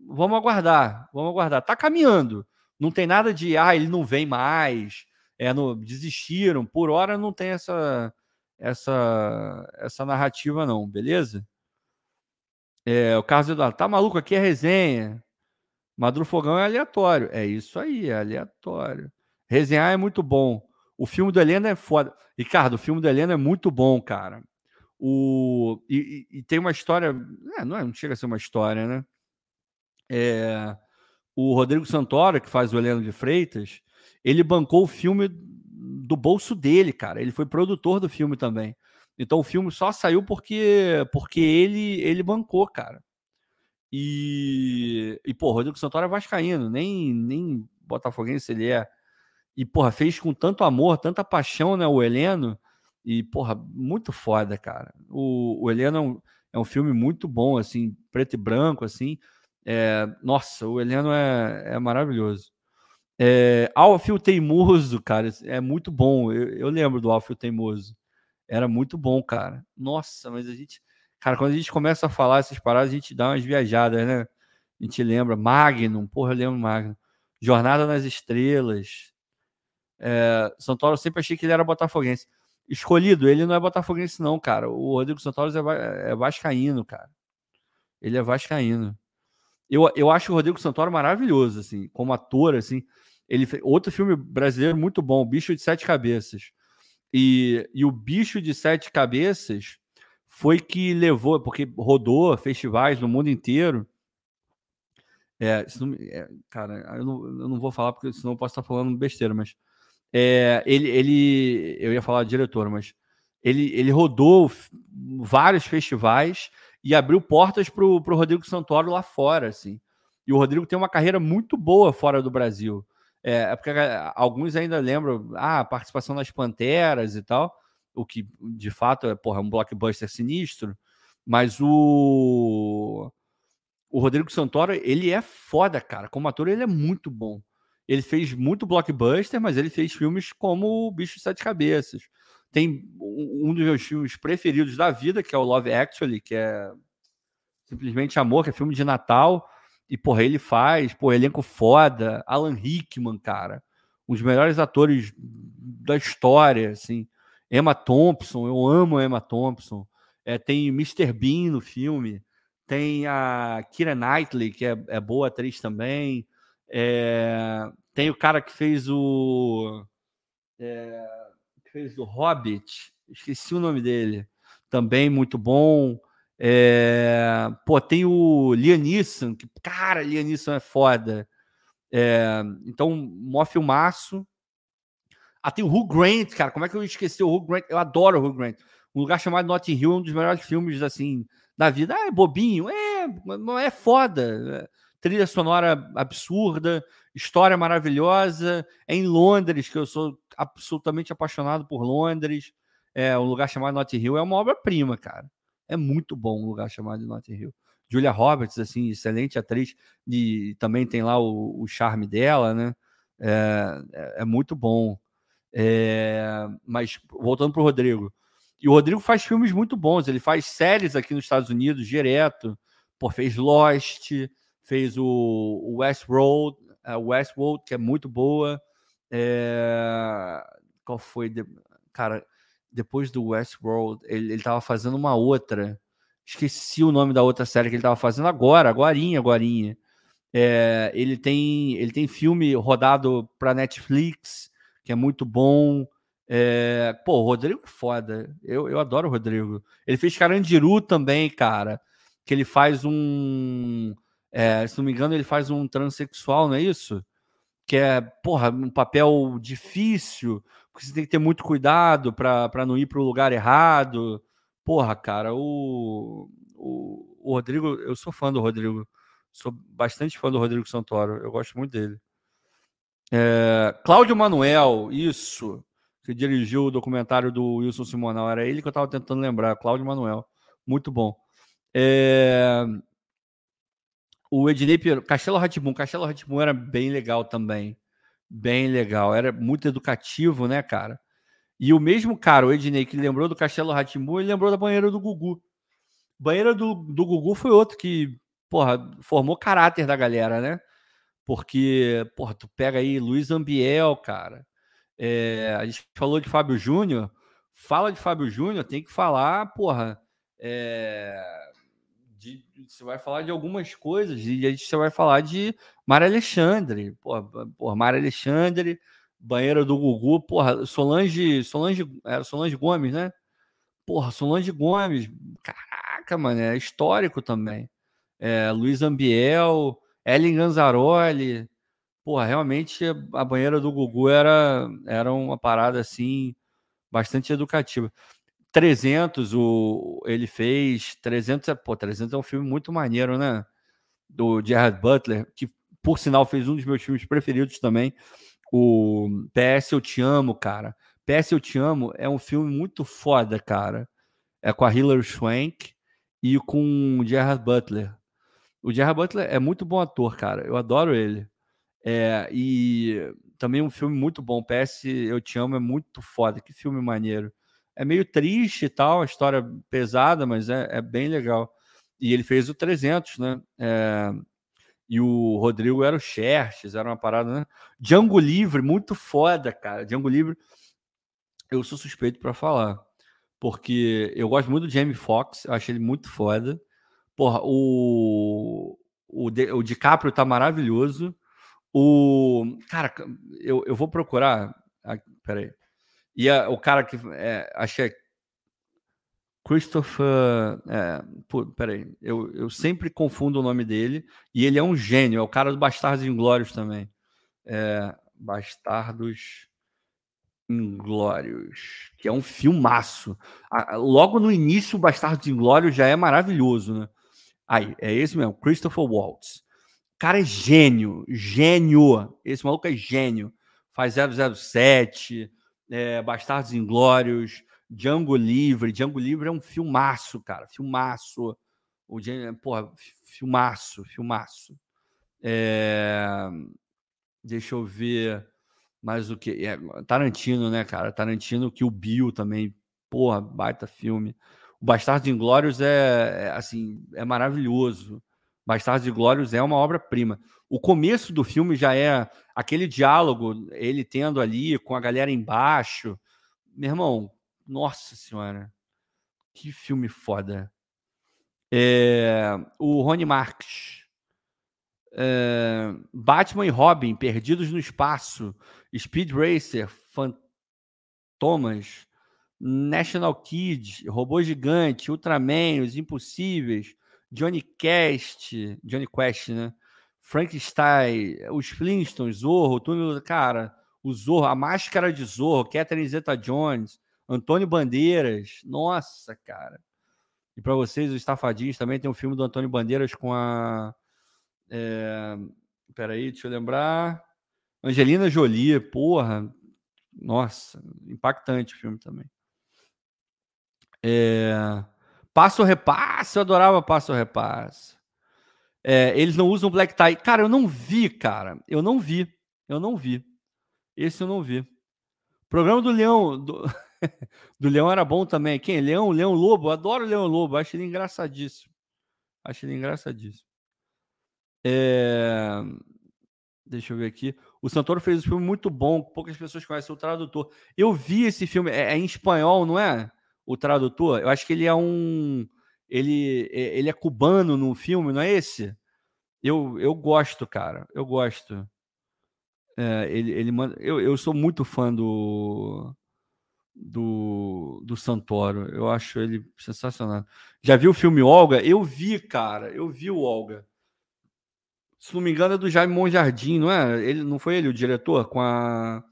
vamos aguardar, vamos aguardar. Tá caminhando. Não tem nada de, ah, ele não vem mais, é, no, desistiram. Por hora não tem essa, essa, essa narrativa, não, beleza? É, o Carlos Eduardo, tá maluco? Aqui é resenha. Maduro Fogão é aleatório. É isso aí, é aleatório. Resenhar é muito bom. O filme do Helena é foda. Ricardo, o filme do Helena é muito bom, cara. O, e, e, tem uma história. É, não, é, não chega a ser uma história, né? É, o Rodrigo Santoro, que faz o Helena de Freitas, ele bancou o filme do bolso dele, cara. Ele foi produtor do filme também. Então o filme só saiu porque porque ele ele bancou, cara. E, e pô, Rodrigo Santoro é vascaíno, nem nem botafoguense ele é. E porra, fez com tanto amor, tanta paixão, né, o Heleno. E porra, muito foda, cara. O, o Heleno é um, é um filme muito bom, assim, preto e branco, assim. É, nossa, o Heleno é, é maravilhoso. É, Alfio Teimoso, cara, é muito bom. Eu, eu lembro do Alfio Teimoso. Era muito bom, cara. Nossa, mas a gente. Cara, quando a gente começa a falar essas paradas, a gente dá umas viajadas, né? A gente lembra. Magnum, porra, eu lembro Magnum. Jornada nas Estrelas. É, Santoro, eu sempre achei que ele era botafoguense. Escolhido, ele não é botafoguense, não, cara. O Rodrigo Santoro é, é vascaíno, cara. Ele é vascaíno. Eu, eu acho o Rodrigo Santoro maravilhoso, assim, como ator, assim. Ele outro filme brasileiro muito bom, Bicho de Sete Cabeças. E, e o Bicho de Sete Cabeças foi que levou, porque rodou festivais no mundo inteiro. É, não, é, cara, eu não, eu não, vou falar porque senão eu posso estar falando besteira, mas é, ele, ele, eu ia falar diretor, mas ele, ele rodou vários festivais e abriu portas para o Rodrigo Santoro lá fora, assim. E o Rodrigo tem uma carreira muito boa fora do Brasil. É, é, porque alguns ainda lembram ah, a participação nas Panteras e tal, o que de fato é, porra, é um blockbuster sinistro, mas o o Rodrigo Santoro, ele é foda, cara. Como ator, ele é muito bom. Ele fez muito blockbuster, mas ele fez filmes como O Bicho de Sete Cabeças. Tem um dos meus filmes preferidos da vida, que é o Love Actually, que é simplesmente amor, que é filme de Natal. E, porra, ele faz, pô, elenco foda. Alan Rickman, cara. Um dos melhores atores da história, assim. Emma Thompson, eu amo a Emma Thompson. É, tem Mr. Bean no filme. Tem a Kira Knightley, que é, é boa atriz também. É, tem o cara que fez o. É, que fez o Hobbit. Esqueci o nome dele. Também muito bom. É, pô, tem o Lianisson, que, cara, Lianisson é foda. É, então, mó filmaço. Ah, tem o Hugh Grant, cara. Como é que eu esqueci o Hugh Grant? Eu adoro o Hugh Grant. Um lugar chamado Notting Hill é um dos melhores filmes, assim, da vida. Ah, é bobinho. É, não é foda. Trilha sonora absurda, história maravilhosa. É em Londres, que eu sou absolutamente apaixonado por Londres. É um lugar chamado Notting Hill. É uma obra-prima, cara. É muito bom um lugar chamado Notting Hill. Julia Roberts, assim, excelente atriz, e também tem lá o, o charme dela, né? É, é, é muito bom. É, mas voltando para o Rodrigo. E o Rodrigo faz filmes muito bons. Ele faz séries aqui nos Estados Unidos direto. Pô, fez Lost, fez o, Westworld, a Westworld, que é muito boa. É, qual foi? Cara, depois do Westworld, ele, ele tava fazendo uma outra. Esqueci o nome da outra série que ele tava fazendo agora, agorinha, agorinha. É, ele tem ele tem filme rodado para Netflix que é muito bom. É, pô, o Rodrigo é foda. Eu, eu adoro o Rodrigo. Ele fez Carandiru também, cara. Que ele faz um. É, se não me engano, ele faz um transexual, não é isso? Que é, porra, um papel difícil, porque você tem que ter muito cuidado para não ir para o lugar errado. Porra, cara, o, o, o Rodrigo, eu sou fã do Rodrigo. Sou bastante fã do Rodrigo Santoro. Eu gosto muito dele. É, Cláudio Manuel, isso, que dirigiu o documentário do Wilson Simonal. Era ele que eu estava tentando lembrar. Cláudio Manuel. Muito bom. É, o Ednei Pinheiro, Castelo Ratibum. Castelo Ratibum era bem legal também. Bem legal. Era muito educativo, né, cara? E o mesmo cara, o Ednei, que lembrou do Castelo Ratibum, ele lembrou da banheira do Gugu. Banheira do, do Gugu foi outro que, porra, formou caráter da galera, né? Porque, porra, tu pega aí Luiz Ambiel, cara. É, a gente falou de Fábio Júnior. Fala de Fábio Júnior, tem que falar, porra. É, de, você vai falar de algumas coisas, e a gente vai falar de Mário Alexandre. Porra, porra Mário Alexandre, banheira do Gugu, porra, Solange, Solange, era Solange Gomes, né? Porra, Solange Gomes, caraca, mano, é histórico também. É, Luiz Ambiel, Ellen Ganzaroli. Porra, realmente a banheira do Gugu era, era uma parada assim bastante educativa. 300 o, ele fez. 300 é, pô, 300 é um filme muito maneiro, né? Do Gerard Butler, que por sinal fez um dos meus filmes preferidos também. O PS Eu Te Amo, cara. PS Eu Te Amo é um filme muito foda, cara. É com a Hilary Swank e com o Gerard Butler. O Gerard Butler é muito bom ator, cara. Eu adoro ele. É, e também um filme muito bom. PS Eu Te Amo é muito foda. Que filme maneiro. É meio triste e tal, a história pesada, mas é, é bem legal. E ele fez o 300, né? É, e o Rodrigo era o Xerxes, era uma parada, né? Django Livre, muito foda, cara. Django Livre, eu sou suspeito para falar. Porque eu gosto muito do Jamie Foxx, eu acho ele muito foda. Porra, o, o, o DiCaprio tá maravilhoso. O. Cara, eu, eu vou procurar. Ah, peraí. E a, o cara que. É, achei. É Christopher. É, pô, peraí. Eu, eu sempre confundo o nome dele. E ele é um gênio. É o cara do Bastardos Inglórios também. É, Bastardos Inglórios. Que é um filmaço. Logo no início, o Bastardos Inglórios já é maravilhoso, né? Aí, é esse mesmo, Christopher Waltz. Cara é gênio, gênio. Esse maluco é gênio. Faz 007, é, Bastardos Inglórios, Django Livre. Django Livre é um filmaço, cara, filmaço. O porra, filmaço, filmaço. É... Deixa eu ver mais o que. É, Tarantino, né, cara? Tarantino, que o Bill também, porra, baita filme. Bastardos Inglórios é, é assim, é maravilhoso. Bastardos Inglórios é uma obra-prima. O começo do filme já é aquele diálogo, ele tendo ali com a galera embaixo. Meu irmão, nossa senhora, que filme foda. É, o Rony Marx. É, Batman e Robin, Perdidos no Espaço. Speed Racer, Fantomas. National Kid, Robô Gigante, Ultraman, Os Impossíveis, Johnny Quest, Johnny Quest, né? Frankenstein, os Flintstones, Zorro, Túnel, cara, o Zorro, a máscara de Zorro, Catherine Zeta-Jones, Antônio Bandeiras, nossa, cara. E para vocês, os Estafadinhos, também tem um filme do Antônio Bandeiras com a. É, peraí, deixa eu lembrar. Angelina Jolie, porra. Nossa, impactante o filme também. É... Passo repasse, eu adorava passo repasse. É, eles não usam black tie. Cara, eu não vi, cara. Eu não vi. Eu não vi. Esse eu não vi. Programa do Leão. Do, do Leão era bom também. Quem? Leão? Leão Lobo? Eu adoro Leão Lobo. Acho ele engraçadíssimo. Acho ele engraçadíssimo. É... Deixa eu ver aqui. O Santoro fez um filme muito bom. Poucas pessoas conhecem o tradutor. Eu vi esse filme. É, é em espanhol, não é? O tradutor, eu acho que ele é um. Ele, ele é cubano no filme, não é esse? Eu, eu gosto, cara. Eu gosto. É, ele, ele manda, eu, eu sou muito fã do, do, do Santoro. Eu acho ele sensacional. Já viu o filme Olga? Eu vi, cara. Eu vi o Olga. Se não me engano, é do Jaime Monjardim, não é? Ele, não foi ele o diretor? Com a.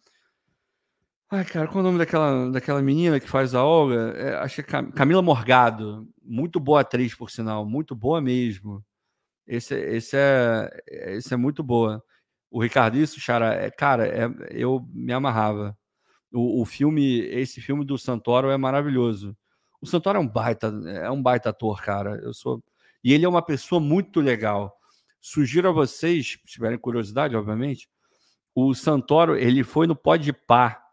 Ai, cara, qual é o nome daquela, daquela menina que faz a Olga? É, acho que é Camila Morgado. Muito boa atriz, por sinal. Muito boa mesmo. Esse, esse, é, esse é muito boa. O Ricardo, isso, Chara, é, cara, é, eu me amarrava. O, o, filme, esse filme do Santoro é maravilhoso. O Santoro é um baita, é um baita ator, cara. Eu sou e ele é uma pessoa muito legal. Sugiro a vocês, se tiverem curiosidade, obviamente, o Santoro, ele foi no Pode Par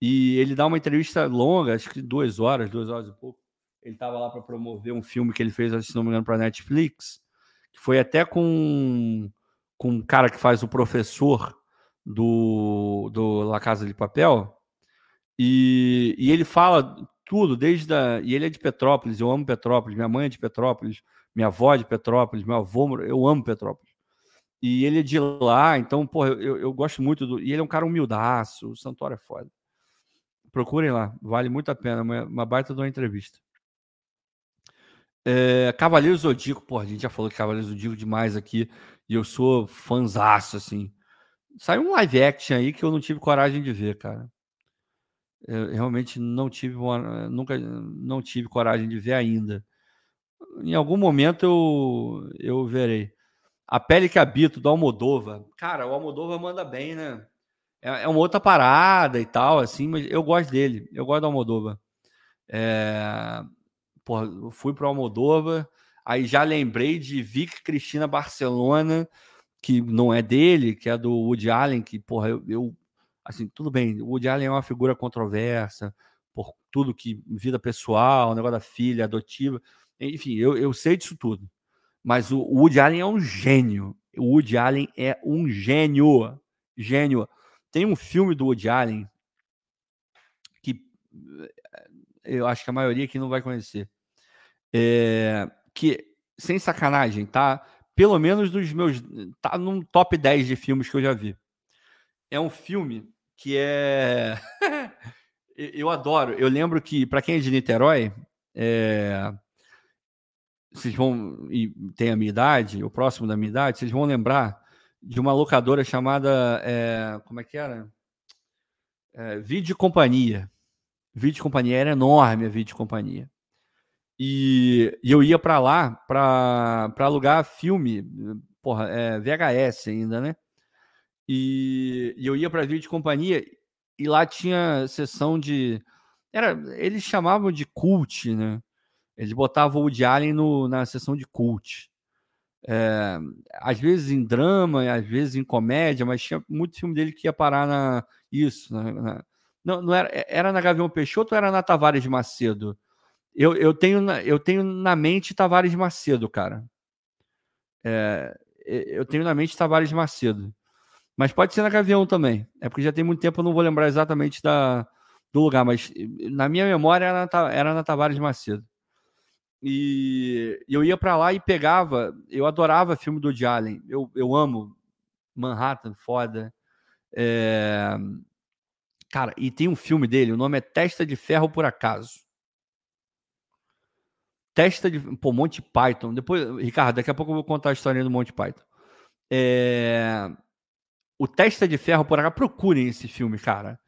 e ele dá uma entrevista longa, acho que duas horas, duas horas e pouco. Ele estava lá para promover um filme que ele fez, se não me engano, para Netflix, que foi até com, com um cara que faz o professor do, do La Casa de Papel. E, e ele fala tudo, desde. E ele é de Petrópolis, eu amo Petrópolis, minha mãe é de Petrópolis, minha avó é de Petrópolis, meu avô, eu amo Petrópolis. E ele é de lá, então, pô, eu, eu gosto muito do. E ele é um cara humildaço, o Santoro é foda. Procurem lá, vale muito a pena, uma, baita de uma entrevista. É, Cavaleiro Zodíaco, pô, a gente já falou de Cavaleiro Zodíaco demais aqui, e eu sou fanzaço, assim. Saiu um live action aí que eu não tive coragem de ver, cara. Eu realmente não tive nunca não tive coragem de ver ainda. Em algum momento eu, eu verei. A pele que habito do Almodova. Cara, o Almodova manda bem, né? É, é uma outra parada e tal, assim, mas eu gosto dele. Eu gosto do Almodova. É, fui pro Almodova, aí já lembrei de Vic Cristina Barcelona, que não é dele, que é do Woody Allen, que, porra, eu, eu assim, tudo bem, o Woody Allen é uma figura controversa, por tudo que, vida pessoal, negócio da filha, adotiva, enfim, eu, eu sei disso tudo. Mas o Woody Allen é um gênio. O Woody Allen é um gênio. Gênio. Tem um filme do Woody Allen que eh, eu acho que a maioria aqui não vai conhecer. É, que, sem sacanagem, tá? Pelo menos dos meus. Tá num top 10 de filmes que eu já vi. É um filme que é. eu adoro. Eu lembro que, para quem é de Niterói, é... vocês vão. e tem a minha idade, o próximo da minha idade, vocês vão lembrar de uma locadora chamada. É... como é que era? É... Vídeo Companhia. Vídeo Companhia era enorme a Vídeo Companhia. E, e eu ia para lá para alugar filme, porra, é, VHS ainda, né? E, e eu ia para vídeo de companhia e lá tinha sessão de. Era, eles chamavam de cult, né? Eles botavam o Woody Allen no, na sessão de cult. É, às vezes em drama, às vezes em comédia, mas tinha muito filme dele que ia parar na isso. Na, na, não, não era, era na Gavião Peixoto ou era na Tavares de Macedo? Eu, eu, tenho, eu tenho na mente Tavares de Macedo, cara. É, eu tenho na mente Tavares de Macedo. Mas pode ser na Gavião também. É porque já tem muito tempo, eu não vou lembrar exatamente da, do lugar, mas na minha memória era na, era na Tavares de Macedo. E eu ia para lá e pegava. Eu adorava filme do Woody Allen. Eu, eu amo Manhattan, foda. É... Cara, e tem um filme dele, o nome é Testa de Ferro por Acaso. Testa de. Pô, Monty Python. Depois, Ricardo, daqui a pouco eu vou contar a história do Monty Python. É... O Testa de Ferro por Acaso. Procurem esse filme, cara.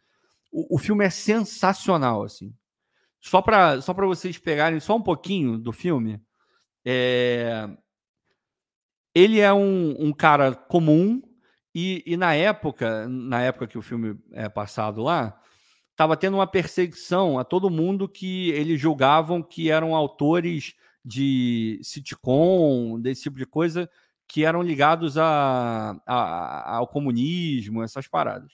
O, o filme é sensacional, assim. Só para só vocês pegarem só um pouquinho do filme. É... Ele é um, um cara comum e, e, na época, na época que o filme é passado lá, estava tendo uma perseguição a todo mundo que eles julgavam que eram autores de sitcom, desse tipo de coisa, que eram ligados a, a, ao comunismo, essas paradas.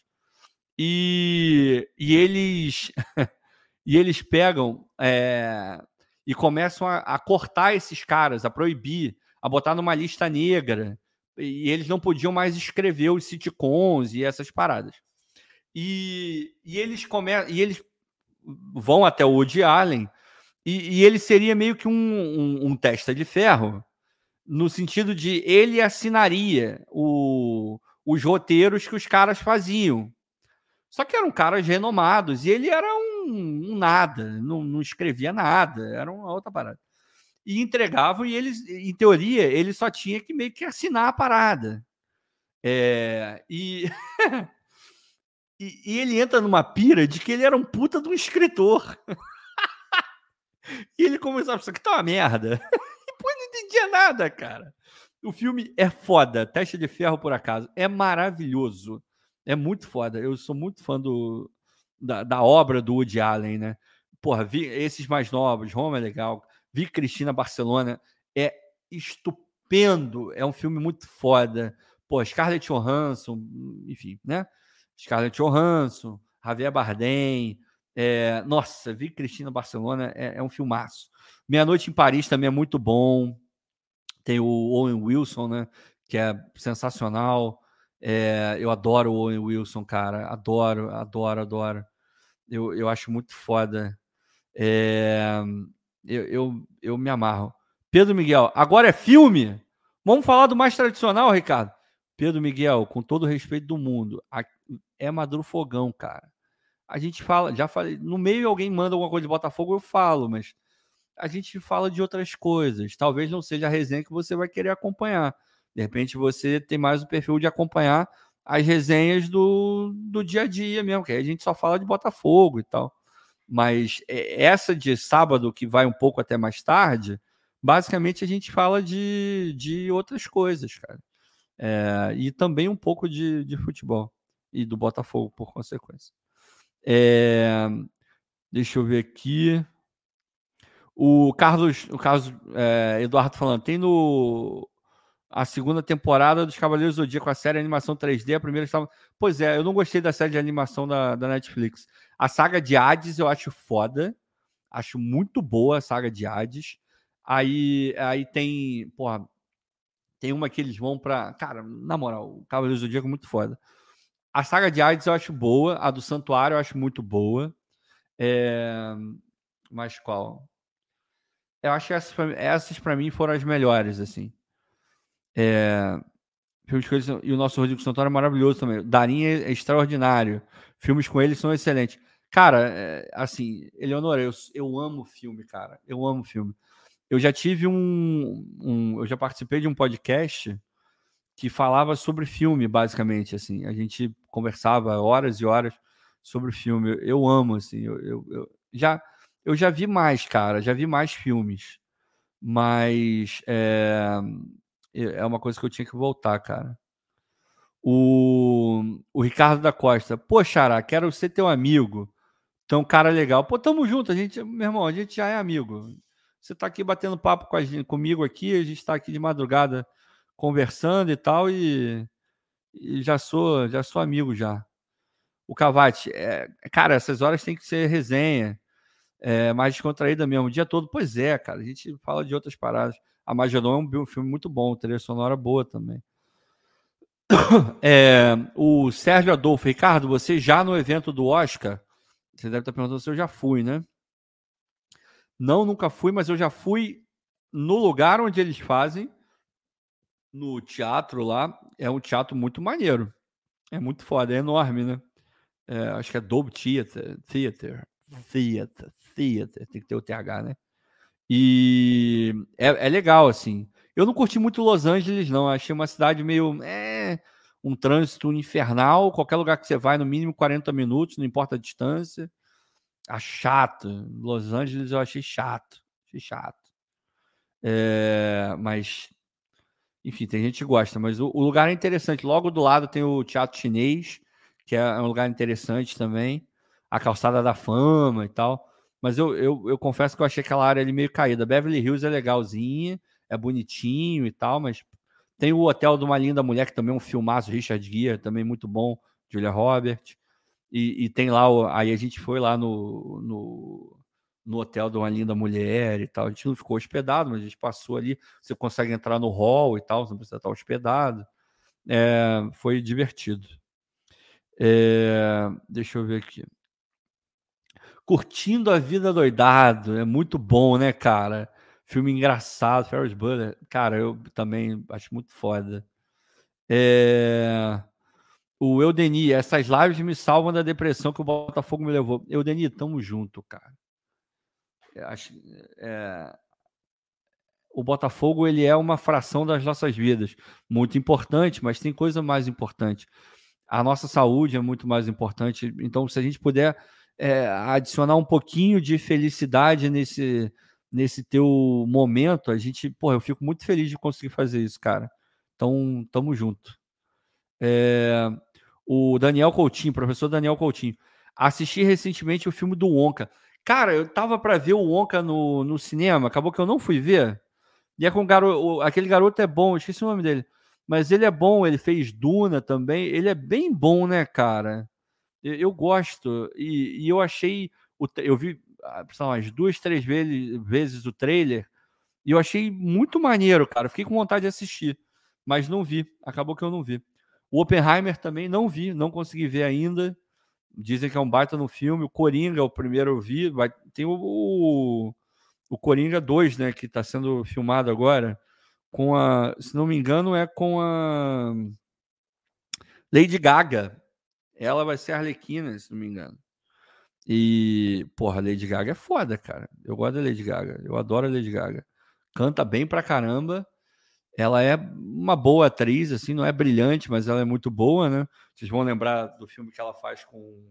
E, e eles e eles pegam é, e começam a, a, cortar esses caras, a proibir, a botar numa lista negra. E eles não podiam mais escrever os sitcoms e essas paradas. E, e eles começam e eles vão até o Woody Allen e, e ele seria meio que um, um, um testa de ferro no sentido de ele assinaria o, os roteiros que os caras faziam. Só que eram caras renomados e ele era um, um, nada, não, não, escrevia nada, era uma outra parada. E entregavam, e eles, em teoria, ele só tinha que meio que assinar a parada. É, e, e, e, ele entra numa pira de que ele era um puta de um escritor. e ele começava a pensar que tá uma merda. E pô, não entendia nada, cara. O filme é foda. Teste de Ferro, por acaso. É maravilhoso. É muito foda. Eu sou muito fã do, da, da obra do Woody Allen, né? Porra, vi esses mais novos. Roma é legal. Vi Cristina Barcelona. É estupendo. É um filme muito foda. Pô, Scarlett Johansson, enfim, né? Scarlett Johansson, Javier Bardem. É, nossa, vi Cristina Barcelona. É, é um filmaço. Meia Noite em Paris também é muito bom. Tem o Owen Wilson, né? Que é sensacional. É, eu adoro o Owen Wilson, cara. Adoro, adoro, adoro. Eu, eu acho muito foda. É, eu, eu, eu me amarro. Pedro Miguel, agora é filme? Vamos falar do mais tradicional, Ricardo. Pedro Miguel, com todo o respeito do mundo, é Maduro Fogão, cara. A gente fala, já falei, no meio alguém manda alguma coisa de Botafogo, eu falo, mas a gente fala de outras coisas. Talvez não seja a resenha que você vai querer acompanhar. De repente você tem mais o perfil de acompanhar as resenhas do, do dia a dia mesmo, que aí a gente só fala de Botafogo e tal. Mas é, essa de sábado, que vai um pouco até mais tarde, basicamente a gente fala de, de outras coisas, cara. É, e também um pouco de, de futebol e do Botafogo, por consequência. É, deixa eu ver aqui. O Carlos, o Carlos é, Eduardo falando, tem no a segunda temporada dos Cavaleiros do com a série animação 3D. A primeira estava. Pois é, eu não gostei da série de animação da, da Netflix. A saga de Hades eu acho foda. Acho muito boa a saga de Hades. Aí, aí tem. Porra, tem uma que eles vão pra. Cara, na moral, o Cavaleiros do Dia é muito foda. A saga de Hades eu acho boa. A do Santuário eu acho muito boa. É... Mas qual? Eu acho que essas, essas para mim foram as melhores, assim. É, filmes com eles, e o nosso Rodrigo Santoro é maravilhoso também. Darim é, é extraordinário. Filmes com ele são excelentes. Cara, é, assim, Eleonora, eu, eu amo filme, cara. Eu amo filme. Eu já tive um, um, Eu já participei de um podcast que falava sobre filme, basicamente. Assim, a gente conversava horas e horas sobre filme. Eu, eu amo, assim. Eu, eu, eu, já, eu já vi mais, cara. Já vi mais filmes. Mas. É, é uma coisa que eu tinha que voltar, cara. O, o Ricardo da Costa. Pô, Xará, quero ser teu amigo. Então, cara legal. Pô, tamo junto. A gente, meu irmão, a gente já é amigo. Você tá aqui batendo papo com a gente, comigo aqui. A gente tá aqui de madrugada conversando e tal. E, e já sou já sou amigo já. O Cavate, é, cara, essas horas tem que ser resenha. É, mais descontraída mesmo. O dia todo, pois é, cara. A gente fala de outras paradas. A Magedon é um filme muito bom, trilha sonora boa também. É, o Sérgio Adolfo, Ricardo, você já no evento do Oscar, você deve estar perguntando se eu já fui, né? Não, nunca fui, mas eu já fui no lugar onde eles fazem, no teatro lá. É um teatro muito maneiro. É muito foda, é enorme, né? É, acho que é Dolby Theater, Theater, Theater, Theater, tem que ter o TH, né? E é, é, legal, assim. Eu não curti muito Los Angeles, não. Achei uma cidade meio. É, um trânsito infernal. Qualquer lugar que você vai, no mínimo 40 minutos, não importa a distância. Ah, chato. Los Angeles eu achei chato. Achei chato. É, mas, enfim, tem gente que gosta. Mas o, o, lugar é interessante. Logo do lado tem o Teatro Chinês, que é um lugar interessante também. A Calçada da Fama e tal. Mas eu, eu, eu confesso que eu achei aquela área ali meio caída. Beverly Hills é legalzinha, é bonitinho e tal, mas tem o Hotel de uma Linda Mulher, que também é um filmaço, Richard Gere, também muito bom, Julia Robert. E, e tem lá, aí a gente foi lá no, no, no Hotel de uma Linda Mulher e tal. A gente não ficou hospedado, mas a gente passou ali. Você consegue entrar no hall e tal, não precisa estar hospedado. É, foi divertido. É, deixa eu ver aqui. Curtindo a Vida Doidado. É muito bom, né, cara? Filme engraçado, Ferris Bueller. Cara, eu também acho muito foda. É... O Eudeni, essas lives me salvam da depressão que o Botafogo me levou. Eudeni, tamo junto, cara. Acho, é, o Botafogo ele é uma fração das nossas vidas, muito importante, mas tem coisa mais importante. A nossa saúde é muito mais importante. Então, se a gente puder é, adicionar um pouquinho de felicidade nesse nesse teu momento, a gente, porra, eu fico muito feliz de conseguir fazer isso, cara. Então, tamo junto. É, o Daniel Coutinho, professor Daniel Coutinho, assisti recentemente o filme do Wonka. Cara, eu tava para ver o Wonka no, no cinema, acabou que eu não fui ver. E é com garoto, aquele garoto é bom, esqueci o nome dele. Mas ele é bom, ele fez Duna também. Ele é bem bom, né, cara? Eu, gosto. E, e, eu achei. O, eu vi ah, são umas duas, três vezes, vezes o trailer. E eu achei muito maneiro, cara. Fiquei com vontade de assistir. Mas não vi. Acabou que eu não vi. O Oppenheimer também não vi, não consegui ver ainda. Dizem que é um baita no filme. O Coringa, o primeiro eu vi. Vai, tem o, o, o Coringa 2, né? Que está sendo filmado agora. Com a. Se não me engano, é com a. Lady Gaga. Ela vai ser a Arlequina, se não me engano. E, porra, Lady Gaga é foda, cara. Eu gosto da Lady Gaga. Eu adoro a Lady Gaga. Canta bem pra caramba. Ela é uma boa atriz, assim, não é brilhante, mas ela é muito boa, né? Vocês vão lembrar do filme que ela faz com.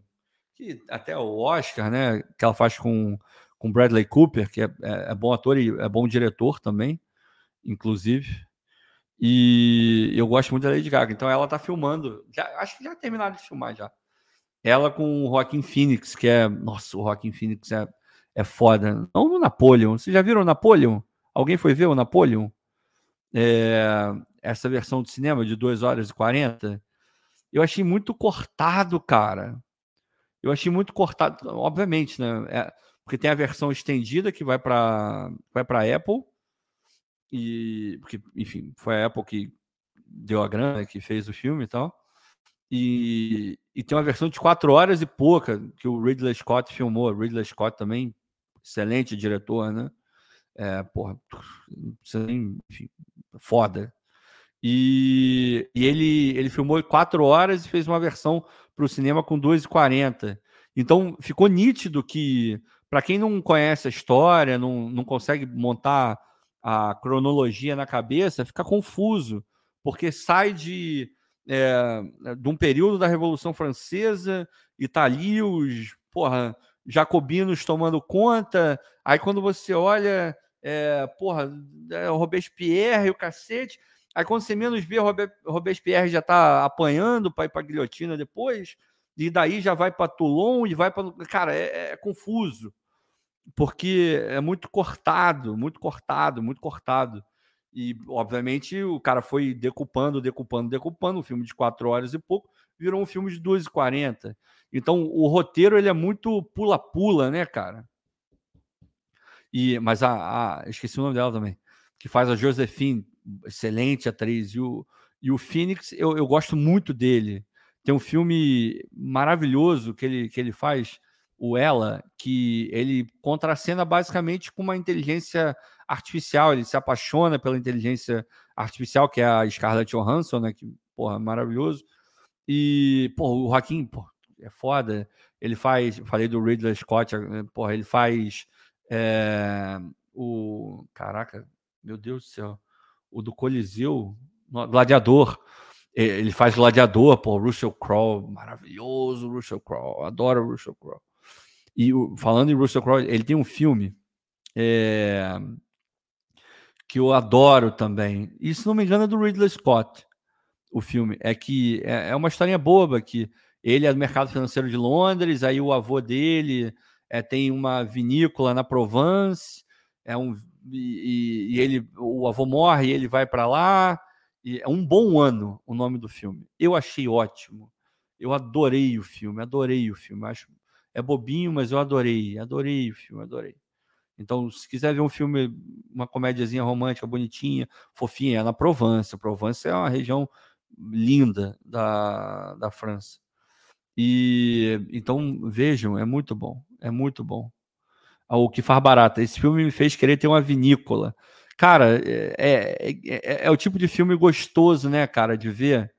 Que até o Oscar, né? Que ela faz com, com Bradley Cooper, que é, é, é bom ator e é bom diretor também, inclusive. E eu gosto muito da Lady Gaga. Então ela tá filmando. Já, acho que já terminaram de filmar já. Ela com o Joaquim Phoenix, que é. Nossa, o Joaquim Phoenix é, é foda. Não no Napoleon. Vocês já viram o Napoleon? Alguém foi ver o Napoleon? É, essa versão do cinema de 2 horas e 40. Eu achei muito cortado, cara. Eu achei muito cortado, obviamente, né? É, porque tem a versão estendida que vai para vai para Apple e porque enfim foi a Apple que deu a grana que fez o filme e tal e, e tem uma versão de quatro horas e pouca que o Ridley Scott filmou. Ridley Scott também, excelente diretor, né? É, porra, enfim, foda. E, e, ele, ele filmou quatro horas e fez uma versão para o cinema com 2,40. Então ficou nítido que, para quem não conhece a história, não, não consegue montar a cronologia na cabeça, fica confuso, porque sai de é, de um período da Revolução Francesa e tá ali os porra, jacobinos tomando conta. Aí quando você olha, é, porra, é, Robespierre o cacete. Aí quando você menos vê, Robespierre já tá apanhando para ir para guilhotina depois. E daí já vai para Toulon e vai para. Cara, é, é confuso. Porque é muito cortado, muito cortado, muito cortado. E, obviamente, o cara foi decupando, decupando, decupando. Um filme de quatro horas e pouco virou um filme de duas e quarenta. Então, o roteiro ele é muito pula-pula, né, cara? E, mas a, a, Esqueci o nome dela também. Que faz a Josephine, excelente atriz. E o, e o Phoenix, eu, eu gosto muito dele. Tem um filme maravilhoso que ele, que ele faz, o Ela, que ele contracena basicamente com uma inteligência artificial, ele se apaixona pela inteligência artificial, que é a Scarlett Johansson, né? Que, porra, maravilhoso. E, porra, o Joaquim, porra, é foda. Ele faz, falei do Ridley Scott, né, porra, ele faz é, o. Caraca, meu Deus do céu. O do Coliseu, Gladiador. Ele faz Gladiador, pô, Russell Crowe, maravilhoso Russell Crowe, adoro Russell Crowe. E falando em Russell Crowe, ele tem um filme é, que eu adoro também. E se não me engano é do Ridley Scott, o filme. É que é, é uma historinha boba que ele é do mercado financeiro de Londres, aí o avô dele é, tem uma vinícola na Provence, é um e, e ele o avô morre e ele vai para lá. E é um bom ano o nome do filme. Eu achei ótimo. Eu adorei o filme, adorei o filme. Acho é bobinho, mas eu adorei, adorei o filme, adorei. Então, se quiser ver um filme, uma comédiazinha romântica, bonitinha, fofinha, é na Provence. Provence é uma região linda da, da França. E então vejam, é muito bom, é muito bom. Ah, o que faz barata. Esse filme me fez querer ter uma vinícola. Cara, é, é, é, é, o tipo de filme gostoso, né, cara, de ver.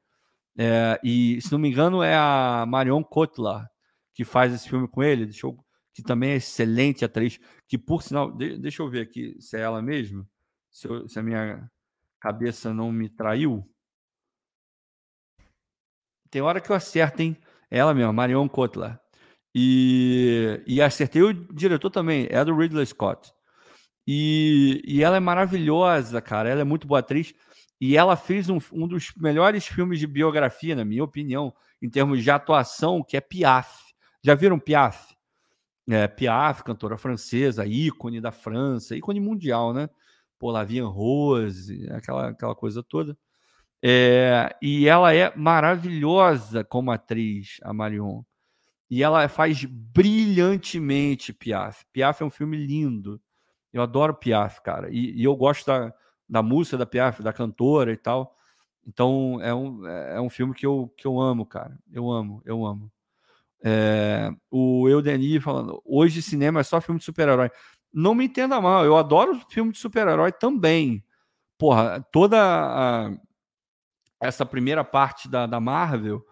É, e, se não me engano, é a Marion Cotillard que faz esse filme com ele, deixa eu, que também é excelente atriz, que por sinal, de, deixa eu ver aqui se é ela mesmo, se, eu, se a minha cabeça não me traiu. Tem hora que eu acerto, hein? É ela mesma, Marion Cotillard. E, e acertei o diretor também, é do Ridley Scott. E, e ela é maravilhosa, cara. Ela é muito boa atriz. E ela fez um, um dos melhores filmes de biografia, na minha opinião, em termos de atuação, que é Piaf. Já viram Piaf? É, Piaf, cantora francesa, ícone da França, ícone mundial, né? Pô, Lavian Rose, aquela, aquela coisa toda. É, e ela é maravilhosa como atriz, a Marion. E ela faz brilhantemente Piaf. Piaf é um filme lindo. Eu adoro Piaf, cara. E, e eu gosto da, da música da Piaf, da cantora e tal. Então é um, é um filme que eu, que eu amo, cara. Eu amo, eu amo. É, o Eudeni falando, hoje cinema é só filme de super-herói. Não me entenda mal, eu adoro filme de super-herói também. Porra, toda a, essa primeira parte da, da Marvel,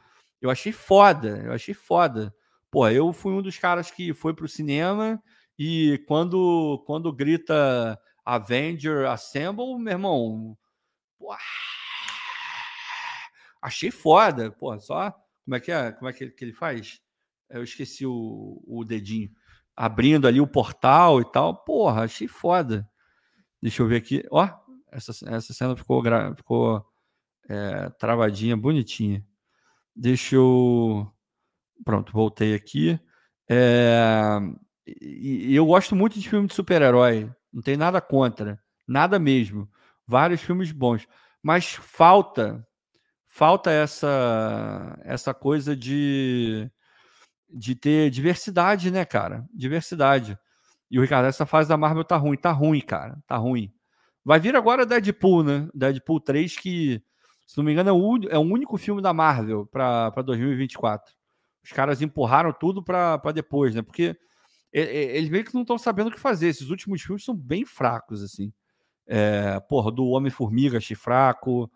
eu achei foda, eu achei foda. Pô, eu fui um dos caras que foi pro cinema e quando, quando grita Avenger Assemble, meu irmão, achei foda. Pô, só como é que é? Como é que ele faz? Eu esqueci o, o dedinho. Abrindo ali o portal e tal. Porra, achei foda. Deixa eu ver aqui. Ó, essa, essa cena ficou, ficou é, travadinha, bonitinha. Deixa eu. Pronto, voltei aqui. É... E eu gosto muito de filme de super-herói. Não tem nada contra. Nada mesmo. Vários filmes bons. Mas falta. Falta essa essa coisa de, de ter diversidade, né, cara? Diversidade. E o Ricardo, essa fase da Marvel tá ruim. Tá ruim, cara. Tá ruim. Vai vir agora Deadpool, né? Deadpool 3, que, se não me engano, é o, é o único filme da Marvel para 2024. Os caras empurraram tudo para depois, né? Porque eles meio que não estão sabendo o que fazer. Esses últimos filmes são bem fracos, assim. É, porra, do Homem-Formiga achei fraco.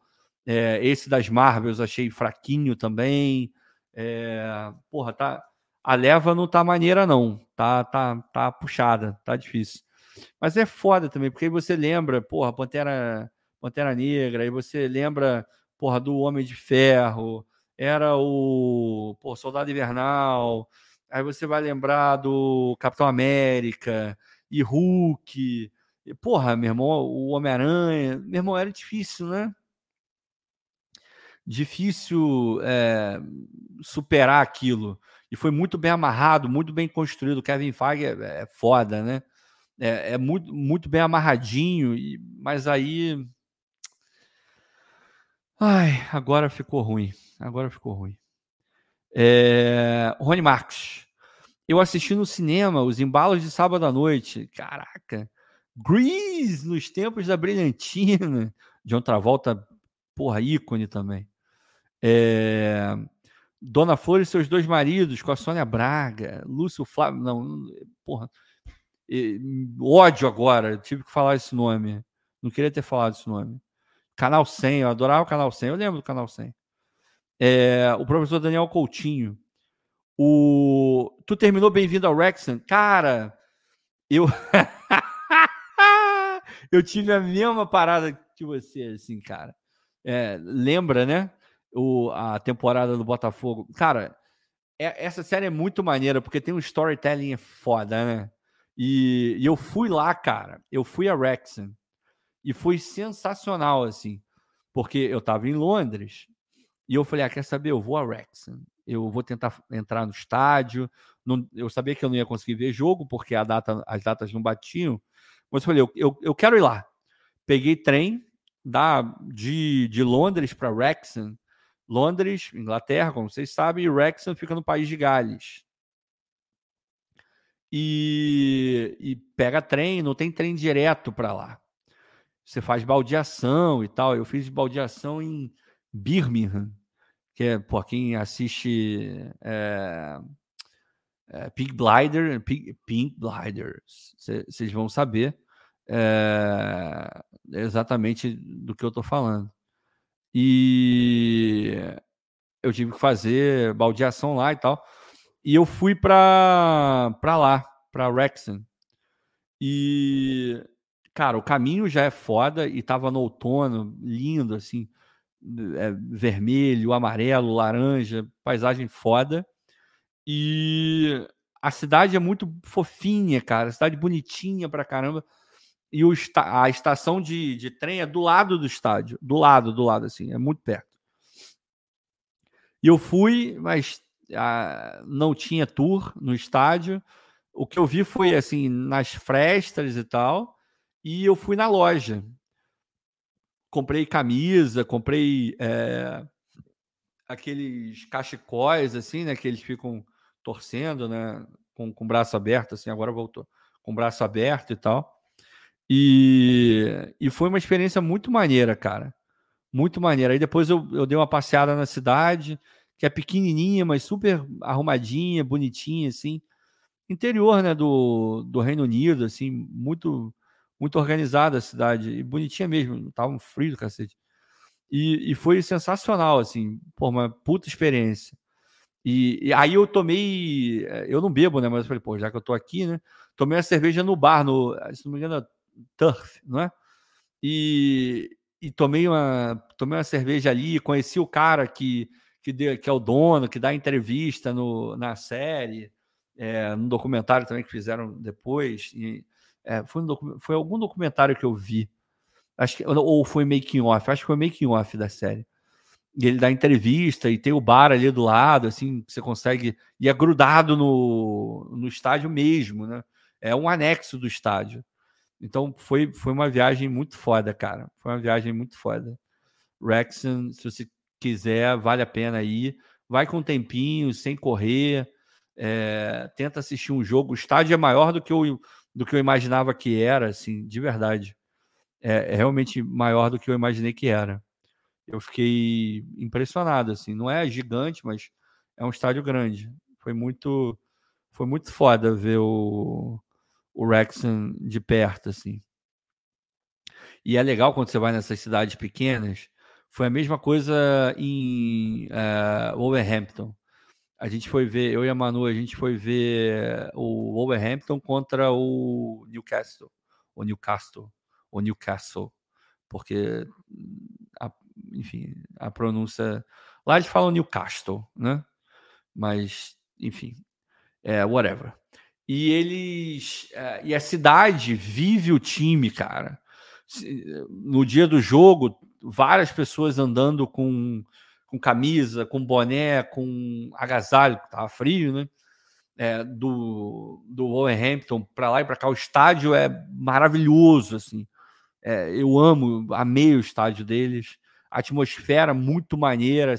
É, esse das Marvels achei fraquinho também. É, porra, tá. A leva não tá maneira, não. Tá, tá, tá puxada, tá difícil. Mas é foda também, porque aí você lembra, porra, Pantera, Pantera Negra, aí você lembra, porra, do Homem de Ferro, era o pô, Soldado Invernal, aí você vai lembrar do Capitão América e Hulk. E, porra, meu irmão, o Homem-Aranha, meu irmão, era difícil, né? Difícil é, superar aquilo. E foi muito bem amarrado, muito bem construído. O Kevin Feige é, é foda, né? É, é, muito, muito bem amarradinho, e, mas aí. Ai, agora ficou ruim. Agora ficou ruim. É... Rony Marques. Eu assisti no cinema os embalos de sábado à noite. Caraca. Grease nos tempos da Brilhantina. John Travolta, porra, ícone também. É... Dona Flor e seus dois maridos, com a Sônia Braga, Lúcio Flávio. Não, porra. ódio agora, tive que falar esse nome. Não queria ter falado esse nome. Canal 100, eu adorava o Canal 100. Eu lembro do Canal 100 é, o professor Daniel Coutinho. O... Tu terminou bem-vindo ao Rexon? Cara, eu. eu tive a mesma parada que você, assim, cara. É, lembra, né? O, a temporada do Botafogo. Cara, é, essa série é muito maneira, porque tem um storytelling foda, né? E, e eu fui lá, cara. Eu fui a Rexon. E foi sensacional, assim. Porque eu tava em Londres e eu falei, ah, quer saber? Eu vou a Wrexham. Eu vou tentar entrar no estádio. Não, eu sabia que eu não ia conseguir ver jogo, porque a data, as datas não batiam. Mas eu falei, eu, eu, eu quero ir lá. Peguei trem da, de, de Londres para Wrexham. Londres, Inglaterra, como vocês sabem, e Wrexham fica no país de Gales. E, e pega trem, não tem trem direto para lá. Você faz baldeação e tal. Eu fiz baldeação em Birmingham, que é, por quem assiste é, é, Pink Blider, Pink, Pink Blinders, vocês vão saber é, exatamente do que eu estou falando. E, eu tive que fazer baldeação lá e tal. E eu fui para lá, para Wrexham. E, cara, o caminho já é foda e tava no outono, lindo, assim, é, vermelho, amarelo, laranja, paisagem foda. E a cidade é muito fofinha, cara, cidade bonitinha pra caramba. E o, a estação de, de trem é do lado do estádio, do lado, do lado, assim, é muito perto. E eu fui, mas ah, não tinha tour no estádio. O que eu vi foi assim nas frestas e tal, e eu fui na loja. Comprei camisa, comprei é, aqueles cachecóis assim, né, que eles ficam torcendo, né, com, com o braço aberto assim, agora voltou, com o braço aberto e tal. E, e foi uma experiência muito maneira, cara. Muito maneira. Aí depois eu, eu dei uma passeada na cidade, que é pequenininha, mas super arrumadinha, bonitinha, assim. Interior, né, do, do Reino Unido, assim, muito muito organizada a cidade, e bonitinha mesmo, tava um frio do cacete. E, e foi sensacional, assim, por uma puta experiência. E, e, aí eu tomei, eh, eu não bebo, né, mas eu falei, pô, já que eu tô aqui, né, tomei a cerveja no bar, no, se não me engano, Turf, não é? E, e tomei uma tomei uma cerveja ali, conheci o cara que que, deu, que é o dono, que dá entrevista no, na série, é, no documentário também que fizeram depois. E, é, foi, foi algum documentário que eu vi, acho que, ou foi making off, acho que foi making off da série. E ele dá entrevista e tem o bar ali do lado, assim, você consegue. E é grudado no, no estádio mesmo, né? É um anexo do estádio. Então foi, foi uma viagem muito foda, cara. Foi uma viagem muito foda. Wrexham, se você quiser, vale a pena ir. Vai com um tempinho, sem correr. É, tenta assistir um jogo. O estádio é maior do que eu, do que eu imaginava que era, assim, de verdade. É, é realmente maior do que eu imaginei que era. Eu fiquei impressionado, assim. Não é gigante, mas é um estádio grande. Foi muito, foi muito foda ver o, o Wrexham de perto, assim. E é legal quando você vai nessas cidades pequenas, foi a mesma coisa em uh, Wolverhampton. A gente foi ver, eu e a Manu, a gente foi ver o Wolverhampton contra o Newcastle, o Newcastle, o Newcastle, porque, a, enfim, a pronúncia lá eles falam Newcastle, né? Mas, enfim, é whatever. E eles, uh, e a cidade vive o time, cara. No dia do jogo, várias pessoas andando com, com camisa, com boné, com agasalho, que estava frio, né? É, do, do Wolverhampton para lá e para cá. O estádio é maravilhoso, assim. É, eu amo, amei o estádio deles. A atmosfera muito maneira,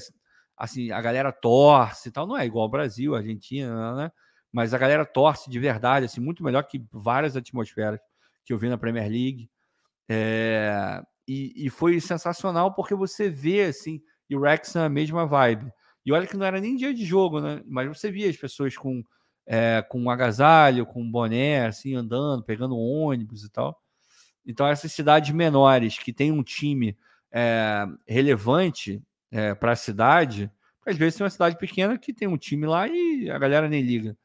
assim, a galera torce e tal. Não é igual ao Brasil, Argentina, né? Mas a galera torce de verdade, assim, muito melhor que várias atmosferas que eu vi na Premier League. É, e, e, foi sensacional porque você vê assim, e o Wrexham a mesma vibe. E olha que não era nem dia de jogo, né? Mas você via as pessoas com, é, com um agasalho, com um boné, assim, andando, pegando ônibus e tal. Então, essas cidades menores que tem um time é, relevante é, para a cidade, às vezes tem uma cidade pequena que tem um time lá e a galera nem liga.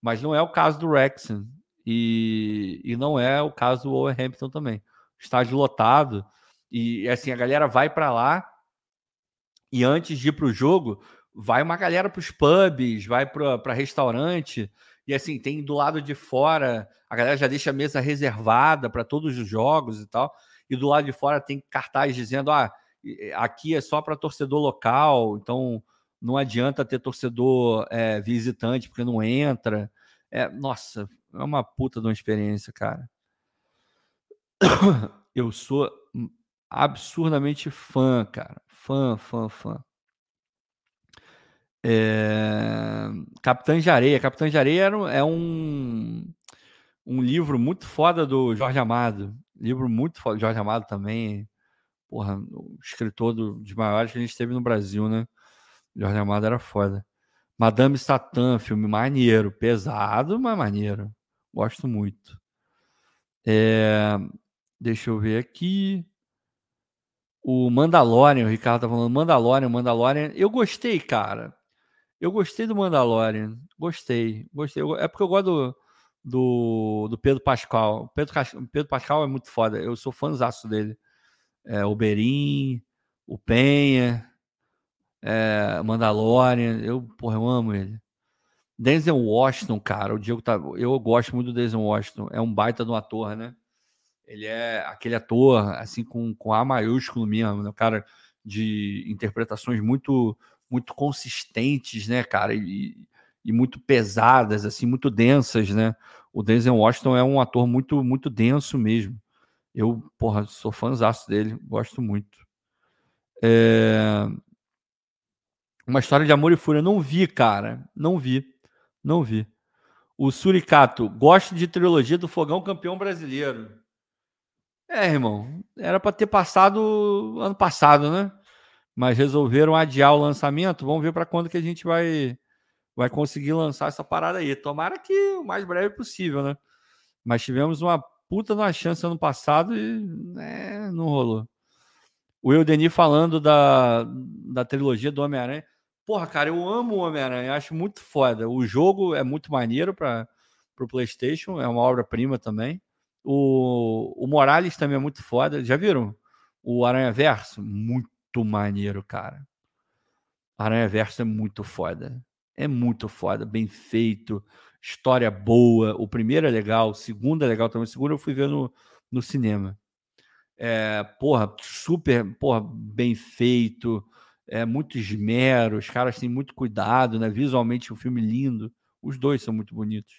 Mas não é o caso do Wrexham e, e não é o caso do Wolverhampton também. Estádio lotado. E assim, a galera vai para lá e antes de ir para o jogo, vai uma galera para os pubs, vai para restaurante. E assim, tem do lado de fora, a galera já deixa a mesa reservada para todos os jogos e tal. E do lado de fora tem cartaz dizendo: ah, aqui é só para torcedor local, então não adianta ter torcedor é, visitante porque não entra. É, nossa, é uma puta de uma experiência, cara. Eu sou absurdamente fã, cara. Fã, fã, fã. É... Capitã de Areia. Capitã de Areia é um, um livro muito foda do Jorge Amado. Livro muito foda. Jorge Amado também. Porra, escritor do, dos maiores que a gente teve no Brasil, né? Jorge Amado era foda. Madame Satã, filme maneiro. Pesado, mas maneiro. Gosto muito. É... Deixa eu ver aqui. O Mandalorian, o Ricardo tá falando Mandalorian, Mandalorian. Eu gostei, cara. Eu gostei do Mandalorian. Gostei, gostei. É porque eu gosto do, do, do Pedro Pascal. O Pedro, Pedro Pascal é muito foda. Eu sou fãzaço dele. É, o Berim, o Penha, é, Mandalorian. Eu, porra, eu amo ele. Denzel Washington, cara, o Diego tá. Eu gosto muito do Denzel Washington. É um baita de um ator, né? Ele é aquele ator, assim, com, com A maiúsculo mesmo, né? cara de interpretações muito muito consistentes, né, cara? E, e muito pesadas, assim, muito densas, né? O Denzel Washington é um ator muito, muito denso mesmo. Eu, porra, sou fãzaço dele, gosto muito. É... Uma história de amor e fúria. Não vi, cara. Não vi. Não vi. O Suricato, gosto de trilogia do Fogão Campeão Brasileiro. É, irmão. Era para ter passado ano passado, né? Mas resolveram adiar o lançamento. Vamos ver para quando que a gente vai vai conseguir lançar essa parada aí. Tomara que o mais breve possível, né? Mas tivemos uma puta uma chance ano passado e né, não rolou. O Eudeni falando da, da trilogia do Homem-Aranha. Porra, cara, eu amo o Homem-Aranha, acho muito foda. O jogo é muito maneiro para o PlayStation, é uma obra-prima também. O, o Morales também é muito foda. Já viram? O Aranha Verso? Muito maneiro, cara. Aranha Verso é muito foda. É muito foda, bem feito, história boa. O primeiro é legal, o segundo é legal também. O segundo eu fui ver no, no cinema. É, porra, super, porra, bem feito é, muito esmero, os caras têm muito cuidado, né? Visualmente, um filme lindo. Os dois são muito bonitos.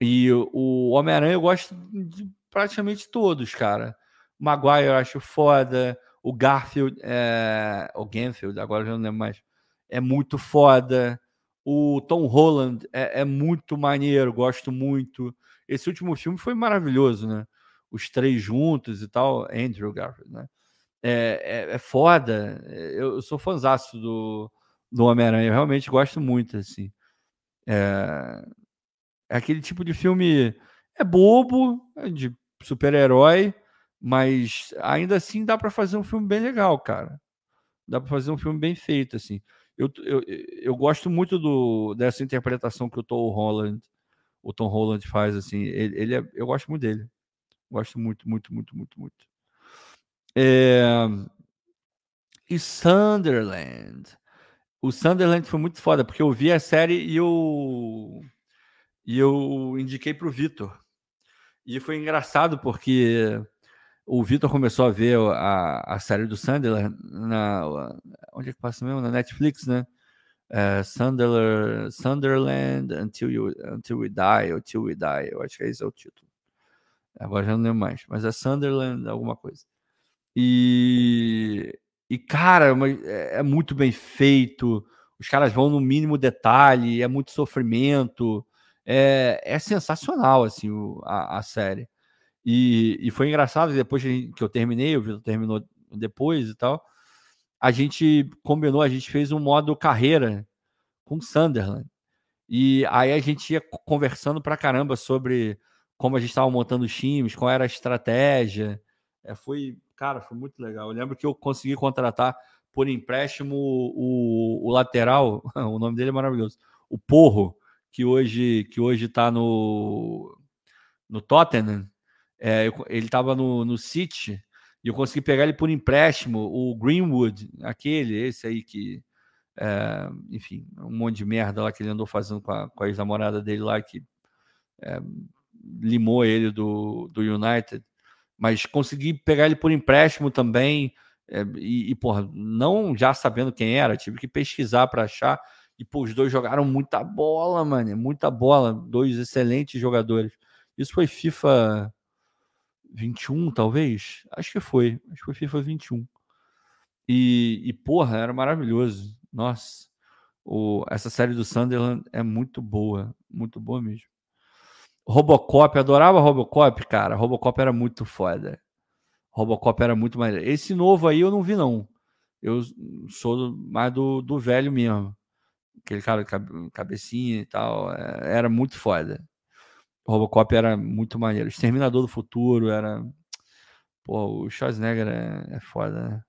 E o Homem-Aranha eu gosto de praticamente todos, cara. O Maguire eu acho foda. O Garfield, é... o Ganfield, agora eu não lembro mais, é muito foda. O Tom Holland é, é muito maneiro, gosto muito. Esse último filme foi maravilhoso, né? Os três juntos e tal. Andrew Garfield, né? É, é, é foda. Eu, eu sou fãzaço do, do Homem-Aranha, eu realmente gosto muito, assim. É, é aquele tipo de filme. É bobo, é de super-herói, mas ainda assim dá para fazer um filme bem legal, cara. Dá para fazer um filme bem feito, assim. Eu, eu, eu gosto muito do, dessa interpretação que o Tom Holland, o Tom Holland faz, assim. Ele, ele é, eu gosto muito dele. Gosto muito, muito, muito, muito, muito. É... E Sunderland. O Sunderland foi muito foda, porque eu vi a série e eu, e eu indiquei para o Vitor. E foi engraçado porque o Vitor começou a ver a, a série do Sunderland na. Onde é que passa mesmo? Na Netflix, né? É, Sunderland, Sunderland Until, you, Until We Die, Until We Die. Eu acho que esse é o título. Agora já não lembro mais. Mas é Sunderland alguma coisa. E, e cara, é, é muito bem feito. Os caras vão no mínimo detalhe, é muito sofrimento. É, é sensacional, assim, o, a, a série. E, e foi engraçado, depois que eu terminei, o Vitor terminou depois e tal, a gente combinou, a gente fez um modo carreira com Sunderland. E aí a gente ia conversando pra caramba sobre como a gente estava montando os times, qual era a estratégia. É, foi, Cara, foi muito legal. Eu lembro que eu consegui contratar por empréstimo o, o lateral, o nome dele é maravilhoso, o Porro, que hoje que hoje está no no Tottenham. É, ele estava no, no City e eu consegui pegar ele por empréstimo, o Greenwood, aquele, esse aí que, é, enfim, um monte de merda lá que ele andou fazendo com a, com a ex-namorada dele lá, que é, limou ele do, do United mas consegui pegar ele por empréstimo também. É, e, e, porra, não já sabendo quem era, tive que pesquisar para achar. E, pô, os dois jogaram muita bola, mano. Muita bola. Dois excelentes jogadores. Isso foi FIFA 21, talvez? Acho que foi. Acho que foi FIFA 21. E, e porra, era maravilhoso. Nossa. O, essa série do Sunderland é muito boa. Muito boa mesmo. Robocop, adorava Robocop, cara. Robocop era muito foda. Robocop era muito mais. Esse novo aí eu não vi, não. Eu sou mais do, do velho mesmo. Aquele cara cabecinha e tal. É, era muito foda. Robocop era muito maneiro. Exterminador do Futuro era. Pô, o Schwarzenegger é, é foda, né?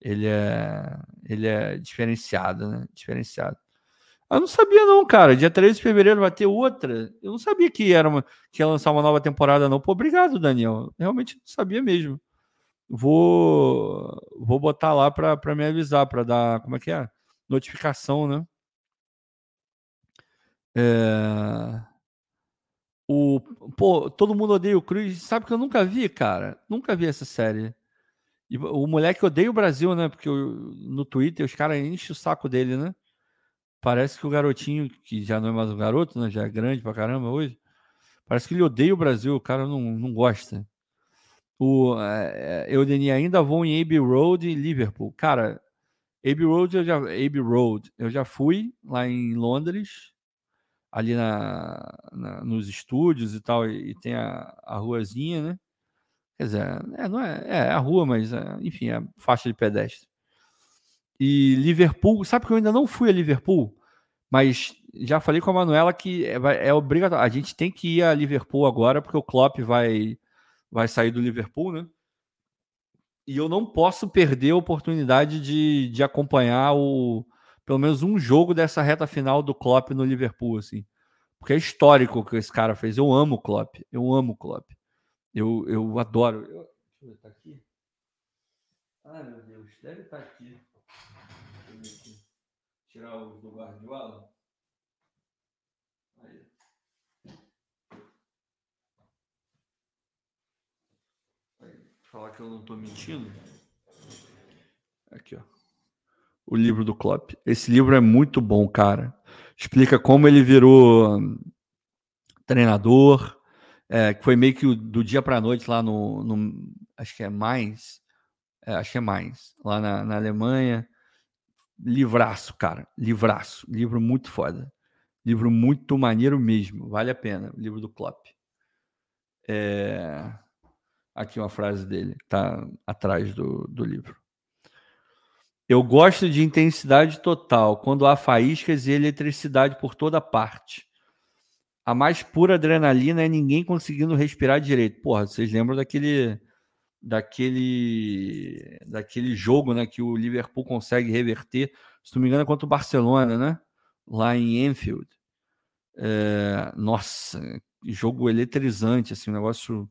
Ele é, ele é diferenciado, né? Diferenciado. Eu não sabia, não, cara. Dia 13 de fevereiro vai ter outra. Eu não sabia que era uma, que ia lançar uma nova temporada, não. Pô, obrigado, Daniel. Realmente não sabia mesmo. Vou, vou botar lá para me avisar, para dar, como é que é? Notificação, né? É... O, pô, todo mundo odeia o Cruz. Sabe que eu nunca vi, cara? Nunca vi essa série. E o moleque odeia o Brasil, né? Porque no Twitter os caras enchem o saco dele, né? Parece que o garotinho, que já não é mais um garoto, né? Já é grande pra caramba hoje. Parece que ele odeia o Brasil, o cara não, não gosta. O é, é Eudeni ainda vou em Abbey Road e Liverpool. Cara, Abbey Road eu já Abbey Road, eu já fui lá em Londres ali na, na, nos estúdios e tal, e, e tem a, a ruazinha, né? Quer dizer, é, não é, é a rua, mas é, enfim, é a faixa de pedestre. E Liverpool, sabe que eu ainda não fui a Liverpool, mas já falei com a Manuela que é, é obrigatório. A gente tem que ir a Liverpool agora, porque o Klopp vai, vai sair do Liverpool, né? E eu não posso perder a oportunidade de, de acompanhar o, pelo menos um jogo dessa reta final do Klopp no Liverpool, assim. Porque é histórico o que esse cara fez. Eu amo o Klopp. Eu amo o Klopp. Eu, eu adoro. Eu, deixa eu ver, tá aqui? Ai, meu Deus, deve estar tá aqui. Deixa eu ver aqui. Tirar o do Guardiola. Aí. Aí. Falar que eu não estou mentindo. Aqui, ó o livro do Klopp. Esse livro é muito bom, cara. Explica como ele virou hum, treinador, é, que foi meio que do dia para noite lá no, no, acho que é mais, é, acho que é mais, lá na, na, Alemanha. Livraço, cara, livraço, livro muito foda, livro muito maneiro mesmo, vale a pena, o livro do Klopp. É... Aqui uma frase dele, tá atrás do, do livro. Eu gosto de intensidade total, quando há faíscas e eletricidade por toda parte. A mais pura adrenalina é ninguém conseguindo respirar direito. Porra, vocês lembram daquele daquele daquele jogo, né, que o Liverpool consegue reverter, se não me engano, é contra o Barcelona, né? Lá em Enfield. É, nossa, jogo eletrizante, assim, um negócio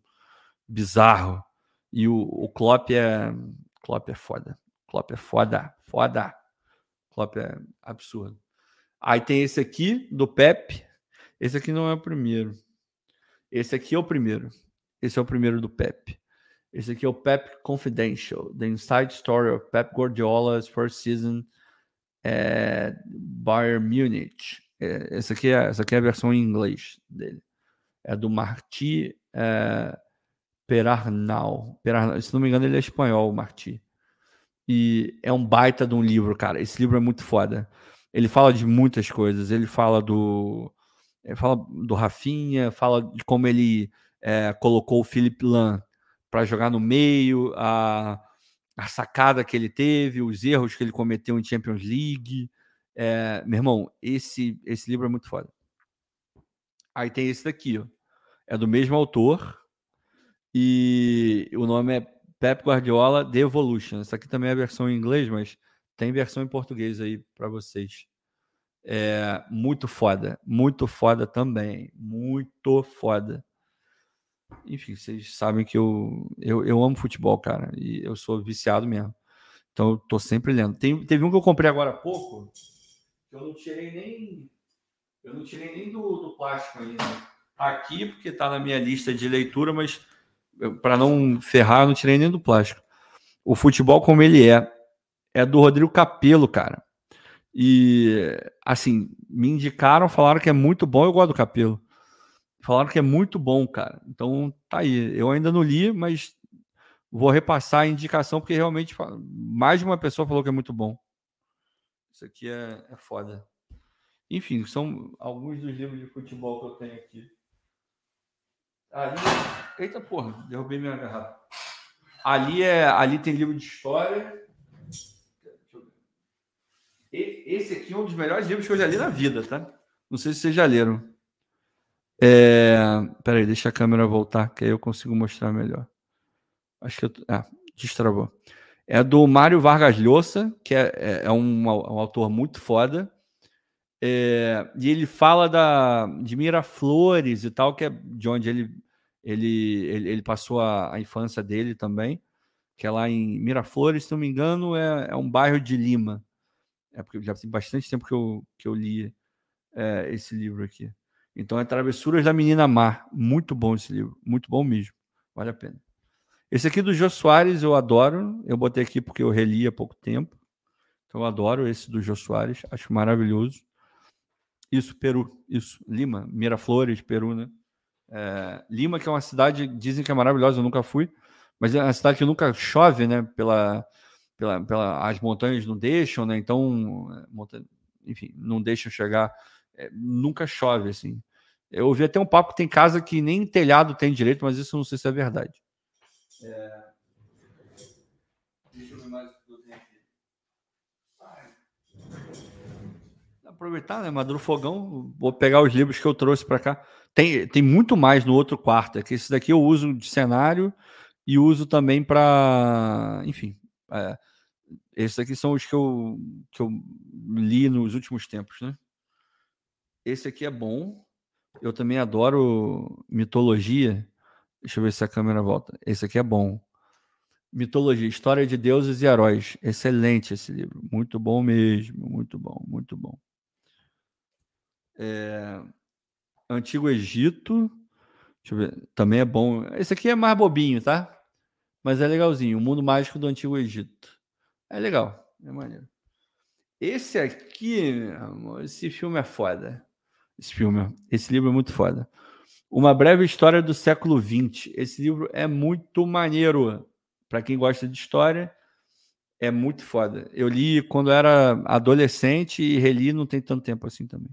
bizarro. E o, o Klopp é Klopp é foda. Klopp é foda, foda. Klopp é absurdo. Aí tem esse aqui do Pep. Esse aqui não é o primeiro. Esse aqui é o primeiro. Esse é o primeiro do Pep. Esse aqui é o Pep Confidential, The Inside Story of Pep Guardiola's First Season at Bayern Munich. É, essa, aqui é, essa aqui é a versão em inglês dele. É do Marti é. Perarnal. Se não me engano, ele é espanhol, o Marti. E é um baita de um livro, cara. Esse livro é muito foda. Ele fala de muitas coisas. Ele fala do. Ele fala do Rafinha, fala de como ele é, colocou o Philip Lan para jogar no meio, a, a sacada que ele teve, os erros que ele cometeu em Champions League. É, meu irmão, esse, esse livro é muito foda. Aí tem esse daqui, ó. É do mesmo autor. E o nome é Pep Guardiola The Evolution. Essa aqui também é a versão em inglês, mas tem versão em português aí para vocês. É muito foda, muito foda também, muito foda. Enfim, vocês sabem que eu, eu, eu amo futebol, cara, e eu sou viciado mesmo. Então eu tô sempre lendo. Tem, teve um que eu comprei agora há pouco, que eu não tirei nem eu não tirei nem do, do plástico ainda. Aqui porque tá na minha lista de leitura, mas para não ferrar, não tirei nem do plástico. O futebol como ele é, é do Rodrigo Capello, cara. E assim, me indicaram, falaram que é muito bom, eu gosto do Capello. Falaram que é muito bom, cara. Então tá aí. Eu ainda não li, mas vou repassar a indicação, porque realmente mais de uma pessoa falou que é muito bom. Isso aqui é, é foda. Enfim, são alguns dos livros de futebol que eu tenho aqui. Ali. Eita porra, derrubei minha garrafa. Ali, é, ali tem livro de história. Esse aqui é um dos melhores livros que eu já li na vida, tá? Não sei se vocês já leram. É... Peraí, deixa a câmera voltar, que aí eu consigo mostrar melhor. Acho que eu. Ah, destravou. É do Mário Vargas Llosa, que é, é, é um, um, autor muito foda. É, e ele fala da, de Miraflores e tal, que é de onde ele, ele, ele, ele passou a, a, infância dele também, que é lá em Miraflores, se não me engano, é, é um bairro de Lima. É porque já tem bastante tempo que eu, que eu li é, esse livro aqui. Então é Travessuras da Menina Mar. Muito bom esse livro, muito bom mesmo. Vale a pena. Esse aqui do Jô Soares eu adoro. Eu botei aqui porque eu reli há pouco tempo. Então eu adoro esse do Jô Soares, acho maravilhoso. Isso, Peru, isso, Lima, Miraflores, Peru, né? É, Lima, que é uma cidade, dizem que é maravilhosa, eu nunca fui, mas é uma cidade que nunca chove, né? Pela, pela, pela as montanhas não deixam, né? Então, montanha, enfim, não deixam chegar, é, nunca chove, assim. Eu ouvi até um papo que tem casa que nem telhado tem direito, mas isso não sei se é verdade. É... Deixa eu ver mais o que eu tenho aqui. Aproveitar, né? Maduro Fogão, vou pegar os livros que eu trouxe para cá. Tem, tem muito mais no outro quarto. É que esse daqui eu uso de cenário e uso também para. Enfim. É, esses aqui são os que eu, que eu li nos últimos tempos, né? Esse aqui é bom. Eu também adoro mitologia. Deixa eu ver se a câmera volta. Esse aqui é bom. Mitologia, História de Deuses e Heróis. Excelente esse livro. Muito bom mesmo. Muito bom, muito bom. É... Antigo Egito. Deixa eu ver. Também é bom. Esse aqui é mais bobinho, tá? Mas é legalzinho. O Mundo Mágico do Antigo Egito. É legal. É maneiro. Esse aqui, esse filme é foda. Filme, esse livro é muito foda. Uma breve história do século XX. Esse livro é muito maneiro. Para quem gosta de história, é muito foda. Eu li quando era adolescente e reli não tem tanto tempo assim também.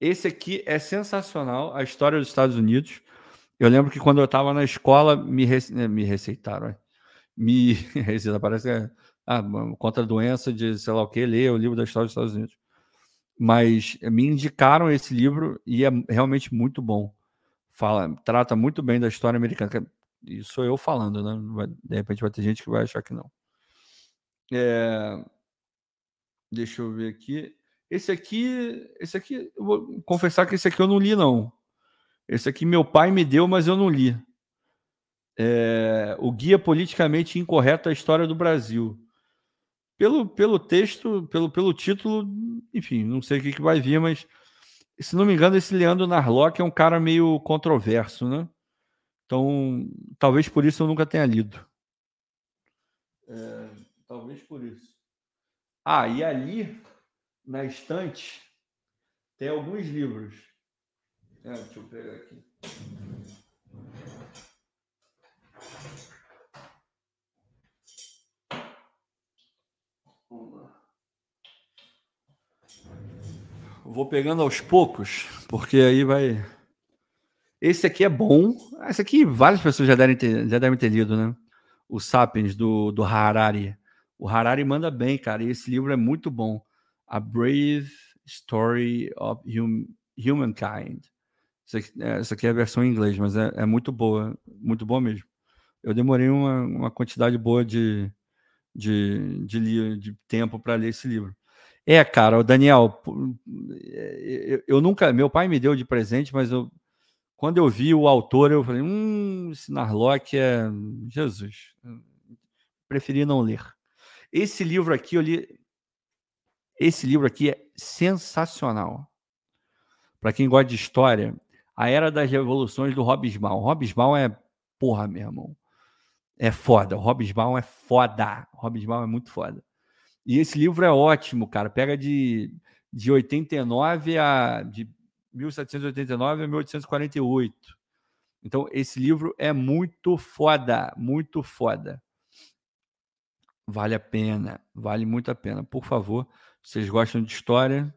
Esse aqui é sensacional, a história dos Estados Unidos. Eu lembro que quando eu estava na escola, me, rece... Eh, me receitaram. Me receita, parece que é ah, contra a doença de sei lá o que, ler o livro da história dos Estados Unidos mas me indicaram esse livro e é realmente muito bom. Fala, trata muito bem da história americana. E sou eu falando, né? De repente vai ter gente que vai achar que não. É... Deixa eu ver aqui. Esse aqui, esse aqui, eu vou confessar que esse aqui eu não li, não. Esse aqui meu pai me deu, mas eu não li. É... O Guia Politicamente Incorreto à História do Brasil. Pelo, pelo texto, pelo, pelo título, enfim, não sei o que, que vai vir, mas se não me engano, esse Leandro Narlock é um cara meio controverso, né? Então, talvez por isso eu nunca tenha lido. É, talvez por isso. Ah, e ali, na estante, tem alguns livros. É, deixa eu pegar aqui. Vou pegando aos poucos, porque aí vai. Esse aqui é bom. Esse aqui várias pessoas já devem ter, já devem ter lido, né? O Sapiens do, do Harari. O Harari manda bem, cara. E esse livro é muito bom. A Brave Story of hum, Humankind. Essa aqui, é, aqui é a versão em inglês, mas é, é muito boa. Muito boa mesmo. Eu demorei uma, uma quantidade boa de, de, de, de tempo para ler esse livro. É, cara, o Daniel, eu, eu, nunca, meu pai me deu de presente, mas eu, quando eu vi o autor, eu falei, hum, esse Narlock é Jesus. Preferi não ler. Esse livro aqui eu li, esse livro aqui é sensacional. Para quem gosta de história, a Era das Revoluções do Hobbes-Ball. Hobbes-Ball é porra, meu irmão é foda. O Hobbesbaum é foda. O Hobbesbaum é muito foda. E esse livro é ótimo, cara. Pega de, de 89 a de 1789 a 1848. Então, esse livro é muito foda, muito foda. Vale a pena, vale muito a pena. Por favor, vocês gostam de história?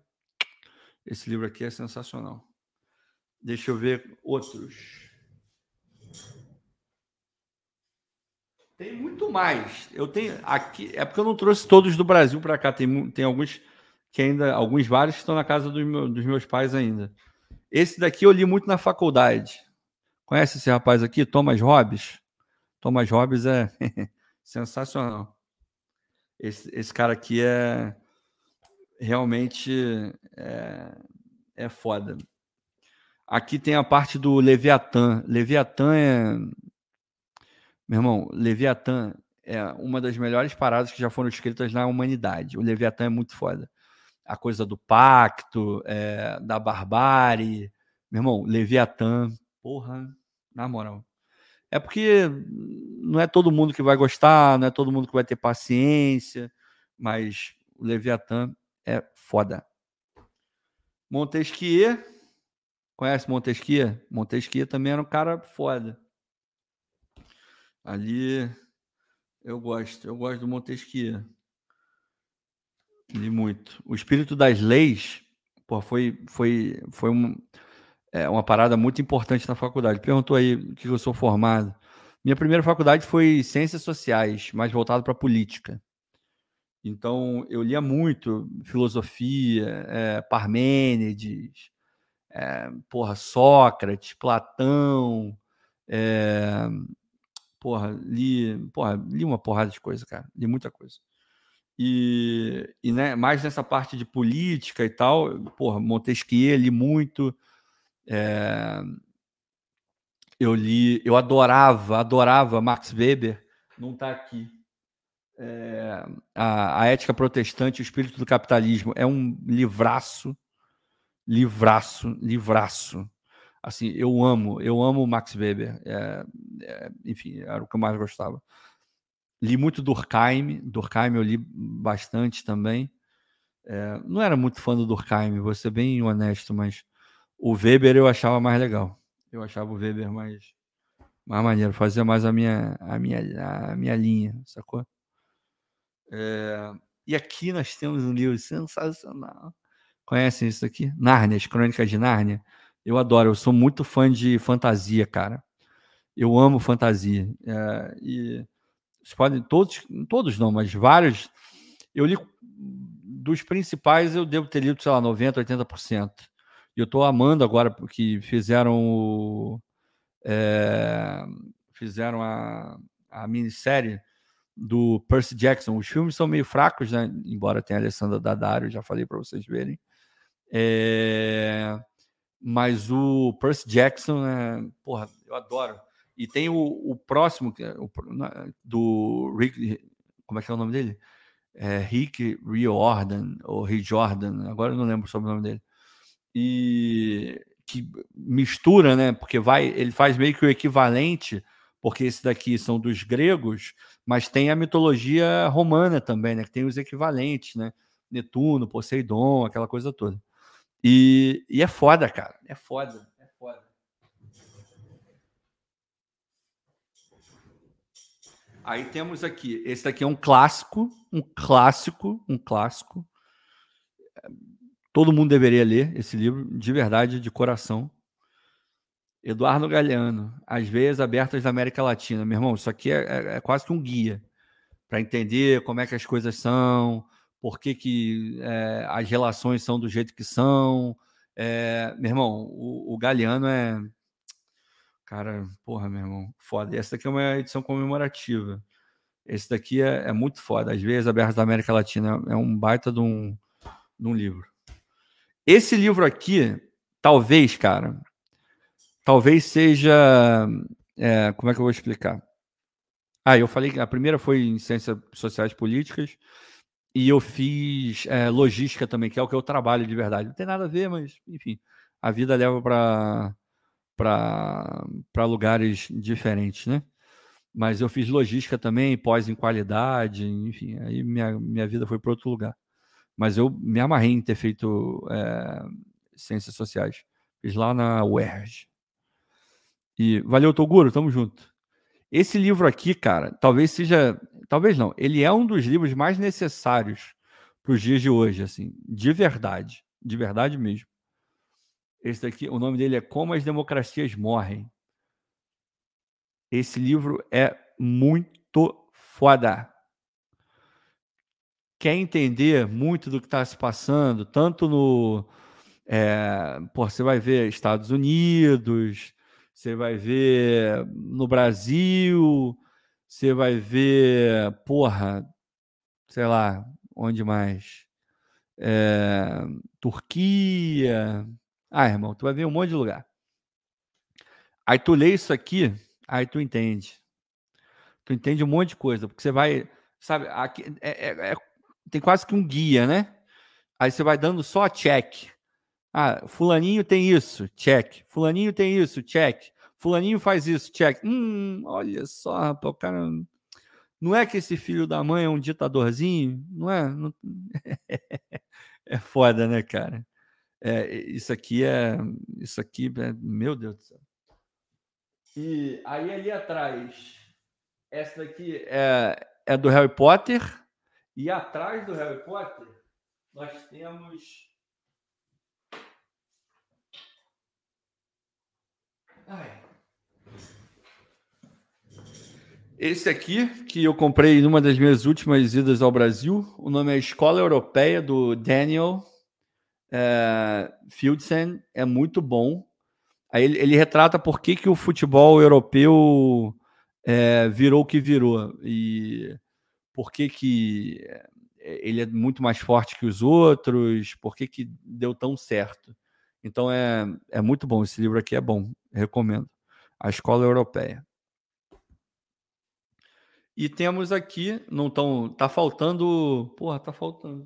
Esse livro aqui é sensacional. Deixa eu ver outros. Tem muito mais. Eu tenho aqui, é porque eu não trouxe todos do Brasil para cá. Tem, tem alguns que ainda, alguns vários que estão na casa dos, meu, dos meus pais ainda. Esse daqui eu li muito na faculdade. Conhece esse rapaz aqui, Thomas Hobbes? Thomas Hobbes é sensacional. Esse, esse cara aqui é realmente é, é foda. Aqui tem a parte do Leviatã. Leviatã é. Meu irmão, Leviatã é uma das melhores paradas que já foram escritas na humanidade. O Leviatã é muito foda. A coisa do pacto, é, da barbárie. Meu irmão, Leviatã, porra, na moral. É porque não é todo mundo que vai gostar, não é todo mundo que vai ter paciência, mas o Leviatã é foda. Montesquieu, conhece Montesquieu? Montesquieu também era um cara foda. Ali eu gosto, eu gosto do Montesquieu. Li muito. O espírito das leis, pô, foi foi foi um, é, uma parada muito importante na faculdade. Perguntou aí o que eu sou formado. Minha primeira faculdade foi Ciências Sociais, mais voltado para política. Então, eu lia muito filosofia, é, Parmênides, é, porra, Sócrates, Platão, é, porra, li, porra, li uma porrada de coisa, cara, li muita coisa. E, e né, mais nessa parte de política e tal, porra, Montesquieu, li muito, é, eu li, eu adorava, adorava Max Weber, não está aqui. É, a, a, Ética Protestante, o Espírito do Capitalismo, é um livraço, livraço, livraço. Assim, eu amo, eu amo Max Weber. É, é, enfim, era o que eu mais gostava. Li muito Durkheim, Durkheim eu li bastante também. É, não era muito fã do Durkheim, vou ser bem honesto, mas o Weber eu achava mais legal. Eu achava o Weber mais, mais maneiro, fazia mais a minha, a minha, a minha linha, sacou? É, e aqui nós temos um livro sensacional. Conhecem isso aqui? Nárnia, as Crônicas de Nárnia. Eu adoro, eu sou muito fã de fantasia, cara. Eu amo fantasia. É, e vocês podem, todos, todos não, mas vários. Eu li dos principais, eu devo ter lido, sei lá, 90%, 80%. E eu estou amando agora, porque fizeram é, fizeram a, a minissérie do Percy Jackson. Os filmes são meio fracos, né? Embora tenha a Alessandra Daddario, já falei para vocês verem. É, mas o Percy Jackson, né? porra, eu adoro. E tem o, o próximo, é o, do Rick, como é que é o nome dele? É, Rick Riordan, ou Rick Jordan, agora eu não lembro sobre o nome dele e que mistura, né? Porque vai, ele faz meio que o equivalente, porque esse daqui são dos gregos, mas tem a mitologia romana também, né? Que tem os equivalentes, né? Netuno, Poseidon, aquela coisa toda. E, e é foda, cara. É foda. É foda. Aí temos aqui, esse daqui é um clássico, um clássico, um clássico Todo mundo deveria ler esse livro, de verdade, de coração. Eduardo Galeano, As Veias Abertas da América Latina. Meu irmão, isso aqui é, é, é quase que um guia para entender como é que as coisas são, por que, que é, as relações são do jeito que são. É, meu irmão, o, o Galeano é. Cara, porra, meu irmão, foda. Essa daqui é uma edição comemorativa. Esse daqui é, é muito foda. As Veias Abertas da América Latina é um baita de um, de um livro. Esse livro aqui, talvez, cara, talvez seja. É, como é que eu vou explicar? Ah, eu falei que a primeira foi em Ciências Sociais Políticas e eu fiz é, logística também, que é o que eu trabalho de verdade. Não tem nada a ver, mas, enfim, a vida leva para lugares diferentes, né? Mas eu fiz logística também, pós em qualidade, enfim, aí minha, minha vida foi para outro lugar mas eu me amarrei em ter feito é, ciências sociais. Fiz lá na UERJ. E valeu, Toguro, tamo junto. Esse livro aqui, cara, talvez seja. Talvez não. Ele é um dos livros mais necessários para os dias de hoje, assim, de verdade. De verdade mesmo. Esse daqui, o nome dele é Como as Democracias Morrem. Esse livro é muito foda quer entender muito do que está se passando, tanto no. É, pô, você vai ver Estados Unidos, você vai ver no Brasil, você vai ver, porra, sei lá, onde mais? É, Turquia. Ah, irmão, tu vai ver um monte de lugar. Aí tu lê isso aqui, aí tu entende. Tu entende um monte de coisa, porque você vai, sabe, aqui é, é, é, tem quase que um guia, né? Aí você vai dando só check. Ah, fulaninho tem isso, check. Fulaninho tem isso, check. Fulaninho faz isso, check. Hum, olha só, rapaz, o cara não é que esse filho da mãe é um ditadorzinho, não é? Não... é foda, né, cara? É, isso aqui é, isso aqui, é, meu Deus do céu. E aí ali atrás, essa daqui é, é do Harry Potter e atrás do Harry Potter nós temos Ai. Esse aqui, que eu comprei numa das minhas últimas idas ao Brasil, o nome é Escola Europeia, do Daniel é, Fieldsen, é muito bom. Aí ele, ele, retrata por que, que o futebol europeu é, virou o que virou e por que, que é, ele é muito mais forte que os outros, por que, que deu tão certo. Então é, é muito bom, esse livro aqui é bom, recomendo. A Escola Europeia. E temos aqui, não tão, tá faltando, porra, tá faltando.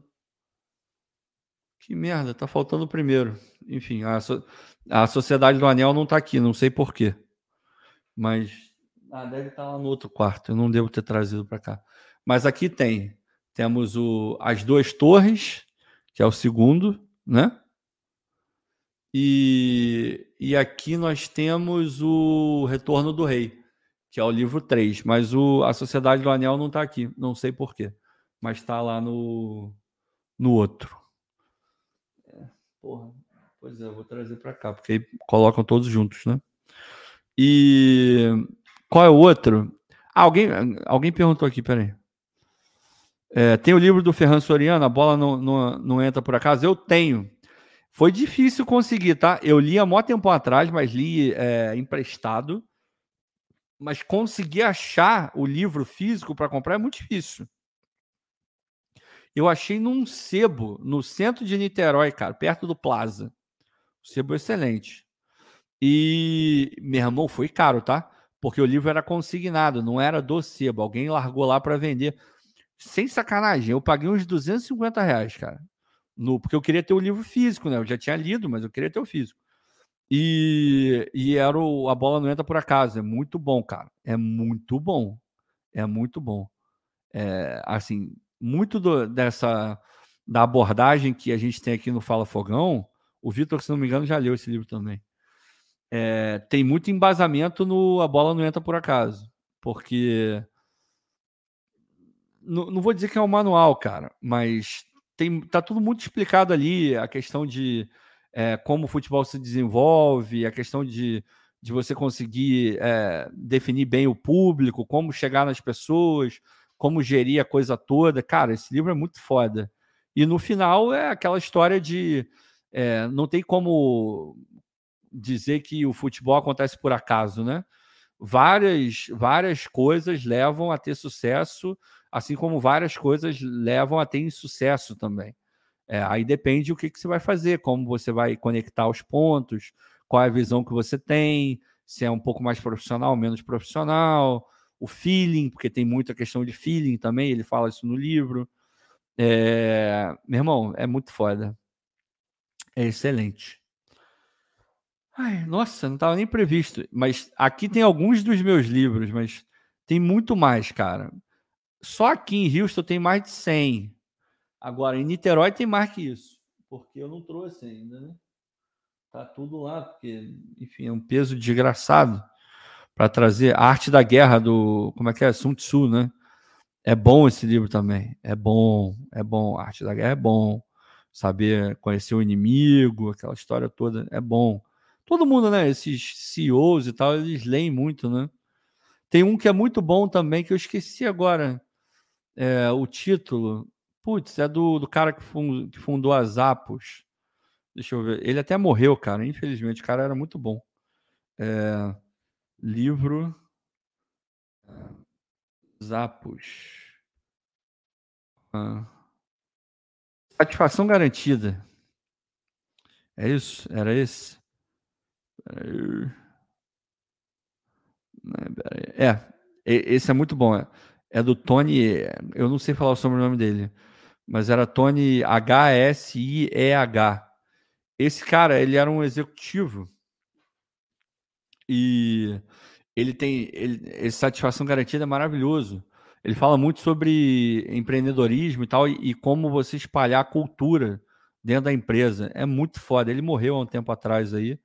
Que merda, tá faltando o primeiro. Enfim, a, so, a Sociedade do Anel não tá aqui, não sei porquê. Mas ah, deve estar tá lá no outro quarto, eu não devo ter trazido para cá. Mas aqui tem, temos o, as duas torres, que é o segundo, né? E, e aqui nós temos o Retorno do Rei que é o livro 3. Mas o, a Sociedade do Anel não está aqui, não sei porquê. Mas está lá no, no outro. É, porra, pois é, vou trazer para cá, porque aí colocam todos juntos, né? E qual é o outro? Ah, alguém, alguém perguntou aqui, peraí. É, tem o livro do Ferran Soriano, a bola não, não, não entra por acaso? Eu tenho. Foi difícil conseguir, tá? Eu li há muito tempo atrás, mas li é, emprestado mas conseguir achar o livro físico para comprar é muito difícil. Eu achei num sebo, no centro de Niterói, cara, perto do Plaza. Sebo excelente. E, meu irmão, foi caro, tá? Porque o livro era consignado, não era do sebo. Alguém largou lá para vender. Sem sacanagem, eu paguei uns 250 reais, cara. No, porque eu queria ter o livro físico, né? Eu já tinha lido, mas eu queria ter o físico. E, e era o, a bola não entra por acaso. É muito bom, cara. É muito bom. É muito bom. É, assim, muito do, dessa da abordagem que a gente tem aqui no Fala Fogão, o Vitor, se não me engano, já leu esse livro também. É, tem muito embasamento no A Bola Não Entra Por Acaso. Porque. Não, não vou dizer que é um manual, cara, mas tem, tá tudo muito explicado ali. A questão de é, como o futebol se desenvolve, a questão de, de você conseguir é, definir bem o público, como chegar nas pessoas, como gerir a coisa toda. Cara, esse livro é muito foda. E no final é aquela história de é, não tem como dizer que o futebol acontece por acaso, né? Várias, várias coisas levam a ter sucesso, assim como várias coisas levam a ter insucesso também. É, aí depende o que, que você vai fazer, como você vai conectar os pontos, qual é a visão que você tem, se é um pouco mais profissional, menos profissional, o feeling, porque tem muita questão de feeling também, ele fala isso no livro. É, meu irmão, é muito foda. É excelente. Ai, nossa, não estava nem previsto. Mas aqui tem alguns dos meus livros, mas tem muito mais, cara. Só aqui em Houston tem mais de 100. Agora, em Niterói tem mais que isso, porque eu não trouxe ainda, né? Tá tudo lá, porque, enfim, é um peso desgraçado para trazer a arte da guerra do. Como é que é? Sun Tzu, né? É bom esse livro também. É bom, é bom. A arte da guerra é bom. Saber conhecer o inimigo, aquela história toda, é bom. Todo mundo, né? Esses CEOs e tal, eles leem muito, né? Tem um que é muito bom também, que eu esqueci agora é, o título. Putz, é do, do cara que fundou, que fundou as Apos. Deixa eu ver. Ele até morreu, cara. Infelizmente, o cara era muito bom. É... livro Zapos. Ah. Satisfação garantida. É isso? Era esse? É, esse é muito bom. É do Tony. Eu não sei falar o sobrenome dele, mas era Tony H-S-I-E-H. Esse cara, ele era um executivo e ele tem ele, esse satisfação garantida é maravilhoso. Ele fala muito sobre empreendedorismo e tal, e, e, como você espalhar a cultura dentro da empresa. É muito foda. Ele morreu há um tempo atrás aí,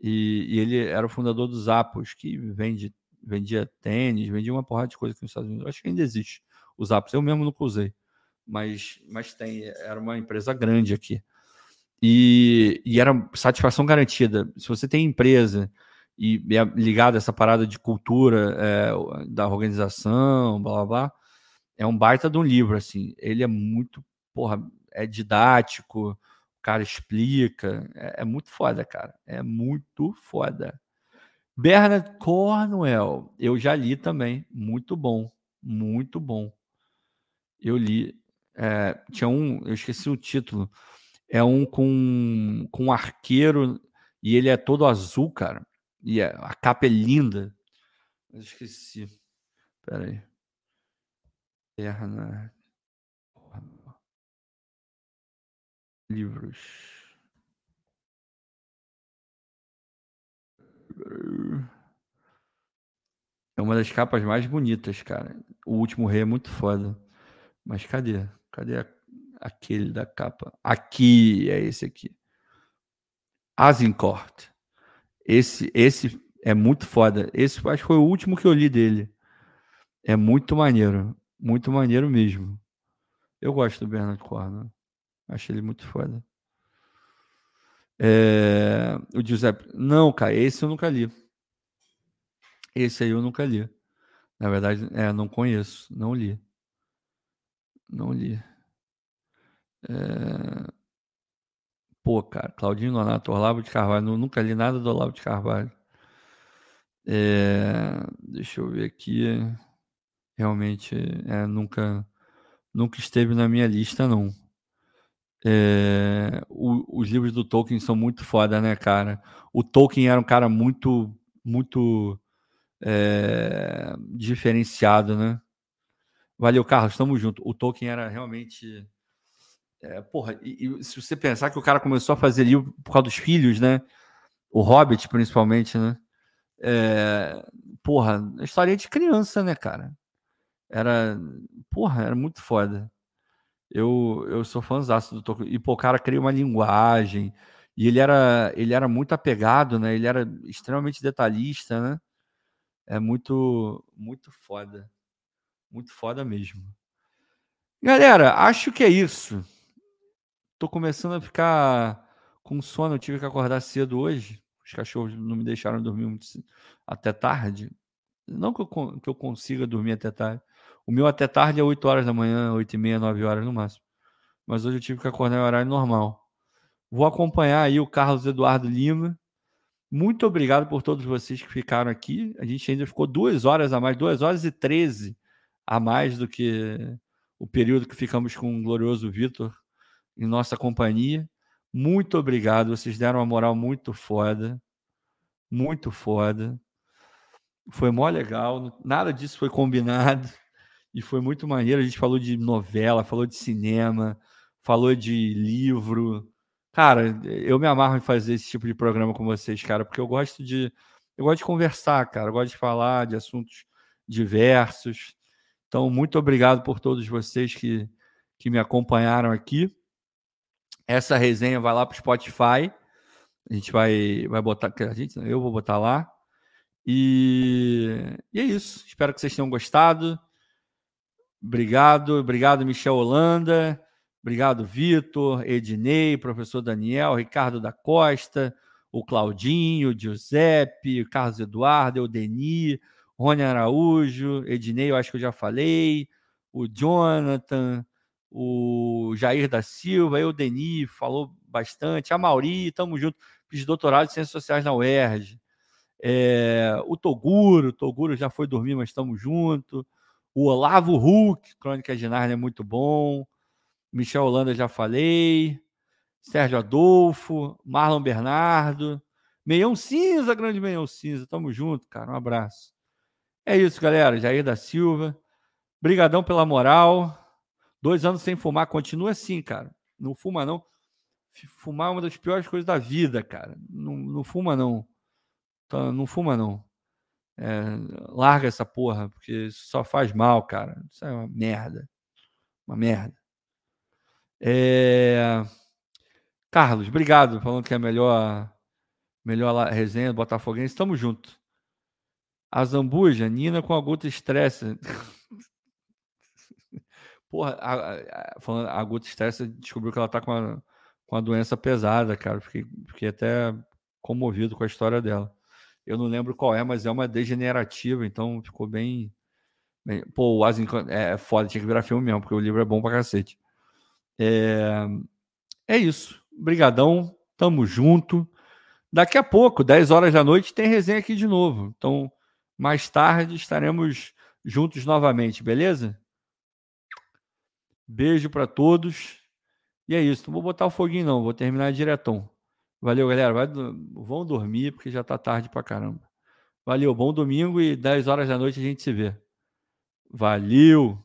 e, e ele era o fundador dos Zappos, que vende, vendia tênis, vendia uma porrada de coisa aqui nos Estados Unidos. Acho que ainda existe os Zappos. Eu mesmo nunca usei, mas, mas tem. Era uma empresa grande aqui. E, e era satisfação garantida. Se você tem empresa e é ligado a essa parada de cultura é, da organização, blá blá blá, é um baita de um livro, assim. Ele é muito, porra, é didático, o cara explica, é, é muito foda, cara. É muito foda. Bernard Cornwell, eu já li também, muito bom, muito bom. Eu li, é, tinha um, eu esqueci o título, é um com, com um arqueiro e ele é todo azul, cara. E a, a capa é linda. Mas esqueci. Pera aí. Perna. Livros. É uma das capas mais bonitas, cara. O último rei é muito foda. Mas cadê? Cadê aquele da capa? Aqui, é esse aqui. Azincourt. Esse, esse é muito foda. Esse acho que foi o último que eu li dele. É muito maneiro. Muito maneiro mesmo. Eu gosto do Bernard Cornwell. Acho ele muito foda. É... O Giuseppe. Não, cara, esse eu nunca li. Esse aí eu nunca li. Na verdade, é, não conheço. Não li. Não li. É... Pô, cara, Claudinho Nonato, Olavo de Carvalho, nunca li nada do Olavo de Carvalho. É, deixa eu ver aqui. Realmente, é, nunca, nunca esteve na minha lista, não. É, o, os livros do Tolkien são muito foda, né, cara? O Tolkien era um cara muito, muito é, diferenciado, né? Valeu, Carlos, tamo junto. O Tolkien era realmente é, porra, e, e, se você pensar que o cara começou a fazer livro por causa dos filhos, né? O Hobbit, principalmente, né? É, porra, história de criança, né, cara? Era, porra, era muito foda. Eu, eu sou fãzaço do Tolkien. E, pô, o cara cria uma linguagem. E ele era, ele era muito apegado, né? Ele era extremamente detalhista, né? É muito, muito foda. Muito foda mesmo. Galera, acho que é isso. Tô começando a ficar com sono. Eu tive que acordar cedo hoje. Os cachorros não me deixaram dormir muito, até tarde. Não que eu, que eu consiga dormir até tarde. O meu até tarde é 8 horas da manhã, 8 e meia, 9 horas no máximo. Mas hoje eu tive que acordar em horário normal. Vou acompanhar aí o Carlos Eduardo Lima. Muito obrigado por todos vocês que ficaram aqui. A gente ainda ficou duas horas a mais, duas horas e 13 a mais do que o período que ficamos com o glorioso Vitor em nossa companhia. Muito obrigado, vocês deram uma moral muito foda. Muito foda. Foi mó legal, nada disso foi combinado e foi muito maneiro. A gente falou de novela, falou de cinema, falou de livro. Cara, eu me amarro em fazer esse tipo de programa com vocês, cara, porque eu gosto de eu gosto de conversar, cara, eu gosto de falar de assuntos diversos. Então, muito obrigado por todos vocês que, que me acompanharam aqui. Essa resenha vai lá para o Spotify. A gente vai, vai botar. A gente, eu vou botar lá. E, e é isso. Espero que vocês tenham gostado. Obrigado, obrigado, Michel Holanda. Obrigado, Vitor, Ednei, professor Daniel, Ricardo da Costa, o Claudinho, o Giuseppe, o Carlos Eduardo, o Deni, Rony Araújo, Ednei, eu acho que eu já falei, o Jonathan, o Jair da Silva, o Deni falou bastante, a Mauri, estamos juntos, fiz doutorado em Ciências Sociais na UERJ, É, o Toguro, o Toguro já foi dormir, mas estamos juntos. O Olavo Hulk, Crônica de Narnia é muito bom. Michel Holanda, já falei. Sérgio Adolfo, Marlon Bernardo. Meião Cinza, grande Meião Cinza. Tamo junto, cara. Um abraço. É isso, galera. Jair da Silva. Brigadão pela moral. Dois anos sem fumar. Continua assim, cara. Não fuma, não. Fumar é uma das piores coisas da vida, cara. Não, não fuma, não. Tá, não fuma, não. É, larga essa porra, porque só faz mal, cara. Isso é uma merda. Uma merda. É... Carlos, obrigado. Falando que é a melhor, melhor resenha do Botafoguense. Estamos juntos. A Zambuja, Nina com a gota estresse. Porra, a, falando, a gota estresse descobriu que ela tá com a, com a doença pesada, cara. Fiquei, fiquei até comovido com a história dela. Eu não lembro qual é, mas é uma degenerativa, então ficou bem. bem... Pô, o Asin é, é foda, tinha que virar filme mesmo, porque o livro é bom pra cacete. É, é isso. Brigadão, tamo junto. Daqui a pouco, 10 horas da noite, tem resenha aqui de novo. Então, mais tarde estaremos juntos novamente, beleza? Beijo para todos. E é isso. Não vou botar o foguinho, não. Vou terminar diretão. Valeu, galera. Vai, vão dormir, porque já tá tarde pra caramba. Valeu, bom domingo e 10 horas da noite a gente se vê. Valeu!